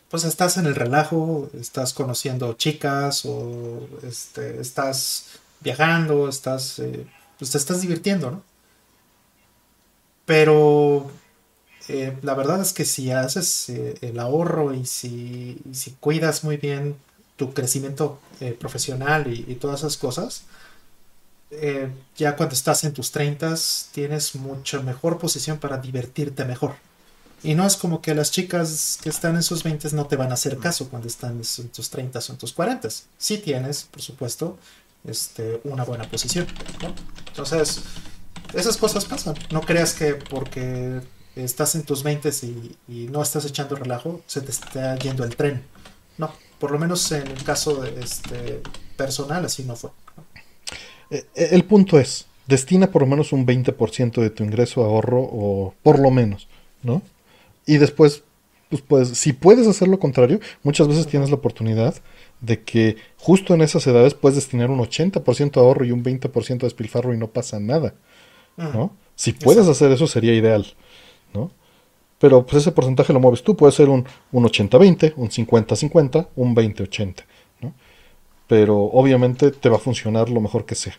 pues estás en el relajo, estás conociendo chicas o este, estás viajando, estás, eh, pues te estás divirtiendo, ¿no? Pero eh, la verdad es que si haces el ahorro y si, cuidas muy bien tu crecimiento profesional y, y todas esas cosas, eh, ya cuando estás en tus 30 tienes mucha mejor posición para divertirte mejor. Y no es como que las chicas que están en sus 20 no te van a hacer caso cuando están en tus 30 o en tus 40. Sí tienes, por supuesto, este, una buena posición. ¿no? Entonces, esas cosas pasan. No creas que porque estás en tus 20 y, y no estás echando relajo, se te está yendo el tren. No, por lo menos en el caso de, este, personal así no fue. Eh, eh, El punto es, destina por lo menos un 20% de tu ingreso a ahorro o por lo menos, ¿no? Y después, pues, pues si puedes hacer lo contrario, muchas veces tienes la oportunidad de que justo en esas edades puedes destinar un 80% a ahorro y un 20% a despilfarro y no pasa nada, ¿no? Si puedes Exacto. hacer eso sería ideal, ¿no? Pero pues ese porcentaje lo mueves tú, puede ser un, un 80-20, un 50-50, un 20-80, ¿no? Pero obviamente te va a funcionar lo mejor que sea.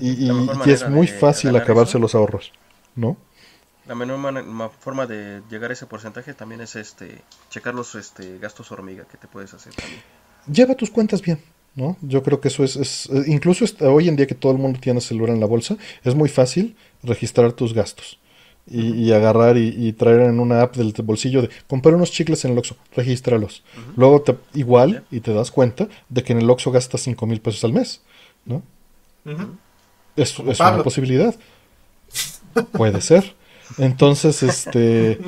Y, y- es muy fácil acabarse eso. los ahorros, ¿no? La menor man- forma de llegar a ese porcentaje también es este checar los este, gastos hormiga que te puedes hacer también. Lleva tus cuentas bien, ¿no? Yo creo que eso es, es- eh, incluso hoy en día que todo el mundo tiene celular en la bolsa, es muy fácil registrar tus gastos y, y agarrar y, y traer en una app del bolsillo de comprar unos chicles en el Oxxo, regístralos. Luego te, igual y te das cuenta de que en el Oxxo gastas 5 mil pesos al mes, ¿no? Es, es una posibilidad. Puede ser. Entonces, este,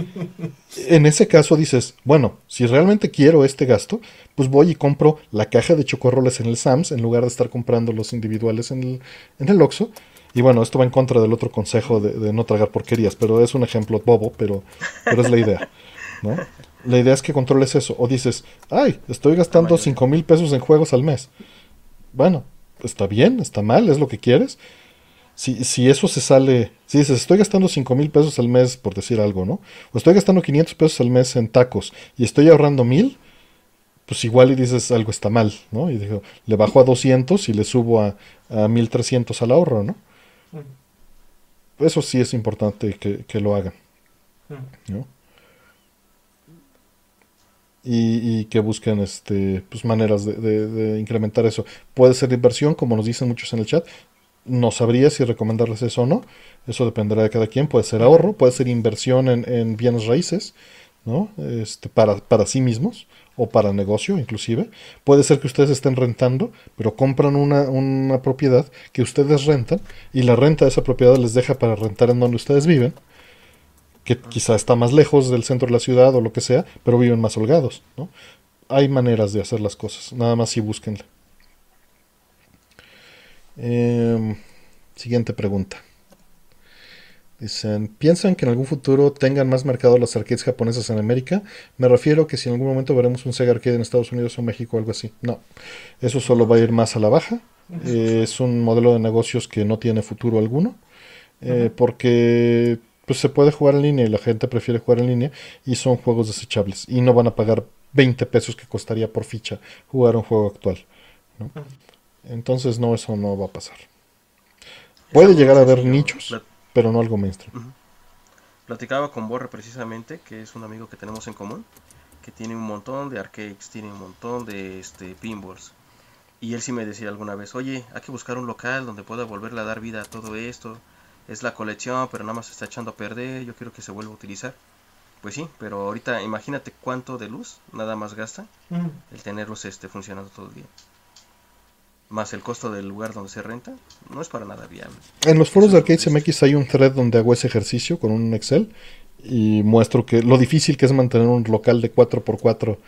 en ese caso dices, bueno, si realmente quiero este gasto, pues voy y compro la caja de chocorroles en el Sams en lugar de estar comprando los individuales en el, en el Oxxo. Y bueno, esto va en contra del otro consejo de, de no tragar porquerías, pero es un ejemplo bobo, pero, pero es la idea, ¿no? La idea es que controles eso. O dices, ay, estoy gastando mayoría. 5 mil pesos en juegos al mes. Bueno, está bien, está mal, es lo que quieres. Si, si eso se sale, si dices, estoy gastando 5 mil pesos al mes, por decir algo, ¿no? O estoy gastando 500 pesos al mes en tacos y estoy ahorrando mil, pues igual y dices algo está mal, ¿no? Y digo, le bajo a 200 y le subo a, a 1300 al ahorro, ¿no? Ujú. Eso sí es importante que, que lo hagan. ¿no? Y, que busquen este, pues, maneras de, de- de incrementar eso. Puede ser inversión, como nos dicen muchos en el chat. No sabría si recomendarles eso o no. Eso dependerá de cada quien. Puede ser ahorro, puede ser inversión en, en bienes raíces, ¿no? Este, para, para sí mismos. O para negocio inclusive. Puede ser que ustedes estén rentando, pero compran una, una propiedad que ustedes rentan y la renta de esa propiedad les deja para rentar en donde ustedes viven, que quizá está más lejos del centro de la ciudad o lo que sea, pero viven más holgados. ¿no? Hay maneras de hacer las cosas, nada más si búsquenle. Em, siguiente pregunta. Dicen, ¿piensan que en algún futuro tengan más mercado las arcades japonesas en América? Me refiero que si en algún momento veremos un Sega Arcade en Estados Unidos o México o algo así. No, eso solo va a ir más a la baja. Eh, es un modelo de negocios que no tiene futuro alguno. Eh, porque pues, se puede jugar en línea y la gente prefiere jugar en línea y son juegos desechables. Y no van a pagar 20 pesos que costaría por ficha jugar un juego actual. Entonces no, eso no va a pasar. Puede llegar a haber nichos pero no algo mainstream. Platicaba con Borre precisamente, que es un amigo que tenemos en común, que tiene un montón de arcades, tiene un montón de este, pinballs. Y él sí me decía alguna vez, oye, hay que buscar un local donde pueda volverle a dar vida a todo esto. Es la colección, pero nada más se está echando a perder, yo quiero que se vuelva a utilizar. Pues sí, pero ahorita imagínate cuánto de luz nada más gasta el tenerlos este, funcionando todo el día más el costo del lugar donde se renta, no es para nada viable. En los foros de Arcade MX hay un thread donde hago ese ejercicio con un Excel y muestro que lo difícil que es mantener un local de 4x4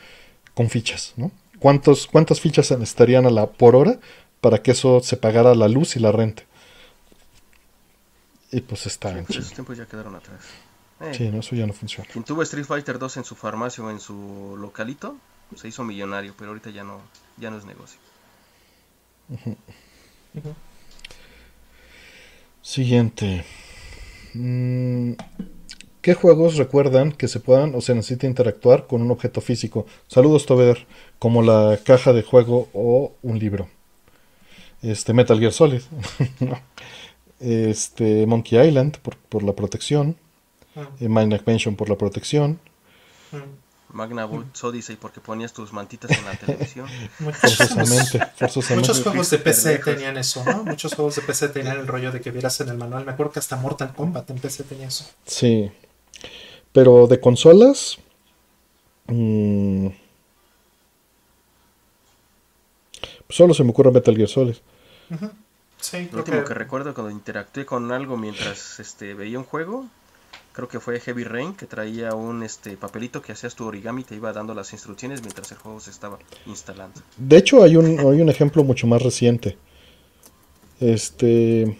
con fichas, ¿no? ¿Cuántos, ¿Cuántas fichas se necesitarían a la, por hora para que eso se pagara la luz y la renta? Y pues está en pues esos tiempos ya quedaron atrás. sí, no, eso ya no funciona. Quien tuvo Street Fighter 2 en su farmacia o en su localito, se hizo millonario, pero ahorita ya no, ya no es negocio. Siguiente. Mm, ¿Qué juegos recuerdan que se puedan o se necesita interactuar con un objeto físico? Saludos, Tover, como la caja de juego o un libro. Este Metal Gear Solid. este Monkey Island por, la protección. Ah. Eh, Mind Mansion por la protección. Ah. Magna Volt Odyssey porque ponías tus mantitas en la televisión. forzosamente, Muchos juegos de PC tenían eso, ¿no? Muchos juegos de PC tenían el rollo de que vieras en el manual. Me acuerdo que hasta Mortal Kombat en PC tenía eso. Sí. Pero de consolas. Mmm, solo se me ocurre Metal Gear Solid. Sí, Lo último que... que recuerdo cuando interactué con algo mientras este, veía un juego creo que fue Heavy Rain, que traía un este papelito que hacías tu origami y te iba dando las instrucciones mientras el juego se estaba instalando. De hecho, hay un, hay un ejemplo mucho más reciente. Este.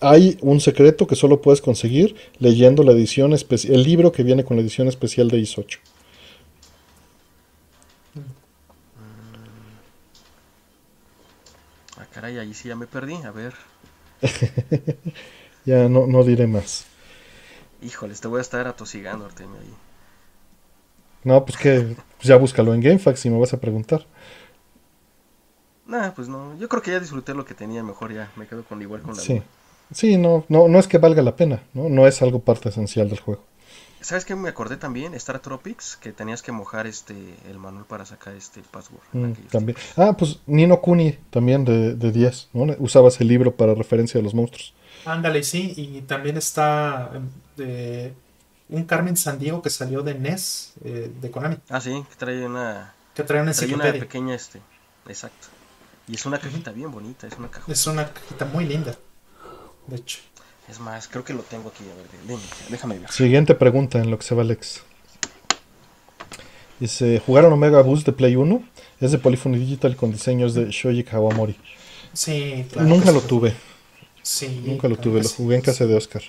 Hay un secreto que solo puedes conseguir leyendo la edición especial, el libro que viene con la edición especial de IS 8. Ah, caray, ahí sí ya me perdí. A ver. ya no, no diré más. Híjoles, te voy a estar atosigando, Artemio, ahí. No, pues que ya búscalo en GameFAQs y me vas a preguntar. Nah, pues no. Yo creo que ya disfruté lo que tenía, mejor ya me quedo con igual con la Sí. Sí, no, no, no es que valga la pena, ¿no? No es algo parte esencial del juego. ¿Sabes qué me acordé también? Star Tropics, que tenías que mojar este el manual para sacar este password. Mm, también. Ah, pues Nino Kuni también de, de 10, ¿no? Usabas el libro para referencia a los monstruos. Ándale, sí, y también está de un Carmen Sandiego que salió de NES, eh, de Konami. Ah, sí, que trae una... Que trae una una pequeña, este, exacto. Y es una cajita bien bonita, es una cajita. Es una cajita muy linda, de hecho. Es más, creo que lo tengo aquí, a ver, déjame ver. Siguiente pregunta en lo que se va Alex. Dice, ¿jugaron Omega Boost de Play 1? Es de Polyphony Digital con diseños de Shoji Kawamori. Sí, claro. Nunca lo tuve. Sí. Nunca lo tuve, lo jugué en casa de Oscar.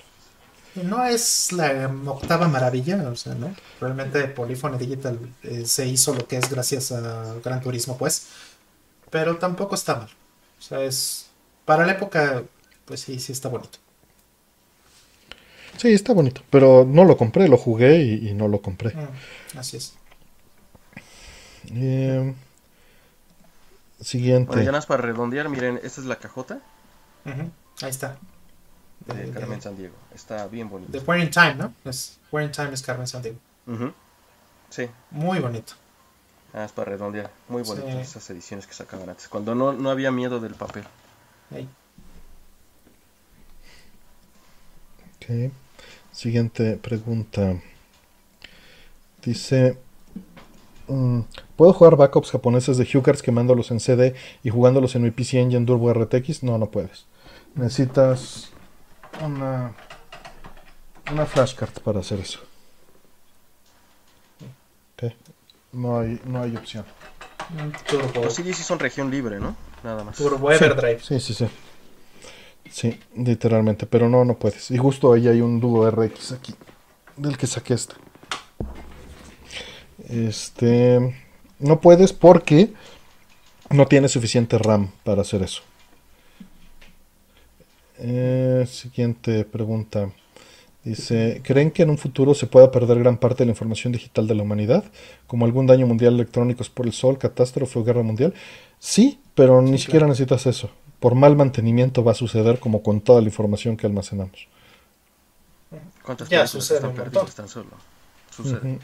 No es la octava maravilla, o sea, ¿no? Realmente Polyphony Digital eh, se hizo lo que es gracias a Gran Turismo, pues. Pero tampoco está mal. O sea, es. Para la época, pues sí, sí está bonito. Sí, está bonito. Pero no lo compré, lo jugué y, no lo compré. Mm, así es. Eh, siguiente. Bueno, ya para redondear, miren, esta es la cajota. Ahí está. De, Carmen San Diego. Está bien bonito. De Where in Time, ¿no? Es, Where in Time es Carmen San Diego. Sí. Muy bonito. Ah, es para redondear. Muy bonitas esas ediciones que sacaban antes. Cuando no, no había miedo del papel. Siguiente pregunta. Dice, Mm, ¿Puedo jugar backups japoneses de Hucards quemándolos en CD y jugándolos en mi PC Engine Turbo RTX? No, no puedes. Necesitas una, una flashcard para hacer eso. No, hay, no hay opción. Turbo. Los CDs sí son región libre, ¿no? Nada más. Turbo Everdrive. Sí, sí, sí. Sí, literalmente, pero no, no puedes. Y justo ahí hay un Duo RX aquí, del que saqué este. Este, no puedes porque no tiene suficiente RAM para hacer eso. Eh, siguiente pregunta. Dice, ¿creen que en un futuro se pueda perder gran parte de la información digital de la humanidad? Como algún daño mundial electrónicos por el sol, catástrofe o guerra mundial. Sí, pero ni siquiera necesitas eso. Por mal mantenimiento va a suceder como con toda la información que almacenamos. ¿Cuántas ya sucede tan solo? Sucede.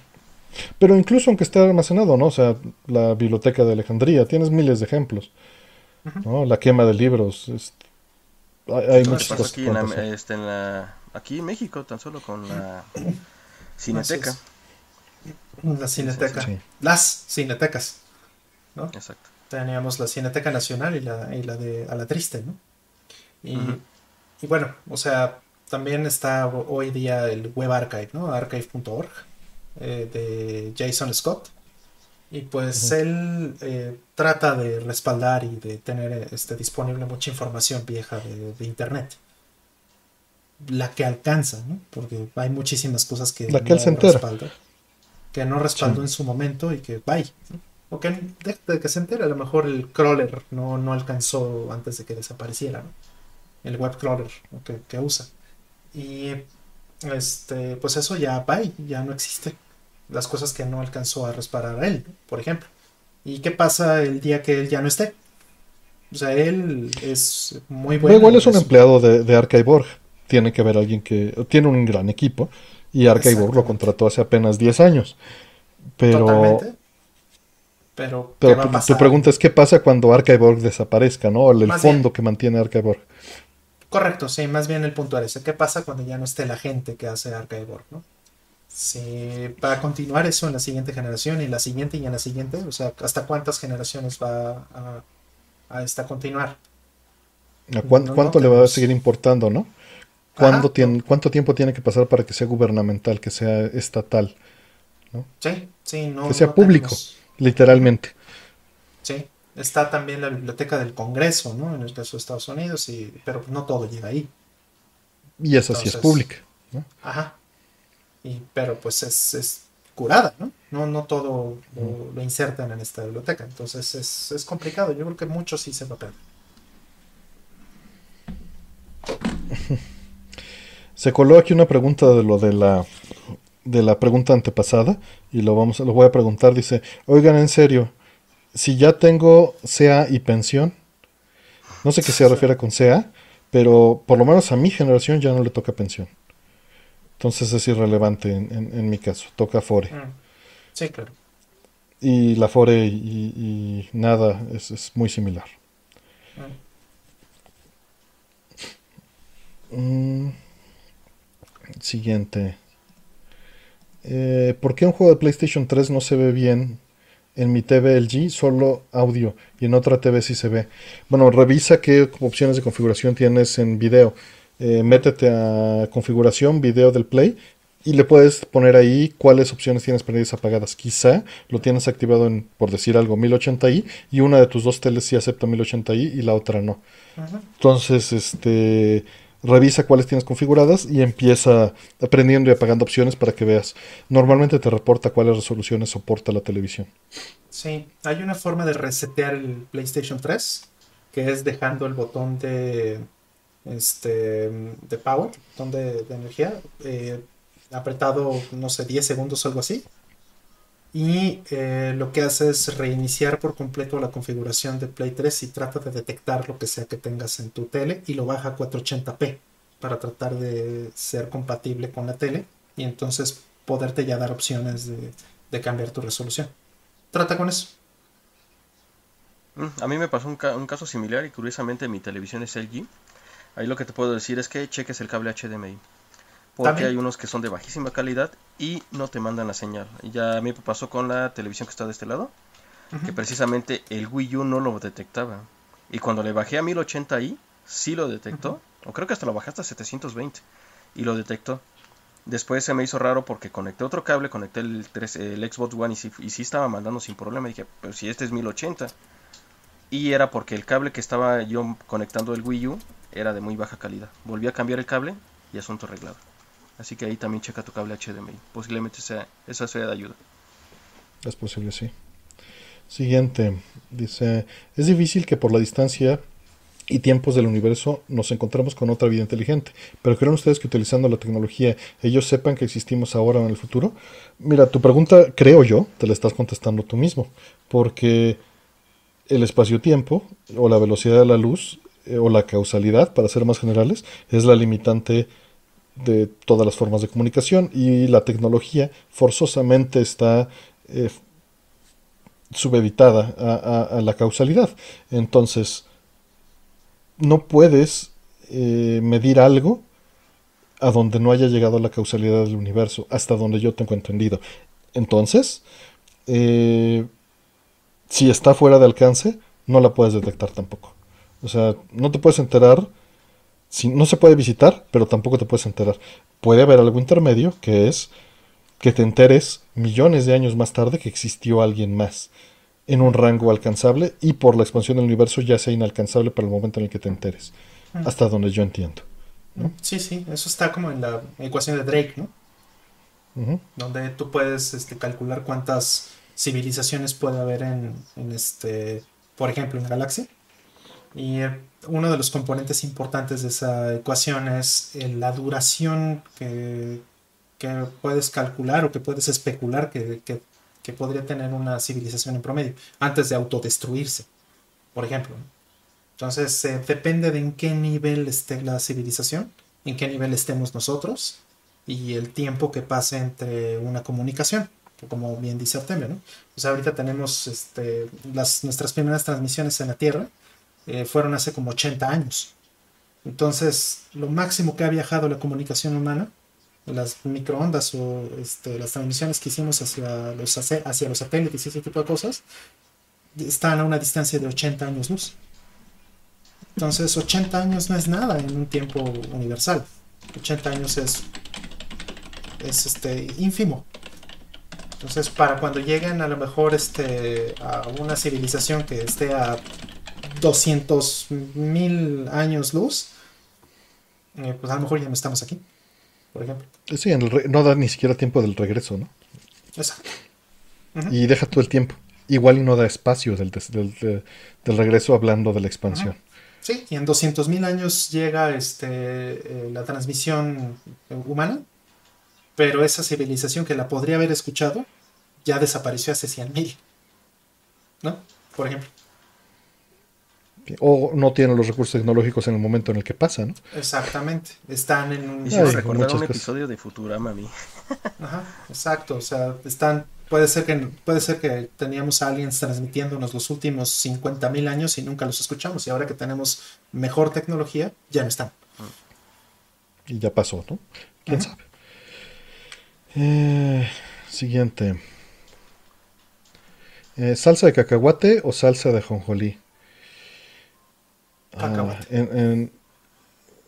Pero incluso aunque esté almacenado, ¿no? O sea, la biblioteca de Alejandría, tienes miles de ejemplos. ¿no? La quema de libros. Hay, muchas cosas. Aquí en, este, en la, aquí en México, tan solo con la Cineteca. La Cineteca. Las Cinetecas. ¿no? Exacto. Teníamos la Cineteca Nacional y la, y la de A la Triste, ¿no? Y, y bueno, o sea, también está hoy día el Web Archive, ¿no? Archive.org eh, de Jason Scott. Y pues él eh, trata de respaldar y de tener este, disponible mucha información vieja de, Internet. La que alcanza, ¿no? Porque hay muchísimas cosas que la que no respalda. Que no respaldó en su momento y que vaya. O que de, que se entere, a lo mejor el crawler no, no alcanzó antes de que desapareciera, El web crawler que, que usa. Y este, pues eso ya va, ya no existe las cosas que no alcanzó a reparar a él, por ejemplo. ¿Y qué pasa el día que él ya no esté? O sea, él es muy bueno. igual es un empleado de, de Archive.org. Tiene que haber alguien que tiene un gran equipo y Archive.org lo contrató hace apenas 10 años. Pero Totalmente. Pero, pero tu, pregunta es qué pasa cuando Archive.org desaparezca, ¿no? El, fondo que mantiene Archive.org. Correcto, sí, más bien el punto era ese. ¿Qué pasa cuando ya no esté la gente que hace Archive.org, ¿no? Sí, va a continuar eso en la siguiente generación y en la siguiente y en la siguiente. O sea, ¿hasta cuántas generaciones va a, a esta continuar? ¿Cuánto, le va a seguir importando, no? ¿Cuánto tiempo tiene que pasar para que sea gubernamental, que sea estatal? ¿no? Sí, sí, no. Que sea público, literalmente. Sí, está también la biblioteca del Congreso, ¿no? En el caso de Estados Unidos, y, pero no todo llega ahí. Y esa sí es pública. ¿no? Ajá pero pues es, curada, ¿no? No, no todo lo, insertan en esta biblioteca. Entonces es, complicado. Yo creo que mucho sí se va a perder. Se coló aquí una pregunta de lo de la de la pregunta antepasada y lo vamos lo voy a preguntar dice, "Oigan, en serio, si ya tengo CA y pensión, no sé qué se refiere con CA, pero por lo menos a mi generación ya no le toca pensión." Entonces es irrelevante en, mi caso. Toca Fore. Mm. Sí, claro. Y la Fore y, nada es, muy similar. Mm. siguiente. Eh, ¿Por qué un juego de PlayStation 3 no se ve bien en mi TV LG? Solo audio y en otra TV sí se ve. Bueno, revisa qué opciones de configuración tienes en video eh, métete a configuración, video del Play y le puedes poner ahí cuáles opciones tienes para apagadas. Quizá lo tienes activado en, por decir algo, 1080i y una de tus dos teles sí acepta 1080i y la otra no. Entonces, este revisa cuáles tienes configuradas y empieza aprendiendo y apagando opciones para que veas. Normalmente te reporta cuáles resoluciones soporta la televisión. Sí, hay una forma de resetear el PlayStation 3 que es dejando el botón de este, de power, de, de energía, eh, apretado, no sé, 10 segundos o algo así. Y eh, lo que hace es reiniciar por completo la configuración de Play 3 y trata de detectar lo que sea que tengas en tu tele y lo baja a 480p para tratar de ser compatible con la tele y entonces poderte ya dar opciones de, de cambiar tu resolución. Trata con eso. Mm, a mí me pasó un, un caso similar y curiosamente mi televisión es LG Ahí lo que te puedo decir es que cheques el cable HDMI. porque hay unos que son de bajísima calidad y no te mandan la señal. Ya a mí me pasó con la televisión que está de este lado, que precisamente el Wii U no lo detectaba. Y cuando le bajé a 1080i, sí lo detectó, o creo que hasta lo bajé hasta 720 y lo detectó. Después se me hizo raro porque conecté otro cable, conecté el, el Xbox One y sí, y sí estaba mandando sin problema. Y dije, pero si este es 1080. Y era porque el cable que estaba yo conectando el Wii U era de muy baja calidad. Volví a cambiar el cable y asunto arreglado. Así que ahí también checa tu cable HDMI. Posiblemente sea, esa sea de ayuda. Es posible, sí. Siguiente. Dice, es difícil que por la distancia y tiempos del universo nos encontramos con otra vida inteligente. Pero ¿creen ustedes que utilizando la tecnología ellos sepan que existimos ahora o en el futuro? Mira, tu pregunta, creo yo, te la estás contestando tú mismo. Porque el espacio-tiempo o la velocidad de la luz eh, o la causalidad, para ser más generales, es la limitante de todas las formas de comunicación y la tecnología forzosamente está eh, subeditada a, la causalidad. Entonces, no puedes eh, medir algo a donde no haya llegado la causalidad del universo, hasta donde yo tengo entendido. Entonces, si está fuera de alcance, no la puedes detectar tampoco. O sea, no te puedes enterar, si, no se puede visitar, pero tampoco te puedes enterar. Puede haber algo intermedio, que es que te enteres millones de años más tarde que existió alguien más en un rango alcanzable y por la expansión del universo ya sea inalcanzable para el momento en el que te enteres. Hasta donde yo entiendo. Sí, sí, eso está como en la ecuación de Drake, ¿no? Donde tú puedes este, calcular cuántas civilizaciones puede haber en, este, por ejemplo, en la galaxia. Y eh, uno de los componentes importantes de esa ecuación es eh, la duración que, que, puedes calcular o que puedes especular que, que, podría tener una civilización en promedio antes de autodestruirse, por ejemplo. Entonces, eh, depende de en qué nivel esté la civilización, en qué nivel estemos nosotros y el tiempo que pase entre una comunicación, como bien dice Artemio, ¿no? Ahorita tenemos este, las, nuestras primeras transmisiones en la Tierra, eh, fueron hace como 80 años. Entonces, lo máximo que ha viajado la comunicación humana las microondas o este, las transmisiones que hicimos hacia los, hacia los satélites y ese tipo de cosas están a una distancia de 80 años luz. Entonces 80 años no es nada en un tiempo universal. 80 años es, es este, ínfimo. Entonces para cuando lleguen a lo mejor este, a una civilización que esté a 200 mil años luz, eh, pues a lo mejor ya no estamos aquí por ejemplo. Sí, no da ni siquiera tiempo del regreso, ¿no? Exacto. Y deja todo el tiempo. Igual y no da espacio del, regreso hablando de la expansión. Sí, y en 200.000 años llega este, eh, la transmisión humana, pero esa civilización que la podría haber escuchado ya desapareció hace 100.000. ¿No? Por ejemplo o no tienen los recursos tecnológicos en el momento en el que pasa, ¿no? Exactamente. Están en un. Recordar un episodio de Futurama a mí. Ajá, exacto. O sea, están. Puede ser que puede ser que teníamos aliens transmitiéndonos los últimos 50.000 años y nunca los escuchamos. Y ahora que tenemos mejor tecnología, ya no están. Y ya pasó, ¿no? ¿Quién sabe? Eh, siguiente. Eh, ¿Salsa de cacahuate o salsa de jonjolí? Ah,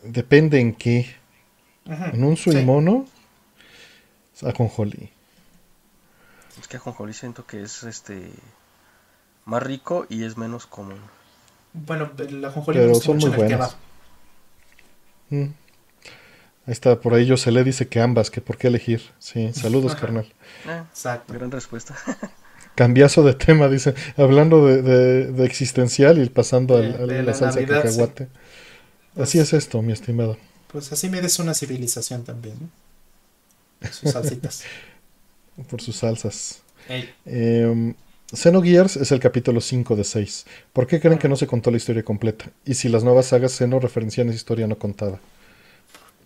depende en qué. En un suimono, sí. ajonjolí. Es que ajonjolí siento que es este más rico y es menos común. Bueno, la ajonjolí Pero son muy buenas. Mm. Ahí está, por ahí yo se le dice que ambas, que por qué elegir. Sí, saludos, carnal. Eh, exacto. Gran respuesta. Cambiazo de tema, dice, hablando de, existencial y pasando a la, salsa de cacahuate. así es esto, mi estimado. Pues así mereces una civilización también, ¿no? Sus salsitas. Por sus salsas. Eh, Xenogears es el capítulo 5 de 6. ¿Por qué creen que no se contó la historia completa? Y si las nuevas sagas Xeno referencian esa historia no contada.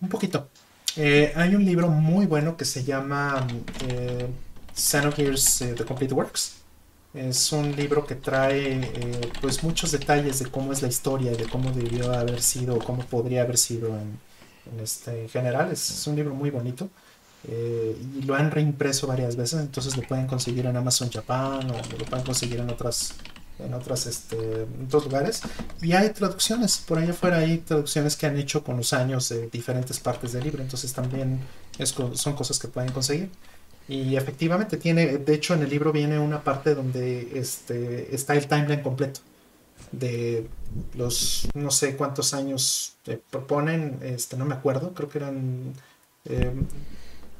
Un poquito. Eh, hay un libro muy bueno que se llama eh, Xenogears uh, The Complete Works. Es un libro que trae eh, pues muchos detalles de cómo es la historia, de cómo debió haber sido, cómo podría haber sido en, en, este, en general. Es, un libro muy bonito. Eh, y lo han reimpreso varias veces, entonces lo pueden conseguir en Amazon Japan o lo pueden conseguir en otras en otras este, otros lugares y hay traducciones por allá afuera hay traducciones que han hecho con los años de diferentes partes del libro entonces también son cosas que pueden conseguir y efectivamente tiene de hecho en el libro viene una parte donde este, está el timeline completo de los no sé cuántos años proponen, este, no me acuerdo, creo que eran eh,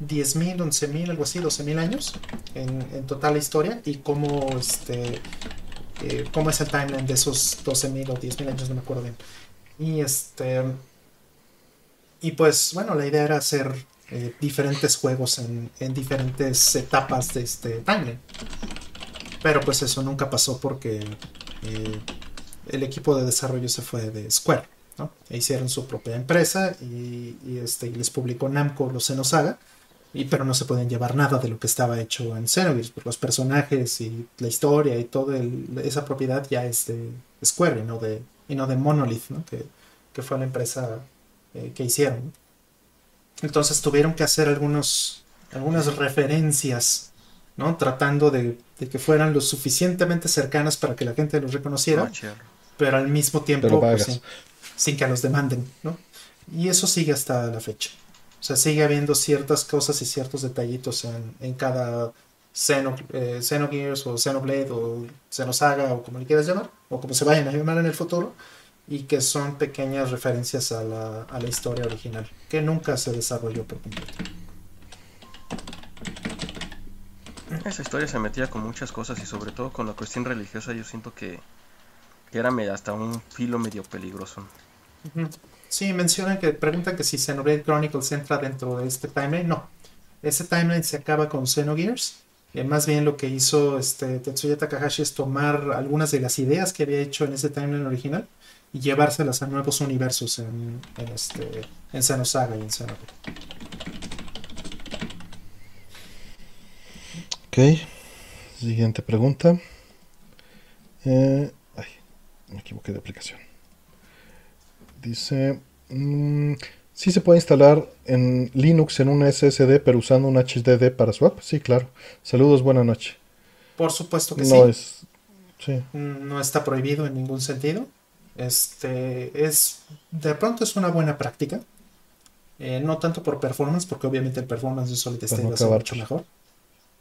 10.000, 11.000, algo así, 12.000 años en, en, total la historia y cómo, este, eh, cómo es el timeline de esos 12.000 o 10.000 años, no me acuerdo bien. Y este... Y pues bueno, la idea era hacer eh, diferentes juegos en, en, diferentes etapas de este timeline. Pero pues eso nunca pasó porque eh, el equipo de desarrollo se fue de Square. ¿no? E hicieron su propia empresa y, este, les publicó Namco los Xenosaga, y, pero no se pueden llevar nada de lo que estaba hecho en Xenogears, porque los personajes y la historia y toda esa propiedad ya es de Square y no de, y no de Monolith, ¿no? que, que fue la empresa eh, que hicieron. Entonces tuvieron que hacer algunos, algunas referencias ¿no? Tratando de, que fueran lo suficientemente cercanas para que la gente los reconociera, pero al mismo tiempo pues, sin, que los demanden, ¿no? Y eso sigue hasta la fecha. O sea, sigue habiendo ciertas cosas y ciertos detallitos en, en cada Xeno, eh, Xenogears o Xenoblade o Xenosaga o como le quieras llamar, o como se vayan a llamar en el futuro, y que son pequeñas referencias a la, a la historia original, que nunca se desarrolló por completo. Esa historia se metía con muchas cosas y sobre todo con la cuestión religiosa yo siento que, era hasta un filo medio peligroso. Sí, mencionan que preguntan que si Xenoblade Chronicles entra dentro de este timeline. No, ese timeline se acaba con Xenogears. Eh, más bien lo que hizo este, Tetsuya Takahashi es tomar algunas de las ideas que había hecho en ese timeline original y llevárselas a nuevos universos en, en, este, en Xenosaga y en Xenoblade. Ok, siguiente pregunta. Eh, ay, me equivoqué de aplicación. Dice, mm, ¿sí se puede instalar en Linux en un SSD pero usando un HDD para swap? Sí, claro. Saludos, buena noche. Por supuesto que no sí. Es, sí. No está prohibido en ningún sentido. Este es de pronto es una buena práctica. Eh, no tanto por performance, porque obviamente el performance de Solid State va a ser mucho mejor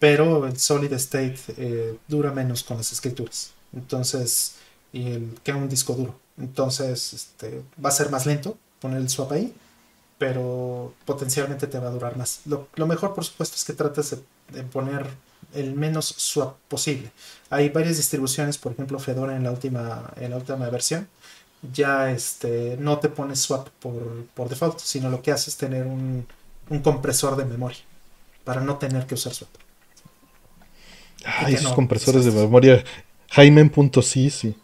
pero el solid state eh, dura menos con las escrituras. Entonces, y el, que un disco duro. Entonces, este, va a ser más lento poner el swap ahí, pero potencialmente te va a durar más. Lo, mejor, por supuesto, es que trates de, poner el menos swap posible. Hay varias distribuciones, por ejemplo, Fedora en la última, en la última versión, ya este, no te pone swap por, por default, sino lo que hace es tener un, un compresor de memoria para no tener que usar swap. Ay, esos compresores de memoria. Jaime.sí, sí.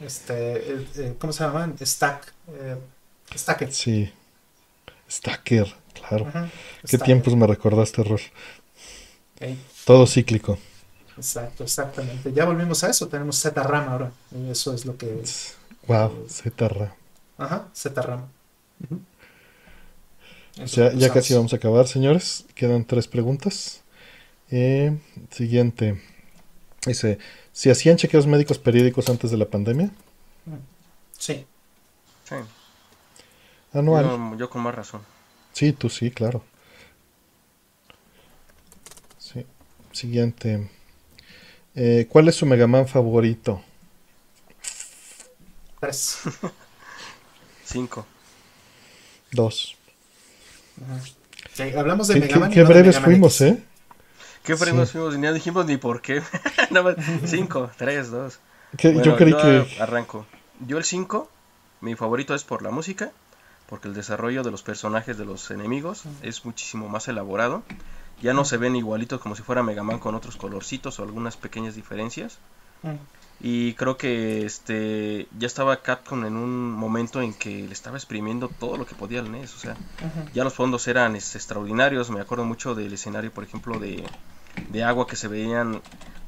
Este, eh, ¿cómo se llaman? Stack. Eh, Stacker. Sí. Stacker, claro. Qué tiempos me recordaste, error. Todo cíclico. Exacto, exactamente. Ya volvimos a eso. Tenemos ZRAM ahora. Y eso es lo que. Wow, ZRAM. Ajá, ZRAM. Ya, ya casi vamos a acabar, señores. Quedan tres preguntas. Eh, siguiente. Dice, ¿si hacían chequeos médicos periódicos antes de la pandemia? Sí. Sí. Anual. Yo, con más razón. Sí, tú sí, claro. Sí. Siguiente. Eh, ¿Cuál es su Mega Man favorito? Tres. Cinco. Dos. hablamos de Mega Man. Qué, breves fuimos, ¿eh? ¿Qué frenos fuimos? Ni dijimos ni por qué. cinco, tres, dos. yo creí que. Arranco. Yo el 5, mi favorito es por la música, porque el desarrollo de los personajes de los enemigos es muchísimo más elaborado. Ya no se ven igualitos como si fuera Mega Man con otros colorcitos o algunas pequeñas diferencias. Y creo que este ya estaba Capcom en un momento en que le estaba exprimiendo todo lo que podía al NES. O sea, ya los fondos eran este, extraordinarios. Me acuerdo mucho del escenario, por ejemplo, de de agua que se veían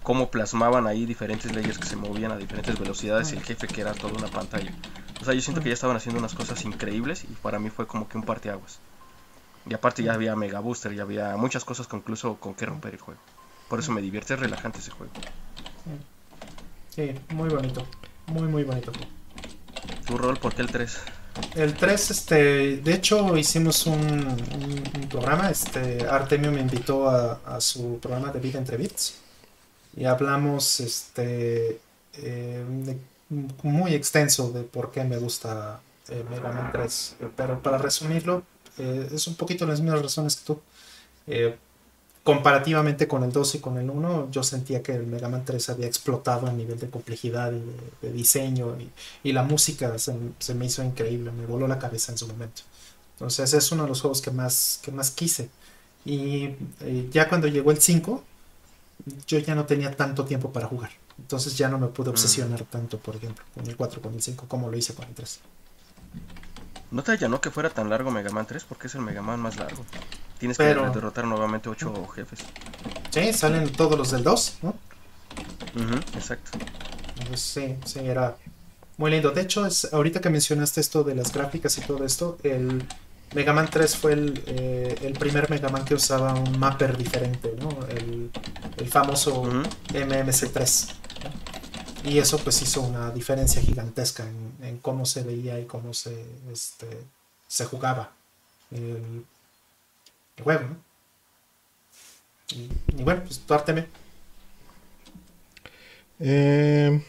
cómo plasmaban ahí diferentes leyes que se movían a diferentes velocidades y el jefe que era toda una pantalla. O sea, yo siento que ya estaban haciendo unas cosas increíbles y para mí fue como que un parteaguas. Y aparte ya había Mega Booster, ya había muchas cosas con, incluso con que romper el juego. Por eso me divierte, es relajante ese juego. Sí, muy bonito. Muy, muy bonito. ¿Tu rol por qué el 3? El 3, este, de hecho hicimos un, programa, este, Artemio me invitó a, su programa de Vida entre Bits y hablamos, este, eh, muy extenso de por qué me gusta eh, Mega Man 3, pero para resumirlo, eh, es un poquito las mismas razones que tú. Comparativamente con el 2 y con el 1, yo sentía que el Mega Man 3 había explotado a nivel de complejidad y de, diseño y, la música se, me hizo increíble, me voló la cabeza en su momento. Entonces es uno de los juegos que más, que más quise. Y eh, ya cuando llegó el 5, yo ya no tenía tanto tiempo para jugar. Entonces ya no me pude mm. obsesionar tanto, por ejemplo, con el 4, con el 5, como lo hice con el 3. ¿No te allanó que fuera tan largo Mega Man 3? Porque es el Mega Man más largo. Tienes que derrotar nuevamente 8 jefes. Sí, salen todos los del 2, ¿no? exacto. sí, sí, era muy lindo. De hecho, es, ahorita que mencionaste esto de las gráficas y todo esto, el Mega Man 3 fue el, eh, el primer Mega Man que usaba un mapper diferente, ¿no? El, el famoso MMC3. Y eso pues hizo una diferencia gigantesca en, cómo se veía y cómo se, este, se jugaba el, juego. Y, bueno, pues tú árteme. Eh,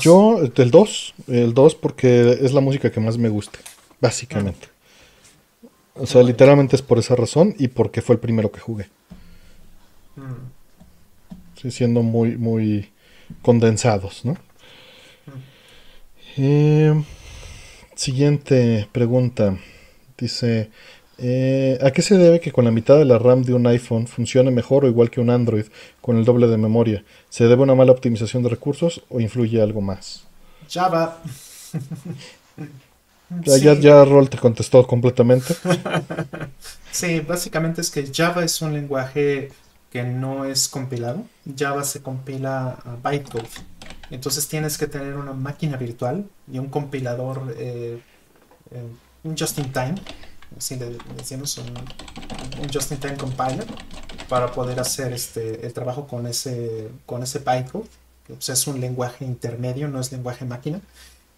yo, del 2, el 2 porque es la música que más me gusta, básicamente. O sea, literalmente es por esa razón y porque fue el primero que jugué. Mm. siendo muy, muy condensados, ¿no? Eh, siguiente pregunta. Dice, eh, ¿a qué se debe que con la mitad de la RAM de un iPhone funcione mejor o igual que un Android con el doble de memoria? ¿Se debe a una mala optimización de recursos o influye algo más? Java. ya, ya, Roll te contestó completamente. sí, básicamente es que Java es un lenguaje que no es compilado. Java se compila a bytecode. Entonces tienes que tener una máquina virtual y un compilador, eh, eh, un just-in-time, así le decimos, un, just-in-time compiler, para poder hacer este, el trabajo con ese, con ese bytecode. Pues, es un lenguaje intermedio, no es lenguaje máquina.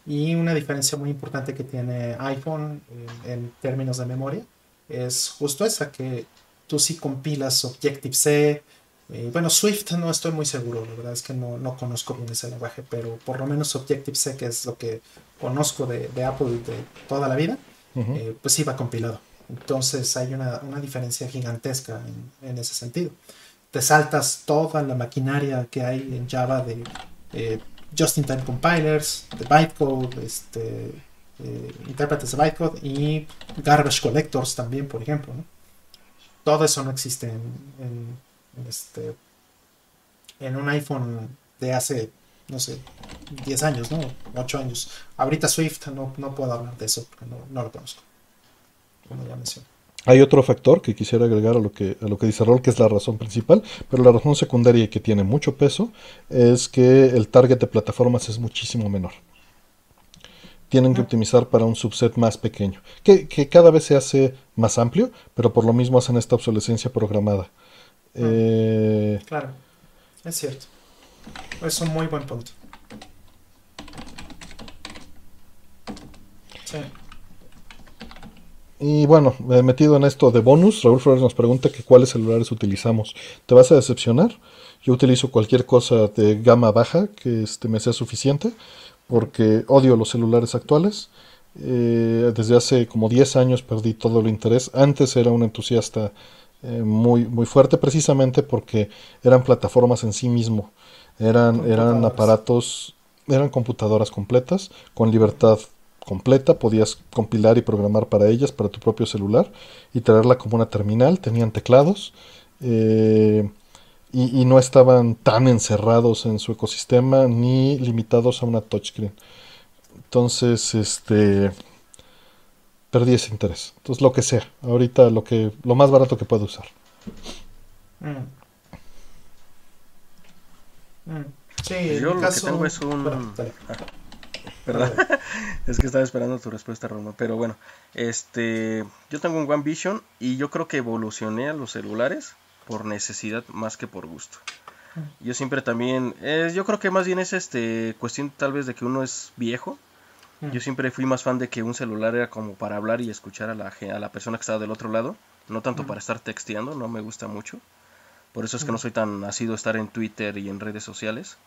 Y una diferencia muy importante que tiene iPhone en términos de memoria es justo esa, que tú sí compilas Objective-C. Eh, bueno, Swift no estoy muy seguro, la verdad es que no, no conozco bien ese lenguaje, pero por lo menos Objective-C, que es lo que conozco de, de Apple de toda la vida, eh, pues sí va compilado. Entonces hay una, una diferencia gigantesca en, en, ese sentido. Te saltas toda la maquinaria que hay en Java de eh, just-in-time compilers, de bytecode, este, intérpretes de bytecode y garbage collectors también, por ejemplo. ¿no? Todo eso no existe en, este, en un iPhone de hace, no sé, 10 años, ¿no? 8 años. Ahorita Swift no, puedo hablar de eso porque no, lo conozco, como ya mencioné. Hay otro factor que quisiera agregar a lo que, a lo que dice Rol, que es la razón principal, pero la razón secundaria que tiene mucho peso es que el target de plataformas es muchísimo menor tienen que optimizar para un subset más pequeño, que, cada vez se hace más amplio, pero por lo mismo hacen esta obsolescencia programada. Eh, claro, es cierto. Es un muy buen punto. Sí. Y bueno, metido en esto de bonus, Raúl Flores nos pregunta que cuáles celulares utilizamos. ¿Te vas a decepcionar? Yo utilizo cualquier cosa de gama baja que este, me sea suficiente porque odio los celulares actuales. Eh, desde hace como 10 años perdí todo el interés. Antes era un entusiasta eh, muy, muy fuerte precisamente porque eran plataformas en sí mismo. Eran, eran aparatos, eran computadoras completas con libertad completa, podías compilar y programar para ellas, para tu propio celular y traerla como una terminal, tenían teclados. Eh, y, no estaban tan encerrados en su ecosistema ni limitados a una touchscreen. Entonces, este perdí ese interés. Entonces, lo que sea, ahorita lo que lo más barato que puedo usar. Mm. Mm. Sí, Yo lo que tengo es un ¿Verdad? es que estaba esperando tu respuesta, Roma. Pero bueno, este, yo tengo un One Vision y yo creo que evolucioné a los celulares por necesidad más que por gusto. Yo siempre también, yo creo que más bien es este cuestión tal vez de que uno es viejo. Yo siempre fui más fan de que un celular era como para hablar y escuchar a la, a la persona que estaba del otro lado, no tanto para estar texteando, no me gusta mucho. Por eso es que no soy tan nacido estar en Twitter y en redes sociales.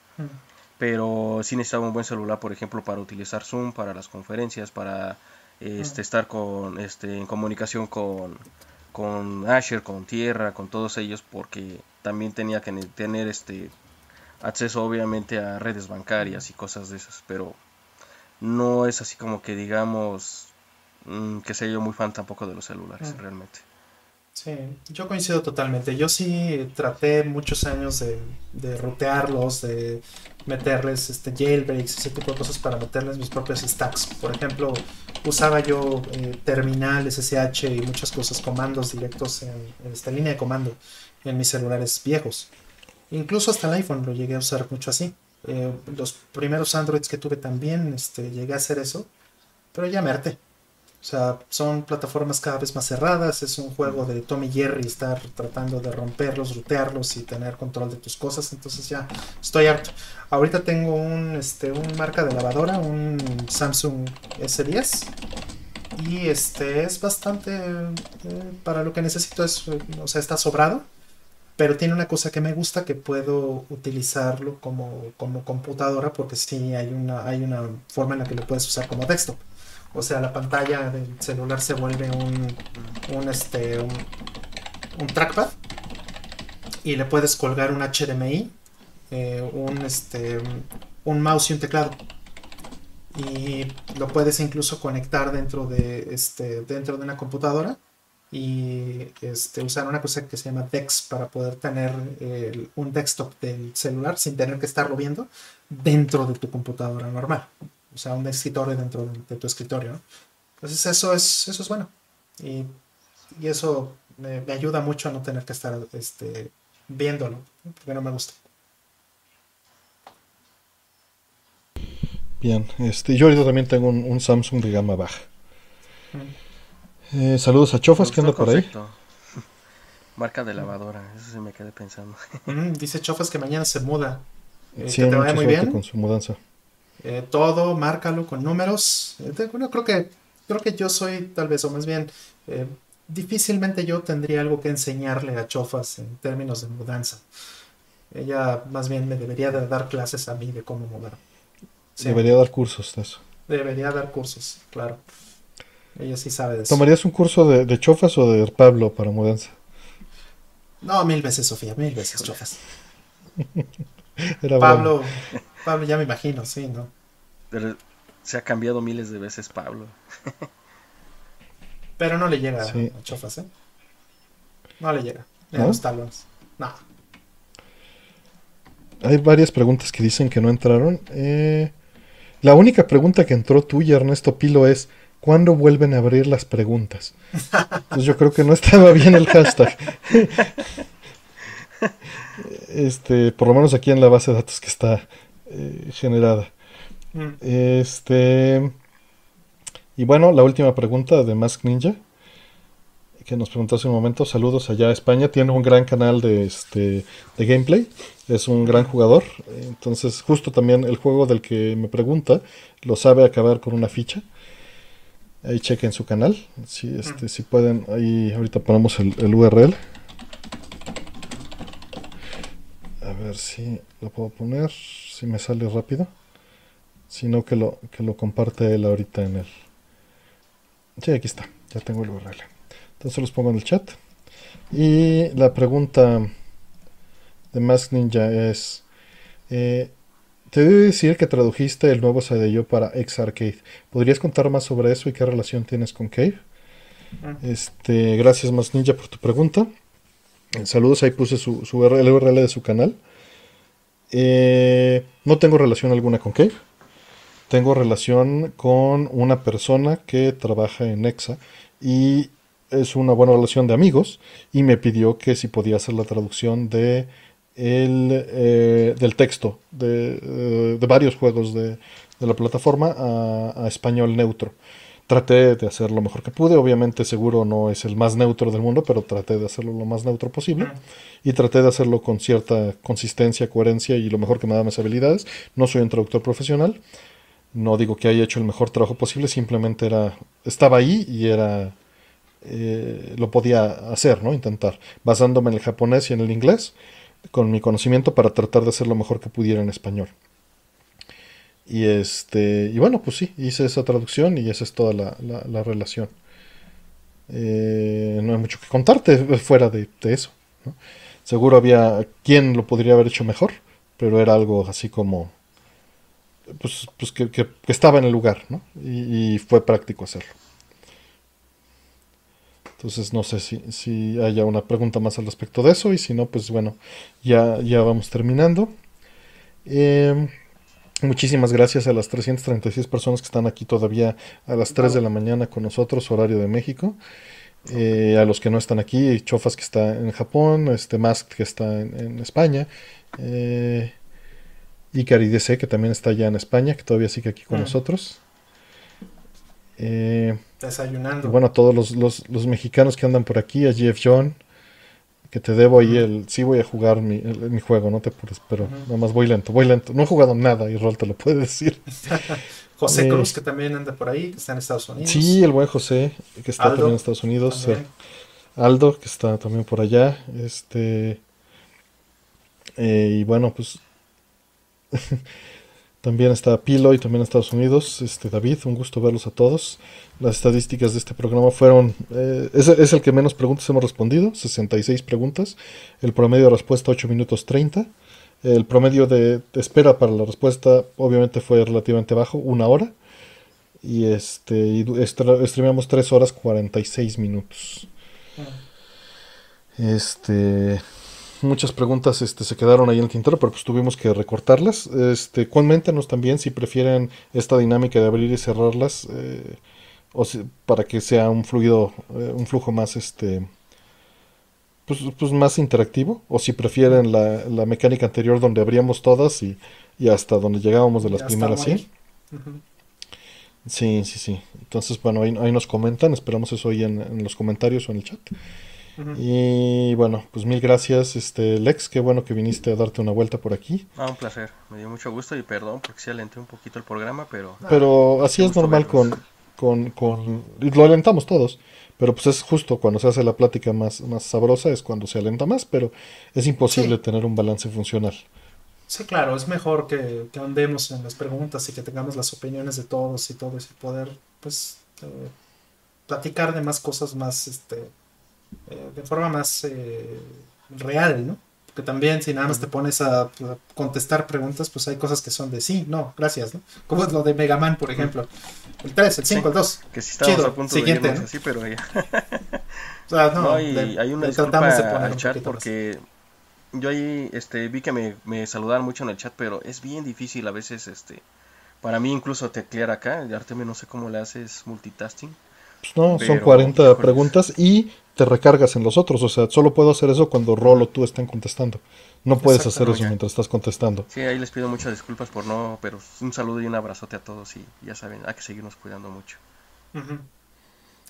Pero sí necesitaba un buen celular, por ejemplo, para utilizar Zoom, para las conferencias, para este, estar con, este, en comunicación con, con Asher, con Tierra, con todos ellos, porque también tenía que tener este acceso obviamente a redes bancarias y cosas de esas, pero no es así como que digamos mm, que sea yo muy fan tampoco de los celulares, realmente. Sí, yo coincido totalmente. Yo sí traté muchos años de, de de meterles este, jailbreaks, ese tipo de cosas para meterles mis propios stacks. Por ejemplo, usaba yo eh, terminal, SSH y muchas cosas, comandos directos en, esta línea de comando en mis celulares viejos. Incluso hasta el iPhone lo llegué a usar mucho así. Eh, los primeros Androids que tuve también este, llegué a hacer eso, pero ya me harté. O sea, son plataformas cada vez más cerradas, es un juego de Tommy Jerry estar tratando de romperlos, rutearlos y tener control de tus cosas, entonces ya estoy harto. Ahorita tengo un, este, un marca de lavadora, un Samsung S10 y este es bastante, eh, para lo que necesito es, o sea, está sobrado, pero tiene una cosa que me gusta que puedo utilizarlo como, como computadora porque sí hay una, hay una forma en la que lo puedes usar como desktop. O sea, la pantalla del celular se vuelve un, un, este, un, trackpad y le puedes colgar un HDMI, eh, un, este, un mouse y un teclado. Y lo puedes incluso conectar dentro de, este, dentro de una computadora y este, usar una cosa que se llama DeX para poder tener un desktop del celular sin tener que estarlo viendo dentro de tu computadora normal o sea, un escritorio dentro de, tu escritorio. Entonces eso es, eso es bueno. Y, eso me, ayuda mucho a no tener que estar este, viéndolo, porque no me gusta. Bien, este, yo ahorita también tengo un, Samsung de gama baja. Eh, saludos a Chofas, que anda por ahí. Marca de lavadora, eso sí me quedé pensando. dice Chofas que mañana se muda. Eh, sí, que te vaya muy bien. con su mudanza. Eh, todo, márcalo con números. Eh, bueno, creo que, creo que yo soy, tal vez, o más bien, eh, difícilmente yo tendría algo que enseñarle a Chofas en términos de mudanza. Ella más bien me debería de dar clases a mí de cómo mudar. Debería dar cursos de eso. Debería dar cursos, claro. Ella sí sabe de eso. ¿Tomarías un curso de, Chofas o de Pablo para mudanza? No, mil veces, Sofía, mil veces, Chofas. Pablo, Pablo ya me imagino, sí, ¿no? Pero se ha cambiado miles de veces Pablo. Pero no le llega a Chofas, ¿eh? No le llega. ¿No? los talones. No. Hay varias preguntas que dicen que no entraron. Eh, la única pregunta que entró tuya, Ernesto Pilo, es ¿cuándo vuelven a abrir las preguntas? Entonces yo creo que no estaba bien el hashtag. este, por lo menos aquí en la base de datos que está eh, generada. Mm. Este. Y bueno, la última pregunta de Mask Ninja, que nos preguntó hace un momento. Saludos allá a España. Tiene un gran canal de, este, de gameplay. Es un gran jugador. Entonces, justo también el juego del que me pregunta lo sabe acabar con una ficha. Ahí chequen su canal. Si, este, si pueden, ahí ahorita ponemos el, el URL. A ver si lo puedo poner si me sale rápido. Sino que lo, que lo comparte él ahorita en el... Sí, aquí está. Ya tengo el URL. Entonces los pongo en el chat. Y la pregunta de Mask Ninja es... Eh, te debo decir que tradujiste el nuevo yo para X Arcade. ¿Podrías contar más sobre eso y qué relación tienes con Cave? Ah. Este, gracias Mask Ninja por tu pregunta. Saludos, ahí puse su, su URL, el URL de su canal. Eh, no tengo relación alguna con Cave. Tengo relación con una persona que trabaja en Nexa y es una buena relación de amigos y me pidió que si podía hacer la traducción de eh, del texto de, eh, de, varios juegos de la plataforma a, español neutro. Traté de hacer lo mejor que pude, obviamente seguro no es el más neutro del mundo, pero traté de hacerlo lo más neutro posible y traté de hacerlo con cierta consistencia, coherencia y lo mejor que me da mis habilidades. No soy un traductor profesional, no digo que haya hecho el mejor trabajo posible, simplemente era estaba ahí y era eh, lo podía hacer, ¿no? Intentar, basándome en el japonés y en el inglés, con mi conocimiento para tratar de hacer lo mejor que pudiera en español. Y este, y bueno, pues sí, hice esa traducción y esa es toda la, relación. Eh, no hay mucho que contarte fuera de, eso. Seguro había quien lo podría haber hecho mejor, pero era algo así como, pues, pues que, estaba en el lugar, ¿no? y fue práctico hacerlo. Entonces no sé si, si haya una pregunta más al respecto de eso y si no, pues bueno, ya, ya vamos terminando. Em, muchísimas gracias a las 336 personas que están aquí todavía a las 3 de la mañana con nosotros, horario de México. Eh, a los que no están aquí, Chofas que está en Japón, este Mask que está en, España, eh, y DC que también está allá en España, que todavía sigue aquí con mm. nosotros. Eh, Desayunando. bueno, a todos los, mexicanos que andan por aquí, a Jeff John, que te debo ahí el... Sí voy a jugar mi, mi juego, no te apures, pero nada más voy lento, voy lento. No he jugado nada y Rol te lo puede decir. José eh, Cruz, que también anda por ahí, que está en Estados Unidos. Sí, el buen José, que está también en Estados Unidos. Eh, Aldo, que está también por allá. Este. y bueno, pues. También está Pilo y también Estados Unidos. Este, David, un gusto verlos a todos. Las estadísticas de este programa fueron... Eh, es, el que menos preguntas hemos respondido, 66 preguntas. El promedio de respuesta 8 minutos 30. El promedio de, espera para la respuesta obviamente fue relativamente bajo, una hora. Y este y streamamos 3 horas 46 minutos. Este muchas preguntas este, se quedaron ahí en el tintero, pero pues tuvimos que recortarlas. Este, coméntenos también si prefieren esta dinámica de abrir y cerrarlas, eh, o para que sea un fluido, eh, un flujo más este pues, pues, más interactivo, o si prefieren la, la, mecánica anterior donde abríamos todas y, hasta donde llegábamos de las primeras sí. Sí, sí, sí. Entonces, bueno, ahí, nos comentan, esperamos eso ahí en, en los comentarios o en el chat. Y bueno, pues mil gracias, este Lex, qué bueno que viniste a darte una vuelta por aquí. Ah, un placer, me dio mucho gusto y perdón porque sí alenté un poquito el programa, pero... Pero así es normal con, con, con... Lo alentamos todos, pero pues es justo cuando se hace la plática más, más sabrosa, es cuando se alenta más, pero es imposible tener un balance funcional. Sí, claro, es mejor que, que, andemos en las preguntas y que tengamos las opiniones de todos y todo ese poder, pues, eh, platicar de más cosas más, este, eh, de forma más eh, real, ¿no? Porque también si nada más te pones a, contestar preguntas, pues hay cosas que son de sí, no, gracias, ¿no? Como es lo de Mega Man, por ejemplo. El 3, el 5, el 2. Que si estamos a punto Siguiente, de así, pero ya. o sea, no, hay una disculpa al chat porque yo ahí este, vi que me, me saludaban mucho en el chat, pero es bien difícil a veces, este, para mí incluso teclear acá. Artemio no sé cómo le haces multitasking. Pues no, son 40 preguntas y te recargas en los otros. O sea, solo puedo hacer eso cuando Rolo o tú estén contestando. No puedes hacer eso mientras estás contestando. Sí, ahí les pido muchas disculpas por no, pero un saludo y un abrazote a todos y ya saben, hay que seguirnos cuidando mucho.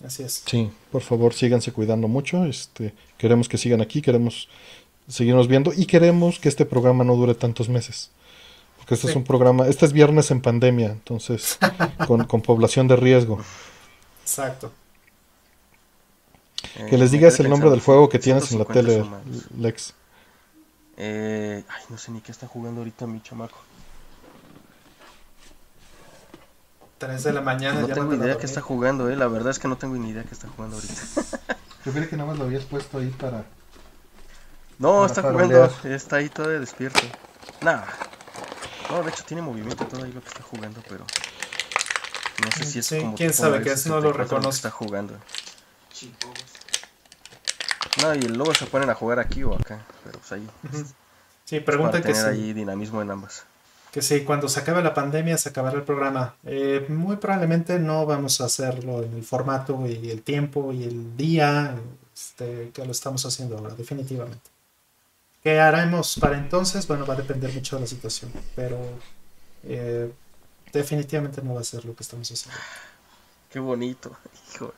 Así es. Sí, por favor, síganse cuidando mucho. Este, queremos que sigan aquí, queremos seguirnos viendo y queremos que este programa no dure tantos meses. Porque este es un programa, este es viernes en pandemia, entonces, con, con población de riesgo. Exacto. Que les digas el nombre del juego que tienes en la tele, Lex. Eh, ay, no sé ni qué está jugando ahorita mi chamaco. 3 de la mañana. No tengo idea qué está jugando, eh. La verdad es que no tengo ni idea qué está jugando ahorita. Yo creí que nada más lo habías puesto ahí para. No, está jugando. Está ahí todavía despierto. Nada. No, de hecho tiene movimiento todo ahí lo que está jugando, pero. No sé si es como. Quién sabe qué es, no lo reconoce. Está jugando. No, y luego se ponen a jugar aquí o acá, pero pues ahí. Sí, pregunta que tener ahí dinamismo en ambas. Que sí, cuando se acabe la pandemia se acabará el programa. Eh, muy probablemente no vamos a hacerlo en el formato y el tiempo y el día este, que lo estamos haciendo ahora, definitivamente. ¿Qué haremos para entonces? Bueno, va a depender mucho de la situación, pero eh, definitivamente no va a ser lo que estamos haciendo. Qué bonito, hijo.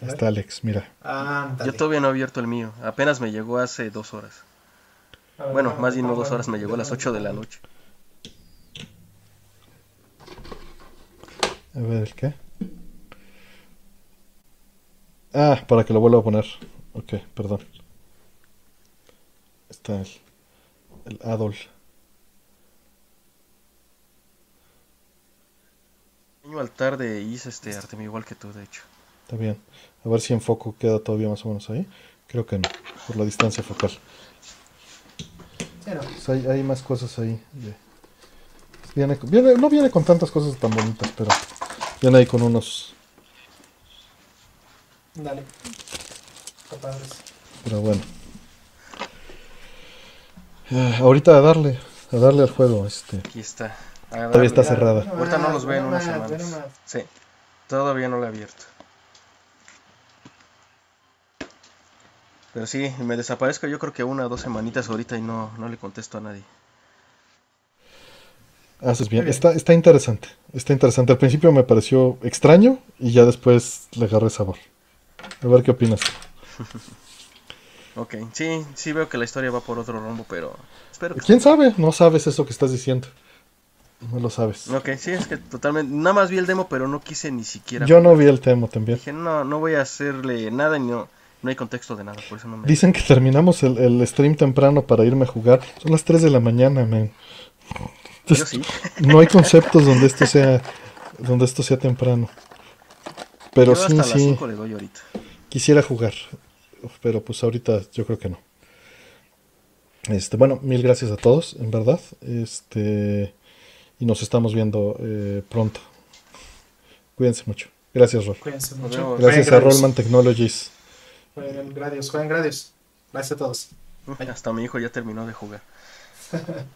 Está Alex, mira. Yo todavía no he abierto el mío. Apenas me llegó hace dos horas. bueno, más bien no dos horas, me llegó a las ocho de la noche. A ver, ¿el qué? Ah, para que lo vuelva a poner. Ok, perdón. Está el, el Adol. Pequeño altar de Is, este Artemio, igual que tú, de hecho. Está bien. A ver si en foco queda todavía más o menos ahí. Creo que no, por la distancia focal. Pero... Pues hay, hay, más cosas ahí. Viene, viene, no viene con tantas cosas tan bonitas, pero viene ahí con unos... Dale. Pero bueno. Ah, ahorita a darle, a darle al juego. Este. Aquí está. Todavía está cerrada. Ahorita no los veo en unas semanas. Sí, todavía no lo he abierto. Pero sí, me desaparezco yo creo que una o dos semanitas ahorita y no, no le contesto a nadie. Haces bien. Está, está interesante. Está interesante. Al principio me pareció extraño y ya después le agarré sabor. A ver qué opinas. ok, sí, sí veo que la historia va por otro rumbo, pero espero que... ¿Quién sabe? No sabes eso que estás diciendo. No lo sabes. Ok, sí, es que totalmente. Nada más vi el demo, pero no quise ni siquiera. Yo no vi el demo también. Dije, no, no voy a hacerle nada y no, no hay contexto de nada, por eso no me... Dicen que terminamos el, stream temprano para irme a jugar. Son las 3 de la mañana, man. sí. No hay conceptos donde esto sea donde esto sea temprano. Pero sí, sí. Quisiera jugar, pero pues ahorita yo creo que no. Este, bueno, mil gracias a todos, en verdad. Este, y nos estamos viendo eh, pronto. Cuídense mucho. Gracias, Rol. Cuídense mucho. Gracias a Rollman Technologies. Jueguen gracias, jueguen gracias. Gracias a todos. Hasta mi hijo ya terminó de jugar.